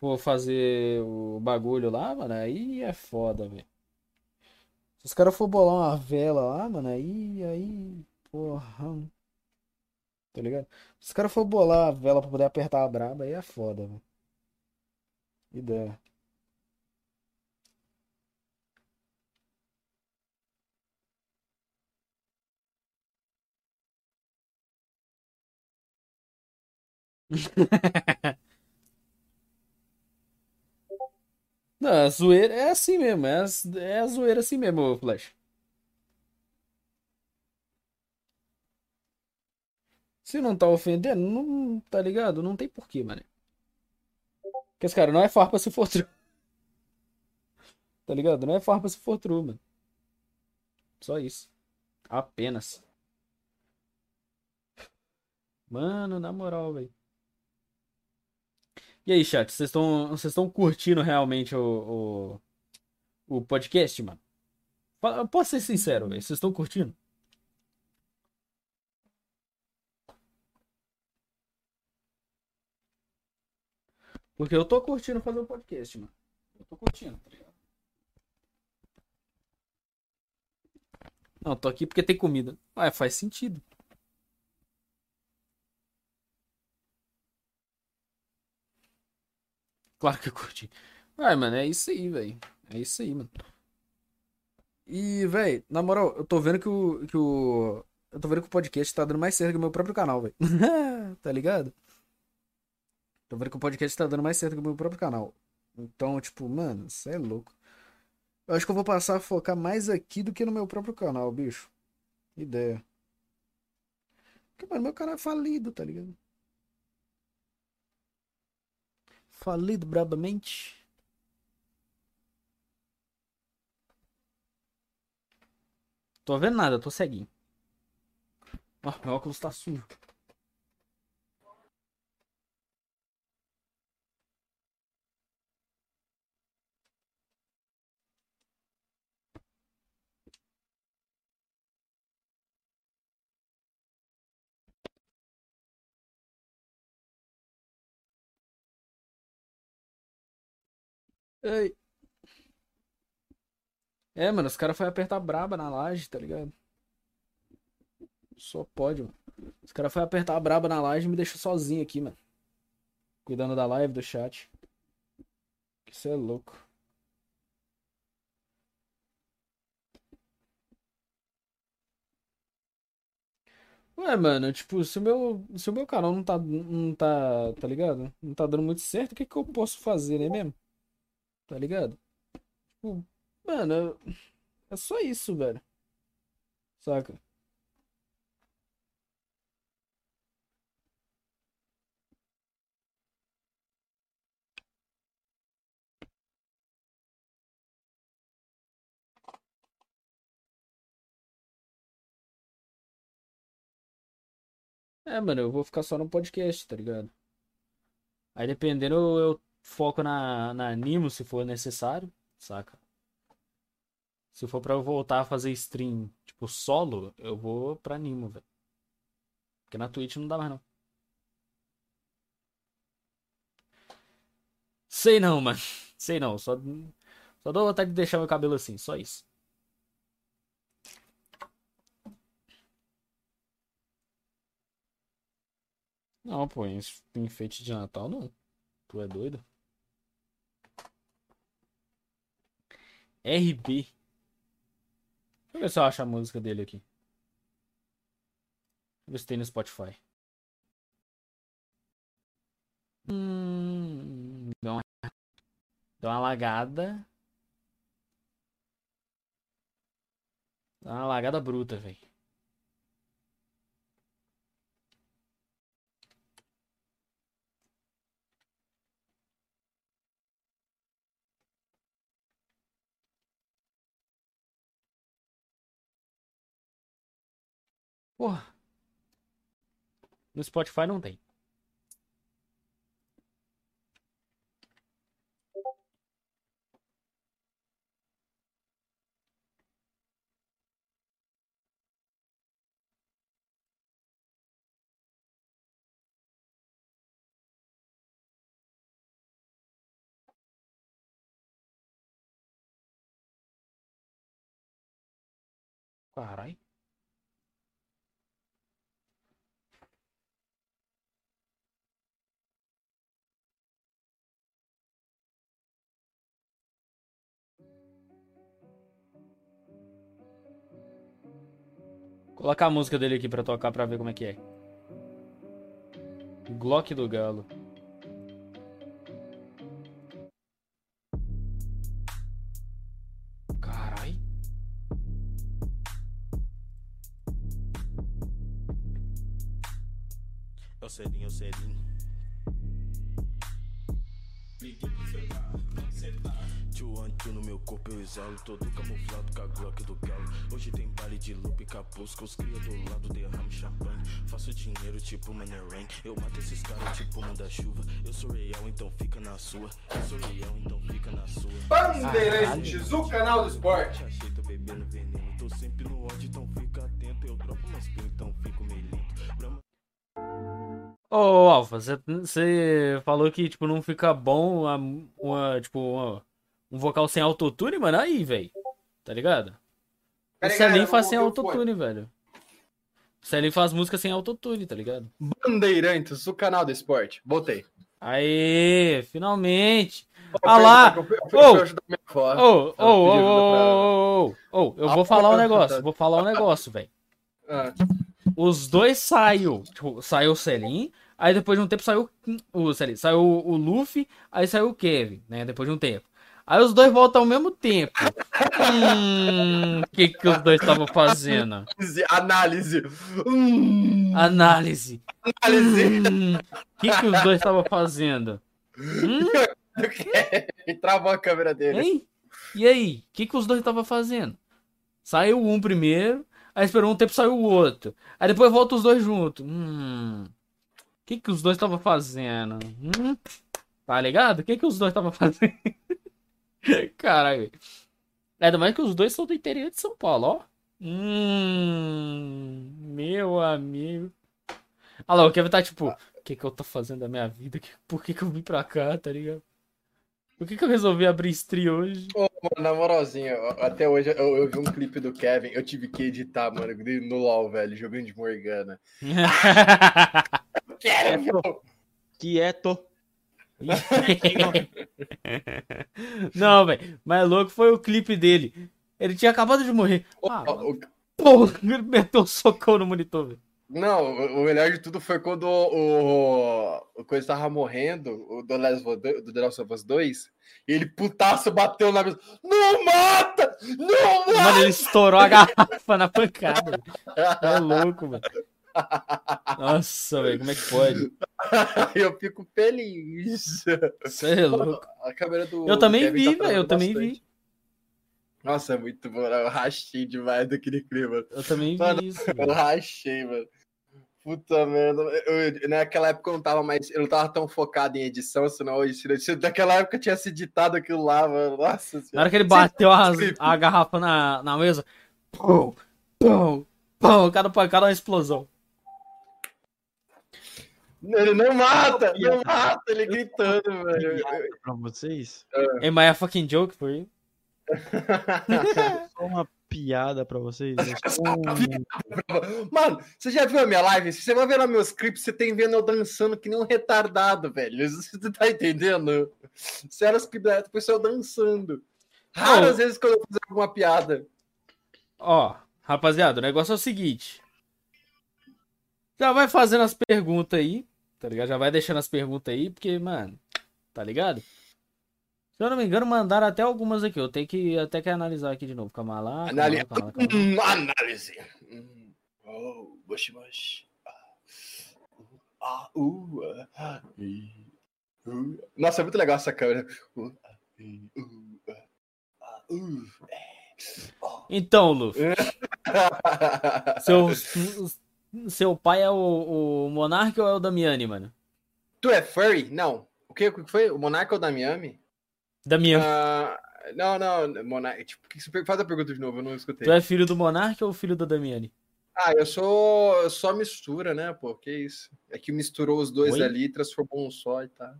for fazer o bagulho lá, mano, aí é foda, velho. Se os caras for bolar uma vela lá, mano, aí, aí, porra. Tá ligado? Se os caras for bolar a vela pra poder apertar a braba, aí é foda, velho. Ideia. Não, a zoeira é assim mesmo, é, as- é a zoeira assim mesmo, Flash. Se não tá ofendendo, não, tá ligado? Não tem porquê, mano. Porque esse cara não é farpa se for true. Tá ligado? Não é farpa se for true, mano. Só isso. Apenas. Mano, na moral, velho. E aí, chat, vocês estão vocês estão curtindo realmente o, o, o podcast, mano? Posso ser sincero? Vocês estão curtindo? Porque eu tô curtindo fazer o podcast, mano. Eu tô curtindo, tá ligado? Não, tô aqui porque tem comida. Ah, faz sentido. Claro que eu curti. Ai, mano, é isso aí, velho. É isso aí, mano. E, velho, na moral, eu tô vendo que o, que o. Eu tô vendo que o podcast tá dando mais certo que o meu próprio canal, velho. tá ligado? Tô vendo que o podcast tá dando mais certo que o meu próprio canal. Então, tipo, mano, isso é louco. Eu acho que eu vou passar a focar mais aqui do que no meu próprio canal, bicho. Ideia. Porque, mano, meu canal é falido, tá ligado? Falido brabamente. Tô vendo nada, tô ceguinho. Ó, meu óculos tá sujo. Ei. É, mano, os caras foi apertar braba na laje, tá ligado? Só pode, mano. Os caras foi apertar a braba na laje e me deixou sozinho aqui, mano. Cuidando da live, do chat. Isso é louco. Ué, mano, tipo, se o meu, se o meu canal não tá, não tá, tá ligado? Não tá dando muito certo, o que que eu posso fazer, né mesmo? Tá ligado? Tipo, mano, é só isso, velho. Saca? É, mano, eu vou ficar só no podcast, tá ligado? Aí dependendo, eu foco na, na Animo se for necessário, saca? Se for pra eu voltar a fazer stream, tipo, solo, eu vou pra Animo, velho. Porque na Twitch não dá mais, não. Sei não, mano. Sei não. Só, só dou vontade de deixar meu cabelo assim, só isso. Não, pô, enfeite de Natal não. Tu é doido? RB. Deixa eu ver se eu acho a música dele aqui. Deixa eu ver se tem no Spotify. Hum, deu uma, deu uma lagada. Deu uma lagada bruta, velho. Porra. No Spotify não tem. Carai. Colocar a música dele aqui pra tocar pra ver como é que é. Glock do Galo. Carai. Eu cedinho, eu cedinho. Corpo eu exalo Todo camuflado com a Glock do galo. Hoje tem baile de loop e capuz Com os cria do lado derramo champanhe. Faço dinheiro tipo Money Rain. Eu mato esses caras tipo manda-chuva Eu sou real então fica na sua. Eu sou real então fica na sua. Bandeirantes, o canal do esporte. Achei, tô bebendo veneno Tô sempre no ódio então fica atento. Eu dropo umas então fico meio lento. Ô, Alfa, você falou que, tipo, não fica bom uma, uma tipo, uma- um vocal sem autotune, mano. Aí, velho. Tá ligado? O Pera aí, Celim faz sem o autotune, velho. O Celim faz música sem autotune, tá ligado? Bandeirantes, o canal do esporte. Voltei. Aê, finalmente. Ah lá! Ô! Ô, ô, ô, eu vou Ah, falar um tá, negócio, tá. vou falar um negócio, velho. Ah, Os dois saiu, tipo, saiu o Selim, aí depois de um tempo saiu o Selim, saiu o Luffy, aí saiu o Kevin, né, depois de um tempo. Aí os dois voltam ao mesmo tempo. Hum, o que que os dois estavam fazendo? Análise. Hum, Análise. análise. Hum, O que que os dois estavam fazendo? Hum, travou a câmera dele. hein? E aí? O que que os dois estavam fazendo? Saiu um primeiro, aí esperou um tempo saiu o outro. Aí depois volta os dois juntos. Hum. O que que os dois estavam fazendo? Hum? Tá ligado? O que que os dois estavam fazendo? Caralho. Ainda mais que os dois são do interior de São Paulo, ó. Hum. Meu amigo. Olha lá, o Kevin tá tipo, o que que eu tô fazendo da minha vida? Que- Por que que eu vim pra cá, tá ligado? Por que que eu resolvi abrir stream hoje? Ô, mano, na moralzinha, até hoje eu, eu vi um clipe do Kevin, eu tive que editar, mano, no LOL, velho, jogando de Morgana. Kevin! Quieto. Não, velho. Mais louco foi o clipe dele. Ele tinha acabado de morrer. Ah, Ó, o- porra, ele meteu um socão no monitor, velho. Não, o o melhor de tudo foi quando o, o Coisa tava morrendo, o do Last of Us 2 do The Last of Us 2, e ele putaço bateu na mesa. Não mata! Não mata! Mano, ele estourou a garrafa na pancada. É louco, velho. Nossa, velho, como é que pode? eu fico feliz. Isso é louco. A câmera do. Eu também Kevin vi, tá velho. Eu travando também bastante. vi. Nossa, é muito bom. Eu rachei demais daquele clipe, mano. Eu também Mano, vi isso. Eu rachei, mano. Puta merda. Eu, eu- naquela época eu não tava mais. Eu não tava tão focado em edição, senão hoje. Naquela época eu tinha se editado aquilo lá, mano. Nossa Na senhora. hora que ele bateu as- a garrafa na, na mesa, pum, pum, pum, cada pancada uma explosão. Ele não mata! Não mata! Ele gritando, velho. Pra vocês? Am I a fucking joke for you? Só uma piada pra vocês. Mano, você já viu a minha live? Se você vai ver nos meus clipes, você tem vendo eu dançando que nem um retardado, velho. Você tá entendendo? Que dá, depois eu dançando. Raras vezes quando eu fazer alguma piada. Ó, rapaziada, o negócio é o seguinte. Já vai fazendo as perguntas aí, tá ligado? Já vai deixando as perguntas aí, porque, mano, tá ligado? Se eu não me engano, mandaram até algumas aqui. Eu tenho que até que analisar aqui de novo. Calma lá. Calma Anali... calma calma lá. Hum, análise. Hum. Oh, bush, bush. Ah, uh, ah, uh. Nossa, é muito legal essa câmera. Uh, ah, uh, ah, uh, Então, Luffy, é. seu, seu pai é o, o Monark ou é o Damiani, mano? Tu é furry? Não. O que, o que foi? O Monarca ou o Damiami? Damiani. Ah, não, não, Monarca. Tipo, que você- faz a pergunta de novo, eu não escutei. Tu é filho do Monark ou filho da Damiani? Ah, eu sou eu só mistura, né, pô? Que isso? É que misturou os dois Oi? ali e transformou um só e tá.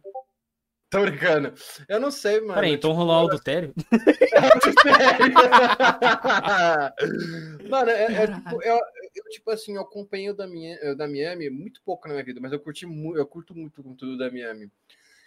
Tô brincando. Eu não sei, mano. Peraí, então tipo, rolou o adultério? Mano, é, é tipo, eu, eu, tipo assim, eu acompanhei o Damiani, o Damiami muito pouco na minha vida, mas eu curti muito, eu curto muito o conteúdo do Damiami.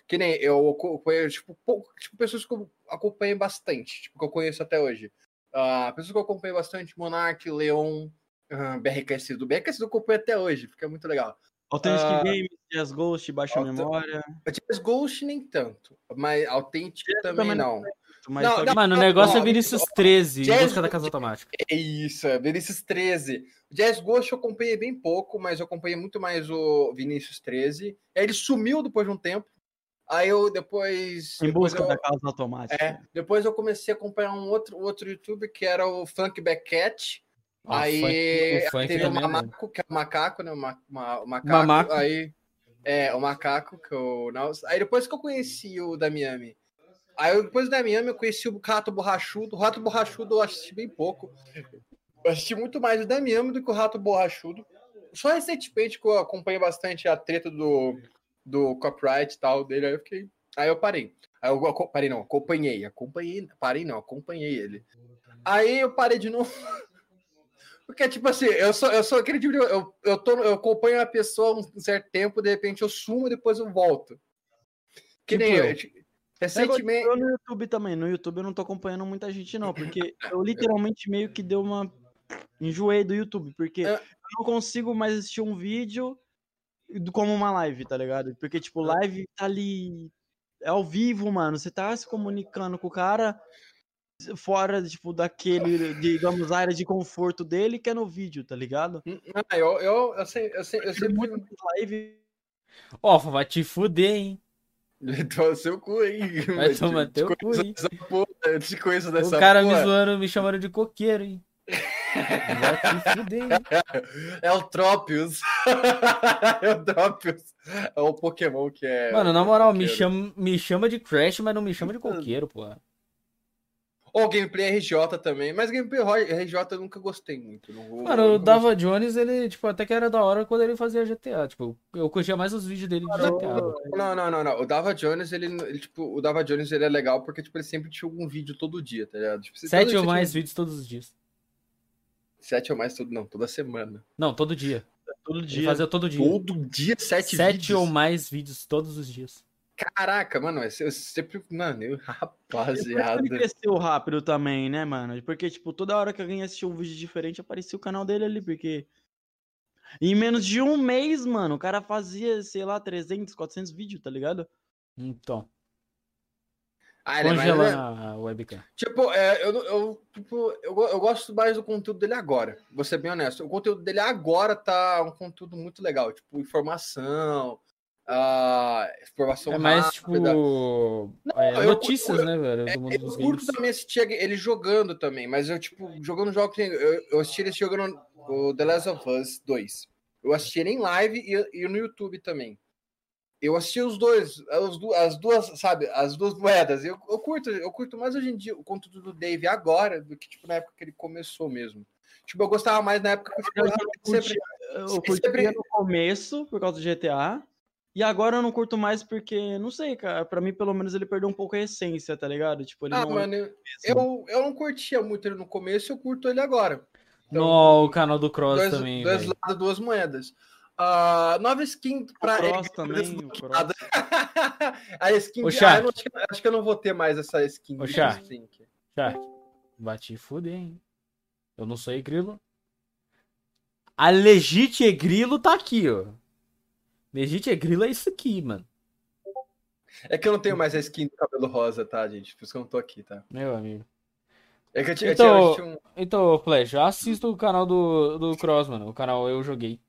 Que nem eu acompanho, tipo, pouco, tipo, pessoas que eu acompanho bastante, tipo, que eu conheço até hoje. Ah, pessoas que eu acompanho bastante, Monark, Leon, uh, BRKS do BRKS eu acompanho até hoje, fica muito legal. Authentic Ah, Games, Jazz Ghost, baixa memória. Jazz Ghost nem tanto, mas Authentic também também não. Mas Não, não. Mano, o negócio é ó, Vinícius 13, em Jazz- busca da casa automática. É isso, é Vinícius 13. O Jazz Ghost eu acompanhei bem pouco, mas eu acompanhei muito mais o Vinícius 13. Aí Ele sumiu depois de um tempo. Aí eu depois. Em depois busca eu, da casa automática. É, depois eu comecei a acompanhar um outro, outro youtuber que era o Funk Beckett. Ah, aí funk- o funk teve é o mesmo. Mamaco, que é o macaco, né? O, ma, ma- o macaco. Mamaco. Aí. É, o macaco, que eu. Não, aí depois que eu conheci o da Miami. Aí eu- depois da Miami eu conheci o Rato Borrachudo. O Rato Borrachudo eu assisti bem pouco. Eu assisti muito mais o da Miami do que o Rato Borrachudo. Só recentemente que eu acompanhei bastante a treta do, do copyright e tal dele, aí eu fiquei. Aí eu parei. Aí eu parei, não, acompanhei. Acompanhei. Parei, não, acompanhei ele. Aí eu parei de novo. Porque, tipo assim, eu sou, eu sou aquele tipo de. Eu, eu, tô, eu acompanho a pessoa um certo tempo, de repente eu sumo e depois eu volto. Que nem Tipo eu. Eu. Recentemente. Eu no YouTube também. No YouTube eu não tô acompanhando muita gente, não, porque eu literalmente meio que deu uma. Enjoei do YouTube, porque É. eu não consigo mais assistir um vídeo do- como uma live, tá ligado? Porque, tipo, live tá ali. É ao vivo, mano. Você tá se comunicando com o cara fora, tipo, daquele, digamos, área de conforto dele, que é no vídeo, tá ligado? Ah, eu, eu, eu, sei, eu, sei, eu sempre. muito live. Ó, vai te fuder, hein? Tô seu cu aí. Vai mas tomar te- teu te cu, hein? dessa porra, te conheço O dessa cara me porra. zoando, me chamando de coqueiro, hein? Fuder, hein? É o Tropius. é o Tropius. É o Pokémon que é. Mano, na moral, me chama, me chama de Crash, mas não me chama de coqueiro, pô. Ou Gameplay RJ também. Mas Gameplay RJ eu nunca gostei muito. Não vou, Mano, o Dava Jones, ele, tipo, até que era da hora quando ele fazia GTA. Tipo, eu curtia mais os vídeos dele de GTA. Não, não, não, não. O Dava Jones, ele, ele, tipo, o Dava Jones ele é legal porque tipo, ele sempre tinha algum vídeo todo dia, tá ligado? Tipo, Sete ou mais um- vídeos todos os dias. Sete ou mais, todo, não, toda semana. Não, todo dia. Todo Ele dia. fazia todo dia. Todo dia, sete, Sete vídeos. ou mais vídeos todos os dias. Caraca, mano, eu sempre. Mano, eu, isso rapaziada. Ele cresceu rápido também, né, mano? Porque, tipo, toda hora que alguém assistia um vídeo diferente, aparecia o canal dele ali, porque... Em menos de um mês, mano, o cara fazia, sei lá, 300, 400 vídeos, tá ligado? Então, Ah, ele é mais- a webcam. Tipo, é, eu, eu, tipo eu, eu gosto mais do conteúdo dele agora. Vou ser bem honesto. O conteúdo dele agora tá um conteúdo muito legal. Tipo, informação. Ah, informação É mais, rápida. tipo, é, eu- notícias, eu- né, velho, do mundo Eu dos curto games. também assistir ele jogando também, mas eu, tipo, jogando jogos. Eu, eu assisti ele jogando o The Last of Us 2. Eu assisti ele em live e, e no YouTube também. Eu assisti os dois, as du- as duas, sabe, as duas moedas. Eu, eu curto, eu curto mais hoje em dia o conteúdo do Dave agora do que, tipo, na época que ele começou mesmo. Tipo, eu gostava mais na época que eu, Eu sempre, Eu curtia sempre- no começo, por causa do GTA, e agora eu não curto mais porque, não sei, cara, pra mim, pelo menos, ele perdeu um pouco a essência, tá ligado? Tipo, ele Ah, não é mano, eu, o eu, eu não curtia muito ele no começo, eu curto ele agora. Então, No, o canal do Cross dois, também, dois velho. lados, duas moedas. Ah, nova skin pra Cross ele- também, o Cross. a skin Ô, de- Shark. ah, eu não- acho, que, acho que eu não vou ter mais essa skin. De Shark. Shark, te fuder, hein? Eu não sou grilo. A Legite Grilo tá aqui, ó. Legite Grilo é isso aqui, mano. É que eu não tenho mais a skin do cabelo rosa, tá, gente? Por isso que eu não tô aqui, tá? Meu amigo. É que eu tinha, Então- eu tinha um... Então, Flash, assista o canal do, do Cross, mano. O canal Eu Joguei.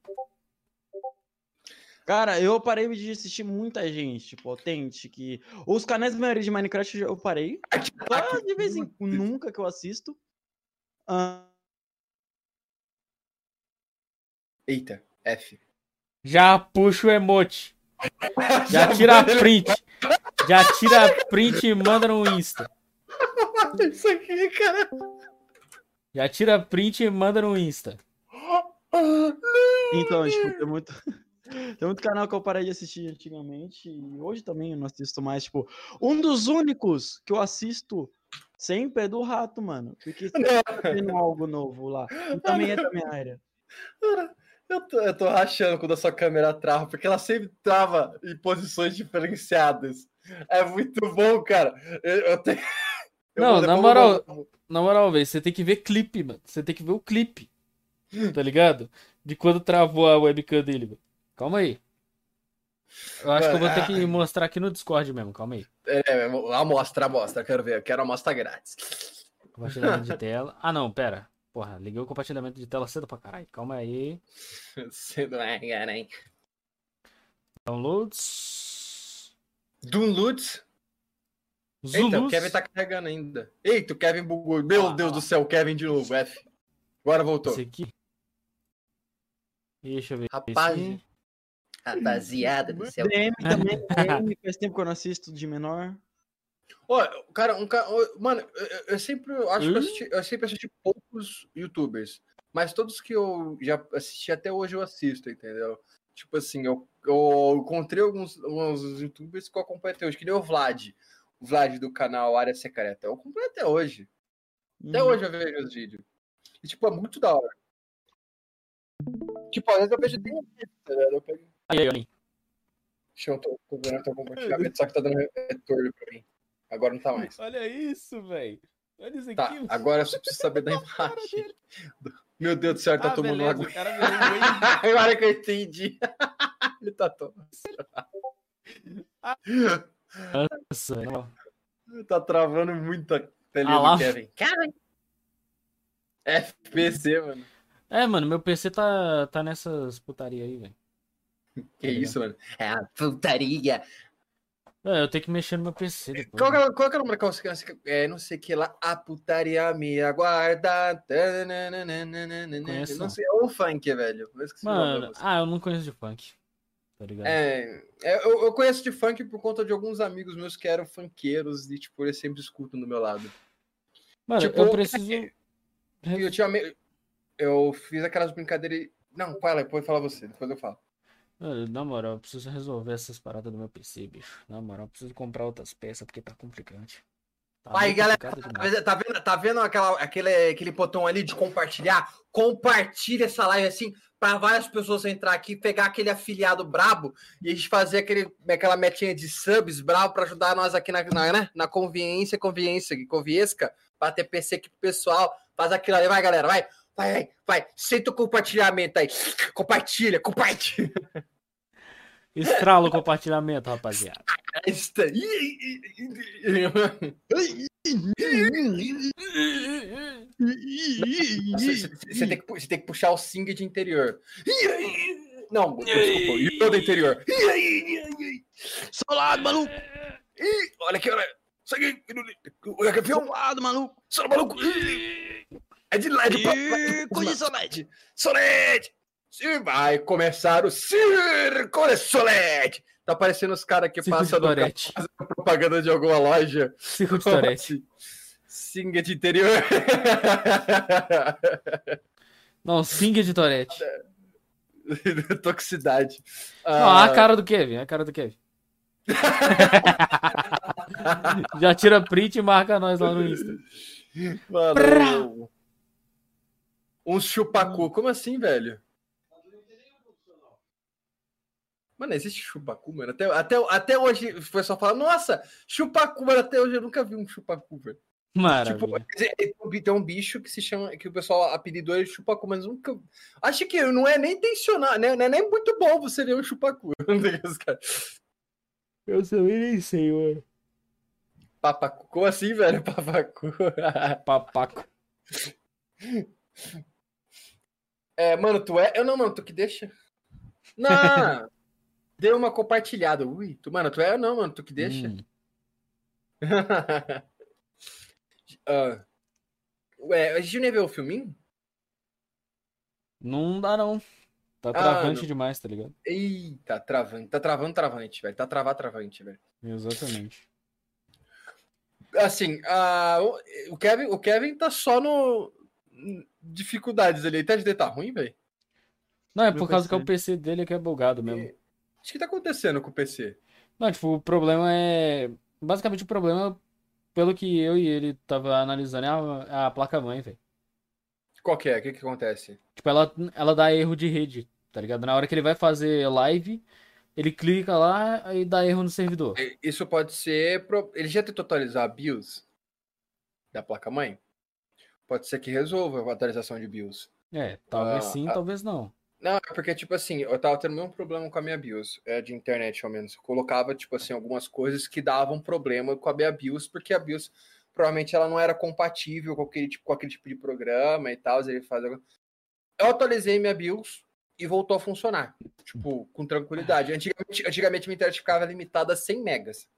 Cara, eu parei de assistir muita gente, tipo, Authentic. Os canais da maioria de Minecraft eu parei. Só de vez em quando, nunca que eu assisto. Ah, Eita, F. Já puxa o emote. Já tira a print. Já tira a print e manda no Insta. Isso aqui, cara. Já tira a print e manda no Insta. Então, tipo, tem muito. Tem muito canal que eu parei de assistir antigamente e hoje também eu não assisto mais. Tipo, um dos únicos que eu assisto sempre é do Rato, mano. Porque sempre tá tendo algo novo lá. E também é da minha área. Eu tô, eu tô rachando quando a sua câmera trava, porque ela sempre trava em posições diferenciadas. É muito bom, cara. Eu, eu tenho. Não, na moral- Na moral, velho, você tem que ver clipe, mano. Você tem que ver o clipe. Tá ligado? De quando travou a webcam dele, velho. Calma aí. Eu acho que eu vou ter que mostrar aqui no Discord mesmo, calma aí. É, amostra, amostra, quero ver, eu quero amostra grátis. Compartilhamento de tela. Ah, não, pera. Porra, liguei o compartilhamento de tela cedo pra caralho. Calma aí. Não é, cara, hein? Downloads. Doomlutz. Eita, o Zulus. Kevin tá carregando ainda. Eita, o Kevin bugou. Meu Deus do céu, o Kevin de novo, F. Agora voltou. Esse aqui. Deixa eu ver. Rapaz, rapaziada do céu. DM também, DM, faz tempo que eu não assisto de menor. Ó, cara, um cara. Mano, eu, eu- sempre acho que eu, Hum? assisti, eu sempre assisti poucos youtubers. Mas todos que eu já assisti até hoje eu assisto, entendeu? Tipo assim, eu, eu encontrei alguns, alguns youtubers que eu acompanho até hoje, que nem o Vlad. O Vlad do canal Área Secreta. Eu acompanho até hoje. Até Uhum. hoje eu vejo os vídeos. E, tipo, é muito da hora. Tipo, às vezes eu vejo tem um vídeo, tá ligado? Eu pego. Aí, aí, aí. Deixa eu tô, tô vendo teu compartilhamento, só que tá dando retorno pra mim. Agora não tá mais. Olha isso, velho. Olha isso aqui. Tá, agora eu só preciso saber da imagem. Meu Deus do céu, ele tá Ah, tomando beleza, água. cara. Agora que eu entendi. ele tá tomando. Nossa. Tá travando muito a telinha Ah do Kevin. Kevin! FPC, mano. É, mano, meu PC tá, tá nessas putaria aí, velho. Que isso, mano? É a putaria. É, eu tenho que mexer no meu PC depois. Qual que, né? é, qual que é o daquela música? É, não sei o que lá. A putaria me aguarda. Conheço, Não sei, é um funk, velho. Mano, ah, eu não conheço de funk. Tá ligado? É, é, eu, eu conheço de funk por conta de alguns amigos meus que eram funkeiros e, tipo, eles sempre escutam do meu lado. Mano, tipo, eu preciso. Eu tinha. Eu fiz aquelas brincadeiras. Não, fala, depois fala você, depois eu falo. Mano, na moral, eu preciso resolver essas paradas do meu PC, bicho. Na moral, eu preciso comprar outras peças porque tá complicante. Tá Aí, galera, tá tá vendo, tá vendo aquela, aquele, aquele botão ali de compartilhar? Compartilha essa live assim para várias pessoas entrar aqui, pegar aquele afiliado brabo e a gente fazer aquele, aquela metinha de subs brabo para ajudar nós aqui na, na, né? na conveniência, conveniência, conviesca, para ter PC aqui pro pessoal. Faz aquilo ali, vai, galera, vai. Vai, vai, vai. Senta o compartilhamento aí. Compartilha, compartilha. Estrala o compartilhamento, rapaziada. Você você tem, que você tem que puxar o sing de interior. Não, desculpa, Yoda interior. Solado, maluco! Olha aqui, olha. Aqui. Olha que filme. Solado, maluco! Só maluco. É de LED. Coisa de Solete. Solete. Sim, Vai começar o Circo de Solete. Tá parecendo os caras que passam no fazendo propaganda de alguma loja. Circo de Tourette. Sing de interior. Não, Sing de Tourette. Toxicidade. Não, Ah, a cara do Kevin, a cara do Kevin. Já tira print e marca nós lá no Insta. Mano, um chupacu. Como assim, velho? Mano, existe chupacu, mano. Até, até, até hoje o pessoal fala, nossa, chupacu, mano. Até hoje eu nunca vi um chupacu, velho. Tipo, Maravilha. dizer, tem um bicho que se chama, que o pessoal apelidou ele chupacu, mas nunca. Acho que não é nem intencional, né? Não é nem muito bom você ver um chupacu. Eu também nem sei, mano. Papacu. Como assim, velho? Papacu. Papaco. É, mano, tu é. Eu não, mano, tu que deixa. Não! Deu uma compartilhada. Ui, tu, mano, tu é ou não, mano, tu que deixa. Hum. Ah, ué, a gente não ia ver o filminho? Não dá, não. Tá Ah, travante não. demais, tá ligado? Eita, travando. Tá travando, travante, velho. Tá travar, travante, velho. Exatamente. Assim, ah, o- Kevin, o Kevin tá só no. Dificuldades ali. Tá de tá ruim, velho? Não, é Meu por causa que é o PC. PC dele que é bugado mesmo. O que tá acontecendo com o PC? Não, tipo, o problema é. Basicamente o problema, pelo que eu e ele tava analisando, é a, a placa-mãe, velho. Qual que é? O que que acontece? Tipo, ela, ela dá erro de rede, tá ligado? Na hora que ele vai fazer live, ele clica lá e dá erro no servidor. E- Isso pode ser. pro- Ele já tentou atualizar a BIOS da placa-mãe? Pode ser que resolva a atualização de BIOS. É, talvez Ah, sim, ah. talvez não. Não, é porque, tipo assim, eu tava tendo o mesmo problema com a minha BIOS, é, de internet, ao menos. Eu colocava, tipo assim, algumas coisas que davam problema com a minha BIOS, porque a BIOS, provavelmente, ela não era compatível com aquele tipo, com aquele tipo de programa e tal. Ele faz... Eu atualizei minha BIOS, e voltou a funcionar. Tipo, com tranquilidade. Antigamente, antigamente minha internet ficava limitada a 100 megas.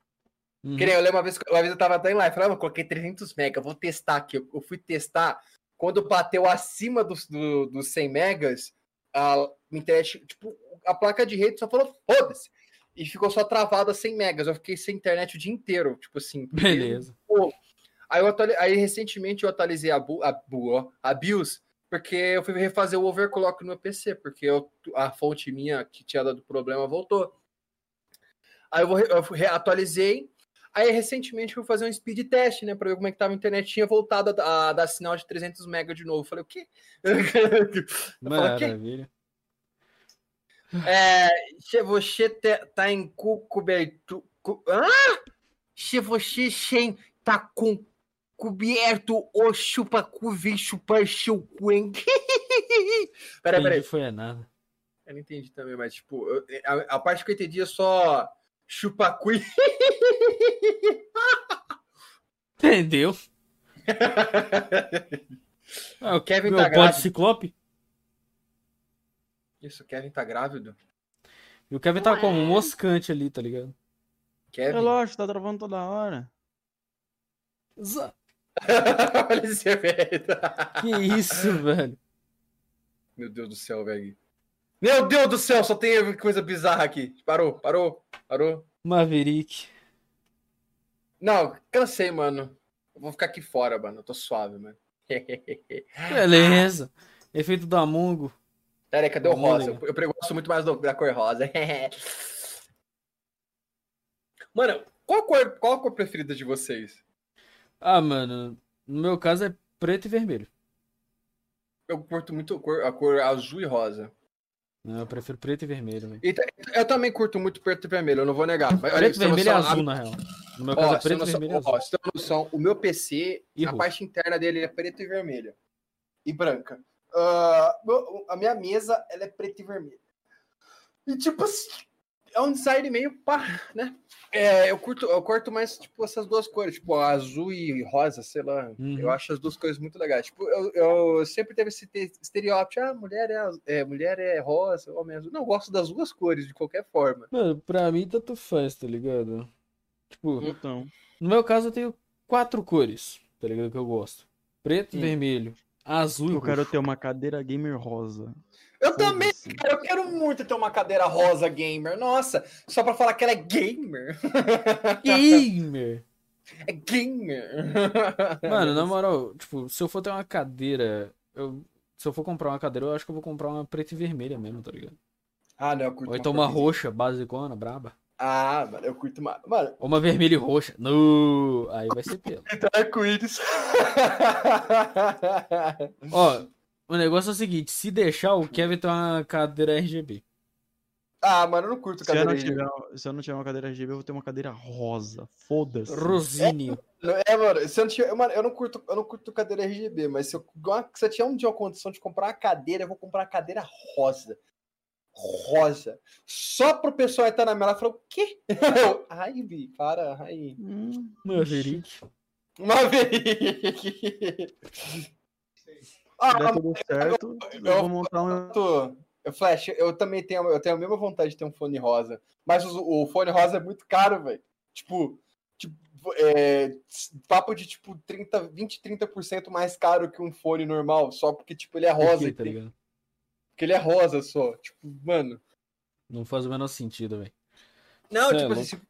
Uhum. Que nem eu lembro uma vez, uma vez eu tava até em live, falei, ah, eu coloquei 300 megas, vou testar aqui. Eu, eu fui testar, quando bateu acima dos do, dos 100 megas, a internet, tipo, a placa de rede só falou, foda-se. E ficou só travada 100 megas. Eu fiquei sem internet o dia inteiro, tipo assim. Beleza. Pô, Aí, eu aí recentemente eu atualizei a, bu... a, bu... a BIOS, porque eu fui refazer o overclock no meu PC, porque eu- a fonte minha que tinha dado problema voltou. Aí eu, vou eu reatualizei. Aí recentemente eu fui fazer um speed test, né, pra ver como é que tava a internet. Tinha voltado a, a dar sinal de 300 MB de novo. Eu falei, o quê? Maravilha. É, se você tá em cu coberto. Cu, ah! Se você sem tá com coberto o chupa cu vem chupar seu cu, hein? peraí, peraí. foi é nada. Eu não entendi também, mas tipo, eu- a, a parte que eu entendi é só chupa cu. e- Entendeu? Ah, o Kevin meu tá grávido. ciclope? Isso, o Kevin tá grávido? E o Kevin tá como? Um moscante ali, tá ligado? Kevin? É lógico, tá travando toda hora. Olha esse velho. Que isso, velho? Meu Deus do céu, velho. Meu Deus do céu, só tem coisa bizarra aqui. Parou, parou, parou. Maverick. Não, cansei, mano. Eu vou ficar aqui fora, mano. Eu tô suave, mano. Beleza. Efeito da Mongo. Pera aí, cadê o rosa? Eu, eu gosto muito mais do- da cor rosa. mano, qual a, cor, qual a cor preferida de vocês? Ah, mano. No meu caso é preto e vermelho. Eu curto muito a cor, a cor azul e rosa. Não, eu prefiro preto e vermelho, velho. E ta- eu também curto muito preto e vermelho, eu não vou negar. Mas, Preto, tem vermelho e noção, azul, na real. No meu Ó, caso é preto, noção- vermelho e ó, azul. você tem noção, o meu PC, E a roxo. parte interna dele é preto e vermelho. E branca. Meu- a minha mesa, ela é preta e vermelha. E tipo assim, é um design meio pá, né? É, eu curto, eu curto mais, tipo, essas duas cores, tipo, azul e rosa, sei lá. Uhum. Eu acho as duas cores muito legais. Tipo, eu, eu sempre teve esse te- estereótipo, ah, mulher é, é, mulher é rosa, homem é azul. Não, eu gosto das duas cores, de qualquer forma. Mano, pra mim tanto faz, tá ligado? Tipo, Então. no meu caso eu tenho quatro cores, tá ligado? Que eu gosto. Preto, Hum. vermelho, azul e Eu quero ter uma cadeira gamer rosa. Eu também, cara, eu quero muito ter uma cadeira rosa gamer. Nossa, só pra falar que ela é gamer. Gamer! É gamer. Mano, na moral, tipo, se eu for ter uma cadeira, eu... se eu for comprar uma cadeira, eu acho que eu vou comprar uma preta e vermelha mesmo, tá ligado? Ah, não, eu curto Ou então uma cor- roxa, basicona, braba. Ah, mano, eu curto mais. Mano, Ou uma vermelha e roxa. No, aí vai ser pelo. então é arco-íris. Ó, o negócio é o seguinte, se deixar, o Kevin tem uma cadeira RGB. ah, mano, eu não curto Se eu, cadeira não RGB. tiver, se eu não tiver uma cadeira RGB, eu vou ter uma cadeira rosa. Foda-se. Rosinho. É, mano, se eu, não tiver, mano, eu não curto, eu não curto cadeira RGB, mas se eu, se eu tiver um dia a condição de comprar uma cadeira, eu vou comprar uma cadeira rosa. Rosa. Só pro pessoal estar na minha lá e falar, o quê? Eu, Ai, Bi, para, aí. Hum, Maverick. Uma se Ah, der tudo certo, eu, eu- vou montar um. Tô. Eu, Flash, eu também tenho, eu tenho a mesma vontade de ter um fone rosa. Mas o, o fone rosa é muito caro, velho. Tipo, tipo é, papo de tipo 30, 20, 30% mais caro que um fone normal, só porque tipo ele é rosa. quê, tá entende? ligado? porque ele é rosa só. Tipo, mano. Não faz o menor sentido, velho. Não, Cê é tipo louco. assim.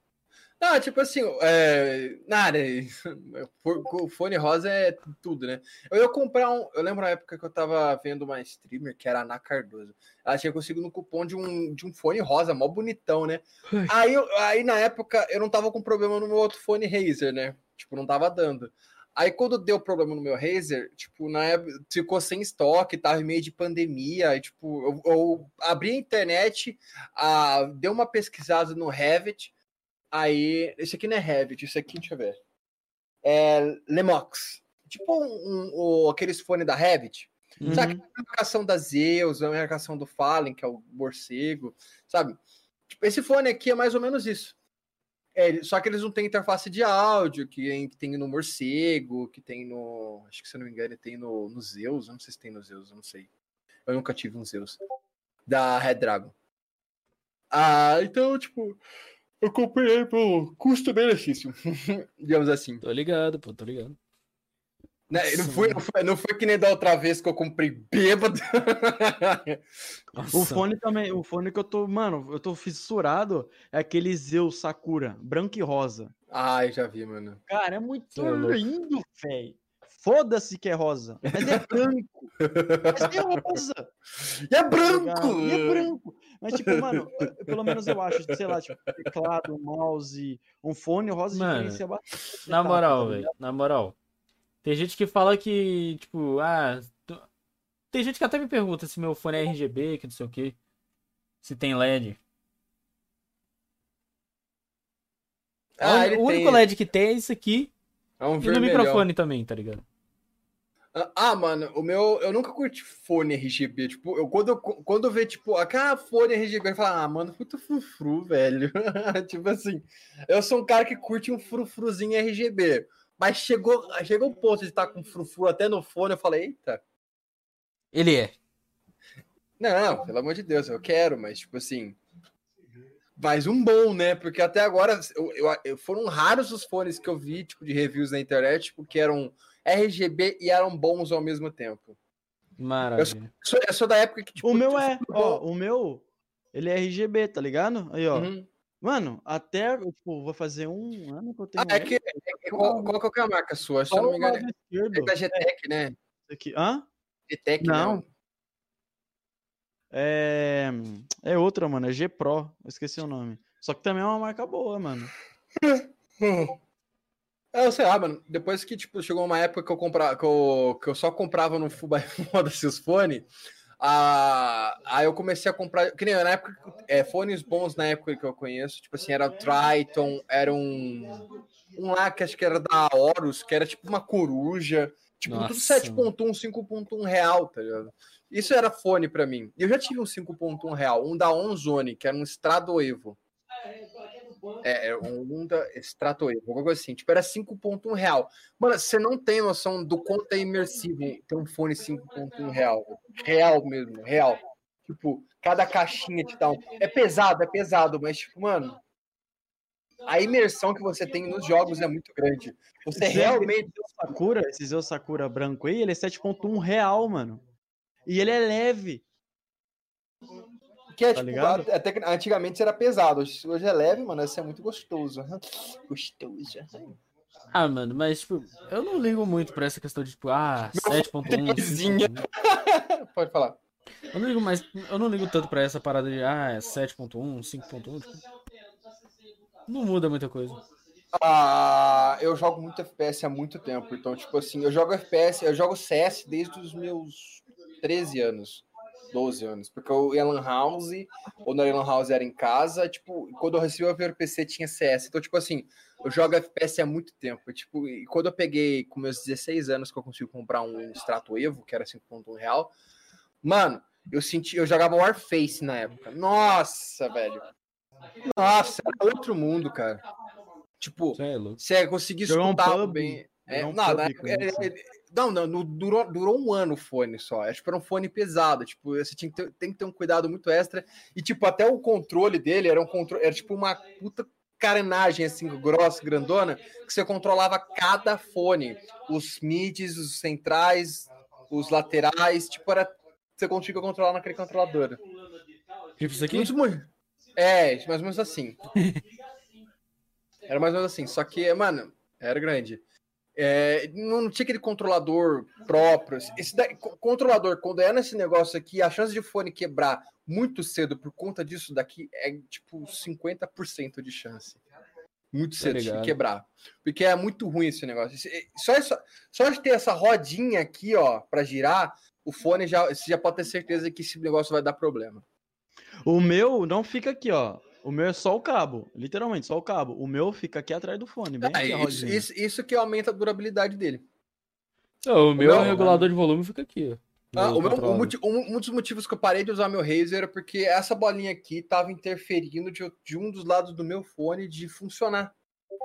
Não, tipo assim, é, nada. O fone rosa é tudo, né? Eu ia comprar um. Eu lembro na época que eu tava vendo uma streamer que era a Ana Cardoso. Ela tinha conseguido no cupom de um, de um fone rosa, mó bonitão, né? Aí, eu- aí na época eu não tava com problema no meu outro fone Razer, né? Tipo, não tava dando. Aí quando deu problema no meu Razer, tipo, na época ficou sem estoque, tava em meio de pandemia, aí, tipo, eu, eu abri a internet, ah, dei uma pesquisada no Revit, aí, esse aqui não é Revit, isso aqui, deixa eu ver, é Lemox, tipo um, um- aqueles fones da Revit, sabe? A marcação da Zeus, a marcação do Fallen, que é o morcego, sabe? Tipo, esse fone aqui é mais ou menos isso. É, só que eles não têm interface de áudio, que tem, no morcego, que tem no. Acho que se eu não me engano, tem no, no Zeus. Eu não sei se tem no Zeus, eu não sei. Eu nunca tive um Zeus. Da Red Dragon. Ah, então, tipo, eu comprei ele por custo-benefício. Digamos assim. Tô ligado, pô, tô ligado. Né, Não foi, não, foi, não foi que nem da outra vez que eu comprei bêbado. O fone também, o fone que eu tô, mano, eu tô fissurado é aquele Zeus Sakura, branco e rosa. ah, eu já vi, mano. Cara, é muito é lindo, velho. Foda-se que é rosa, mas é branco. mas é rosa. E é tá branco! ligado? E é branco. Mas, tipo, mano, pelo menos eu acho, sei lá, tipo, teclado, mouse, um fone rosa Mano, diferencia bastante. Na moral, tá velho. Na moral. Tem gente que fala que, tipo, ah. tu- Tem gente que até me pergunta se meu fone é RGB, que não sei o que. Se tem LED. Ah, o único tem. LED que tem é isso aqui. É um E no microfone também, tá ligado? Ah, mano, o meu. Eu nunca curti fone RGB. Tipo, eu, quando, eu, quando eu ver, tipo, aquela fone RGB, eu falo, ah, mano, muito frufru, velho. tipo assim, eu sou um cara que curte um frufruzinho RGB. Mas chegou, chegou um ponto de estar com frufru até no fone, eu falei, eita. Ele é. Não, pelo amor de Deus, eu quero, mas, tipo assim. Mais um bom, né? Porque até agora eu, eu- eu- foram raros os fones que eu vi, tipo, de reviews na internet, tipo, que eram RGB e eram bons ao mesmo tempo. Maravilha. Eu sou, eu sou da época que, tipo, O meu é, ó, o meu, ele é RGB, tá ligado? Aí, ó. Uhum. Mano, até, tipo, vou fazer um ano que eu tenho Ah, é que, é que- qual, qual que é a marca sua? Se eu não me engano, é da GTEC, né? Esse aqui. Hã? GTEC, Não. não. É, é outra, mano, é G Pro, eu esqueci o nome. Só que também é uma marca boa, mano. É, Eu sei lá, mano. Depois que, tipo, chegou uma época que eu, comprava, que eu, que eu só comprava no Full by Foda-se os fones. Ah, aí eu comecei a comprar. Que nem na época. É, fones bons na época que eu conheço. Tipo assim, era o Triton, era um. Um lá que acho que era da Horus, que era tipo uma coruja. Tipo, tudo Nossa, 7.1, 5.1 real, tá ligado? Isso era fone pra mim. Eu já tive um 5.1 real, um da Onzone, que era um Strado Evo. É, é um Honda Strato Evo, alguma coisa assim. Tipo, era 5.1 real. Mano, você não tem noção do quanto é imersivo ter um fone 5.1 real. Real mesmo, real. Tipo, cada caixinha te dá um... É pesado, é pesado, mas, tipo, mano... A imersão que você tem nos jogos é muito grande. Você Esse realmente... Zeus Sakura, esse Zeus Sakura branco aí, ele é 7.1 real, mano. E ele é leve. Que é, Tá tipo, ligado? até que antigamente era pesado. Hoje hoje é leve, mano. Isso é muito gostoso. Gostoso. Ah, mano, mas, tipo, eu não ligo muito pra essa questão de, tipo, ah, 7.1. Vizinha. 5.1. Pode falar. Eu não ligo mais, eu não ligo tanto pra essa parada de, ah, é 7.1, 5.1. Tipo, não muda muita coisa. Ah, eu jogo muito FPS há muito tempo. Então, tipo assim, eu jogo FPS, eu jogo CS desde os meus 13 anos, 12 anos. Porque eu ia Lan House, ou na Lan House era em casa. Tipo, quando eu recebi o primeiro PC tinha CS. Então, tipo assim, eu jogo FPS há muito tempo. Tipo, e quando eu peguei com meus 16 anos que eu consegui comprar um Strato Evo, que era 5.1 real, mano, eu senti, eu jogava Warface na época. Nossa, velho. Nossa, era outro mundo, cara. Tipo, é você conseguir Jogar um escutar pub, bem. É, um não, pub na- não, não, no- durou, durou um ano o fone só. Acho que era um fone pesado. Tipo, você tinha que ter, tem que ter um cuidado muito extra. E, tipo, até o controle dele era um controle. Era tipo uma puta carenagem assim, grossa, grandona, que você controlava cada fone. Os mids, os centrais, os laterais, tipo, era. Você conseguia controlar naquele controlador. Tipo isso aqui? Muito, muito. É, mais ou menos assim. Era mais ou menos assim. Só que, mano, era grande. É, não tinha aquele controlador próprio. Esse daí- co- controlador, quando é nesse negócio aqui, a chance de fone quebrar muito cedo por conta disso daqui é tipo 50% de chance. Muito cedo de quebrar. Porque é muito ruim esse negócio. Esse- Só, essa, só de ter essa rodinha aqui, ó, pra girar, o fone já, você já pode ter certeza que esse negócio vai dar problema. O meu não fica aqui, ó. O meu é só o cabo, literalmente, só o cabo. O meu fica aqui atrás do fone, bem Ah, isso, isso, isso que aumenta a durabilidade dele. Não, o meu meu- regulador de volume fica aqui. Ah, o meu- o um, um dos motivos que eu parei de usar meu Razer era porque essa bolinha aqui tava interferindo de, de um dos lados do meu fone de funcionar.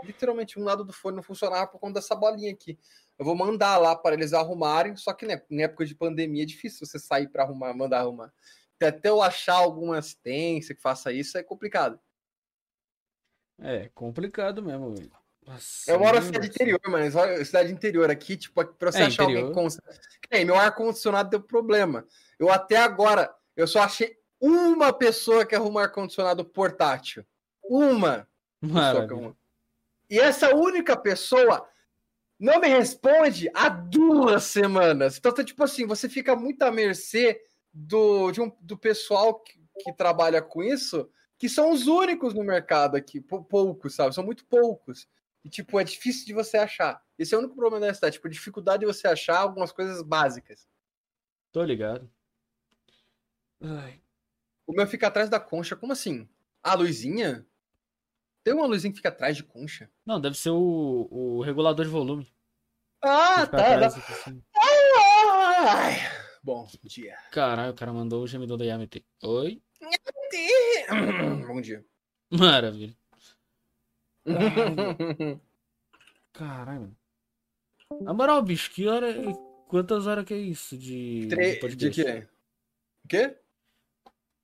Literalmente, um lado do fone não funcionava por conta dessa bolinha aqui. Eu vou mandar lá para eles arrumarem, só que né, em época de pandemia é difícil você sair para arrumar, mandar arrumar. Até eu achar alguma assistência que faça isso é complicado. É, complicado mesmo, velho. Nossa, Eu moro na cidade interior, mano. Cidade interior aqui, tipo, pra você É, achar interior. alguém com. É, meu ar-condicionado deu problema. Eu até agora, eu só achei uma pessoa que arruma ar-condicionado portátil. Uma. pessoa que Maravilha. arruma. E essa única pessoa não me responde há duas semanas. Então, tá, tipo assim, você fica muito à mercê do, de um- do pessoal que, que trabalha com isso, que são os únicos no mercado aqui, pou- poucos, sabe? São muito poucos. E, tipo, é difícil de você achar. Esse é o único problema da cidade, tipo, a dificuldade de você achar algumas coisas básicas. Tô ligado. Ai, O meu fica atrás da concha, como assim? A luzinha? Tem uma luzinha que fica atrás de concha? Não, deve ser o, o regulador de volume. Ah, tá. atrás tá. assim. Ai, bom dia. Caralho, o cara mandou o gemidor da Yamete. Oi? Bom dia. Maravilha. Caralho, mano. Na moral, bicho, que hora. Quantas horas que é isso de, de Tre- de podcast? quê? O quê?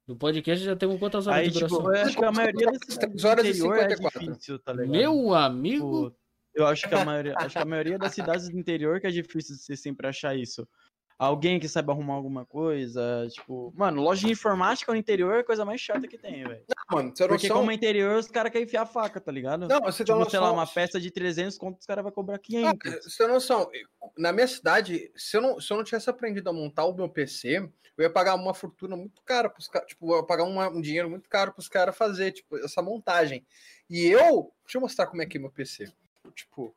Do podcast já temos quantas horas Aí, de tipo, duração? eu acho que a maioria das cidades Três do horas e interior é 54. difícil, tá ligado? Meu amigo? Tipo, eu acho que a maioria, acho que a maioria das cidades do interior que é difícil de você sempre achar isso. Alguém que saiba arrumar alguma coisa, tipo, mano, loja de informática no interior é a coisa mais chata que tem, velho. Mano, você não Porque noção... como é interior, os caras querem enfiar a faca, tá ligado? Não, você tem tipo, sei lá, uma peça de 300 conto, os caras vão cobrar Ah, 500. Você tem noção, na minha cidade, se eu, não, se eu não tivesse aprendido a montar o meu PC, eu ia pagar uma fortuna muito cara pros caras. Tipo, eu ia pagar uma- um dinheiro muito caro pros caras fazer, tipo, essa montagem. E eu. Deixa eu mostrar como é que é meu PC. Tipo.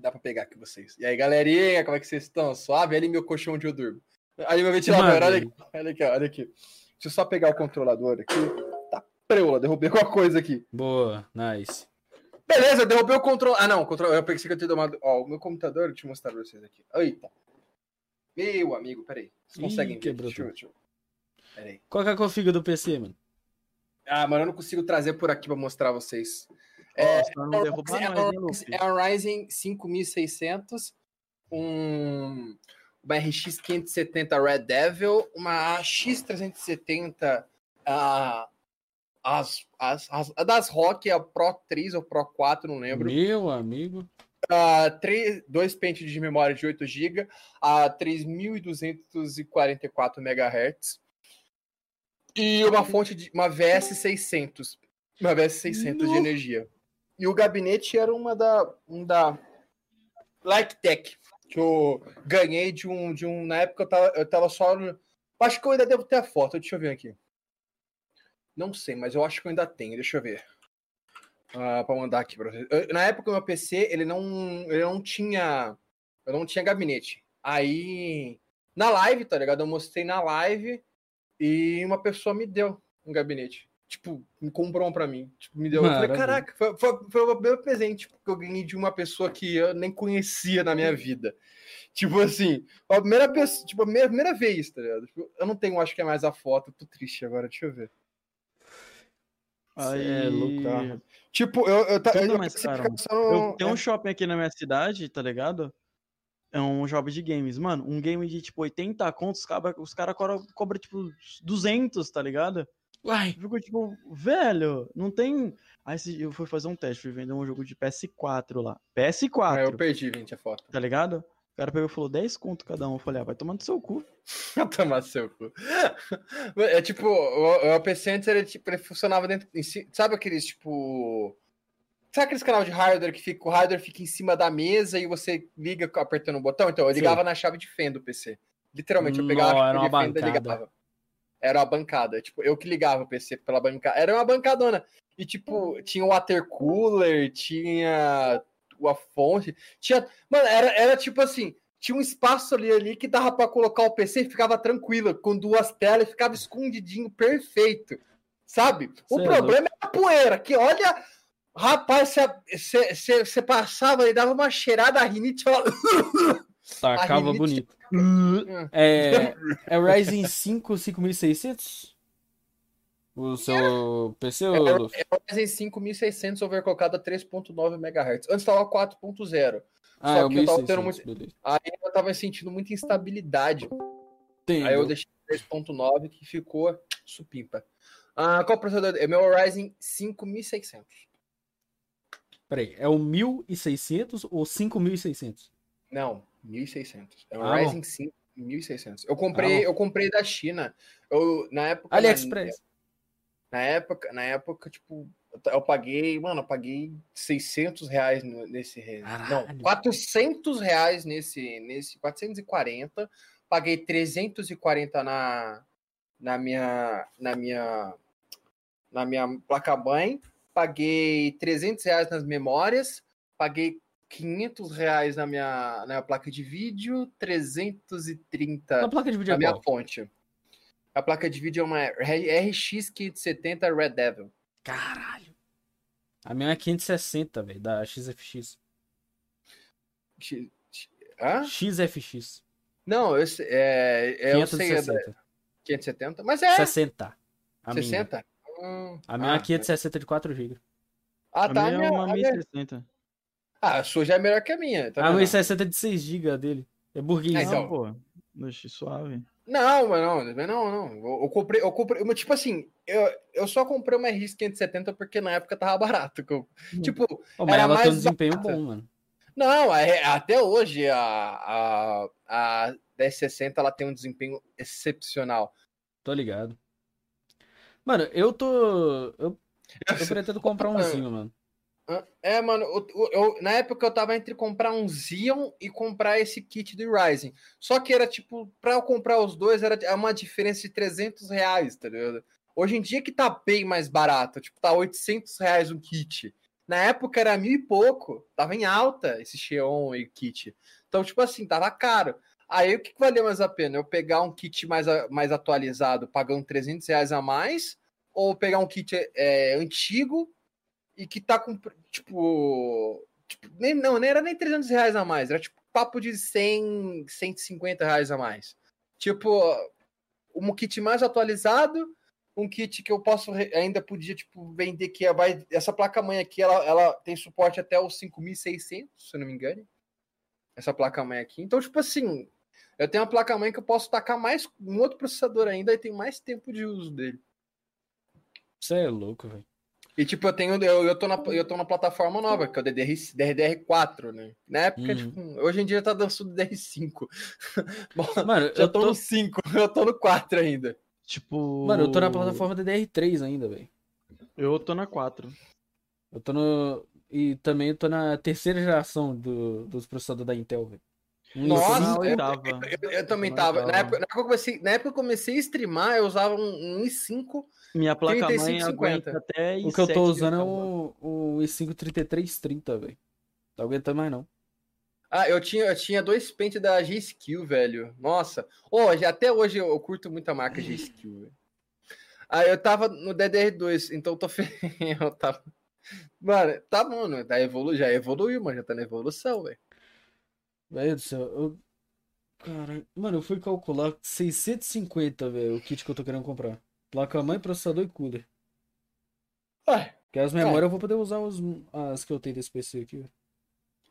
Dá pra pegar aqui vocês. E aí, galerinha, como é que vocês estão? Suave? Ali meu colchão onde eu durmo. Ali meu ventilador, olha aqui, olha aqui, olha aqui. Deixa eu só pegar o controlador aqui. Tá preula, derrubei alguma coisa aqui. Boa, nice. Beleza, derrubei o controle. Ah, não, o controle. Eu pensei que eu tinha tomado. Ó, o meu computador, deixa eu mostrar pra vocês aqui. Eita. Meu amigo, peraí. Vocês Ih, conseguem ver? quebrou Deixa deixa eu... Peraí. Qual que é a config do PC, mano? Ah, mano, eu não consigo trazer por aqui pra mostrar vocês. É, só não derrubar é, um- Luffy? é um Ryzen 5600, um uma RX 570 Red Devil, uma X370 ah, as, as, as, a das Rock, a Pro 3 ou Pro 4, não lembro. Meu amigo. Ah, três, dois pentes de memória de 8 GB a 3.244 MHz e uma fonte de uma VS 600, uma VS 600 de energia. E o gabinete era uma da um da Lightech que eu ganhei de um de um na época eu tava, eu tava só acho que eu ainda devo ter a foto, deixa eu ver aqui. Não sei, mas eu acho que eu ainda tenho, deixa eu ver. Ah, para mandar aqui para vocês. Eu- na época o meu PC, ele não ele não tinha eu não tinha gabinete. Aí na live, tá ligado? Eu mostrei na live e uma pessoa me deu um gabinete. Tipo, me comprou um pra mim. Tipo, me deu. Eu falei, caraca, foi, foi, foi o meu presente tipo, que eu ganhei de uma pessoa que eu nem conhecia na minha vida. Tipo assim, a primeira pessoa, tipo, a primeira, primeira vez, tá ligado? Tipo, eu não tenho, acho que é mais a foto, tô triste agora, deixa eu ver. Aí, é louco, tá. Tipo, eu, eu, tá, Quanto eu, mais no- Eu, tem um shopping aqui na minha cidade, tá ligado? É um shopping de games. Mano, um game de tipo 80 contos, os caras os cara cobram, cobra, tipo 200, tá ligado? Uai. Eu fico tipo, velho, não tem. Aí eu fui fazer um teste, fui vender um jogo de PS4 lá. PS4, Ah, eu perdi, gente, a foto. tá ligado? O cara pegou e falou 10 conto cada um. Eu falei, ah, vai tomar no seu cu. Vai tomar seu cu. É tipo, o, o PC antes ele, tipo, ele funcionava dentro. em ci- sabe aqueles, tipo. Sabe aqueles canal de hardware que fica, o hardware fica em cima da mesa e você liga apertando o botão? Então, eu Sim. ligava na chave de fenda do PC. Literalmente, eu pegava Nó, a chave de fenda e ligava. Era uma bancada. Tipo, eu que ligava o PC pela bancada. Era uma bancadona. E, tipo, tinha o water cooler, tinha a fonte. Tinha. Mano, era, era tipo assim. Tinha um espaço ali, ali que dava pra colocar o PC e ficava tranquilo, com duas telas, e ficava escondidinho, perfeito. Sabe? O é problema é a poeira, que olha. Rapaz, você passava e dava uma cheirada a rinite. Falava... Tacava rinite- bonito. É, é Ryzen 5 5600? O seu PC, ô, Luffy? É o Ryzen 5600 overclockado a 3.9 MHz. Antes estava 4.0. Ah, é Só o que eu tava 1600, tendo muito- beleza. Aí eu tava sentindo muita instabilidade. Tem, Aí eu deixei, 3.9 que ficou supimpa. Ah, qual processador? É meu Ryzen 5600. Peraí, é o 1600 ou 5600? Não, 1600. É um Ah, Ryzen 5 1600. Eu comprei, Ah, eu comprei da China. Eu na época na- AliExpress. Na época, na época, tipo, eu paguei, mano, eu paguei 600 reais nesse. re- Não, Caralho. 400 reais nesse, nesse. 440. Paguei 340 na, na minha. Na minha. Na minha placa-mãe. Paguei 300 reais nas memórias. Paguei 500 reais na minha, na minha placa de vídeo. 330 Na placa de vídeo na é minha qual? fonte. A placa de vídeo é uma RX 570 Red Devil. Caralho. A minha é 560, velho, da XFX. X- Hã? XFX. Não, eu, é, é, eu sei. É da 560. 570, mas é 60. A minha. 60? Hum, A minha é ah, 560 de 4 GB. Ah, A tá. minha é minha- uma a minha- 1060. Ah, a sua já é melhor que a minha. Tá A vendo? 1060 de 6 GB dele. É burguês. Ah, então. Pô. Oxe, suave. Não, mas não, não, não. Eu, eu comprei, eu comprei, mas, tipo assim, eu, eu só comprei uma RX 570 porque na época tava barato. eu- Tipo, Pô, mas era ela tem um mais desempenho barata. bom, mano. Não, é- até hoje a, a, a 1060 ela tem um desempenho excepcional. Tô ligado. Mano, eu tô. Eu, eu pretendo comprar um Zinho, mano. É, mano, eu, eu- na época eu tava entre comprar um Xeon e comprar esse kit do Ryzen. Só que era tipo, pra eu comprar os dois era é uma diferença de 300 reais, tá ligado? Hoje em dia que tá bem mais barato, tipo, tá 800 reais um kit. Na época era mil e pouco, tava em alta esse Xeon e kit. Então, tipo assim, tava caro. Aí o que, que valia mais a pena? Eu pegar um kit mais, mais atualizado pagando 300 reais a mais, ou pegar um kit é, antigo e que tá com, tipo, tipo, nem, não, nem era nem 300 reais a mais, era tipo papo de 100, 150 reais a mais. Tipo, um kit mais atualizado, um kit que eu posso ainda podia tipo vender que é- vai essa placa mãe aqui, ela, ela tem suporte até os 5600, se eu não me engano. Essa placa mãe aqui. Então, tipo assim, eu tenho uma placa mãe que eu posso tacar mais um outro processador ainda e tem mais tempo de uso dele. Você é louco, velho. E tipo, eu tenho, eu, eu, tô na, eu tô na plataforma nova, que é o DDR, DDR4, né? Na época, Uhum. tipo, hoje em dia tá dançando DDR5. Bom, Mano, já eu tô, tô. no 5, eu tô no 4 ainda. Tipo. Mano, eu tô na plataforma DDR3 ainda, velho. Eu tô na 4. Eu tô no. E também eu tô na terceira geração do, dos processadores da Intel, velho. Um Nossa, na i5, eu- oitava. Eu, eu também tava. Na época, na, época que eu comecei, na época que eu comecei a streamar, eu usava um, um i5. Minha placa mãe 35, aguenta 50. até O que eu i7 tô usando é o, o i5 3330, velho. Tá aguentando mais não. Ah, eu tinha, eu tinha dois pentes da G-Skill, velho. Nossa. Hoje, até hoje eu, eu curto muito a marca G-Skill, velho. Ah, eu tava no DDR2, então eu tô fe... eu tava... Mano, tá bom, né? Tá evolu... já evoluiu, mas já tá na evolução, velho. Velho do céu, eu. Cara, mano, eu fui calcular 650, velho, o kit que eu tô querendo comprar. Placa-mãe, processador e cooler. Ué. Porque as memórias eu vou poder usar os, as que eu tenho desse PC aqui.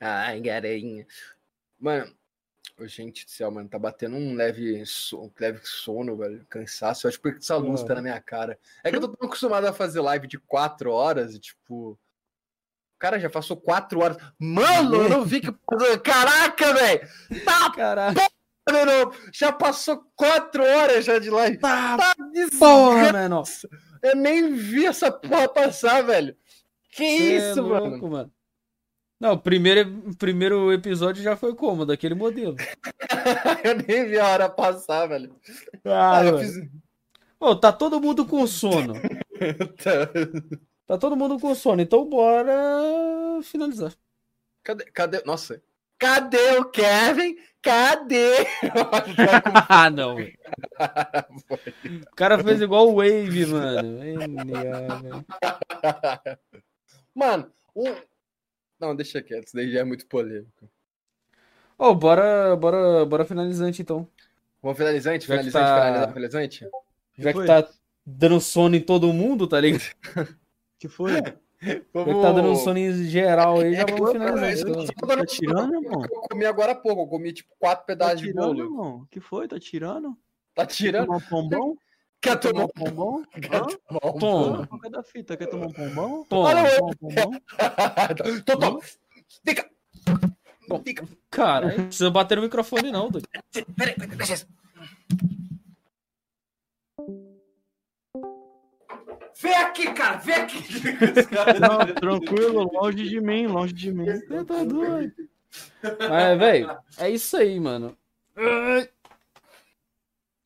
Ai, garoinha. Mano, gente do céu, mano, tá batendo um leve, so... um leve sono, velho. Cansaço. Eu acho que essa luz tá na minha cara. É que eu tô tão acostumado a fazer live de 4 horas e, tipo. Cara, já passou 4 horas. Mano, eu não vi que. Caraca, velho! Tá, Mano! Já passou 4 horas já de live. Tá, Tá porra, menor. Eu nem vi essa porra passar, velho. Que Cê isso, é louco, mano? mano. Não, o primeiro, primeiro episódio já foi como? Daquele modelo. eu nem vi a hora passar, velho. Ah, Ah, eu mano. fiz. Ô, tá todo mundo com sono. Tá todo mundo com sono, então bora finalizar. Cadê, cadê? Nossa. Cadê o Kevin? Cadê? ah, não. O cara fez igual o Wave, mano. Mano, um. Não, deixa quieto, isso daí já é muito polêmico. Ô, bora, bora, bora finalizante então. Vamos finalizante? Já que Finalizante, tá- finalizar, finalizante? Já que foi? tá dando sono em todo mundo, tá ligado? que foi? Já que tá dando sono em geral aí, já vamos finalizar. eu- eu tô dando- Tá tirando, irmão? Eu comi agora há pouco, eu comi tipo quatro Tá pedaços de tirando, bolo. irmão? que foi? Tá tirando? Tá tirando? Tomar um pombom? Quer Quer tomar um pombom? Quer tomar um Toma. Qual que é da fita? Quer tomar um pombom? Toma. Olha um pombom? Tô, tô. Fica. Fica. Cara, não precisa bater no microfone, não, doido. Peraí, peraí, deixa isso. Vem aqui, cara, vem aqui. Não, tranquilo, longe de mim, longe de mim. Você tá doido? Mas, velho, é isso aí, mano.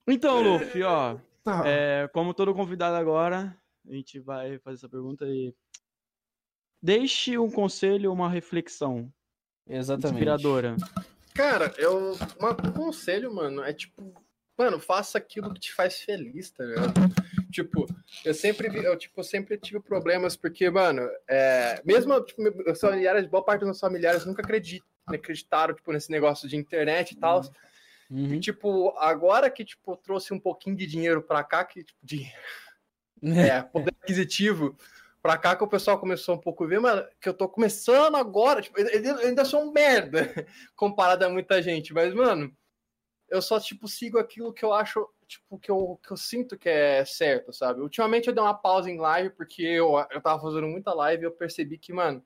Então, Luffy, ó, Tá. é, como todo convidado agora, a gente vai fazer essa pergunta aí. Deixe um conselho, uma reflexão Exatamente. inspiradora. Cara, eu. Um conselho, mano, é tipo. Mano, faça aquilo que te faz feliz, tá ligado? Tipo, eu sempre vi, eu, tipo, sempre tive problemas, porque, mano, é, mesmo tipo, meus familiares, boa parte dos meus familiares nunca acreditam, acreditaram, tipo, nesse negócio de internet e tal. Uhum. E, tipo, agora que, tipo, trouxe um pouquinho de dinheiro pra cá, que, tipo, de é, poder aquisitivo pra cá que o pessoal começou um pouco a ver, mano, que eu tô começando agora, tipo, eu eu ainda sou um merda comparado a muita gente, mas, mano, eu só, tipo, sigo aquilo que eu acho, tipo, que eu, que eu sinto que é certo, sabe? Ultimamente eu dei uma pausa em live, porque eu, eu tava fazendo muita live e eu percebi que, mano,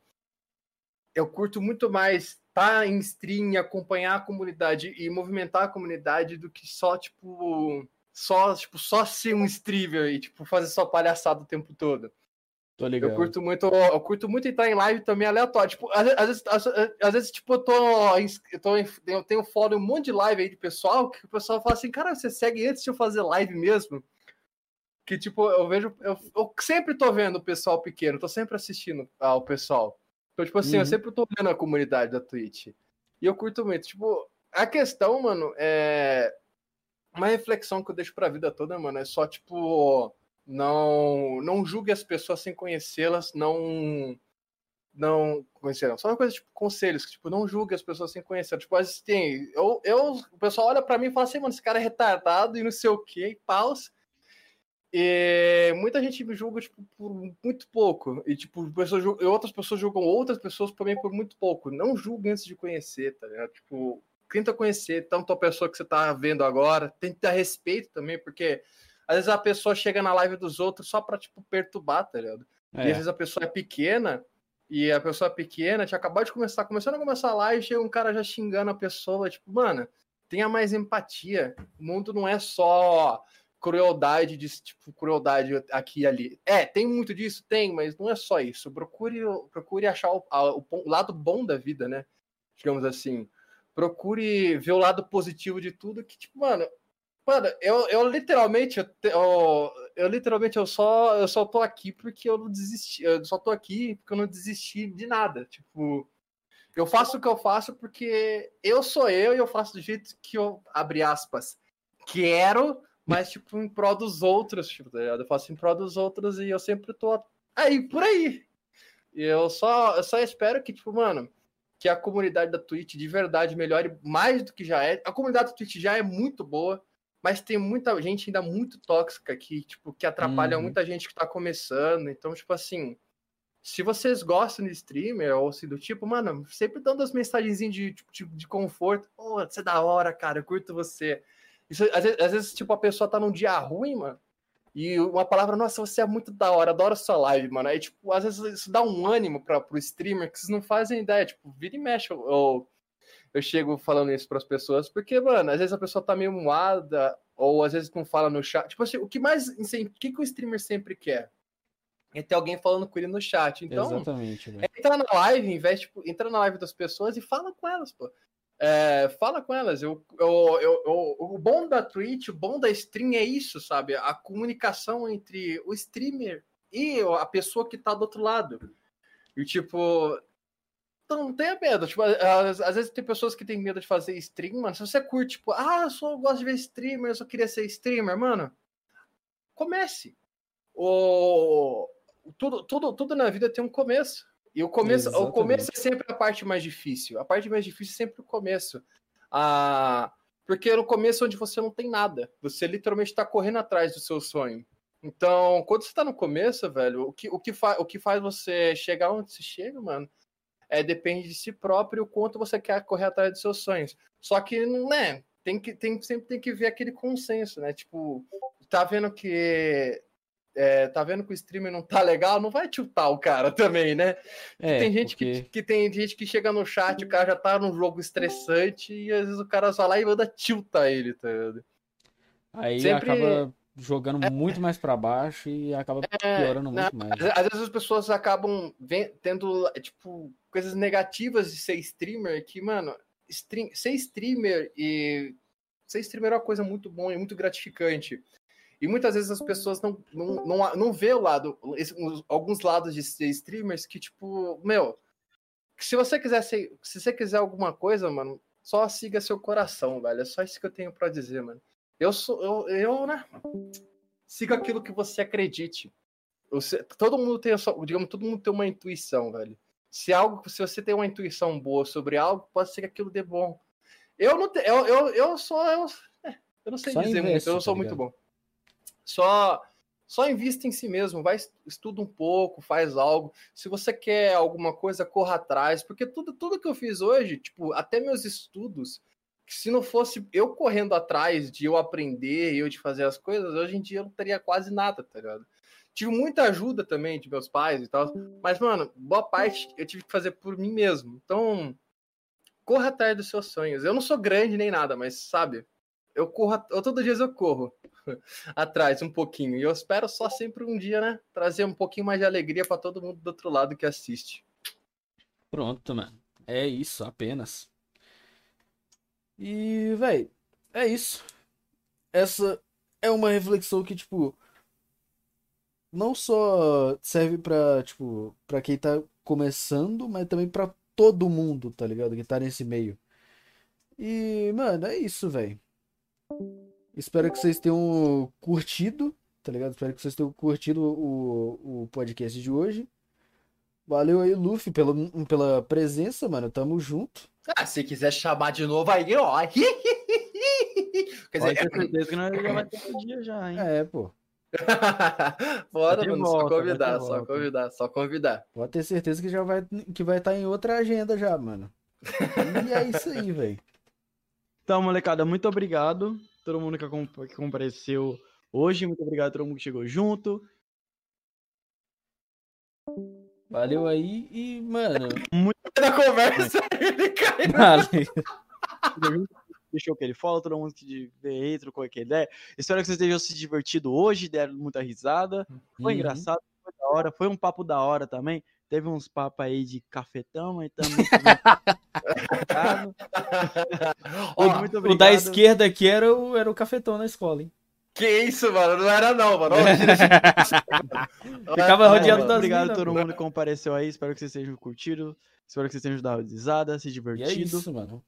eu curto muito mais estar em stream, acompanhar a comunidade e movimentar a comunidade do que só, tipo, só, tipo, só ser um streamer e, tipo, fazer só palhaçada o tempo todo. Tô ligado. Eu curto muito, eu curto muito entrar em live também aleatório. Tipo, às, vezes, às, às vezes, tipo, eu tô, eu tô eu tenho follow um monte de live aí de pessoal que o pessoal fala assim, cara, você segue antes de eu fazer live mesmo? Que tipo, eu vejo, eu, eu sempre tô vendo o pessoal pequeno, tô sempre assistindo ao pessoal. Então, tipo assim, Uhum. eu sempre tô vendo a comunidade da Twitch. E eu curto muito. Tipo, a questão, mano, é uma reflexão que eu deixo pra vida toda, mano, é só, tipo, não não julgue as pessoas sem conhecê-las, não não conheceram. Só uma coisa, tipo, conselhos, que, tipo, não julgue as pessoas sem conhecer. Tipo, às tem. Eu, eu, o pessoal olha pra mim e fala assim, mano, esse cara é retardado e não sei o quê, e paus. E muita gente me julga, tipo, por muito pouco. E, tipo, pessoas e outras pessoas julgam outras pessoas também por muito pouco. Não julgue antes de conhecer, tá ligado? Tipo, tenta conhecer tanto a pessoa que você tá vendo agora, tenta respeito também, porque às vezes a pessoa chega na live dos outros só pra, tipo, perturbar, tá ligado? E às É. vezes a pessoa é pequena, e a pessoa é pequena, tinha acabado de começar, começando a começar a live, chega um cara já xingando a pessoa, tipo, mano, tenha mais empatia. O mundo não é só crueldade, de, tipo, crueldade aqui e ali. É, tem muito disso? Tem, mas não é só isso. Procure, procure achar o, o pon- lado bom da vida, né? Digamos assim. Procure ver o lado positivo de tudo, que, tipo, mano, Mano, eu, eu literalmente, eu, eu literalmente, eu só, eu só tô aqui porque eu não desisti, eu só tô aqui porque eu não desisti de nada, tipo, eu faço o que eu faço porque eu sou eu e eu faço do jeito que eu, abre aspas, quero, mas, tipo, em prol dos outros, tipo, tá ligado? Eu faço em prol dos outros e eu sempre tô aí, por aí. E eu só, eu só espero que, tipo, mano, que a comunidade da Twitch de verdade melhore mais do que já é. A comunidade da Twitch já é muito boa, mas tem muita gente ainda muito tóxica aqui, tipo, que atrapalha Uhum. muita gente que tá começando. Então, tipo assim, se vocês gostam de streamer ou assim do tipo, mano, sempre dando as mensagenzinhas de, tipo, de, de conforto. Pô, você é da hora, cara, eu curto você. Isso, às, vezes, às vezes, tipo, a pessoa tá num dia ruim, mano. E uma palavra, nossa, você é muito da hora, adoro sua live, mano. Aí, tipo, às vezes isso dá um ânimo pra, pro streamer que vocês não fazem ideia. Tipo, vira e mexe, ou eu chego falando isso pras pessoas, porque, mano, às vezes a pessoa tá meio moada, ou às vezes não fala no chat. Tipo assim, o que mais. O que, que o streamer sempre quer? É ter alguém falando com ele no chat. Então, Exatamente, velho. é entrar na live, em vez, tipo, entra na live das pessoas e fala com elas, pô. É, fala com elas. Eu, eu, eu, eu- o bom da Twitch, o bom da stream é isso, sabe? A comunicação entre o streamer e a pessoa que tá do outro lado. E, tipo, então não tenha medo. Tipo, às, às vezes tem pessoas que têm medo de fazer stream, mano. Se você curte, tipo, ah, eu só gosto de ver streamer, eu só queria ser streamer, mano. Comece. O, tudo, tudo, tudo na vida tem um começo. E o começo, o começo é sempre a parte mais difícil. A parte mais difícil é sempre o começo. Ah, porque é no começo onde você não tem nada. Você literalmente está correndo atrás do seu sonho. Então, quando você tá no começo, velho, o que, o que, fa o que faz você chegar onde você chega, mano, é depende de si próprio o quanto você quer correr atrás dos seus sonhos. Só que, né, tem que tem, sempre tem que ver aquele consenso, né? Tipo, tá vendo que é, tá vendo que o streamer não tá legal, não vai tiltar o cara também, né? É, tem gente porque- que, que tem gente que chega no chat, o cara já tá num jogo estressante e às vezes o cara só lá e manda tiltar ele, tá ligado? Aí Sempre- acaba jogando muito mais pra baixo e acaba piorando né, muito mais. Às, vezes as pessoas acabam tendo, tipo, coisas negativas de ser streamer que, mano, stream- ser streamer e ser streamer é uma coisa muito bom e muito gratificante. E muitas vezes as pessoas não, não, não, não vê o lado, esse- uns- alguns lados de ser streamers que, tipo, meu, se você quiser ser, se você quiser alguma coisa, mano, só siga seu coração, velho. É só isso que eu tenho pra dizer, mano. Eu sou, eu, eu né? Siga aquilo que você acredite. Você- todo mundo tem sua, digamos, todo mundo tem uma intuição, velho. Se algo, se você tem uma intuição boa sobre algo, pode ser que aquilo dê bom. Eu não tenho, eu, eu, eu sou, eu, é, eu não sei Só dizer investe, muito, eu não tá sou muito ligado? bom. Só, só invista em si mesmo, vai est- estuda um pouco, faz algo. Se você quer alguma coisa, corra atrás, porque tudo, tudo que eu fiz hoje, tipo, até meus estudos, que se não fosse eu correndo atrás de eu aprender, eu de fazer as coisas, hoje em dia eu não teria quase nada, tá ligado? Tive muita ajuda também de meus pais e tal, mas, mano, boa parte eu tive que fazer por mim mesmo. Então, corra atrás dos seus sonhos. Eu não sou grande nem nada, mas, sabe, eu corro, eu, todo dia eu corro atrás um pouquinho. E eu espero só sempre um dia, né, trazer um pouquinho mais de alegria pra todo mundo do outro lado que assiste. Pronto, mano. É isso, apenas. E, véi, é isso. Essa é uma reflexão que, tipo, não só serve pra, tipo, pra quem tá começando, mas também pra todo mundo, tá ligado? Que tá nesse meio. E, mano, é isso, véi. Espero que vocês tenham curtido, tá ligado? Espero que vocês tenham curtido o, o podcast de hoje. Valeu aí, Luffy, pela, pela presença, mano. Tamo junto. Ah, se quiser chamar de novo aí, ó. Quer Pode dizer, ter certeza que nós já vai ter outro dia já, hein? É, pô. Bora, mano, volta, só convidar, só volta. convidar, só convidar. Pode ter certeza que já vai que vai estar em outra agenda já, mano. E é isso aí, velho. Então, molecada, muito obrigado. Todo mundo que compareceu hoje. Muito obrigado a todo mundo que chegou junto. Valeu aí e, mano, Na conversa, ele caiu. valeu. Deixou que ele fala, todo mundo que veio aí, trocou aqui ideia. Espero que vocês tenham se divertido hoje, deram muita risada. Foi Uhum. engraçado, foi da hora, foi um papo da hora também. Teve uns papos aí de cafetão e também. Ó, muito O da esquerda aqui era o, era o cafetão na escola, hein? Que isso, mano? Não era não, mano. Ficava rodeado das Obrigado a todo mundo que compareceu aí. Espero que vocês tenham curtido. Espero que vocês tenham dado risada, se E é divertido. isso, mano.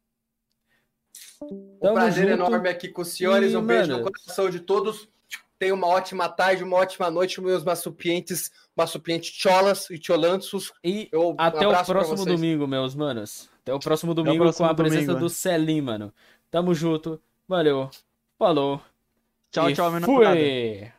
Um Tamo prazer junto. enorme aqui com os senhores. E, um beijo mano- no coração de todos. Tenham uma ótima tarde, uma ótima noite, meus massupientes, massupientes cholas e cholanços. E Eu, um até o próximo domingo, meus manos. Até o próximo domingo próximo com a presença domingo, do. Celim, mano. Tamo junto. Valeu. Falou. Tchau, e tchau, minha namorada. Fui.